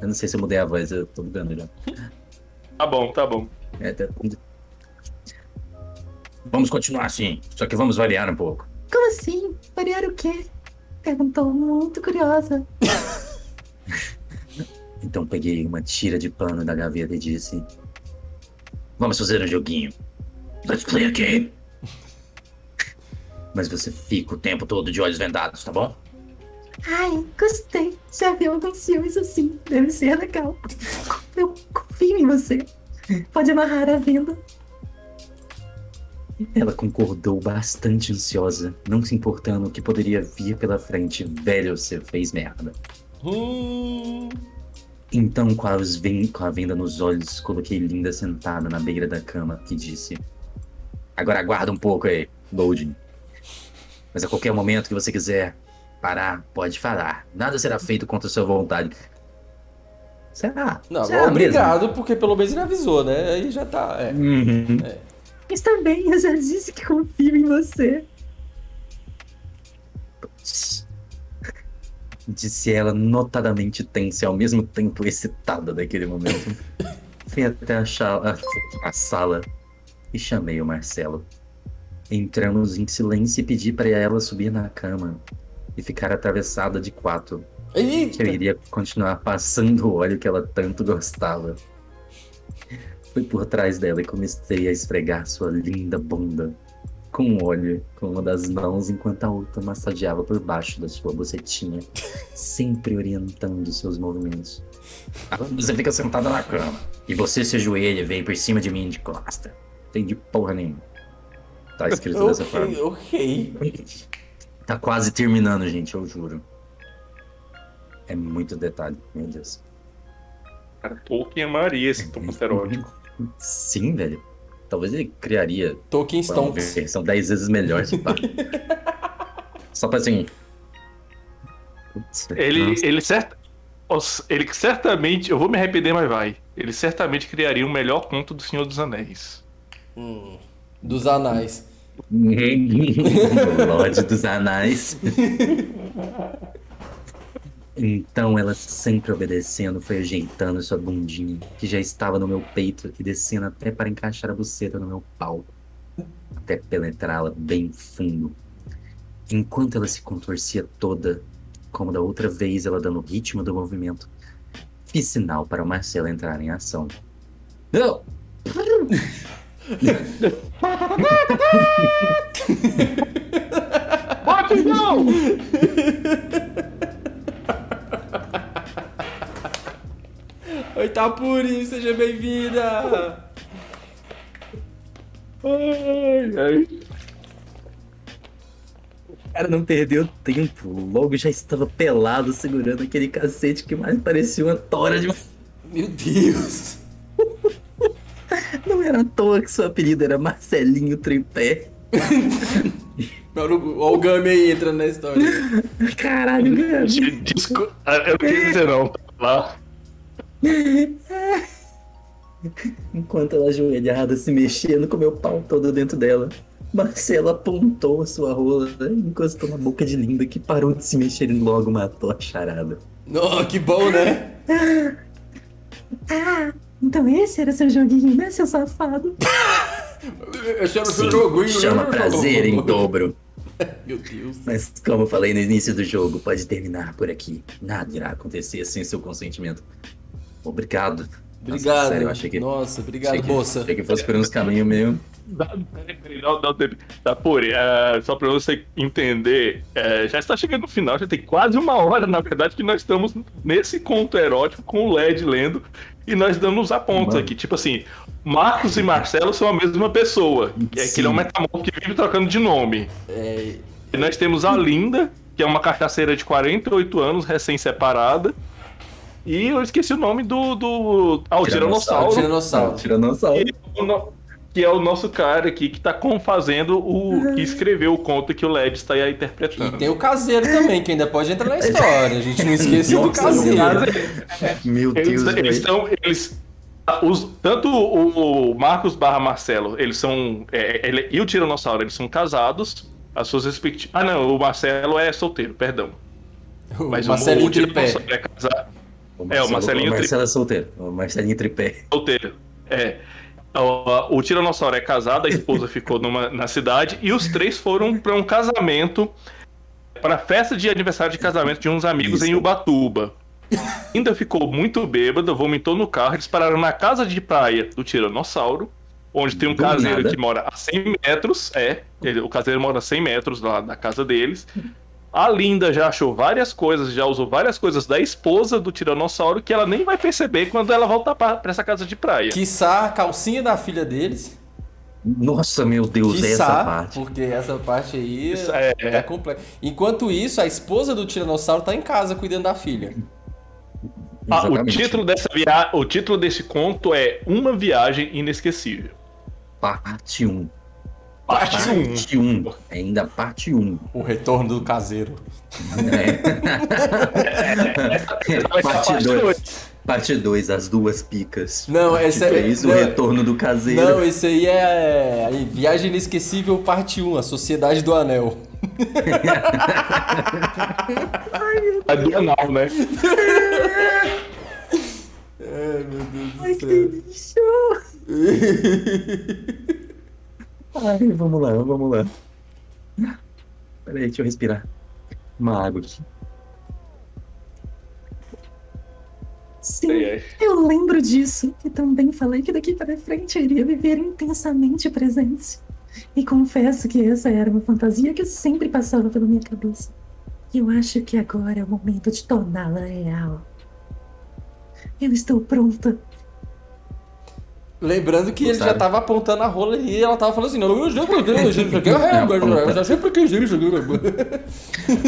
Eu não sei se eu mudei a voz, eu tô mudando já. Tá bom, tá bom. É, tá- Vamos continuar assim, só que vamos variar um pouco. Como assim? Variar o quê? Perguntou muito curiosa. Então peguei uma tira de pano da gaveta e disse: Vamos fazer um joguinho. Let's play a game. Mas você fica o tempo todo de olhos vendados, tá bom? Ai, gostei. Já vi alguns filmes assim. Deve ser legal. Eu confio em você. Pode amarrar a venda. Ela concordou bastante ansiosa, não se importando o que poderia vir pela frente. Velho, você fez merda. Hum. Então, com, ven- com a venda nos olhos, coloquei Linda sentada na beira da cama e disse: Agora aguarda um pouco aí, Loading. Mas a qualquer momento que você quiser parar, pode falar. Nada será feito contra sua vontade. Será? Não, Será obrigado, porque pelo menos ele avisou, né? Aí já tá. É. mesmo? Uhum. Está bem, eu já disse que confio em você. Disse ela notadamente tensa e ao mesmo tempo excitada naquele momento. Fui até a- a sala e chamei o Marcelo. Entramos em silêncio e pedi para ela subir na cama e ficar atravessada de quatro, que eu Eita! iria continuar passando o óleo que ela tanto gostava. Fui por trás dela e comecei a esfregar sua linda bunda com óleo com uma das mãos enquanto a outra massageava por baixo da sua bocetinha, sempre orientando seus movimentos. Agora você fica sentada na cama e você se ajoelha e vem por cima de mim de costa. Entendi porra nenhuma. Tá escrito dessa forma. Ok. Tá quase terminando, gente, eu juro. É muito detalhe, meu Deus. Cara, Tolkien amaria esse tópico erótico. Sim, velho. Talvez ele criaria Tolkien Stonks. versão 10 vezes melhor, se pá. Só pra assim. Putz, Ele, nossa. ele, certa, Os- ele certamente, eu vou me arrepender, mas vai. Ele certamente criaria o melhor conto do Senhor dos Anéis. Hum, dos anais. Lorde dos Anais. Então ela, sempre obedecendo, foi ajeitando sua bundinha, que já estava no meu peito, e descendo até para encaixar a buceta no meu pau, até penetrá-la bem fundo. Enquanto ela se contorcia toda, como da outra vez ela dando o ritmo do movimento, fiz sinal para o Marcelo entrar em ação. Não! Bate não! Oi, Tapuri, seja bem-vinda! Ai, ai. O cara não perdeu tempo, logo já estava pelado segurando aquele cacete que mais parecia uma tora de. Meu Deus! Não era à toa que seu apelido era Marcelinho Tripé. Olha o Gami aí entrando na história. Caralho, cara. Desco... Ah, Eu não queria dizer não. Lá. Enquanto ela ajoelhada, se mexendo com meu pau todo dentro dela, Marcela apontou a sua rola e encostou na boca de Linda, que parou de se mexer e logo matou a charada. Oh, que bom, né? Então esse era seu joguinho, né, seu safado? Esse era o seu joguinho, chama né? prazer em dobro. Meu Deus. Mas como eu falei no início do jogo, pode terminar por aqui. Nada irá acontecer sem seu consentimento. Obrigado. Nossa, Obrigado. sério, eu achei que, Nossa, obrigado, achei que, moça. achei que fosse por uns caminhos meio. Dá, peraí, dá, dá tempo. Puri, é, só pra você entender, é, já está chegando no final, já tem quase uma hora, na verdade, que nós estamos nesse conto erótico com o LED lendo e nós damos a pontos Mano. aqui. Tipo assim, Marcos e Marcelo são a mesma pessoa. É que ele é um metamorfo que vive trocando de nome. É, E nós temos a Linda, que é uma cachaceira de 48 anos, recém-separada. E eu esqueci o nome do. do... Ah, o Tiranossauro. Tiranossauro. Tiranossauro. Que o no- que é o nosso cara aqui que tá com- fazendo o. que escreveu o conto que o LED está aí E interpretando. tem o caseiro também, que ainda pode entrar na história. A gente não esqueça do caseiro. Meu Eles, Deus, eles velho. estão. Eles, os, tanto o, o Marcos barra Marcelo, eles são. é, ele- e o Tiranossauro, eles são casados. As suas respectivas. Ah, não, o Marcelo é solteiro, perdão. O Mas Marcelinho o, o. Tiranossauro é casado. O É, o Marcelinho O Marcelo é solteiro. O Marcelinho Tripé. solteiro. É. O, o Tiranossauro é casado, a esposa ficou numa, na cidade e os três foram para um casamento, para a festa de aniversário de casamento de uns amigos Isso. em Ubatuba. Ainda ficou muito bêbada, vomitou no carro, eles pararam na casa de praia do Tiranossauro, onde tem um Do caseiro nada. que mora a 100 metros, é, ele- o caseiro mora a 100 metros lá da casa deles. A Linda já achou várias coisas, já usou várias coisas da esposa do Tiranossauro que ela nem vai perceber quando ela voltar pra pra essa casa de praia. Quiçá a calcinha da filha deles. Nossa, meu Deus, essa Quiçá, parte. porque essa parte aí Isso é- é, complexa. Enquanto isso, a esposa do Tiranossauro tá em casa cuidando da filha. Ah, o título dessa via... o título desse conto é Uma Viagem Inesquecível. Parte 1. Parte 1. Parte 1. Ainda parte 1. O retorno do caseiro. É. parte 2. Parte 2, as duas picas. Não, esse é- 3, o não. retorno do caseiro. Não, esse aí é a Viagem Inesquecível Parte 1, A Sociedade do Anel. A Bienal, né? Ai, que delícia! Ai, vamos lá, vamos lá. Peraí, deixa eu respirar. Uma água aqui. Sim, Ai, ai. eu lembro disso. E também falei que daqui para frente eu iria viver intensamente presente. E confesso que essa era uma fantasia que sempre passava pela minha cabeça. E eu acho que agora é o momento de torná-la real. Eu estou pronta. Lembrando que ele já Gostaram? tava apontando a rola e ela tava falando assim, não, eu já eu já- isso aqui é eu já sempre quis isso aqui.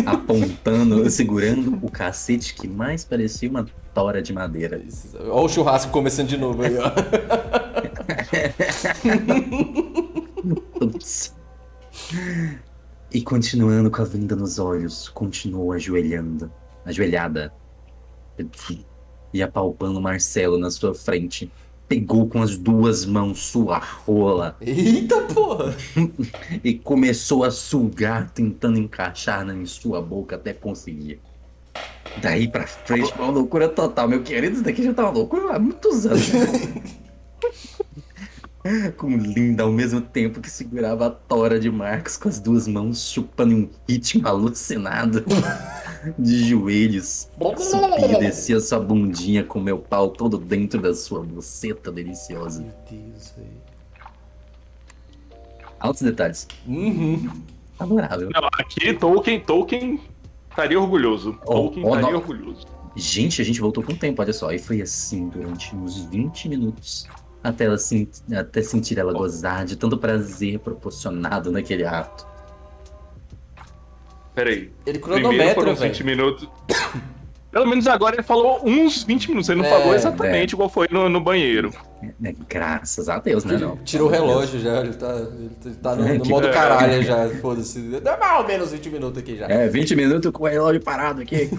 Apontando, segurando o cacete que mais parecia uma tora de madeira. Olha o churrasco começando de novo aí, ó. E continuando com a venda nos olhos, continuou ajoelhando, ajoelhada e apalpando Marcelo na sua frente. Pegou com as duas mãos sua rola Eita porra! e começou a sugar, tentando encaixar em sua boca até conseguir. Daí pra frente, uma loucura total. Meu querido, isso daqui já tá uma loucura há muitos anos. com Linda ao mesmo tempo que segurava a tora de Marcos com as duas mãos chupando em um ritmo alucinado. De joelhos, subia e descia sua bundinha com meu pau todo dentro da sua buceta deliciosa. Meu Deus, velho. Altos detalhes. Uhum. Adorável. Não, aqui Tolkien, Tolkien estaria orgulhoso. Oh, Tolkien oh, estaria não. orgulhoso. Gente, a gente voltou com o tempo, olha só. E foi assim durante uns 20 minutos. Até, ela sen- até sentir ela gozar de tanto prazer proporcionado naquele ato. Peraí. Ele Primeiro cronometra, foram 20 velho. minutos. Pelo menos agora ele falou uns 20 minutos. Ele não É, falou exatamente igual foi no, no banheiro. É, graças a Deus, né? Não. Tirou o relógio já, ele tá, ele tá no, no Que- modo caralho já, foda-se. Dá mais ou menos 20 minutos aqui já. É, 20 minutos com o relógio parado aqui.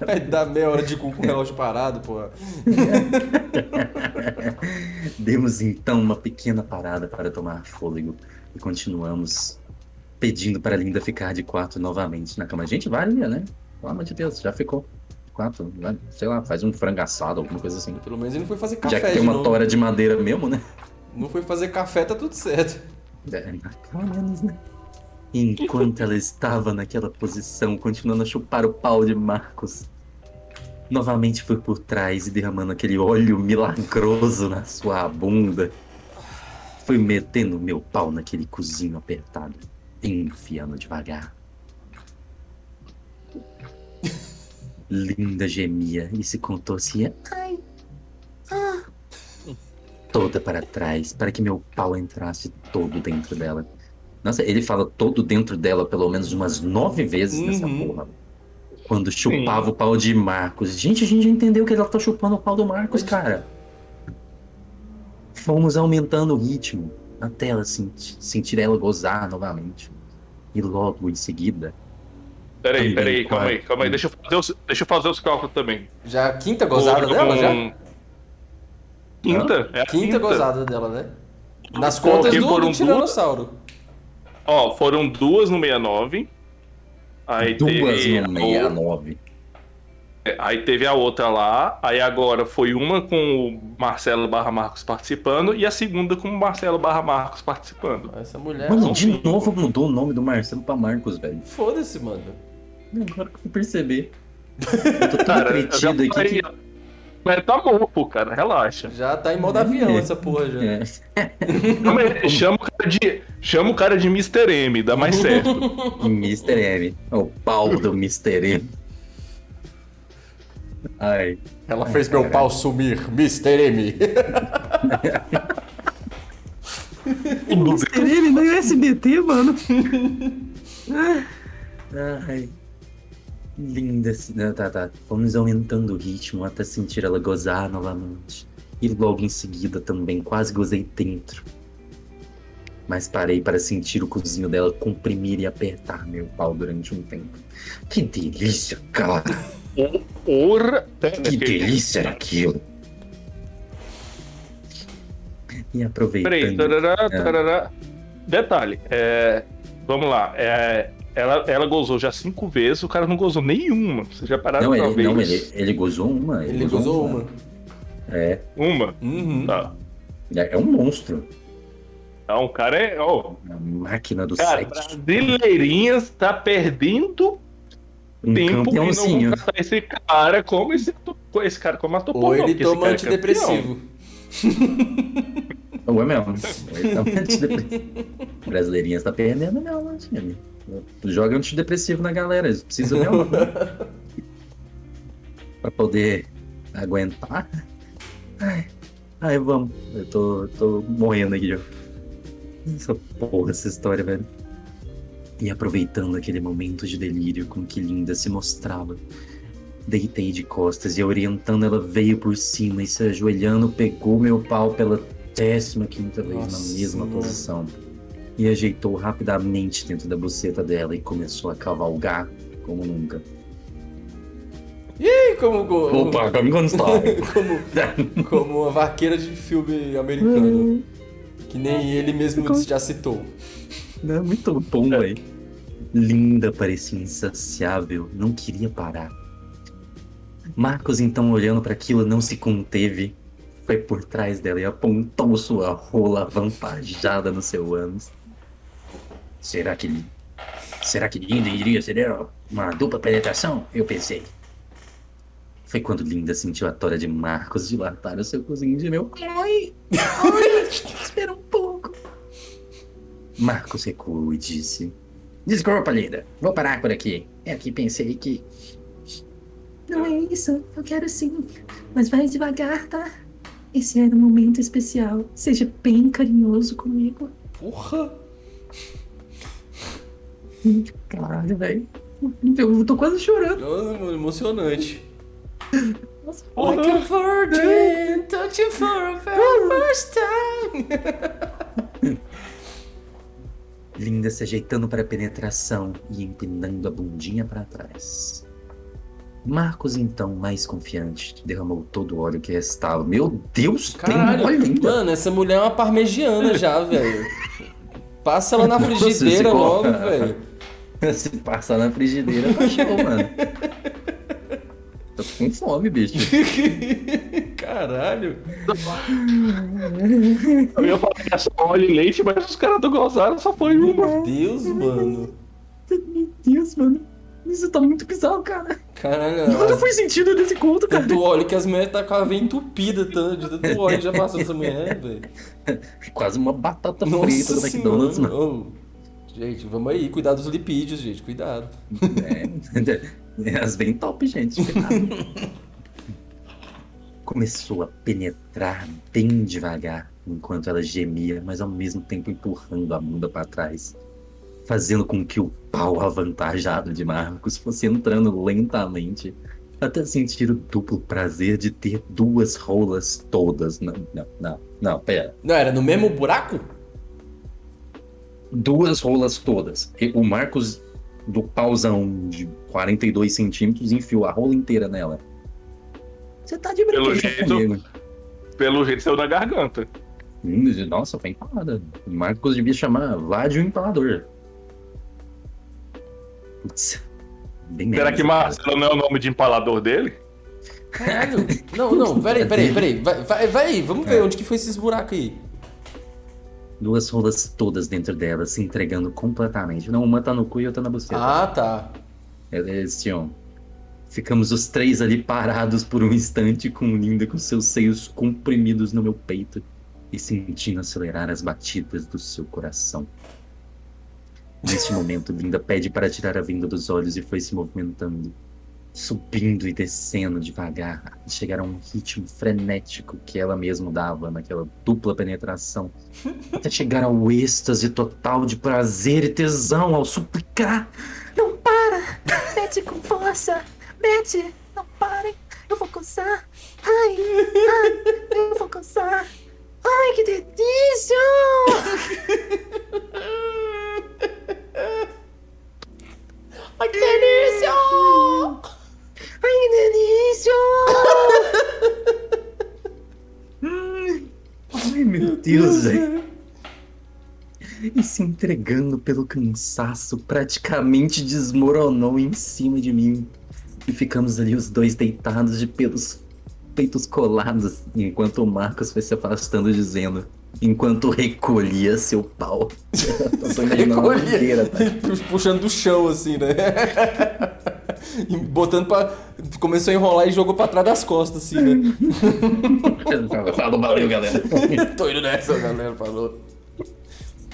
Vai dar meia hora de cu com o relógio parado, porra. Demos então uma pequena parada para tomar fôlego e continuamos pedindo para Linda ficar de quarto novamente na cama. Gente, varia, né? Pelo amor de Deus, já ficou. Quatro, sei lá, faz um frango assado, alguma coisa assim. Pelo menos ele não foi fazer Já café que tem uma novo. tora de madeira mesmo, né? Não foi fazer café, tá tudo certo. É, pelo menos, né? Enquanto ela estava naquela posição, continuando a chupar o pau de Marcos, novamente foi por trás e derramando aquele óleo milagroso na sua bunda. Foi metendo meu pau naquele cozinho apertado, enfiando devagar. Linda gemia e se contorcia Ai, toda para trás, para que meu pau entrasse todo dentro dela. Nossa, ele fala todo dentro dela pelo menos umas nove vezes nessa Uhum. porra. Quando chupava o pau de Marcos. Gente, a gente já entendeu que ela tá chupando o pau do Marcos, cara. Fomos aumentando o ritmo até ela senti- sentir ela gozar novamente. E logo em seguida, Peraí, peraí, calma aí, calma aí. Deixa eu fazer os, deixa eu fazer os cálculos também. Já a quinta gozada Foram- dela, já? Quinta? É a Quinta, gozada dela, né? Nas Porque contas do, foram do Tiranossauro. Ó, foram duas no 69. Aí duas teve no a 69. É, Aí teve a outra lá, aí agora foi uma com o Marcelo Barra Marcos participando e a segunda com o Marcelo Barra Marcos participando. Essa mulher. Mano, são de novo mudou o nome do Marcelo pra Marcos, velho. Foda-se, mano. Agora que eu fui perceber. Eu tô tão entretido aqui que... Mas tá bom, pô, cara, relaxa. Já tá em modo avião essa porra já. É. Não, mas chama, o cara de, chama o cara de Mr. M, dá mais certo. Mr. M. O pau do Mr. M. Ai. Ela fez meu pau sumir, Mr. M. Mr. M não é SBT, mano. Ai. Linda, tá, tá. Vamos aumentando o ritmo até sentir ela gozar novamente. E logo em seguida também quase gozei dentro. Mas parei para sentir o cozinho dela comprimir e apertar meu pau durante um tempo. Que delícia, cara! Porra! Que delícia era aquilo! E aproveitando. Peraí, tarará, É. tarará. Detalhe, é, vamos lá. é, ela, ela gozou já cinco vezes, o cara não gozou nenhuma. Vocês já pararam Não, ele, não ele, ele gozou uma. Ele gozou uma. É, Uma? Uhum. Tá. é, é um monstro. Então, o cara é. Ó, A máquina do cara, sexo. brasileirinhas tá perdendo Um tempo e não tratar esse cara como esse, esse cara como ator Ou ele toma é antidepressivo. Ou é mesmo. Ele tá antidepressivo. Brasileirinhas tá perdendo mesmo, né, time? Joga antidepressivo na galera, eles precisam mesmo. pra poder aguentar. Ai, ai, vamos. Eu tô, tô morrendo aqui já. Essa porra, essa história, velho. E aproveitando aquele momento de delírio com que Linda se mostrava, deitei de costas e orientando ela veio por cima e se ajoelhando pegou meu pau pela décima quinta vez Nossa na mesma posição e ajeitou rapidamente dentro da buceta dela e começou a cavalgar como nunca. E como, como, Opa, Style! como, como uma vaqueira de filme americano. Que nem ele mesmo já citou. Não, é muito bom, velho. Linda, parecia insaciável, não queria parar. Marcos, então, olhando para aquilo, não se conteve. Foi por trás dela e apontou sua rola avantajada no seu ânus. Será que. Será que Linda iria ser uma dupla penetração? Eu pensei. Foi quando Linda sentiu a tora de Marcos dilatar o seu cozinho de meu. Ai, ai, espera um pouco. Marcos recuou e disse: Desculpa, Linda. Vou parar por aqui. É que pensei que. Não é isso, eu quero sim. Mas vai devagar, tá? Esse era um momento especial. Seja bem carinhoso comigo. Porra! Caralho, velho. Eu tô quase chorando. Nossa, mano, emocionante. Porra. Like a virgin, touch you for a very first time. Linda se ajeitando para a penetração e empinando a bundinha para trás. Marcos, então, mais confiante, derramou todo o óleo que restava. Meu Deus, tem Caralho, óleo ainda. mano, essa mulher é uma parmegiana já, velho. Passa ela na Nossa, frigideira logo, velho. Se passar na frigideira, tá show, mano. Tô com fome, bicho. Caralho. Eu ia falar que é só óleo e leite, mas os caras do gozaram só foi uma. Meu Deus, mano. Meu Deus, mano. Isso tá muito bizarro, cara. Caralho. Nunca fui sentido desse conto, cara. Tanto óleo que as mulheres tá com a veia entupida tanto, de tanto óleo que já passou dessa mulher, velho. Quase uma batata Nossa frita do McDonald's, mano. Ô, Gente, vamos aí, cuidar dos lipídios, gente, cuidado. É, as bem top, gente. Cuidado. Começou a penetrar bem devagar, enquanto ela gemia, mas ao mesmo tempo empurrando a bunda para trás, fazendo com que o pau avantajado de Marcos fosse entrando lentamente, até sentir o duplo prazer de ter duas rolas todas. Não, não, não, não, pera. Não, era no mesmo buraco? duas rolas todas. E o Marcos, do pauzão de 42 centímetros, enfiou a rola inteira nela. Você tá de Pelo brincadeira jeito- comigo. Pelo jeito saiu na garganta. Hum, Nossa, foi empalada. O Marcos devia chamar Vlad o Empalador. Putz. Bem Será que. Marcelo não é o nome de empalador dele? Caralho. Não, não, peraí, peraí, peraí. Vai, vai, vai aí, vamos ver onde que foi esses buracos aí. Duas rolas todas dentro dela, se entregando completamente. Não, uma tá no cu e outra na buceta. Ah, tá. Eles tinham. Ficamos os três ali parados por um instante, com Linda com seus seios comprimidos no meu peito e sentindo acelerar as batidas do seu coração. Neste momento, Linda pede para tirar a venda dos olhos e foi se movimentando, subindo e descendo devagar, até chegar a um ritmo frenético que ela mesma dava naquela dupla penetração, até chegar ao êxtase total de prazer e tesão ao suplicar: Não para! Mete com força. Não parem. Eu vou coçar. Ai, ai, eu vou coçar. Ai, que delícia! Ai, que delícia! Ai, que delícia! Ai, meu Deus, velho. E se entregando pelo cansaço, praticamente desmoronou em cima de mim. E ficamos ali os dois deitados de pelos peitos colados, enquanto o Marcos foi se afastando, dizendo. Enquanto recolhia seu pau. Recolhia. tá? Puxando do chão, assim, né? Botando pra. Começou a enrolar e jogou pra trás das costas, assim, né? Falou, valeu, galera. Tô indo nessa, galera falou.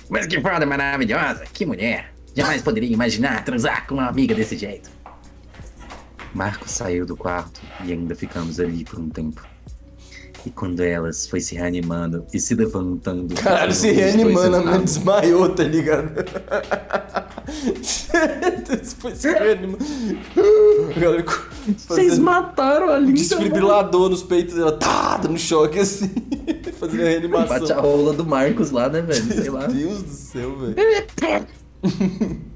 Mas que foda maravilhosa, que mulher. Jamais poderia imaginar transar com uma amiga desse jeito. Marcos saiu do quarto e ainda ficamos ali por um tempo. E quando elas foi se reanimando e se levantando. Caralho, se os dois reanimando, a sentados. desmaiou, tá ligado? Foi se reanimando. Vocês mataram a linda. desfibrilador nos peitos dela, tá, dando choque assim, fazendo a Bate a reanimação. rola do Marcos lá, né, velho? Sei lá. Meu Deus do céu, velho.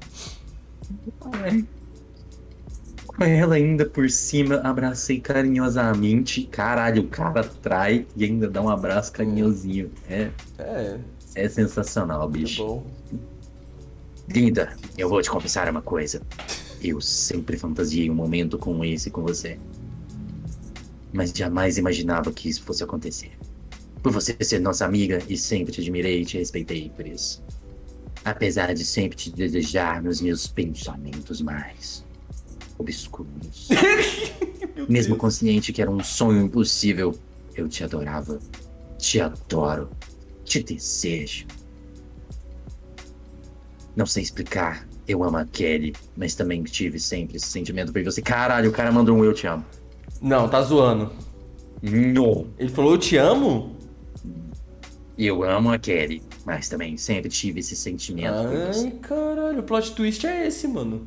Com ela ainda por cima, abracei carinhosamente. Caralho, o cara trai e ainda dá um abraço carinhosinho. É, É, é sensacional, bicho. bom. Linda, eu vou te confessar uma coisa. Eu sempre fantasiei um momento como esse com você. Mas jamais imaginava que isso fosse acontecer. Por você ser nossa amiga e sempre te admirei e te respeitei por isso. Apesar de sempre te desejar nos meus pensamentos mais obscuros. Mesmo consciente que era um sonho impossível, eu te adorava. Te adoro. Te desejo. Não sei explicar. Eu amo a Kelly, mas também tive sempre esse sentimento por você. Caralho, o cara mandou um eu te amo. Não, tá zoando. Não. Ele falou, eu te amo? Eu amo a Kelly, mas também sempre tive esse sentimento por Ai, você. caralho, o plot twist é esse, mano.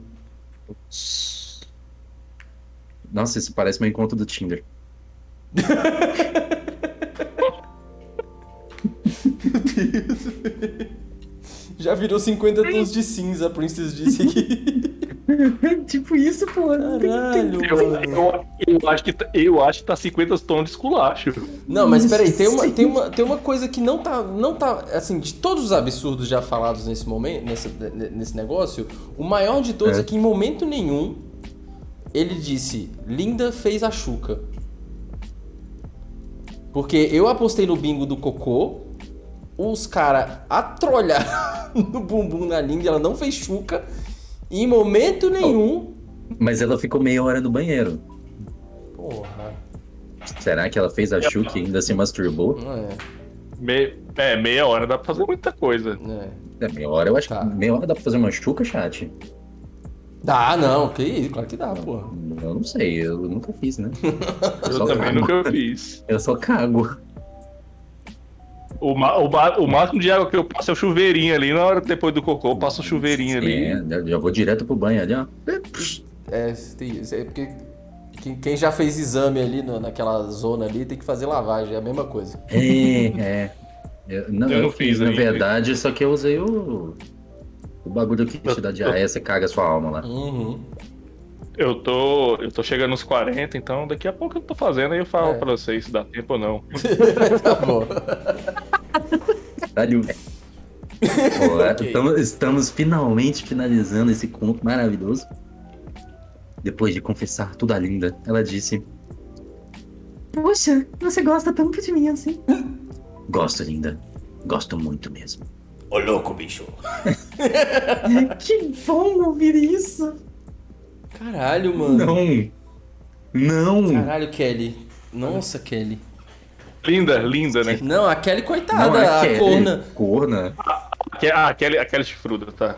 Nossa, isso parece meu encontro do Tinder. Já virou 50 tons de cinza, a Princess disse aqui. tipo isso, pô. Caralho, Eu, mano. eu, eu acho que, tá- eu acho que tá 50 tons de esculacho. Não, mas peraí, tem uma, tem, uma, tem uma coisa que não tá, não tá. Assim, de todos os absurdos já falados nesse momento, nesse, nesse negócio, o maior de todos é, É. que em momento nenhum ele disse: Linda fez a Xuca. Porque eu apostei no bingo do Cocô, os caras atrolharam no bumbum na Linda, ela não fez Xuca, e em momento nenhum. Mas ela ficou meia hora no banheiro. Porra, Será que ela fez a Chuck e ainda se masturbou? não é, Me- é, meia hora dá pra fazer muita coisa. né? É, meia hora eu acho Tá. que meia hora dá pra fazer uma chuca, chat? Dá, não, que isso, claro que dá, porra. Eu não sei, eu nunca fiz, né? Eu só também cago. nunca fiz. Eu só cago. O, ma- o, o máximo de água que eu passo é o chuveirinho ali. Na hora depois do cocô, eu passo o chuveirinho ali. É, já- já vou direto pro banho ali, ó. É, tem isso. É porque quem, quem já fez exame ali no- naquela zona ali tem que fazer lavagem, é a mesma coisa. É, é. Eu, não, Eu eu não fiz, fiz na verdade, só que eu usei o. O bagulho que te dá diarreia, você caga a sua alma lá. Uhum. Eu tô, eu tô chegando nos 40, então daqui a pouco eu tô fazendo aí eu falo É. pra vocês se dá tempo ou não. tá bom. Pô, é, tamo- estamos finalmente finalizando esse conto maravilhoso. Depois de confessar tudo a linda, ela disse: Poxa, você gosta tanto de mim assim. Gosto, linda. Gosto muito mesmo. Ô louco, bicho. que bom ouvir isso. Caralho, mano. Não! Não! Caralho, Kelly. Nossa, Kelly. Linda, linda, né? Não, a Kelly, coitada, Não, é a Kelly. corna. Corna. Ah, aquele, aquele chifruda, tá.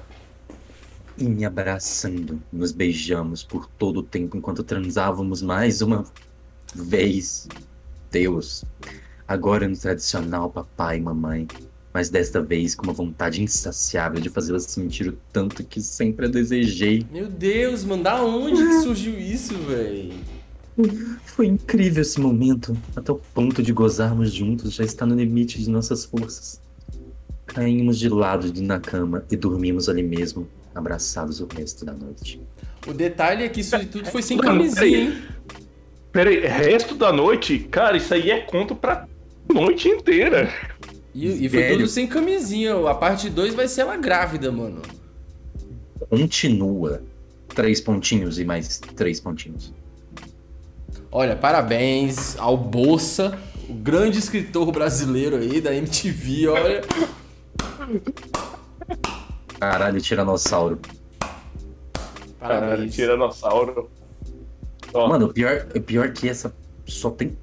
E me abraçando, nos beijamos por todo o tempo enquanto transávamos mais uma vez. Deus. Agora no tradicional papai e mamãe. Mas desta vez com uma vontade insaciável de fazê-la sentir o tanto que sempre a desejei. Meu Deus, mano, da onde que surgiu isso, velho? Foi incrível esse momento, até o ponto de gozarmos juntos já está no limite de nossas forças. Caímos de lado de- na cama e dormimos ali mesmo, abraçados o resto da noite. O detalhe é que isso tudo foi sem camisinha, peraí. hein? Pera aí, resto da noite? Cara, isso aí é conto pra noite inteira. E, e foi tudo sem camisinha. A parte 2 vai ser ela grávida, mano. Continua. Três pontinhos e mais três pontinhos. Olha, parabéns ao Bolsa, o grande escritor brasileiro aí da MTV, olha. Caralho, tiranossauro. Caralho, Parabéns. tiranossauro. Ó, Mano, o pior, o pior que essa só tem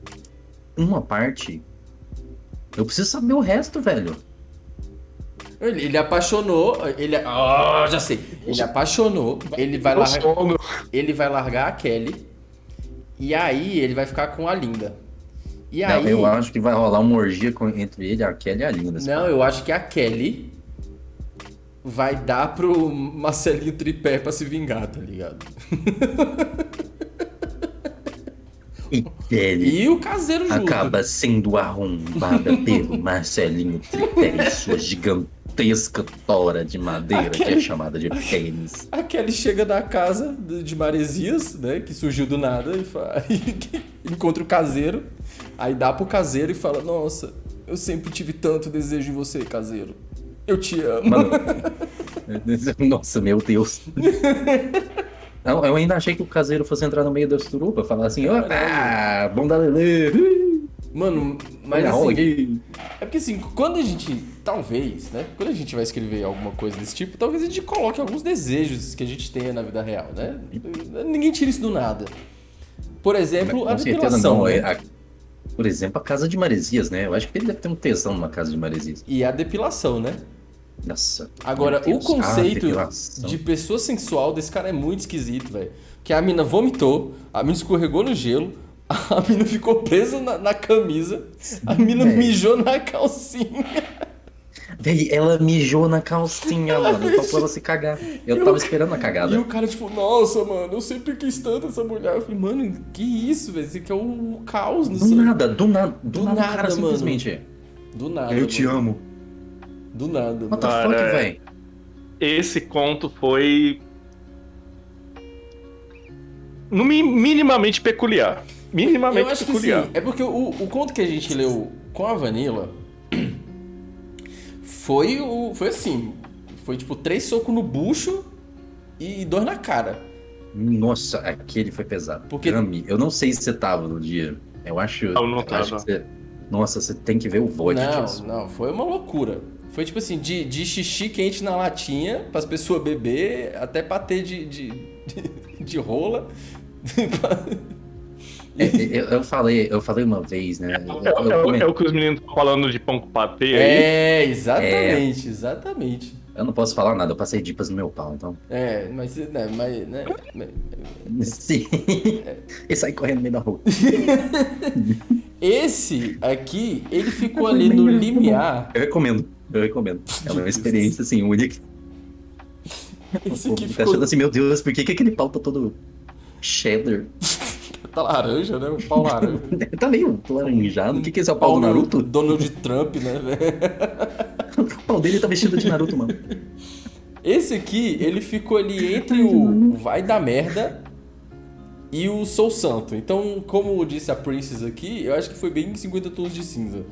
uma parte. Eu preciso saber o resto, velho. Ele, ele apaixonou, ele... Ah, já sei. Ele apaixonou, ele vai, largar, ele vai largar a Kelly, e aí ele vai ficar com a Linda. E Não, aí... eu acho que vai rolar uma orgia com- entre ele, a Kelly e a Linda. Não, eu acho que a Kelly vai dar pro Marcelinho Tripé pra se vingar, tá ligado? E Kelly E o caseiro junto. acaba sendo arrombada pelo Marcelinho e sua gigantesca tora de madeira que é chamada de pênis. A Kelly chega da casa de Maresias, né? Que surgiu do nada e fa- encontra o caseiro. Aí dá pro caseiro e fala: Nossa, eu sempre tive tanto desejo em você, caseiro. Eu te amo. Mano, nossa, meu Deus. Não, eu ainda achei que o caseiro fosse entrar no meio da suruba, falar assim, opa, bom da Lelê. Mano, mas assim, é porque assim, quando a gente, talvez, né? Quando a gente vai escrever alguma coisa desse tipo, talvez a gente coloque alguns desejos que a gente tenha na vida real, né? Ninguém tira isso do nada. Por exemplo, a depilação. não. né? é a- por exemplo, a casa de Maresias, né? Eu acho que ele deve ter um tesão numa casa de Maresias. E a depilação, né? Nossa. Agora, o. Ah, conceito de pessoa sensual desse cara é muito esquisito, velho. Que a mina vomitou, a mina escorregou no gelo, a mina ficou presa na, na camisa, a mina Véi. mijou na calcinha. Véi, ela mijou na calcinha, mano. Faltou ela se cagar. Eu E tava o- esperando a E cagada. o cara, tipo, nossa, mano, eu sempre quis tanto essa mulher. Eu falei, mano, que isso, velho? Isso aqui é o caos no Do nada, do nada, do, Do nada, o nada, cara mano. simplesmente. Do nada. Eu te mano. amo. Do nada. What the fuck, véi? Esse conto foi. no mi- minimamente peculiar. Minimamente Eu acho que peculiar. sim. É porque o, o conto que a gente leu com a Vanilla foi o. Foi assim. Foi tipo três socos no bucho e dois na cara. Nossa, aquele foi pesado. Porque- eu não sei se você tava no dia. Eu acho. Não, não eu tava. acho que você- Nossa, você tem que ver o disso. Não, não, foi uma loucura. Foi tipo assim, de, de xixi quente na latinha, para as pessoas beber, até pra ter de, de, de, de rola. É, eu, eu falei, eu falei uma vez, né? Eu, É, eu é o- é o que os meninos estão falando de pão com patê aí. É, exatamente, exatamente. eu não posso falar nada, eu passei dipas no meu pau, então. É, mas, né, mas, né, mas- Sim. e sair correndo no meio da rua. Esse aqui, ele ficou ali no limiar. Eu recomendo, eu recomendo. É uma experiência assim, única. Esse aqui Tá ficou achando assim, meu Deus, por que, que aquele pau tá todo cheddar? tá laranja, né? O pau laranja. tá meio laranjado. O que, que é esse é o pau do do Naruto? Donald Trump, né? O pau dele tá vestido de Naruto, mano. Esse aqui, ele ficou ali entre o vai dar merda e o sou santo. Então, como disse a Princess aqui, eu acho que foi bem 50 tons de cinza.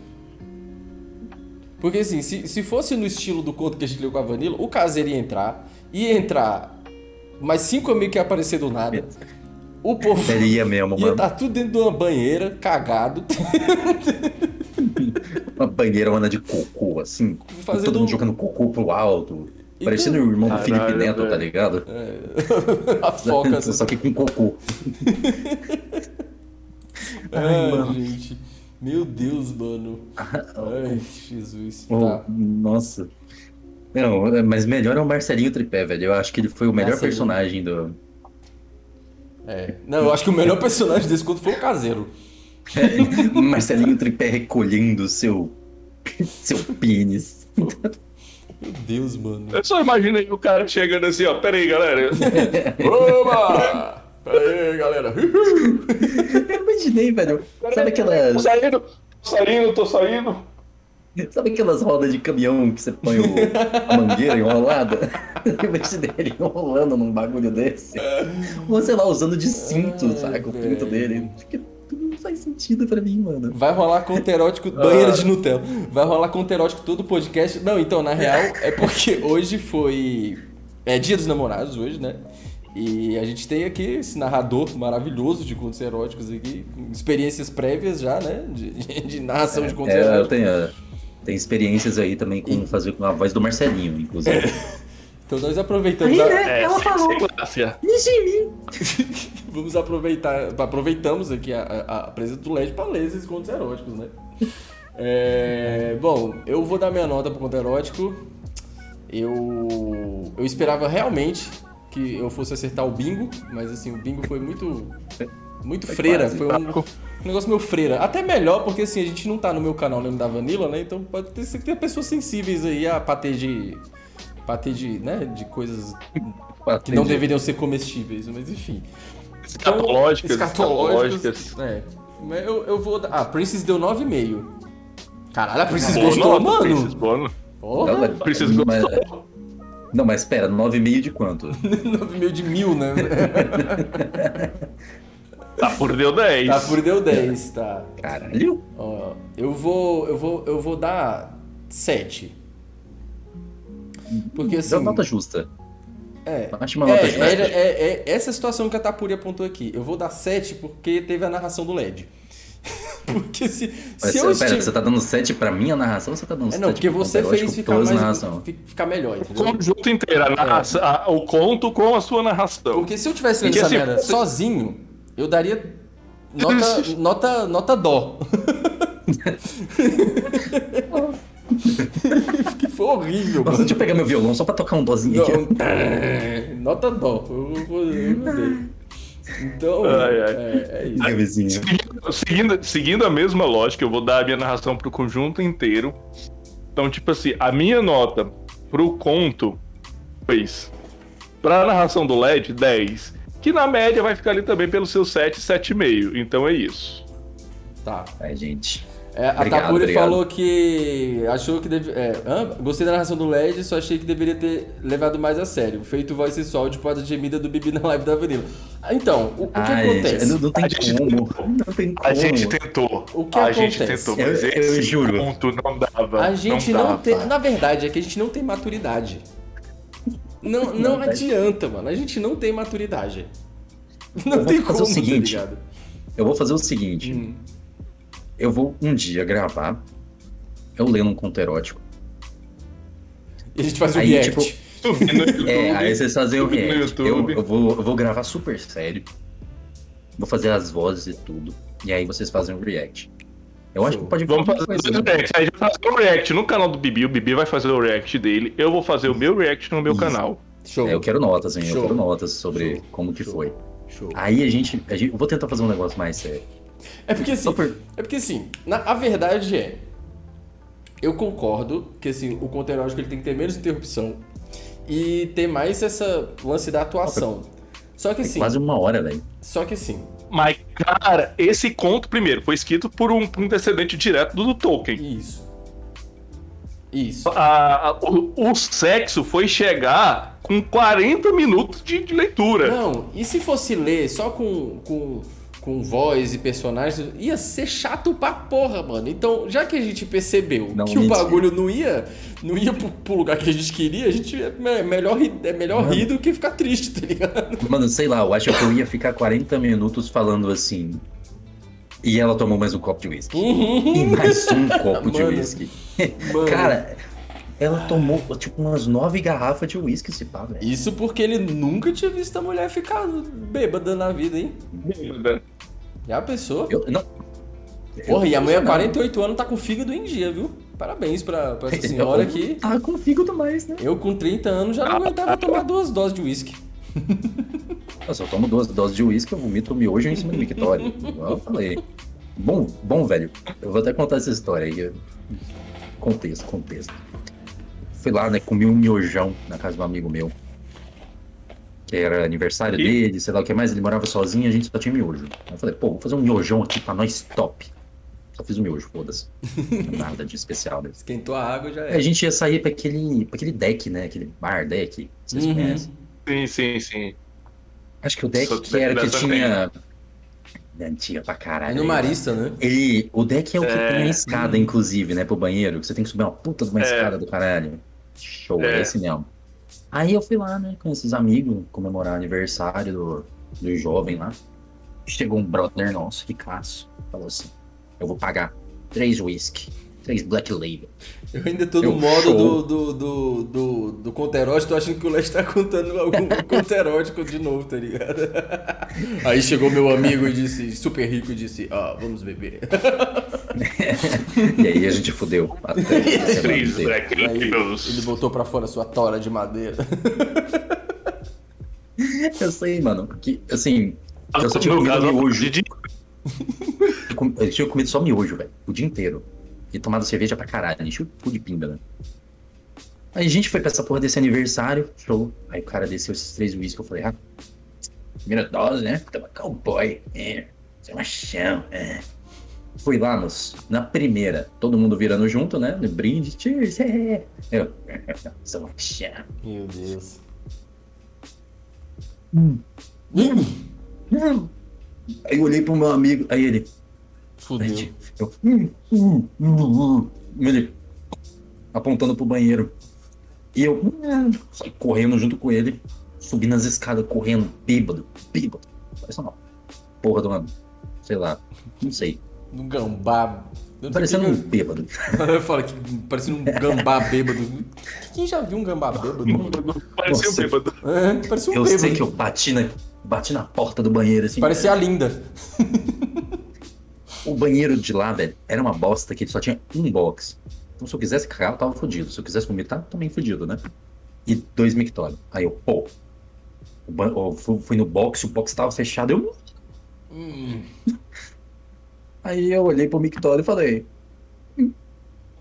Porque assim, se, se fosse no estilo do conto que a gente leu com a Vanilla, o caseiro ia entrar, ia entrar mais cinco amigos que ia aparecer do nada. O povo Seria mesmo, ia estar tudo dentro de uma banheira, cagado. Uma banheira onda de cocô, assim. Fazendo Todo mundo jogando cocô pro alto. Então- Parecendo o irmão do Caralho, Felipe Neto, tá velho. ligado? a foca. Só que com cocô. Ai, mano. gente. Meu Deus, mano. Ai, Jesus. Oh, Tá. Nossa. Não, mas melhor é o Marcelinho Tripé, velho. Eu acho que ele foi o melhor Marcelinho. personagem do. É. Não, eu acho que o melhor personagem desse conto foi o caseiro. Marcelinho Tripé recolhendo o seu Seu pênis. Meu Deus, mano. Eu só imaginei o cara chegando assim, ó. Pera aí, galera. Oba! Pera aí, galera. Eu imaginei, velho. Sabe Tô aquelas, saindo, tô saindo, tô saindo. sabe aquelas rodas de caminhão que você põe o, a mangueira enrolada? Eu imaginei ele enrolando num bagulho desse. Ou sei lá, usando de cinto, Ai, saca? O pinto dele. Não faz sentido pra mim, mano. Vai rolar conto erótico banheira de Nutella. Vai rolar conto erótico todo o podcast. Não, então, na real, é porque hoje foi. É dia dos namorados hoje, né? E a gente tem aqui esse narrador maravilhoso de contos eróticos aqui, com experiências prévias já, né? De, de- de narração de contos É, eu eróticos. tenho, tenho experiências aí também com fazer com a voz do Marcelinho, inclusive. Então nós aproveitamos Aí, a- né? É, Ela falou. Vamos aproveitar, aproveitamos aqui a, a, a presença do LED para ler esses contos eróticos, né? É, bom, eu vou dar minha nota pro conto erótico. Eu, eu esperava realmente que eu fosse acertar o bingo, mas assim, o bingo foi muito muito Foi freira, foi um, um negócio meio freira. Até melhor, porque assim, a gente não tá no meu canal nem no da Vanilla, né? Então pode ter, ser que tem pessoas sensíveis aí a patê de patê de, né, de coisas que não deveriam ser comestíveis, mas enfim. Escatológicas. Escatológicas. escatológicas. É. Mas eu, eu vou dar. Ah, Princess deu 9,5. Caralho, a Princess gostou, mano. Princess, nota. Porra, Princess mas- gostou. Não, mas espera, 9,5 de quanto? 9,5 de mil, né? Tá por deu 10. tá, por deu 10, tá. Caralho? Ó, eu vou. Eu vou. Eu vou dar 7. Porque assim. Deu nota justa. É, Acho uma nota é, justa. era- é, é essa situação que a Tapuri apontou aqui. Eu vou dar 7 porque teve a narração do LED. porque se, Mas, se eu pera, você tá dando 7 pra minha narração ou você tá dando É 7 não, porque você conto fez ficar mais. narração? fi- Ficar melhor, O entendeu? conjunto inteiro, a narração- a- o conto com a sua narração. Porque se eu tivesse lendo essa assim, merda você- sozinho, eu daria nota, nota, nota dó. que foi horrível, Nossa, mano. deixa eu pegar meu violão só pra tocar um dozinho aqui. Não, nota dó. Eu, eu, eu mudei. Então, Ai, ai. É, é isso. Ai. Seguindo, seguindo, seguindo a mesma lógica, eu vou dar a minha narração pro conjunto inteiro. Então, tipo assim, a minha nota pro conto fez. Pra narração do LED, 10. Que na média vai ficar ali também pelo seu 7, 7,5. Então é isso. Tá. Ai, gente. É, a Obrigado, Tapuri obrigado. falou que achou que deve, é, gostei da narração do LED, só achei que deveria ter levado mais a sério. Feito voz sensual de porta gemida do Bibi na live da Vanilla. Ah, Então, o, o que Ai, acontece? não, não tem A gente como. Não tem como. A gente tentou. O que a gente acontece? tentou, mas Eu- eu juro. ponto não dava. A gente não, dava. tem. Na verdade, é que a gente não tem maturidade. Não, não Não, adianta, mano. A gente não tem maturidade. Não vou tem fazer como, o seguinte. tá ligado? Eu vou fazer o seguinte. Hum. Eu vou um dia gravar. Eu lendo um conto erótico. E a gente faz o Aí, react. tipo, no YouTube, É, aí vocês fazem o react. Eu, eu vou, eu vou gravar super sério. Vou fazer as vozes e tudo. E aí vocês fazem o react. Eu acho que pode Vamos fazer coisa, né? reacts. A gente vai fazer um react no canal do Bibi. O Bibi vai fazer o react dele. Eu vou fazer o meu react no meu Isso. canal. Show. É, eu quero notas, hein? Show. Eu quero notas sobre Show. como que Show. foi. Show. Aí a gente, a gente. Eu vou tentar fazer um negócio mais sério. É porque assim, Só por- é porque assim, na, a verdade é, eu concordo que assim, o conto erótico ele tem que ter menos interrupção e ter mais essa lance da atuação. Só que assim, quase uma hora, velho. só que assim, Mas, cara, esse conto, primeiro, foi escrito por um, por um descendente direto do, do Tolkien. isso. Isso. A- a- o, o sexo foi chegar com 40 minutos de, de leitura. Não, e se fosse ler só com, com, com voz e personagens, ia ser chato pra porra, mano. Então, já que a gente percebeu Não, que o bagulho não ia, não ia pro, pro lugar que a gente queria, a gente é me- melhor, rir, é melhor Mano. rir do que ficar triste, tá ligado? Mano, sei lá, eu acho que eu ia ficar 40 minutos falando assim. E ela tomou mais um copo de uísque. E mais um copo de Mano. uísque. Mano. Cara, ela tomou tipo umas nove garrafas de uísque esse pá, velho. Isso porque ele nunca tinha visto a mulher ficar bêbada na vida, hein? Já pensou? Eu, não. Porra, e a mulher, não. 48 anos, tá com fígado em dia, viu? Parabéns pra, pra essa senhora aqui. Tá com fígado mais, né? Eu com 30 anos já não aguentava tomar duas doses de uísque. Eu só tomo duas doses de uísque, eu vomito miojo em cima do mictório. Igual eu falei. Bom, bom, velho. Eu vou até contar essa história aí. contexto, contexto. Fui lá, né, comi um miojão na casa de um amigo meu. Que era aniversário E? dele, sei lá o que mais, ele morava sozinho, a gente só tinha miojo. Aí eu falei, pô, vou fazer um miojão aqui pra nós top. Só fiz o miojo, foda-se. Nada de especial, né? Esquentou a água já Aí é. a gente ia sair pra aquele, pra aquele deck, né? Aquele bar deck, vocês Uhum. conhecem. Sim, sim, sim. Acho que o deck Sou que era que tinha. É antiga pra É caralho. no aí, Marista, né? Ele, o deck é o que É. tem a escada, inclusive, né, pro banheiro. que Você tem que subir uma puta de uma É. escada do caralho. Show, é. É. esse mesmo. Aí eu fui lá, né, com esses amigos, comemorar o aniversário do, do jovem lá. Chegou um brother nosso, Ricasso, falou assim: Eu vou pagar três whisky, três Black Label. Eu ainda tô no Eu modo show. do, do, do, do, do conto erótico, tô achando que o Leste tá contando algum conto erótico de novo, tá ligado? Aí chegou meu amigo e disse, super rico, e disse, ó, vamos beber. E aí a gente fudeu. Até Três Aí ele botou pra fora sua tora de madeira. Eu sei, mano, que, assim, eu só tinha comido miojo. Eu tinha comido só miojo, velho. O dia inteiro. E tomado cerveja pra caralho. Enchi o cu de pinga, né? Aí a gente foi pra essa porra desse aniversário. Show. Aí o cara desceu esses três uísques. Eu falei, ah, primeira dose, né? Tava cowboy. É. Você é machão. É. Fui lá, moço. Na primeira, todo mundo virando junto, né? No brinde. Cheers. É. Eu, sou machão. Meu Deus. Não. Aí eu olhei pro meu amigo. Aí ele, Fudeu. Eu, hum, hum, hum, hum. Ele apontando pro banheiro. E eu hum, saí correndo junto com ele, subi nas escadas, correndo, bêbado, bêbado. Parece uma porra de uma, sei lá, não sei. Um gambá. Eu Parecendo um bêbado. Eu falo que parecendo um gambá bêbado. Quem já viu um gambá bêbado? Parecia um bêbado. É, parecia um Eu bêbado. sei que eu bati na, bati na porta do banheiro, assim. Parecia a linda. O banheiro de lá, velho, era uma bosta que só tinha um box. Então se eu quisesse cagar, eu tava fodido. Se eu quisesse vomitar, também fodido, né? E dois mictórios. Aí eu, pô. eu fui, no box, o box tava fechado. Eu. Aí eu olhei pro mictório e falei. "Hum."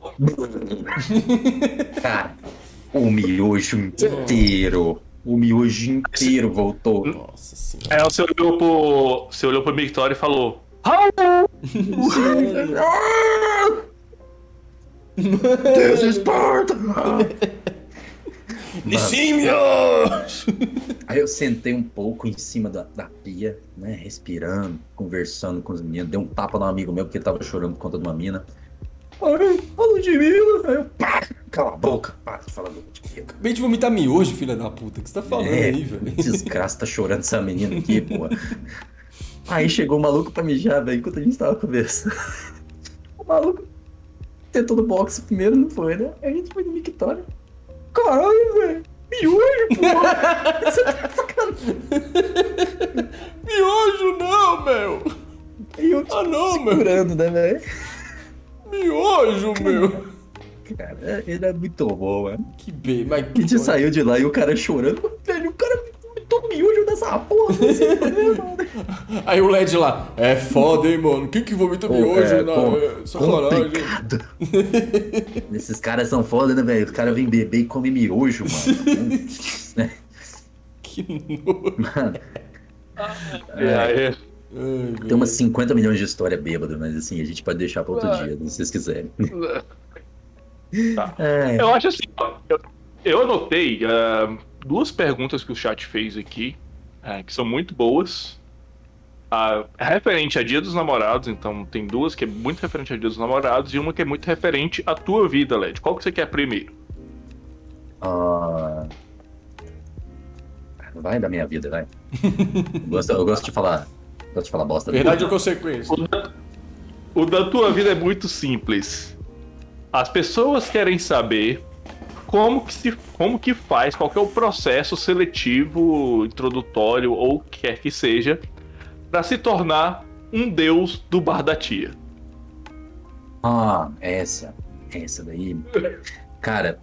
Cara, o miojo inteiro. O miojo inteiro voltou. Nossa senhora. Aí você olhou pro. Você olhou pro Victoria e falou. Deus Esparta! Aí eu sentei um pouco em cima da, da pia, né? Respirando, conversando com os meninos. Dei um tapa no amigo meu porque ele tava chorando por conta de uma mina. Ai, a Ludmilla! Aí eu, pá, cala a boca, para de falar do Ludmilla. Acabei de vomitar miojo, filha da puta. O que você tá falando É, aí, velho? desgraça, tá chorando essa menina aqui, pô. Aí chegou o maluco pra mijar, velho, enquanto a gente tava conversando. O maluco tentou no boxe primeiro, não foi, né? Aí a gente foi no mictório. Caralho, velho! Miojo, pô! Você tá sacanagem. Miojo não, meu! Aí eu Ah não, meu! segurando, né, velho? Miojo, meu! Cara, ele é muito bom, mano. Que bem, mas A gente saiu de lá e o cara chorando. Velho, o cara meteu miojo dessa porra. Assim, mano. Aí o LED lá, é foda, hein, mano? Quem que vomita miojo é, na com- é, sacanagem? complicado. Esses caras são foda, né, velho? Os caras vêm beber e comem miojo, mano. Que nojo. mano É, tem umas 50 milhões de história bêbada, mas assim, a gente pode deixar pra outro dia, se vocês quiserem. Tá. É, Eu acho assim, ó, eu, eu anotei ah, duas perguntas que o chat fez aqui, ah, que são muito boas. Ah, referente a Dia dos Namorados, então tem duas que é muito referente a Dia dos Namorados e uma que é muito referente à tua vida, Led. Qual que você quer primeiro? ah, Vai da minha vida, vai. Eu gosto, eu gosto de falar. Gosto de falar bosta. Verdade ou consequência? O da, o da tua vida é muito simples. As pessoas querem saber como que, se, como que faz, qual que é o processo seletivo, introdutório ou o que quer que seja, para se tornar um deus do bar da tia. Ah, essa. Essa daí. Cara,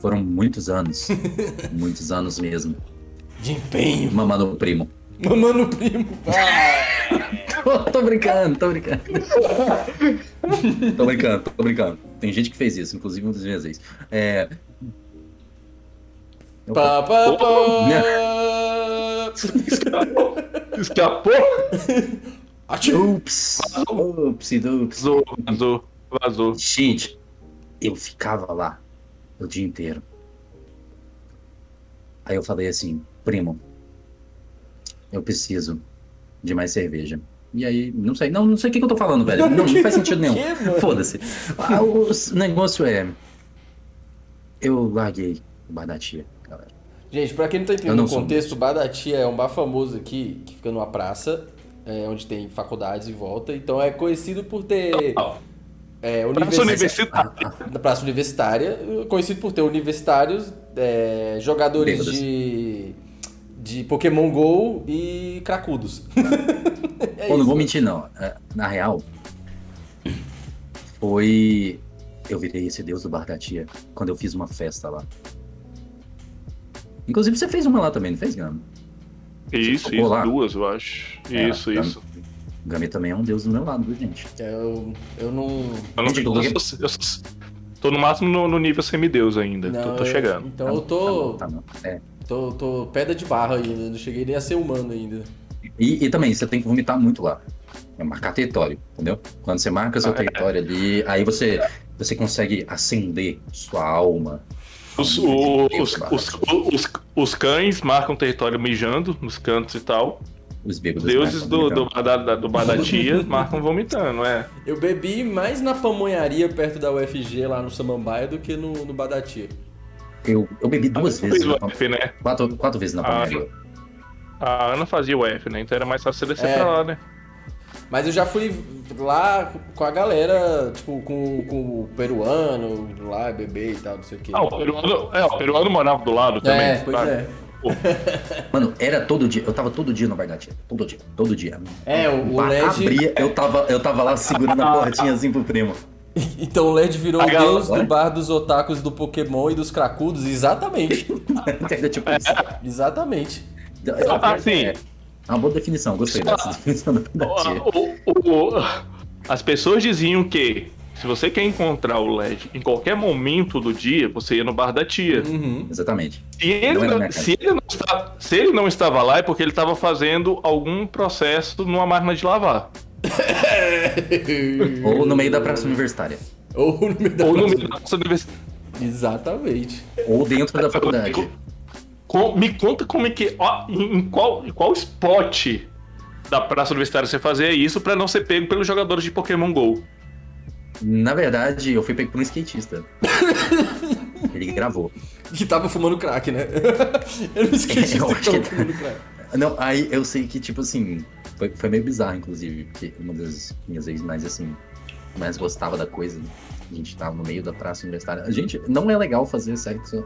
foram muitos anos. muitos anos mesmo. De empenho. Mamando primo. Mamando primo. Ah, tô, tô brincando, tô brincando. tô brincando, tô brincando. Tem gente que fez isso, inclusive um dos meus ex. É. Pá, pá, pá. Escapou? Ups! Ups, ups. Vazou, vazou, vazou. Gente, eu ficava lá o dia inteiro. Aí eu falei assim, primo, eu preciso de mais cerveja. E aí, não sei, não, não sei o que, que eu tô falando, velho. Não, não faz sentido nenhum. Foda-se. Ah, o negócio é. Eu larguei o bar da tia, galera. Gente, pra quem não tá entendendo o sou contexto, o Bar da Tia é um bar famoso aqui, que fica numa praça, é, onde tem faculdades em volta. Então é conhecido por ter. É, Praça universi- universitária. na praça universitária, conhecido por ter universitários, é, jogadores Bêbados. de, de Pokémon GO e cracudos. é Pô, não vou mentir, não. É, Na real, foi. Eu virei esse deus do bar da tia quando eu fiz uma festa lá. Inclusive, você fez uma lá também, não fez, Gami? Isso, isso, lá? duas, eu acho. É, Isso, Gami- isso. Gami também é um deus do meu lado, viu, gente? Eu, eu não. Eu, não, Gente, eu, eu- sou- eu sou- tô no máximo no, no nível semideus ainda. não tô, tô eu- chegando. Então Tá eu bom, tô, Tá bom, tá bom. É. tô. tô pedra de barra ainda, não cheguei nem a ser humano ainda. E, e também, você tem que vomitar muito lá. É marcar território, entendeu? Quando você marca seu Ah, é. território ali, aí você, você consegue acender sua alma. Os, o- do os, os, os, os cães marcam território mijando nos cantos e tal. Os deuses do, do, do bar da tia marcam vomitando, é. Eu bebi mais na pamonharia perto da UFG lá no Samambaia do que no, no Badatia. Eu, eu bebi duas vezes. o na- F, né? Quatro, quatro vezes na Ah, panaria. A Ana fazia o F, né? Então era mais fácil você descer É. pra lá, né? Mas eu já fui lá com a galera, tipo, com, com o peruano lá, bebê e tal, não sei o quê. Ah, o peruano, é, o peruano morava do lado também. é, pois sabe? é. Mano, era todo dia. Eu tava todo dia no bar da tia. Todo dia. Todo dia. É, o- o LED abria, eu tava, eu tava lá segurando a portinha assim pro primo. Então o LED virou A o deus do bar dos otakus do Pokémon e dos cracudos, exatamente. Tipo isso. Exatamente. Ah, sim. É uma boa definição, gostei dessa definição da. O- o- o- as pessoas diziam que se você quer encontrar o LED em qualquer momento do dia, você ia no bar da tia. Uhum. Exatamente. Se ele, Não se, ele não está- se ele não estava lá, é porque ele estava fazendo algum processo numa máquina de lavar. Ou no meio da praça universitária. Ou no meio da Ou no praça. meio da nossa universidade. Exatamente. Ou dentro da faculdade. Me conta como é que. Ó, em, qual, em qual spot da praça universitária você fazia isso pra não ser pego pelos jogadores de Pokémon GO? Na verdade, eu fui pego por um skatista. Ele gravou. Que tava fumando crack, né? Eu não esqueci Eu que tava que- fumando crack. Não, aí eu sei que, tipo assim, foi, foi meio bizarro, inclusive, porque uma das minhas vezes mais, assim, mais gostava da coisa, a gente tava no meio da praça universitária. A gente, não é legal fazer sexo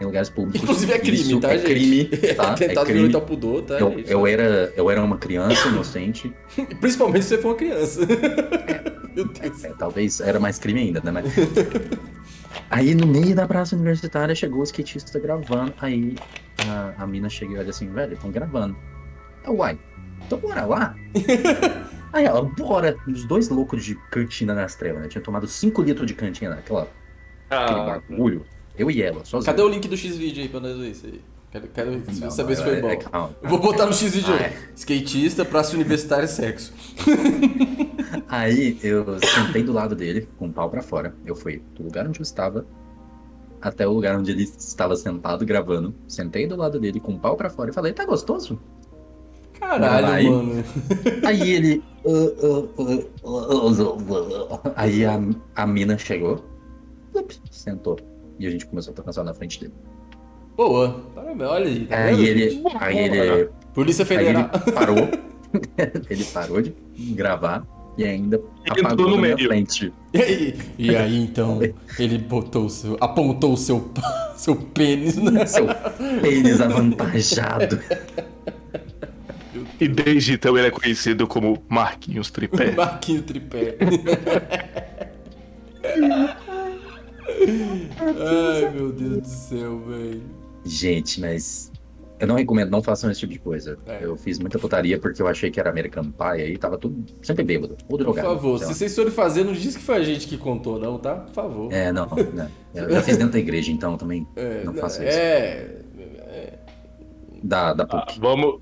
em lugares públicos. Inclusive é crime, Isso tá, é gente? crime, tá? É Atentado crime. violento ao pudor, tá, Eu, eu, era, eu era uma criança inocente, Principalmente se você for uma criança. Meu Deus. é, talvez era mais crime ainda, né? Mas... Aí no meio da praça universitária chegou o skatista gravando, aí a, a mina chega e olha assim, velho, estão gravando. Uai, então bora lá. aí ela, bora. Os dois loucos de cantina nas trevas, né? Tinha tomado 5 litros de cantina naquela aquele Ah, bagulho. Eu e ela, sozinho. Cadê o link do X-Vídeo aí pra nós ver isso aí? Quero, quero Não, saber se é- foi é- bom. é- calma. Vou botar no X-Vídeo Ah, aí. é. Skatista, praça universitária, sexo. Aí eu sentei do lado dele, com o pau pra fora. Eu fui do lugar onde eu estava até o lugar onde ele estava sentado gravando. Sentei do lado dele com o pau pra fora e falei, tá gostoso? Caralho, Vai. mano. Aí ele. Aí a, a mina chegou, sentou. E a gente começou a transar na frente dele. Boa. Parabéns, olha aí. tá Aí vendo? ele. Aí ele. Polícia Aí ele Federal. parou. ele parou de gravar e ainda Ele apagou no na minha meio. frente. E aí, e aí, então, ele botou o seu. apontou o seu, seu pênis, né? Seu pênis avantajado. e desde então ele é conhecido como Marquinhos Tripé. Marquinho tripé. Ai, meu Deus do céu, velho. Gente, mas eu não recomendo, não façam esse tipo de coisa. É. Eu fiz muita putaria porque eu achei que era American Pie aí tava tudo sempre bêbado, ou Por drogado. favor, sei se vocês forem fazer, não diz que foi a gente que contou, não, tá? Por favor. É, não, né. Eu já fiz dentro da igreja, então também É, não faço isso. é, Da, da Ah, PUC. vamos,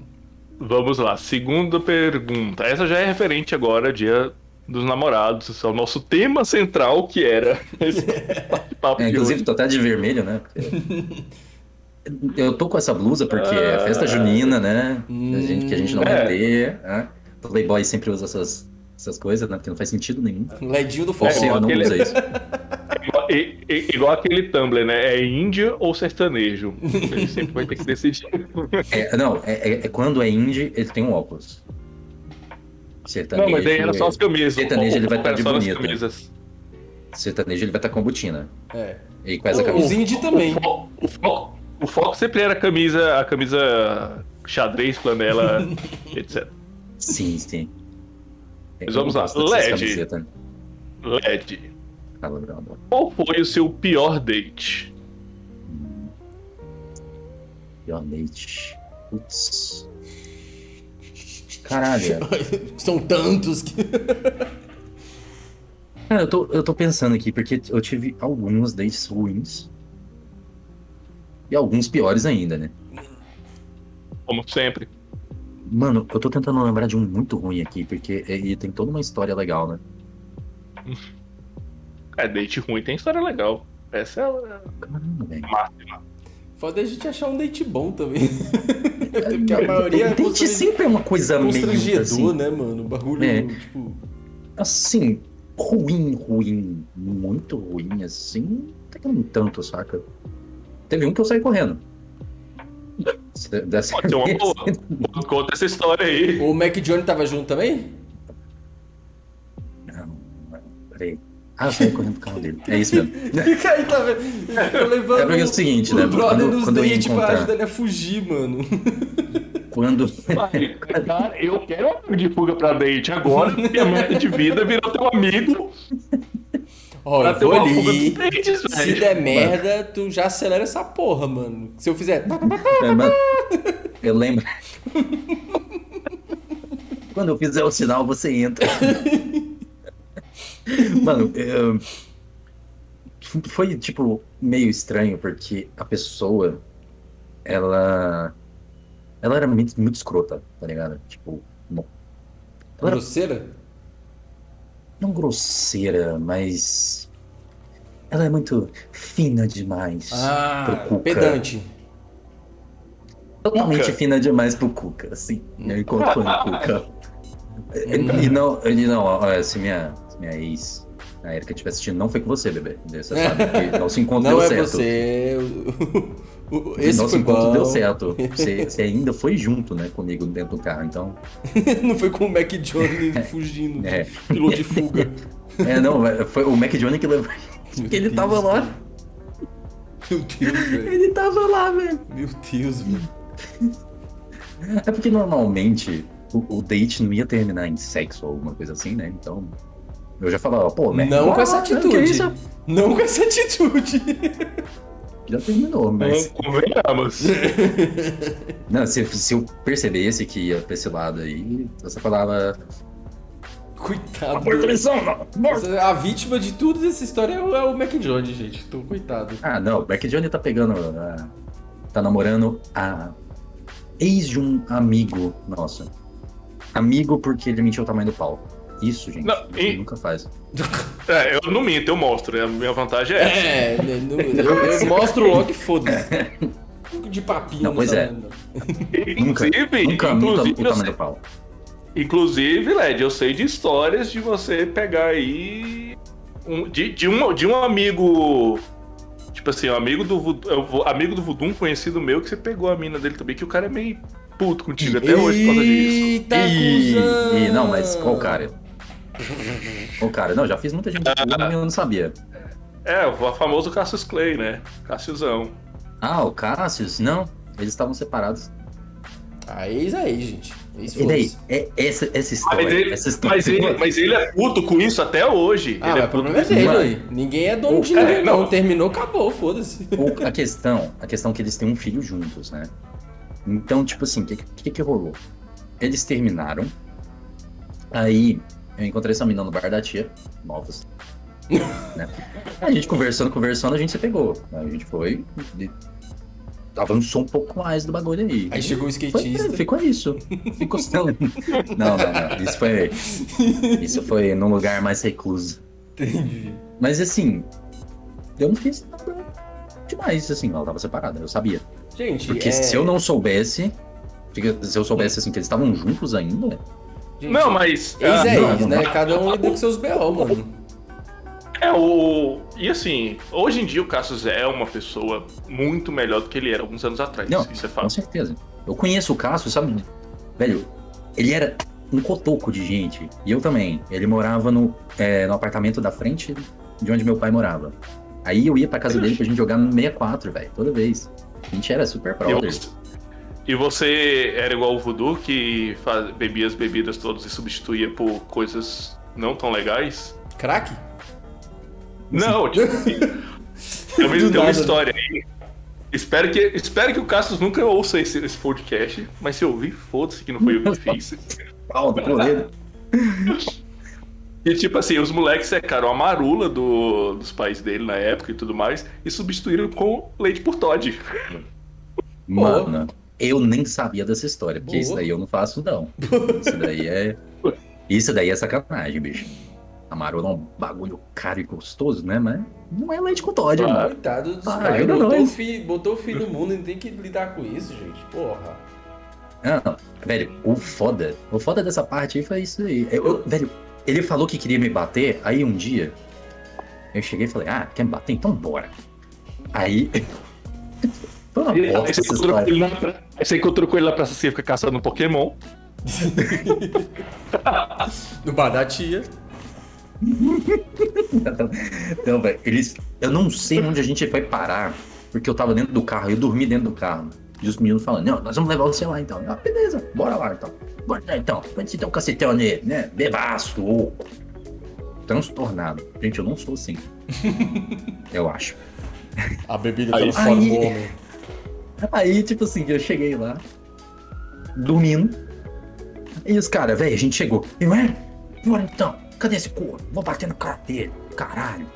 vamos lá. Segunda pergunta. Essa já é referente agora, dia dos namorados. Esse é o nosso tema central, que era esse bate-papo É, de inclusive, hoje. tô até de vermelho, né? Porque- Eu tô com essa blusa porque é festa junina, né? A gente, que a gente não É. vai ter. Né? Playboy sempre usa essas, essas coisas, né? Porque não faz sentido nenhum. ledinho do Você forró. não aquele- usa isso. Igual, i- i- igual aquele Tumblr, né? É Índia ou sertanejo? Ele sempre vai ter que decidir. É, não, é, é- é quando é indie, ele tem um óculos. Sertanejo, Não, mas daí era só as camisas. Sertanejo, ele vai estar de as bonito. camisas. Sertanejo ele vai estar com a botina. É. E com essa Os camisa. indie também. O foco, o foco- o foco sempre era a camisa, a camisa xadrez, flanela, etc. Sim, sim. Mas vamos lá. LED. LED. Qual foi o seu pior date? Pior leite. Putz. Caralho. São tantos que. Cara, eu tô, eu tô pensando aqui, porque eu tive alguns dates ruins. E alguns piores ainda, né? Como sempre. Mano, eu tô tentando lembrar de um muito ruim aqui, porque ele tem toda uma história legal, né? É, date ruim tem história legal. Essa é a Caramba, máxima. Foda a gente achar um date bom também. Porque a maioria é Date constrange- sempre é uma coisa meio assim, né, mano? O bagulho, É. tipo. assim, ruim, ruim, muito ruim, assim, até que não tanto, saca? Teve um que eu saí correndo. Dessa Pode ser uma boa. Conta essa história aí. O Mac Johnny tava junto também? Não, não, peraí. Ah, saí correndo do carro dele. É isso mesmo. Fica aí, tá vendo? Fica levando É porque é o seguinte, né, O brother quando- nos quando eu ia pra encontrar- ajudar ele a fugir, mano. Quando. Cara, eu quero um amigo de fuga pra date agora. Minha meta de vida virou teu amigo Ó, pra eu vou ali. dates, Se velho. der merda, tu já acelera essa porra, mano. Se eu fizer. É, mano, eu lembro. Quando eu fizer o sinal, você entra. Mano, eu- foi tipo meio estranho porque a pessoa ela ela era muito, muito escrota, tá ligado? Tipo, não, ela era Grosseira? não grosseira, mas ela é muito fina demais pro Ah, Cuca. pedante. Totalmente Cuca. fina demais pro Cuca, assim. Eu encontro o Cuca. E, não, e não, olha, se minha, se minha ex, a Erika estiver assistindo, não foi com você, bebê. Você sabe que nosso encontro Não deu é certo. você. O- o- Esse nosso encontro bom. deu certo. Você, você ainda foi junto, né, comigo dentro do carro, então. Não foi com o Mac Johnny fugindo. É. Piloto de fuga. É, não, foi o Mac Johnny que levou. Meu Ele Deus, tava lá. Meu Deus, velho. Ele tava lá, velho. Meu Deus, velho. É porque normalmente o, o date não ia terminar em sexo ou alguma coisa assim, né? Então. Eu já falava, pô, Mac, Não com essa? Que atitude. Não com essa atitude. Já terminou, mas. Convenhamos. Não, se, se eu percebesse que ia pra esse lado aí, você falava. Coitado. Traição. A vítima de tudo dessa história é o, é o Mac Johnny, gente. Tô coitado. Ah, não, o Mac Johnny tá pegando. a- tá namorando a ex de um amigo nosso. Amigo porque ele mentiu o tamanho do pau. Isso, gente. Não, e- nunca faz. É, eu não minto, eu mostro. A minha vantagem é essa. É, né, eu, eu mostro logo e foda-se. De papinho. Não, pois é. Nunca, Inclusive, nunca inclusive, do pau. inclusive, Led, eu sei de histórias de você pegar aí. um- de, de, um, de um amigo. Tipo assim, um amigo do amigo do Voodoo, um conhecido meu, que você pegou a mina dele também, que o cara é meio puto contigo até hoje por causa disso. Eita, Ih, cuzão. ih, não, mas qual cara? Qual cara? Não, já fiz muita gente burra e eu não sabia. É, o famoso Cassius Clay, né? Cassiusão. Ah, o Cassius? Não, eles estavam separados. Ah, eis aí, gente. Eis E daí? É, essa, essa história. Mas ele, essa história. mas, ele, mas ele é puto com isso até hoje. Ah, ele mas é o problema é puto dele aí. Ninguém é dono de É, ninguém, não. não. Terminou, acabou, foda-se. A questão, a questão é que eles têm um filho juntos, né? Então, tipo assim, o que, que que rolou? Eles terminaram. Aí eu encontrei essa menina no bar da tia, novos. né? A gente conversando, conversando, a gente se pegou. A gente foi. e Avançou um pouco mais do bagulho aí. Aí chegou o Foi, skatista. ficou isso. Ficou não, não, não. Isso foi. Isso foi num lugar mais recluso. Entendi. Mas assim, eu não fiz nada demais, assim, ela tava separada, eu sabia. Gente, Porque é... se eu não soubesse. Se eu soubesse assim que eles estavam juntos ainda. Gente, Não, mas. Ex ah, é ex, né? Cada um lida com seus B.O., mano. É o. E assim, hoje em dia o Cassius é uma pessoa muito melhor do que ele era alguns anos atrás. Não, Isso é Com certeza. Eu conheço o Cássio, sabe? Velho, ele era um cotoco de gente. E eu também. Ele morava no, é, no apartamento da frente de onde meu pai morava. Aí eu ia pra casa dele pra gente jogar no 64, velho, toda vez. A gente era super brother. você, e você era igual o Voodoo, que faz- bebia as bebidas todas e substituía por coisas não tão legais? Crack? Não, tipo, uma, Do tem uma nada, história aí. Espero que, espero que o Cassius nunca ouça esse, esse podcast, mas se ouvir, foda-se que não foi eu que fiz. Pau do correio. E tipo assim, os moleques secaram a marula do- dos pais dele na época e tudo mais e substituíram com leite por Todd. Mano, eu nem sabia dessa história, porque Boa. isso daí eu não faço, não. Isso daí é. Isso daí é sacanagem, bicho. Amarula é um bagulho caro e gostoso, né? Mas não é leite com Todd, Ah, mano. Coitado dos Ah, pais. ajuda Botou, o filho, botou o filho no mundo e tem que lidar com isso, gente. Porra. Ah, velho, o foda. O foda dessa parte aí foi isso aí. Eu- eu- velho, ele falou que queria me bater, aí um dia eu cheguei e falei, ah, quer me bater? Então bora. Aí. Foi uma Aí bosta você, essa encontrou ele na pra- aí você encontrou com ele na Praça Cívica caçando um Pokémon. No bar da tia. Então, velho, eles. Eu não sei onde a gente foi parar, porque eu tava dentro do carro, eu dormi dentro do carro. E os meninos falando, não, nós vamos levar você lá então. Ah, beleza, bora lá então. Bora lá então. Quando você tem um cacetão nele, né? Bebaço, louco. Transtornado. Gente, eu não sou assim. eu acho. A bebida Aí- transforma Aí- o homem. Aí, tipo assim, eu cheguei lá, dormindo. E os caras, velho, a gente chegou. Eu, é? Bora então, cadê esse corno? Vou bater no cara dele, caralho.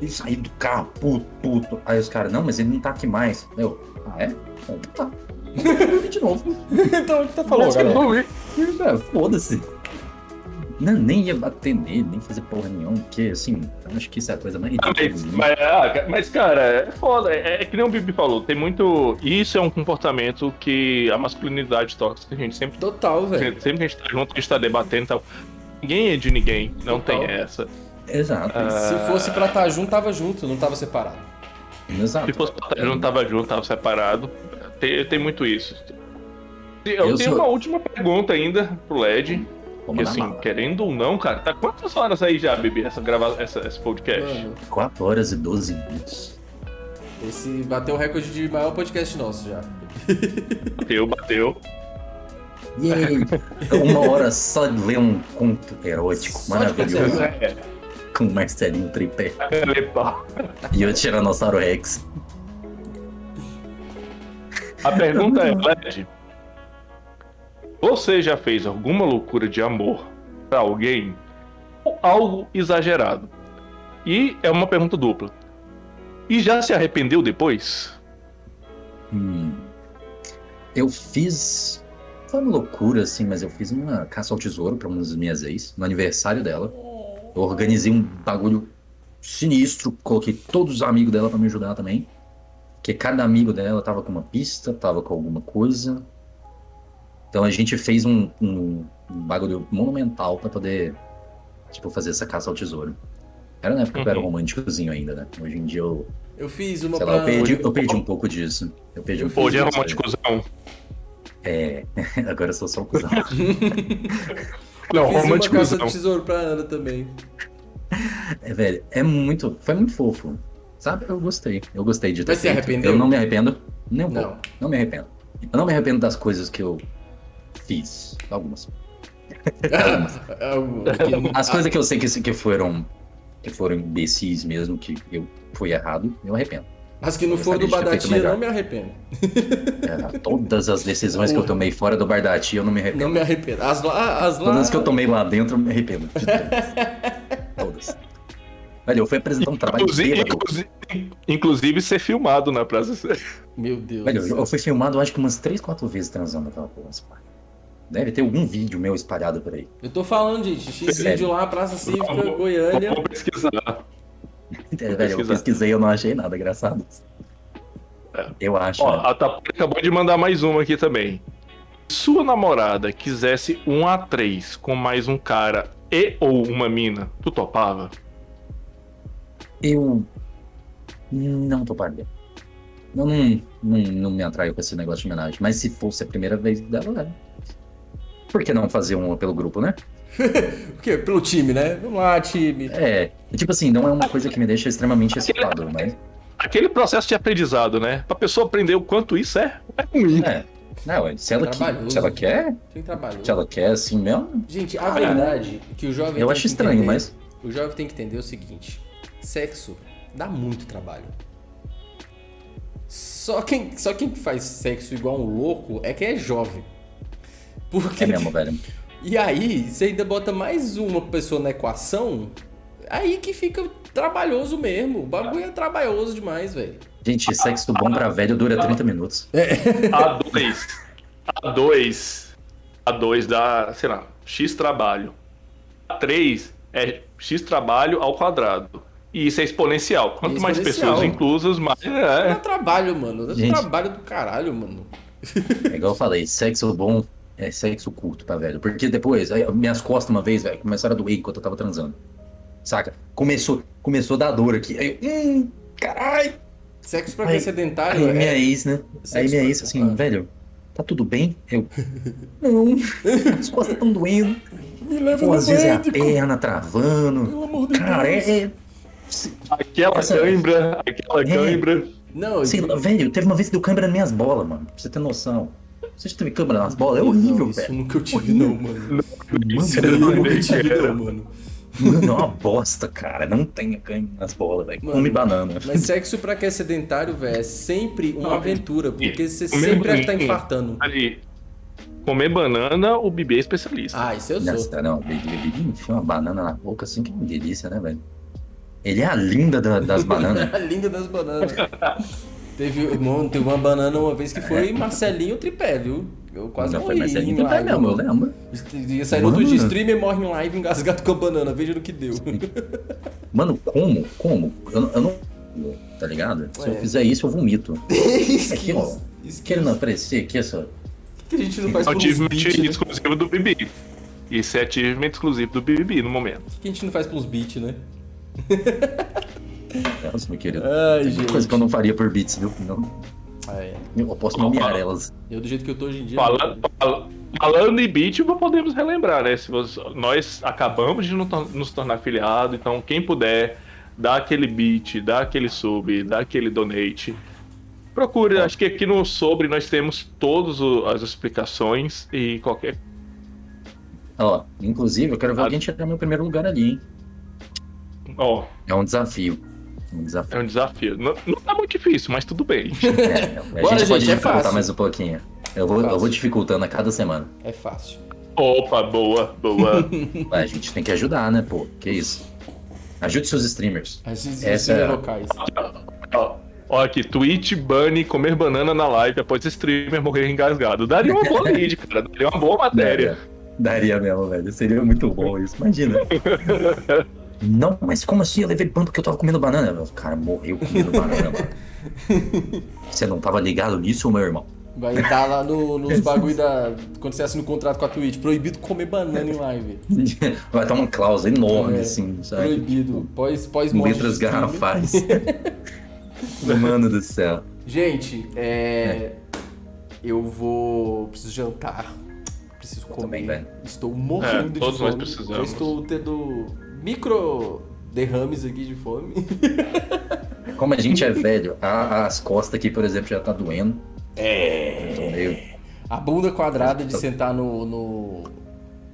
Ele saiu do carro, puto, puto. Aí os caras, não, mas ele não tá aqui mais. Eu, ah, é? Então tá. De novo. então, o que tá falando? É, Foda-se. Não, nem ia bater nele, nem fazer porra nenhuma, porque assim, eu acho que isso é a coisa mais Ah, ridícula. Mas, mas, ah, mas, cara, é foda. É, é que nem o Bibi falou, tem muito. Isso é um comportamento que a masculinidade tóxica, a gente sempre. Total, velho. Sempre, sempre que a gente tá junto, a gente tá debatendo e tal. Ninguém é de ninguém, não Total. tem essa. Exato, Se fosse pra estar junto, tava junto, não tava separado. exato. Se fosse pra estar junto, tava junto, tava separado. Tem, tem muito isso. Eu, Eu tenho sou- uma última pergunta ainda pro LED. Vamos Que na assim, bala. querendo ou não, cara, tá quantas horas aí já, Bibi, essa grava essa, esse podcast? Mano, 4 horas e 12 minutos. esse bateu o recorde de maior podcast nosso já. Bateu, bateu. Yay! Uma hora só de ler um conto erótico Só maravilhoso É, com o Marcelinho Tripé é legal. e o Tiranossauro Rex. A pergunta é, Led, você já fez alguma loucura de amor pra alguém ou algo exagerado? E é uma pergunta dupla. E já se arrependeu depois? Hum. Eu fiz. Foi uma loucura, assim, mas eu fiz uma caça ao tesouro pra uma das minhas ex, no aniversário dela. Eu organizei um bagulho sinistro, coloquei todos os amigos dela pra me ajudar também. Porque cada amigo dela tava com uma pista, tava com alguma coisa. Então a gente fez um, um, um bagulho monumental pra poder, tipo, fazer essa caça ao tesouro. Era na época que eu era Uhum. românticozinho ainda, né? Hoje em dia eu, Eu fiz uma sei lá, pra... eu perdi, eu perdi um pouco disso. Eu perdi um pouco Hoje é disso, românticozão. É, agora eu sou só um cuzão. Não, Fiz uma caça de tesouro pra Ana também. É, velho, é muito. Foi muito fofo. Sabe? Eu gostei. Eu gostei de ter Mas se arrependeu? Eu não me arrependo. Nem um Não. pouco. Não me arrependo. Eu não me arrependo das coisas que eu fiz. Algumas. As coisas que eu sei que, que foram. Que foram imbecis mesmo, que eu fui errado, eu arrependo. As que não Essa for do lista bar da feito tia, melhor. não me arrependo. É, todas as decisões que eu tomei fora do bar da tia, eu não me arrependo. Não me arrependo. As lá, as lá... Todas as que eu tomei lá dentro, eu me arrependo. de todas. Todas. Velho, eu fui apresentar um trabalho Inclusive, bêbado. inclusive, inclusive ser filmado na Praça Meu Deus. Velho, eu, eu fui filmado, acho que umas 3, 4 vezes transando aquela porra. Deve ter algum vídeo meu espalhado por aí. Eu tô falando, gente. X Sério. vídeo lá, Praça Cívica, Vamos- Goiânia. Vamos pesquisar. É, velho, eu pesquisar. pesquisei eu não achei nada, engraçado. Eu acho. Ó, velho. a Tapura acabou de mandar mais uma aqui também. Se sua namorada quisesse um A3 com mais um cara e ou uma mina, tu topava? Eu não tô pardo. Eu não, não, não me atraio com esse negócio de homenagem. Mas se fosse a primeira vez dela, é. Por que não fazer uma pelo grupo, né? Por quê? Pelo time, né? Vamos lá, time. É, tipo assim, não é uma coisa que me deixa extremamente excitado, mas. Aquele processo de aprendizado, né? Pra pessoa aprender o quanto isso é, é ruim. É. Não, é, se ela, que- se ela quer, se ela quer assim mesmo, Gente, a verdade é que o jovem eu tem acho que estranho, entender- mas. O jovem tem que entender o seguinte: sexo dá muito trabalho. Só quem, só quem faz sexo igual um louco é quem é jovem. Porque É mesmo, velho. E aí, você ainda bota mais uma pessoa na equação, aí que fica trabalhoso mesmo. O bagulho é trabalhoso demais, velho. Gente, sexo bom pra velho dura 30 minutos. A2. A2. A2 dá, sei lá, X trabalho. A3 é X trabalho ao quadrado. E isso é exponencial. Quanto mais Exponencial. pessoas inclusas, mais. Dá É. trabalho, mano. Dá Gente. trabalho do caralho, mano. É igual eu falei, sexo bom é sexo curto pra velho. Porque depois, aí, minhas costas uma vez, velho, começaram a doer enquanto eu tava transando. Saca? Começou, começou a dar dor aqui. Aí eu, hum, caralho. Sexo pra Aí- quem é sedentário Aí minha é. ex, né? Aí Sexo minha pra- ex assim, Ah. velho, tá tudo bem? Eu, não, as costas tão doendo. Me leva Pô, às vezes é a perna travando. pelo amor de Cara, Deus. é, é Aquela Essa- cãibra, aquela É. cãibra. Não, Sei lá, velho, teve uma vez que deu câimbra nas minhas bolas, mano. Pra você ter noção. Você já teve câimbra nas bolas? É horrível, não, isso velho. nunca eu tive, não, mano. Isso Eu eu nunca nem tive, não, mano. Mano, é uma bosta, cara. Não tenha câimbra nas bolas, velho. Mano, Come banana. Mas sexo pra quem é sedentário, velho, é sempre uma Não, aventura, porque você o sempre acha que tá infartando. Ali, comer banana, o Bibi é especialista. Ah, isso eu sou. Nossa, não, ele, ele enfia uma banana na boca assim, que delícia, né, velho? Ele é a linda da- das bananas. A linda das bananas. teve, mano, teve uma banana uma vez que foi Marcelinho Tripé, viu? Eu quase Não morri foi que live, mesmo, eu lembro. Ia sair outro dia, Mano. streamer morre em live engasgado com a banana. Veja no que deu. Mano, como? Como? Eu, eu não. Tá ligado? Se eu É. fizer isso, eu vomito. Isso Aqui, ó. Querendo aparecer aqui, essa. que a gente não faz É achievement beats, né? exclusivo do Bibi. Isso é achievement exclusivo do Bibi no momento. O que a gente não faz pelos beats, né? Nossa, meu querido. Ai, Tem gente. coisa que eu não faria por bits, viu? Não, Ah, é. eu posso nomear elas. Eu, do jeito que eu tô hoje em dia. Falando, fal- falando em beat, podemos relembrar, né? Se você- nós acabamos de no- nos tornar afiliado, então quem puder, dá aquele beat, dá aquele sub, dá aquele donate. Procure, acho que aqui no sobre nós temos todas as explicações e qualquer. Ó, inclusive, eu quero ver Ah. alguém tirar meu primeiro lugar ali, hein? Ó, É um desafio. Um é desafio. um desafio. Não, não tá muito difícil, mas tudo bem. É, a Bora, gente pode gente, é dificultar fácil. mais um pouquinho. Eu vou, eu vou dificultando a cada semana. É fácil. Opa, boa, boa. A gente tem que ajudar, né, pô? Que isso? Ajude seus streamers. Vezes Essa é- locais. ó, ó aqui, Twitch Bunny comer banana na live após streamer morrer engasgado. Daria uma boa lead, cara. Daria uma boa matéria. Daria mesmo, velho. Seria muito bom isso. Imagina. Não, mas como assim? Eu levei ban porque eu tava comendo banana. O cara morreu comendo banana, mano. Você não tava ligado nisso, meu irmão? Vai estar lá no, nos bagulho da. Quando você assina o contrato com a Twitch. Proibido comer banana em live. Vai estar uma cláusula enorme, É, assim, sabe? Proibido. Pós, pós morte Letras de streamer. garrafais. Mano do céu. Gente, é. Eu vou. Preciso jantar. Preciso comer. também. Estou morrendo É, de todos nós precisamos. Eu estou tendo micro derrames aqui de fome. Como a gente é velho, a- as costas aqui, por exemplo, já tá doendo. É. Meio... A bunda quadrada de sentar no. no.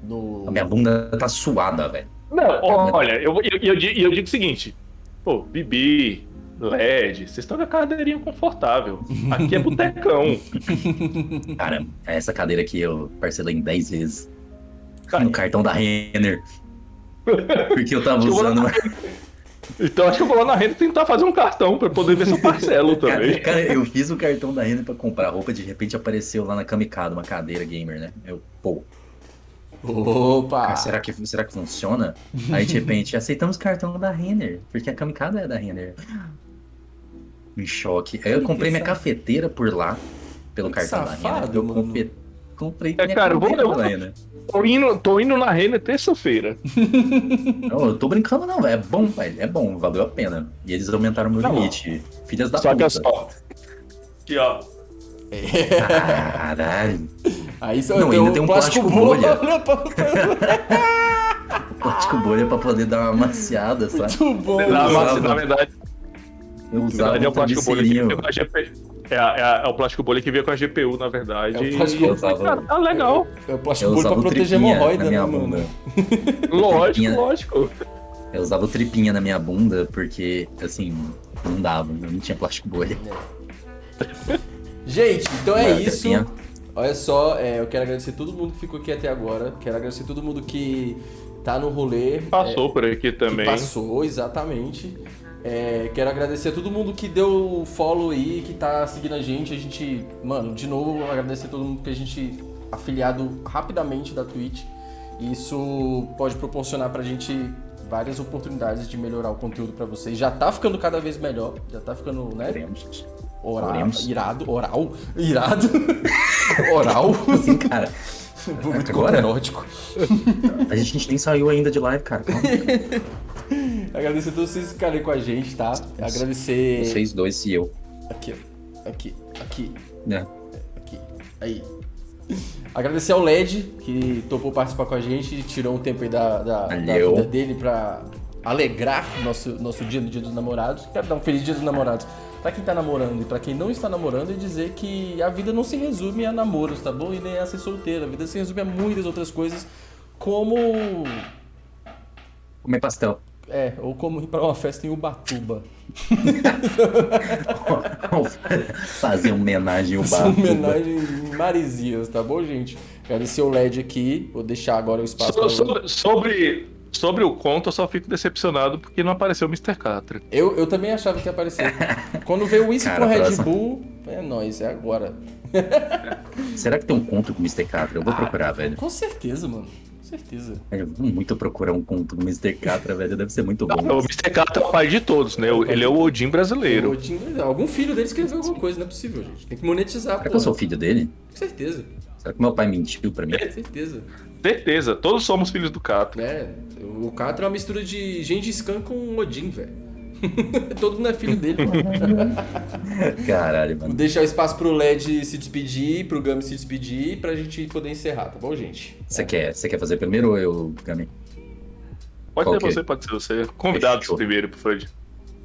no- A minha bunda tá suada, velho. Não, olha, eu, eu, eu, digo, eu digo o seguinte. Pô, Bibi, LED, vocês estão com a cadeirinha confortável. Aqui é botecão. Cara, essa cadeira aqui eu parcelei em 10 vezes. Cara, No cartão da Renner. Porque eu tava usando. Então acho que eu vou lá na renda tentar fazer um cartão pra poder ver se eu parcelo também. cara, eu fiz o cartão da Renner pra comprar roupa, de repente apareceu lá na Kamikado uma cadeira gamer, né? Eu, pô, Opa! cara, será que, será que funciona? Aí de repente, aceitamos o cartão da Renner, porque a Kamikado é da Renner. Em choque. Aí eu comprei minha cafeteira por lá, pelo Que cartão da safado, Renner. Eu mano. confe- comprei É, minha cara, eu vou- cafeteira eu vou- da Renner. Tô indo, tô indo na renda terça-feira. Não, eu tô brincando não, velho. É bom, velho. É bom, valeu a pena. E eles aumentaram meu Tá bom. limite. Filhas da Só que puta. é só. Aqui, ó. Caralho. Aí só Não, ainda tem um plástico, plástico bolha. bolha. Plástico bolha pra poder dar uma amaciada, sabe? Muito bom. Eu Na, na verdade, Eu na usava verdade é o um plástico bolha que travesseirinho. veio com a GPU. É, é é o plástico bolha que veio com a GPU, na verdade. É o plástico Eu usava- Cara, tá legal. É o Eu plástico bolha pra proteger hemorroida, na né, minha mano? bunda. Lógico, Tripinha. lógico. Eu usava o tripinha na minha bunda porque, assim, não dava, não tinha plástico bolha. Gente, então é isso. tripinha. Olha só, é, eu quero agradecer todo mundo que ficou aqui até agora. Quero agradecer todo mundo que tá no rolê. Passou por aqui também. passou, exatamente. É, quero agradecer a todo mundo que deu follow aí, que tá seguindo a gente. A gente, mano, de novo, agradecer a todo mundo que a gente afiliado rapidamente da Twitch. Isso pode proporcionar pra gente várias oportunidades de melhorar o conteúdo pra vocês. Já tá ficando cada vez melhor, já tá ficando, né? Oremos. Oral, Oremos. irado, oral, irado, oral. Assim, cara, Muito Agora? erótico. a gente nem saiu ainda de live, cara. Calma. Agradecer a todos vocês que ficarem com a gente, tá? Agradecer. Vocês dois e eu. Aqui, ó. Aqui, aqui, né? aqui. Aí. Agradecer ao LED, que topou participar com a gente, tirou um tempo aí da, da, da vida dele pra alegrar nosso, nosso dia no dia dos namorados. Quero dar um feliz dia dos namorados pra quem tá namorando e pra quem não está namorando e dizer que a vida não se resume a namoros, tá bom? E nem a ser solteiro. A vida se resume a muitas outras coisas, como. Comer pastel. É, ou como ir pra uma festa em Ubatuba. Fazer homenagem ao Fazer bar. uma homenagem em Marizias, tá bom, gente? Agradecer o LED aqui. Vou deixar agora o espaço So- pra sobre, sobre, sobre o conto, eu só fico decepcionado porque não apareceu o Mr. Catra. Eu, eu também achava que ia aparecer. Quando veio o Whisky com Red próximo. Bull, é nóis, é agora. Será que tem um conto com o Mr. Catra? Eu vou procurar, velho. Com certeza, mano. Com certeza. Eu vou muito procurar um conto com o Mr. Catra, velho. Deve ser muito bom. O Mr. Catra é o pai de todos, né? Ele é o Odin brasileiro. O Tim- Algum filho dele escreveu alguma coisa, não é possível, gente. Tem que monetizar, Será que pô. eu sou filho dele? Com certeza. Será que meu pai mentiu pra mim? Com certeza. Certeza, todos somos filhos do Catra. É, o Catra é uma mistura de Gengis Khan com Odin, velho. Todo mundo é filho dele, mano. Caralho, Vou mano. deixar o espaço pro LED se despedir, pro Gami se despedir, pra gente poder encerrar, tá bom, gente? Você quer, você quer fazer primeiro ou eu, Gami? Pode Qual ser que é? você, pode ser você. Convidados Fechou. primeiro, por favor.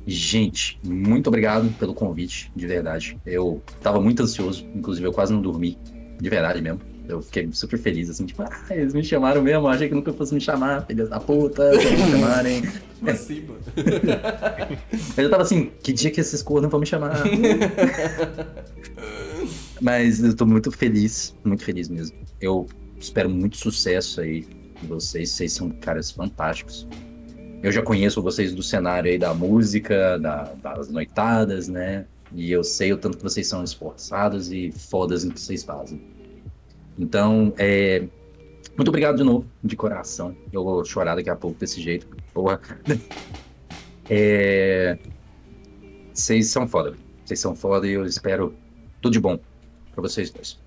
Gente, muito obrigado pelo convite, de verdade. Eu tava muito ansioso, inclusive eu quase não dormi, de verdade mesmo. Eu fiquei super feliz, assim, tipo, ah, eles me chamaram mesmo, achei que nunca fosse me chamar, filhas da puta, me chamarem. Como assim, mano? Eu já tava assim, que dia que esses cornos vão me chamar? Mas eu tô muito feliz, muito feliz mesmo. Eu espero muito sucesso aí de vocês, vocês são caras fantásticos. Eu já conheço vocês do cenário aí da música, da- das noitadas, né? E eu sei o tanto que vocês são esforçados e fodas no que vocês fazem. Então, é, muito obrigado de novo, de coração. Eu vou chorar daqui a pouco desse jeito. Porra. É, Vocês são foda. Vocês são foda e eu espero tudo de bom pra vocês dois.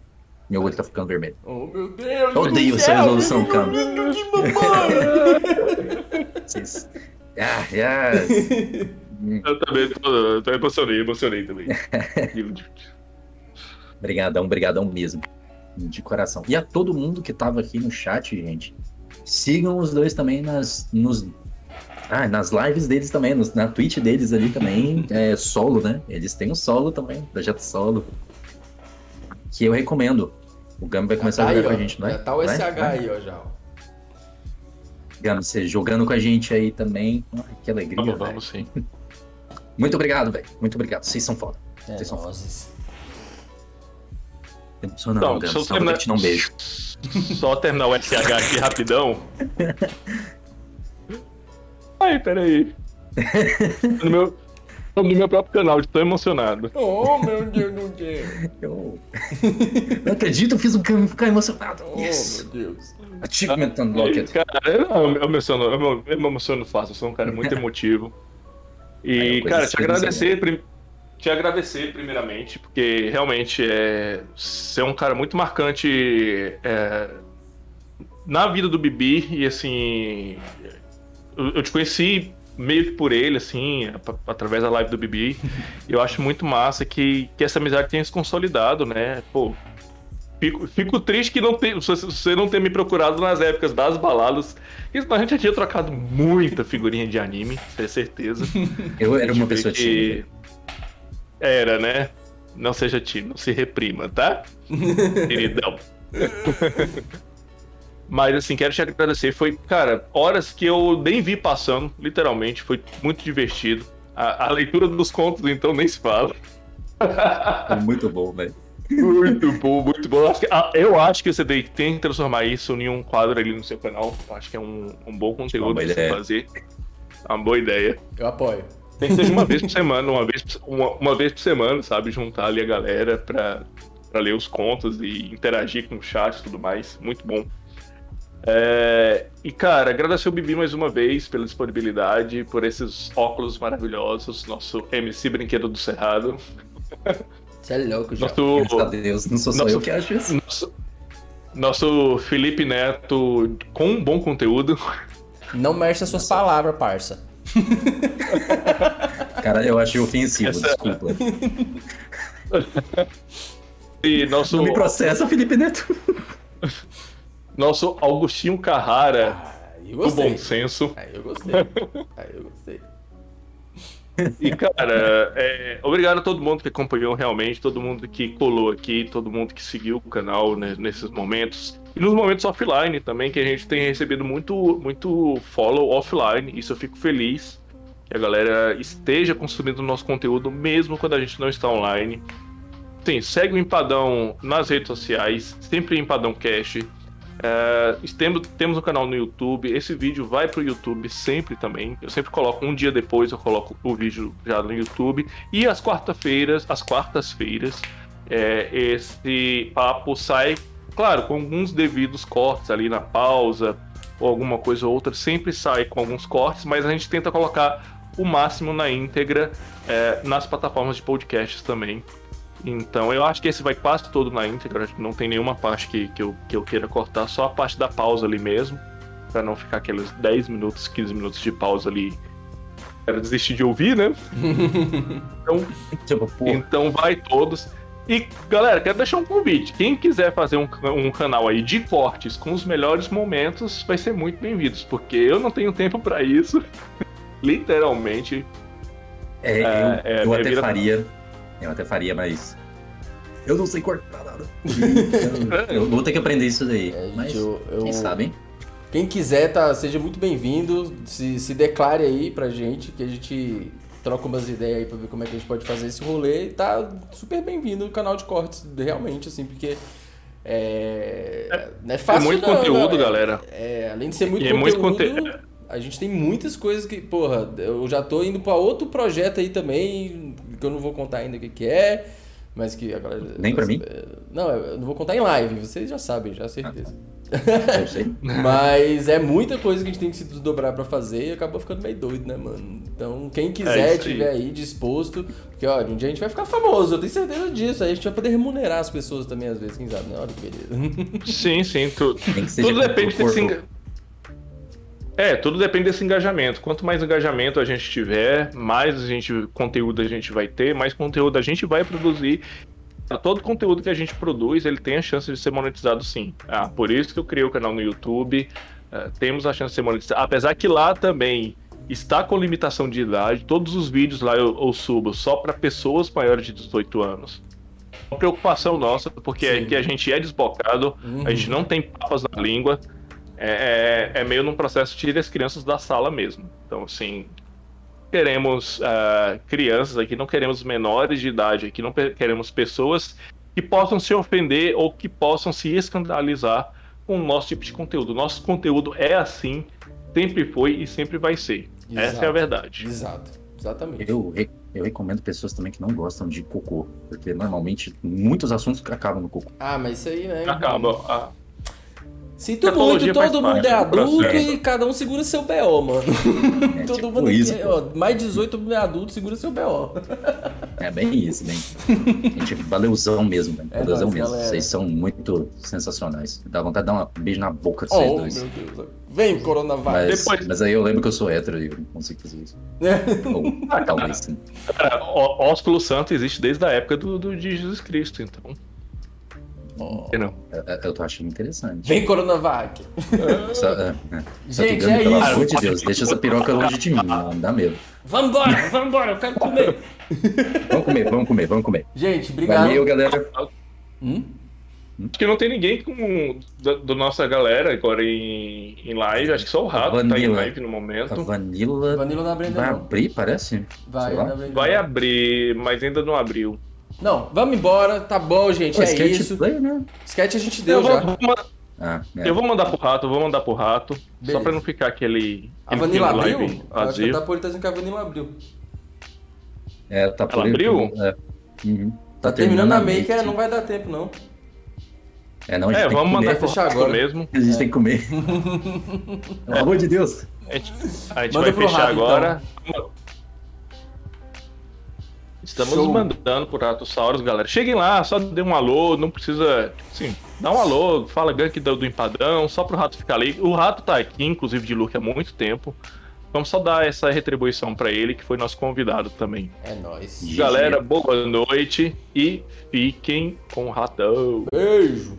Meu olho tá ficando vermelho. Oh, meu Deus! Eu odeio essa resolução, cara. Vocês. Ah, ah. Eu também tô, eu tô emocionei, emocionei também. Brigadão, brigadão mesmo. De coração. E a todo mundo que tava aqui no chat, gente, sigam os dois também nas, nos, ah, nas lives deles também, nos- na Twitch deles ali também, é solo, né? Eles têm um solo também, projeto solo. Que eu recomendo. O Gami vai começar Tá a aí, jogar ó. com a gente, não é? Já tá o? SH Vai? aí, ó, já. Gami, você jogando com a gente aí também. Ai, que alegria, Vamos, velho. vamos sim. Muito obrigado, velho. Muito obrigado. Vocês são foda. É, Vocês são foda. Nós. Emocionante, Então, Gans. eu Só te dar um beijo. Só terminar o SH aqui rapidão. Ai, peraí. No meu, no meu próprio canal, de tão emocionado. Oh, meu Deus do céu. Eu... Não acredito, eu fiz um cara ficar emocionado. Oh, Yes. meu Deus. Achievement unlocked. Cara, eu, eu, me emociono, eu, me- eu me emociono fácil, eu sou um cara muito emotivo. É E, coisa cara, te agradecer, prim- te agradecer primeiramente, porque realmente é, você é um cara muito marcante é, na vida do Bibi, e assim, eu, te conheci meio que por ele, assim, através da live do Bibi, e eu acho muito massa que, que essa amizade tenha se consolidado, né? Pô, Fico, fico triste que não tem, você- não ter me procurado nas épocas das baladas. Isso, a gente já tinha trocado muita figurinha de anime, tenho certeza. Eu era uma pessoa que- tímida. Era, né? Não seja tímido, não se reprima, tá? Queridão. Mas assim, quero te agradecer. Foi, cara, horas que eu nem vi passando, literalmente. Foi muito divertido. A, a leitura dos contos, então, nem se fala. Muito bom, velho. Muito bom, muito bom. Eu acho que, ah, eu acho que você tem tem que transformar isso em um quadro ali no seu canal. Eu acho que é um, um bom conteúdo pra você fazer. É uma boa ideia. Eu apoio. Tem que ser de uma vez por semana, uma vez, por- uma, uma vez por semana, sabe? Juntar ali a galera pra, pra ler os contos e interagir com o chat e tudo mais. Muito bom. É, e, cara, agradecer o Bibi mais uma vez pela disponibilidade, por esses óculos maravilhosos, nosso MC Brinquedo do Cerrado. Você é louco, já. Nosso, Deus, não sou só Nossa. eu que acho isso. nosso, nosso Felipe Neto com um bom conteúdo. Não mexe as suas palavras, parça. Cara, eu achei ofensivo, Essa- desculpa. E nosso, Não me processa, Felipe Neto. nosso Augustinho Carrara eu do bom senso. Aí eu gostei. Aí eu gostei. E, cara, é, obrigado a todo mundo que acompanhou realmente, todo mundo que colou aqui, todo mundo que seguiu o canal né, nesses momentos. E nos momentos offline também, que a gente tem recebido muito, muito follow offline. Isso eu fico feliz que a galera esteja consumindo o nosso conteúdo, mesmo quando a gente não está online. Sim, segue o Empadão nas redes sociais, sempre Empadão Cash. É, temos, temos um canal no YouTube. Esse vídeo vai pro YouTube sempre também. Eu sempre coloco um dia depois, eu coloco o vídeo já no YouTube. E às quarta-feiras, às quartas-feiras, é, esse papo sai, claro, com alguns devidos cortes ali na pausa ou alguma coisa ou outra. Sempre sai com alguns cortes, mas a gente tenta colocar o máximo na íntegra é, nas plataformas de podcasts também. Então eu acho que esse vai quase todo na íntegra, acho que não tem nenhuma parte que, que, eu, que eu queira cortar, só a parte da pausa ali mesmo, pra não ficar aqueles 10 minutos, 15 minutos de pausa ali. Era desistir de ouvir, né? então, Tipo, então vai todos. E galera, quero deixar um convite. Quem quiser fazer um, um canal aí de cortes com os melhores momentos, vai ser muito bem-vindos, porque eu não tenho tempo pra isso. Literalmente. é, eu, é, eu minha até vida- faria. Eu até faria, mas. Eu não sei cortar nada. eu, eu vou ter que aprender isso daí. É, mas, eu- eu- quem sabe, hein? Quem quiser, tá, seja muito bem-vindo. Se, se declare aí pra gente, que a gente troca umas ideias aí pra ver como é que a gente pode fazer esse rolê. E tá super bem-vindo no canal de cortes, realmente, assim, porque. É, não é fácil. é muito não, conteúdo, não, é- galera. É, além de ser muito E é muito conteúdo, conte- a gente tem muitas coisas que, porra, eu já tô indo pra outro projeto aí também, que eu não vou contar ainda o que, que é, mas que a galera. Nem pra mim? Não, eu não vou contar em live, vocês já sabem, já certeza. Eu sei. Mas é muita coisa que a gente tem que se desdobrar pra fazer e acaba ficando meio doido, né, mano? Então, quem É quiser, aí. tiver aí disposto, porque, ó, um dia a gente vai ficar famoso, eu tenho certeza disso. Aí a gente vai poder remunerar as pessoas também, às vezes, quem sabe, né? Olha que beleza. Sim, sim. Tu, tudo depende desse enga... É, tudo depende desse engajamento. Quanto mais engajamento a gente tiver, mais a gente, conteúdo a gente vai ter, mais conteúdo a gente vai produzir. Todo conteúdo que a gente produz, ele tem a chance de ser monetizado sim. Ah, por isso que eu criei o canal no YouTube. eh, temos a chance de ser monetizado. Apesar que lá também está com limitação de idade. Todos os vídeos lá eu, eu subo só para pessoas maiores de 18 anos. Uma preocupação nossa, porque Sim. aqui a gente é desbocado, a gente não tem papas na língua. É, é, é meio num processo de tirar as crianças da sala mesmo. Então, assim, queremos ah, crianças aqui, não queremos menores de idade aqui, não queremos pessoas que possam se ofender ou que possam se escandalizar com o nosso tipo de conteúdo. Nosso conteúdo é assim, sempre foi e sempre vai ser. Essa é a Exato. verdade. Exato. Exatamente. Eu, eu recomendo pessoas também que não gostam de cocô, porque normalmente muitos assuntos acabam no cocô. Ah, mas isso aí, né? Acaba. ah, Sinto Tecnologia muito, todo mundo parte é adulto processo. e cada um segura seu BO, mano. É todo tipo mundo isso, aqui, pô. ó, mais 18 é adulto, segura seu BO. É bem isso, bem. Gente, valeuzão mesmo, velho. É Valeuzão mesmo. galera. Vocês são muito sensacionais. Dá vontade de dar um beijo na boca de vocês Oh, dois. meu Deus. Vem, Coronavac. Mas, Depois- mas aí eu lembro que eu sou hétero e eu não consigo fazer isso. Ou talvez sim. Ósculo santo existe desde a época do, do- de Jesus Cristo, então. Entendeu? Eu, eu tô achando interessante. Vem, Coronavac. Só, é, é. Só que, Gente, é pelo isso. amor de Deus, deixa essa piroca longe de mim, não dá medo. Vambora, vambora, eu quero comer. Vamos comer, vamos comer, vamos comer. Gente, obrigado. Valeu, galera. Hum? Acho que não tem ninguém com, da, da nossa galera agora em, em live. Acho que só o Rato tá em live no A momento. Vanilla Vanilla não abre ainda vai não. abrir, parece? Vai. Vai abrir, mas ainda não abriu. Não, vamos embora, tá bom, gente, Pô, é sketch isso. play, né? Sketch a gente deu Eu vou, já. vou ma- Ah, é. eu vou mandar pro Rato, eu vou mandar pro Rato. Beleza. Só pra não ficar aquele. A Vanilla live abriu? Eu Acho que Vazio. tá por dizendo que a Vanilla abriu. É, tá por Ela abriu? É. Uhum. Tá, terminando a make, é, não vai dar tempo, não. É, não, a gente É, tem vamos que comer. mandar fechar agora. mesmo. A gente tem que comer. Pelo amor de Deus. A gente, a gente vai fechar Rato, então. Estamos Show. mandando pro Ratossauros, galera. Cheguem lá, só dê um alô, não precisa. Sim, dá um alô, fala gank do, do empadão, só pro rato ficar ali. O rato tá aqui, inclusive, de look há muito tempo. Vamos só dar essa retribuição pra ele, que foi nosso convidado também. É nóis. Galera, boa noite e fiquem com o ratão. Beijo.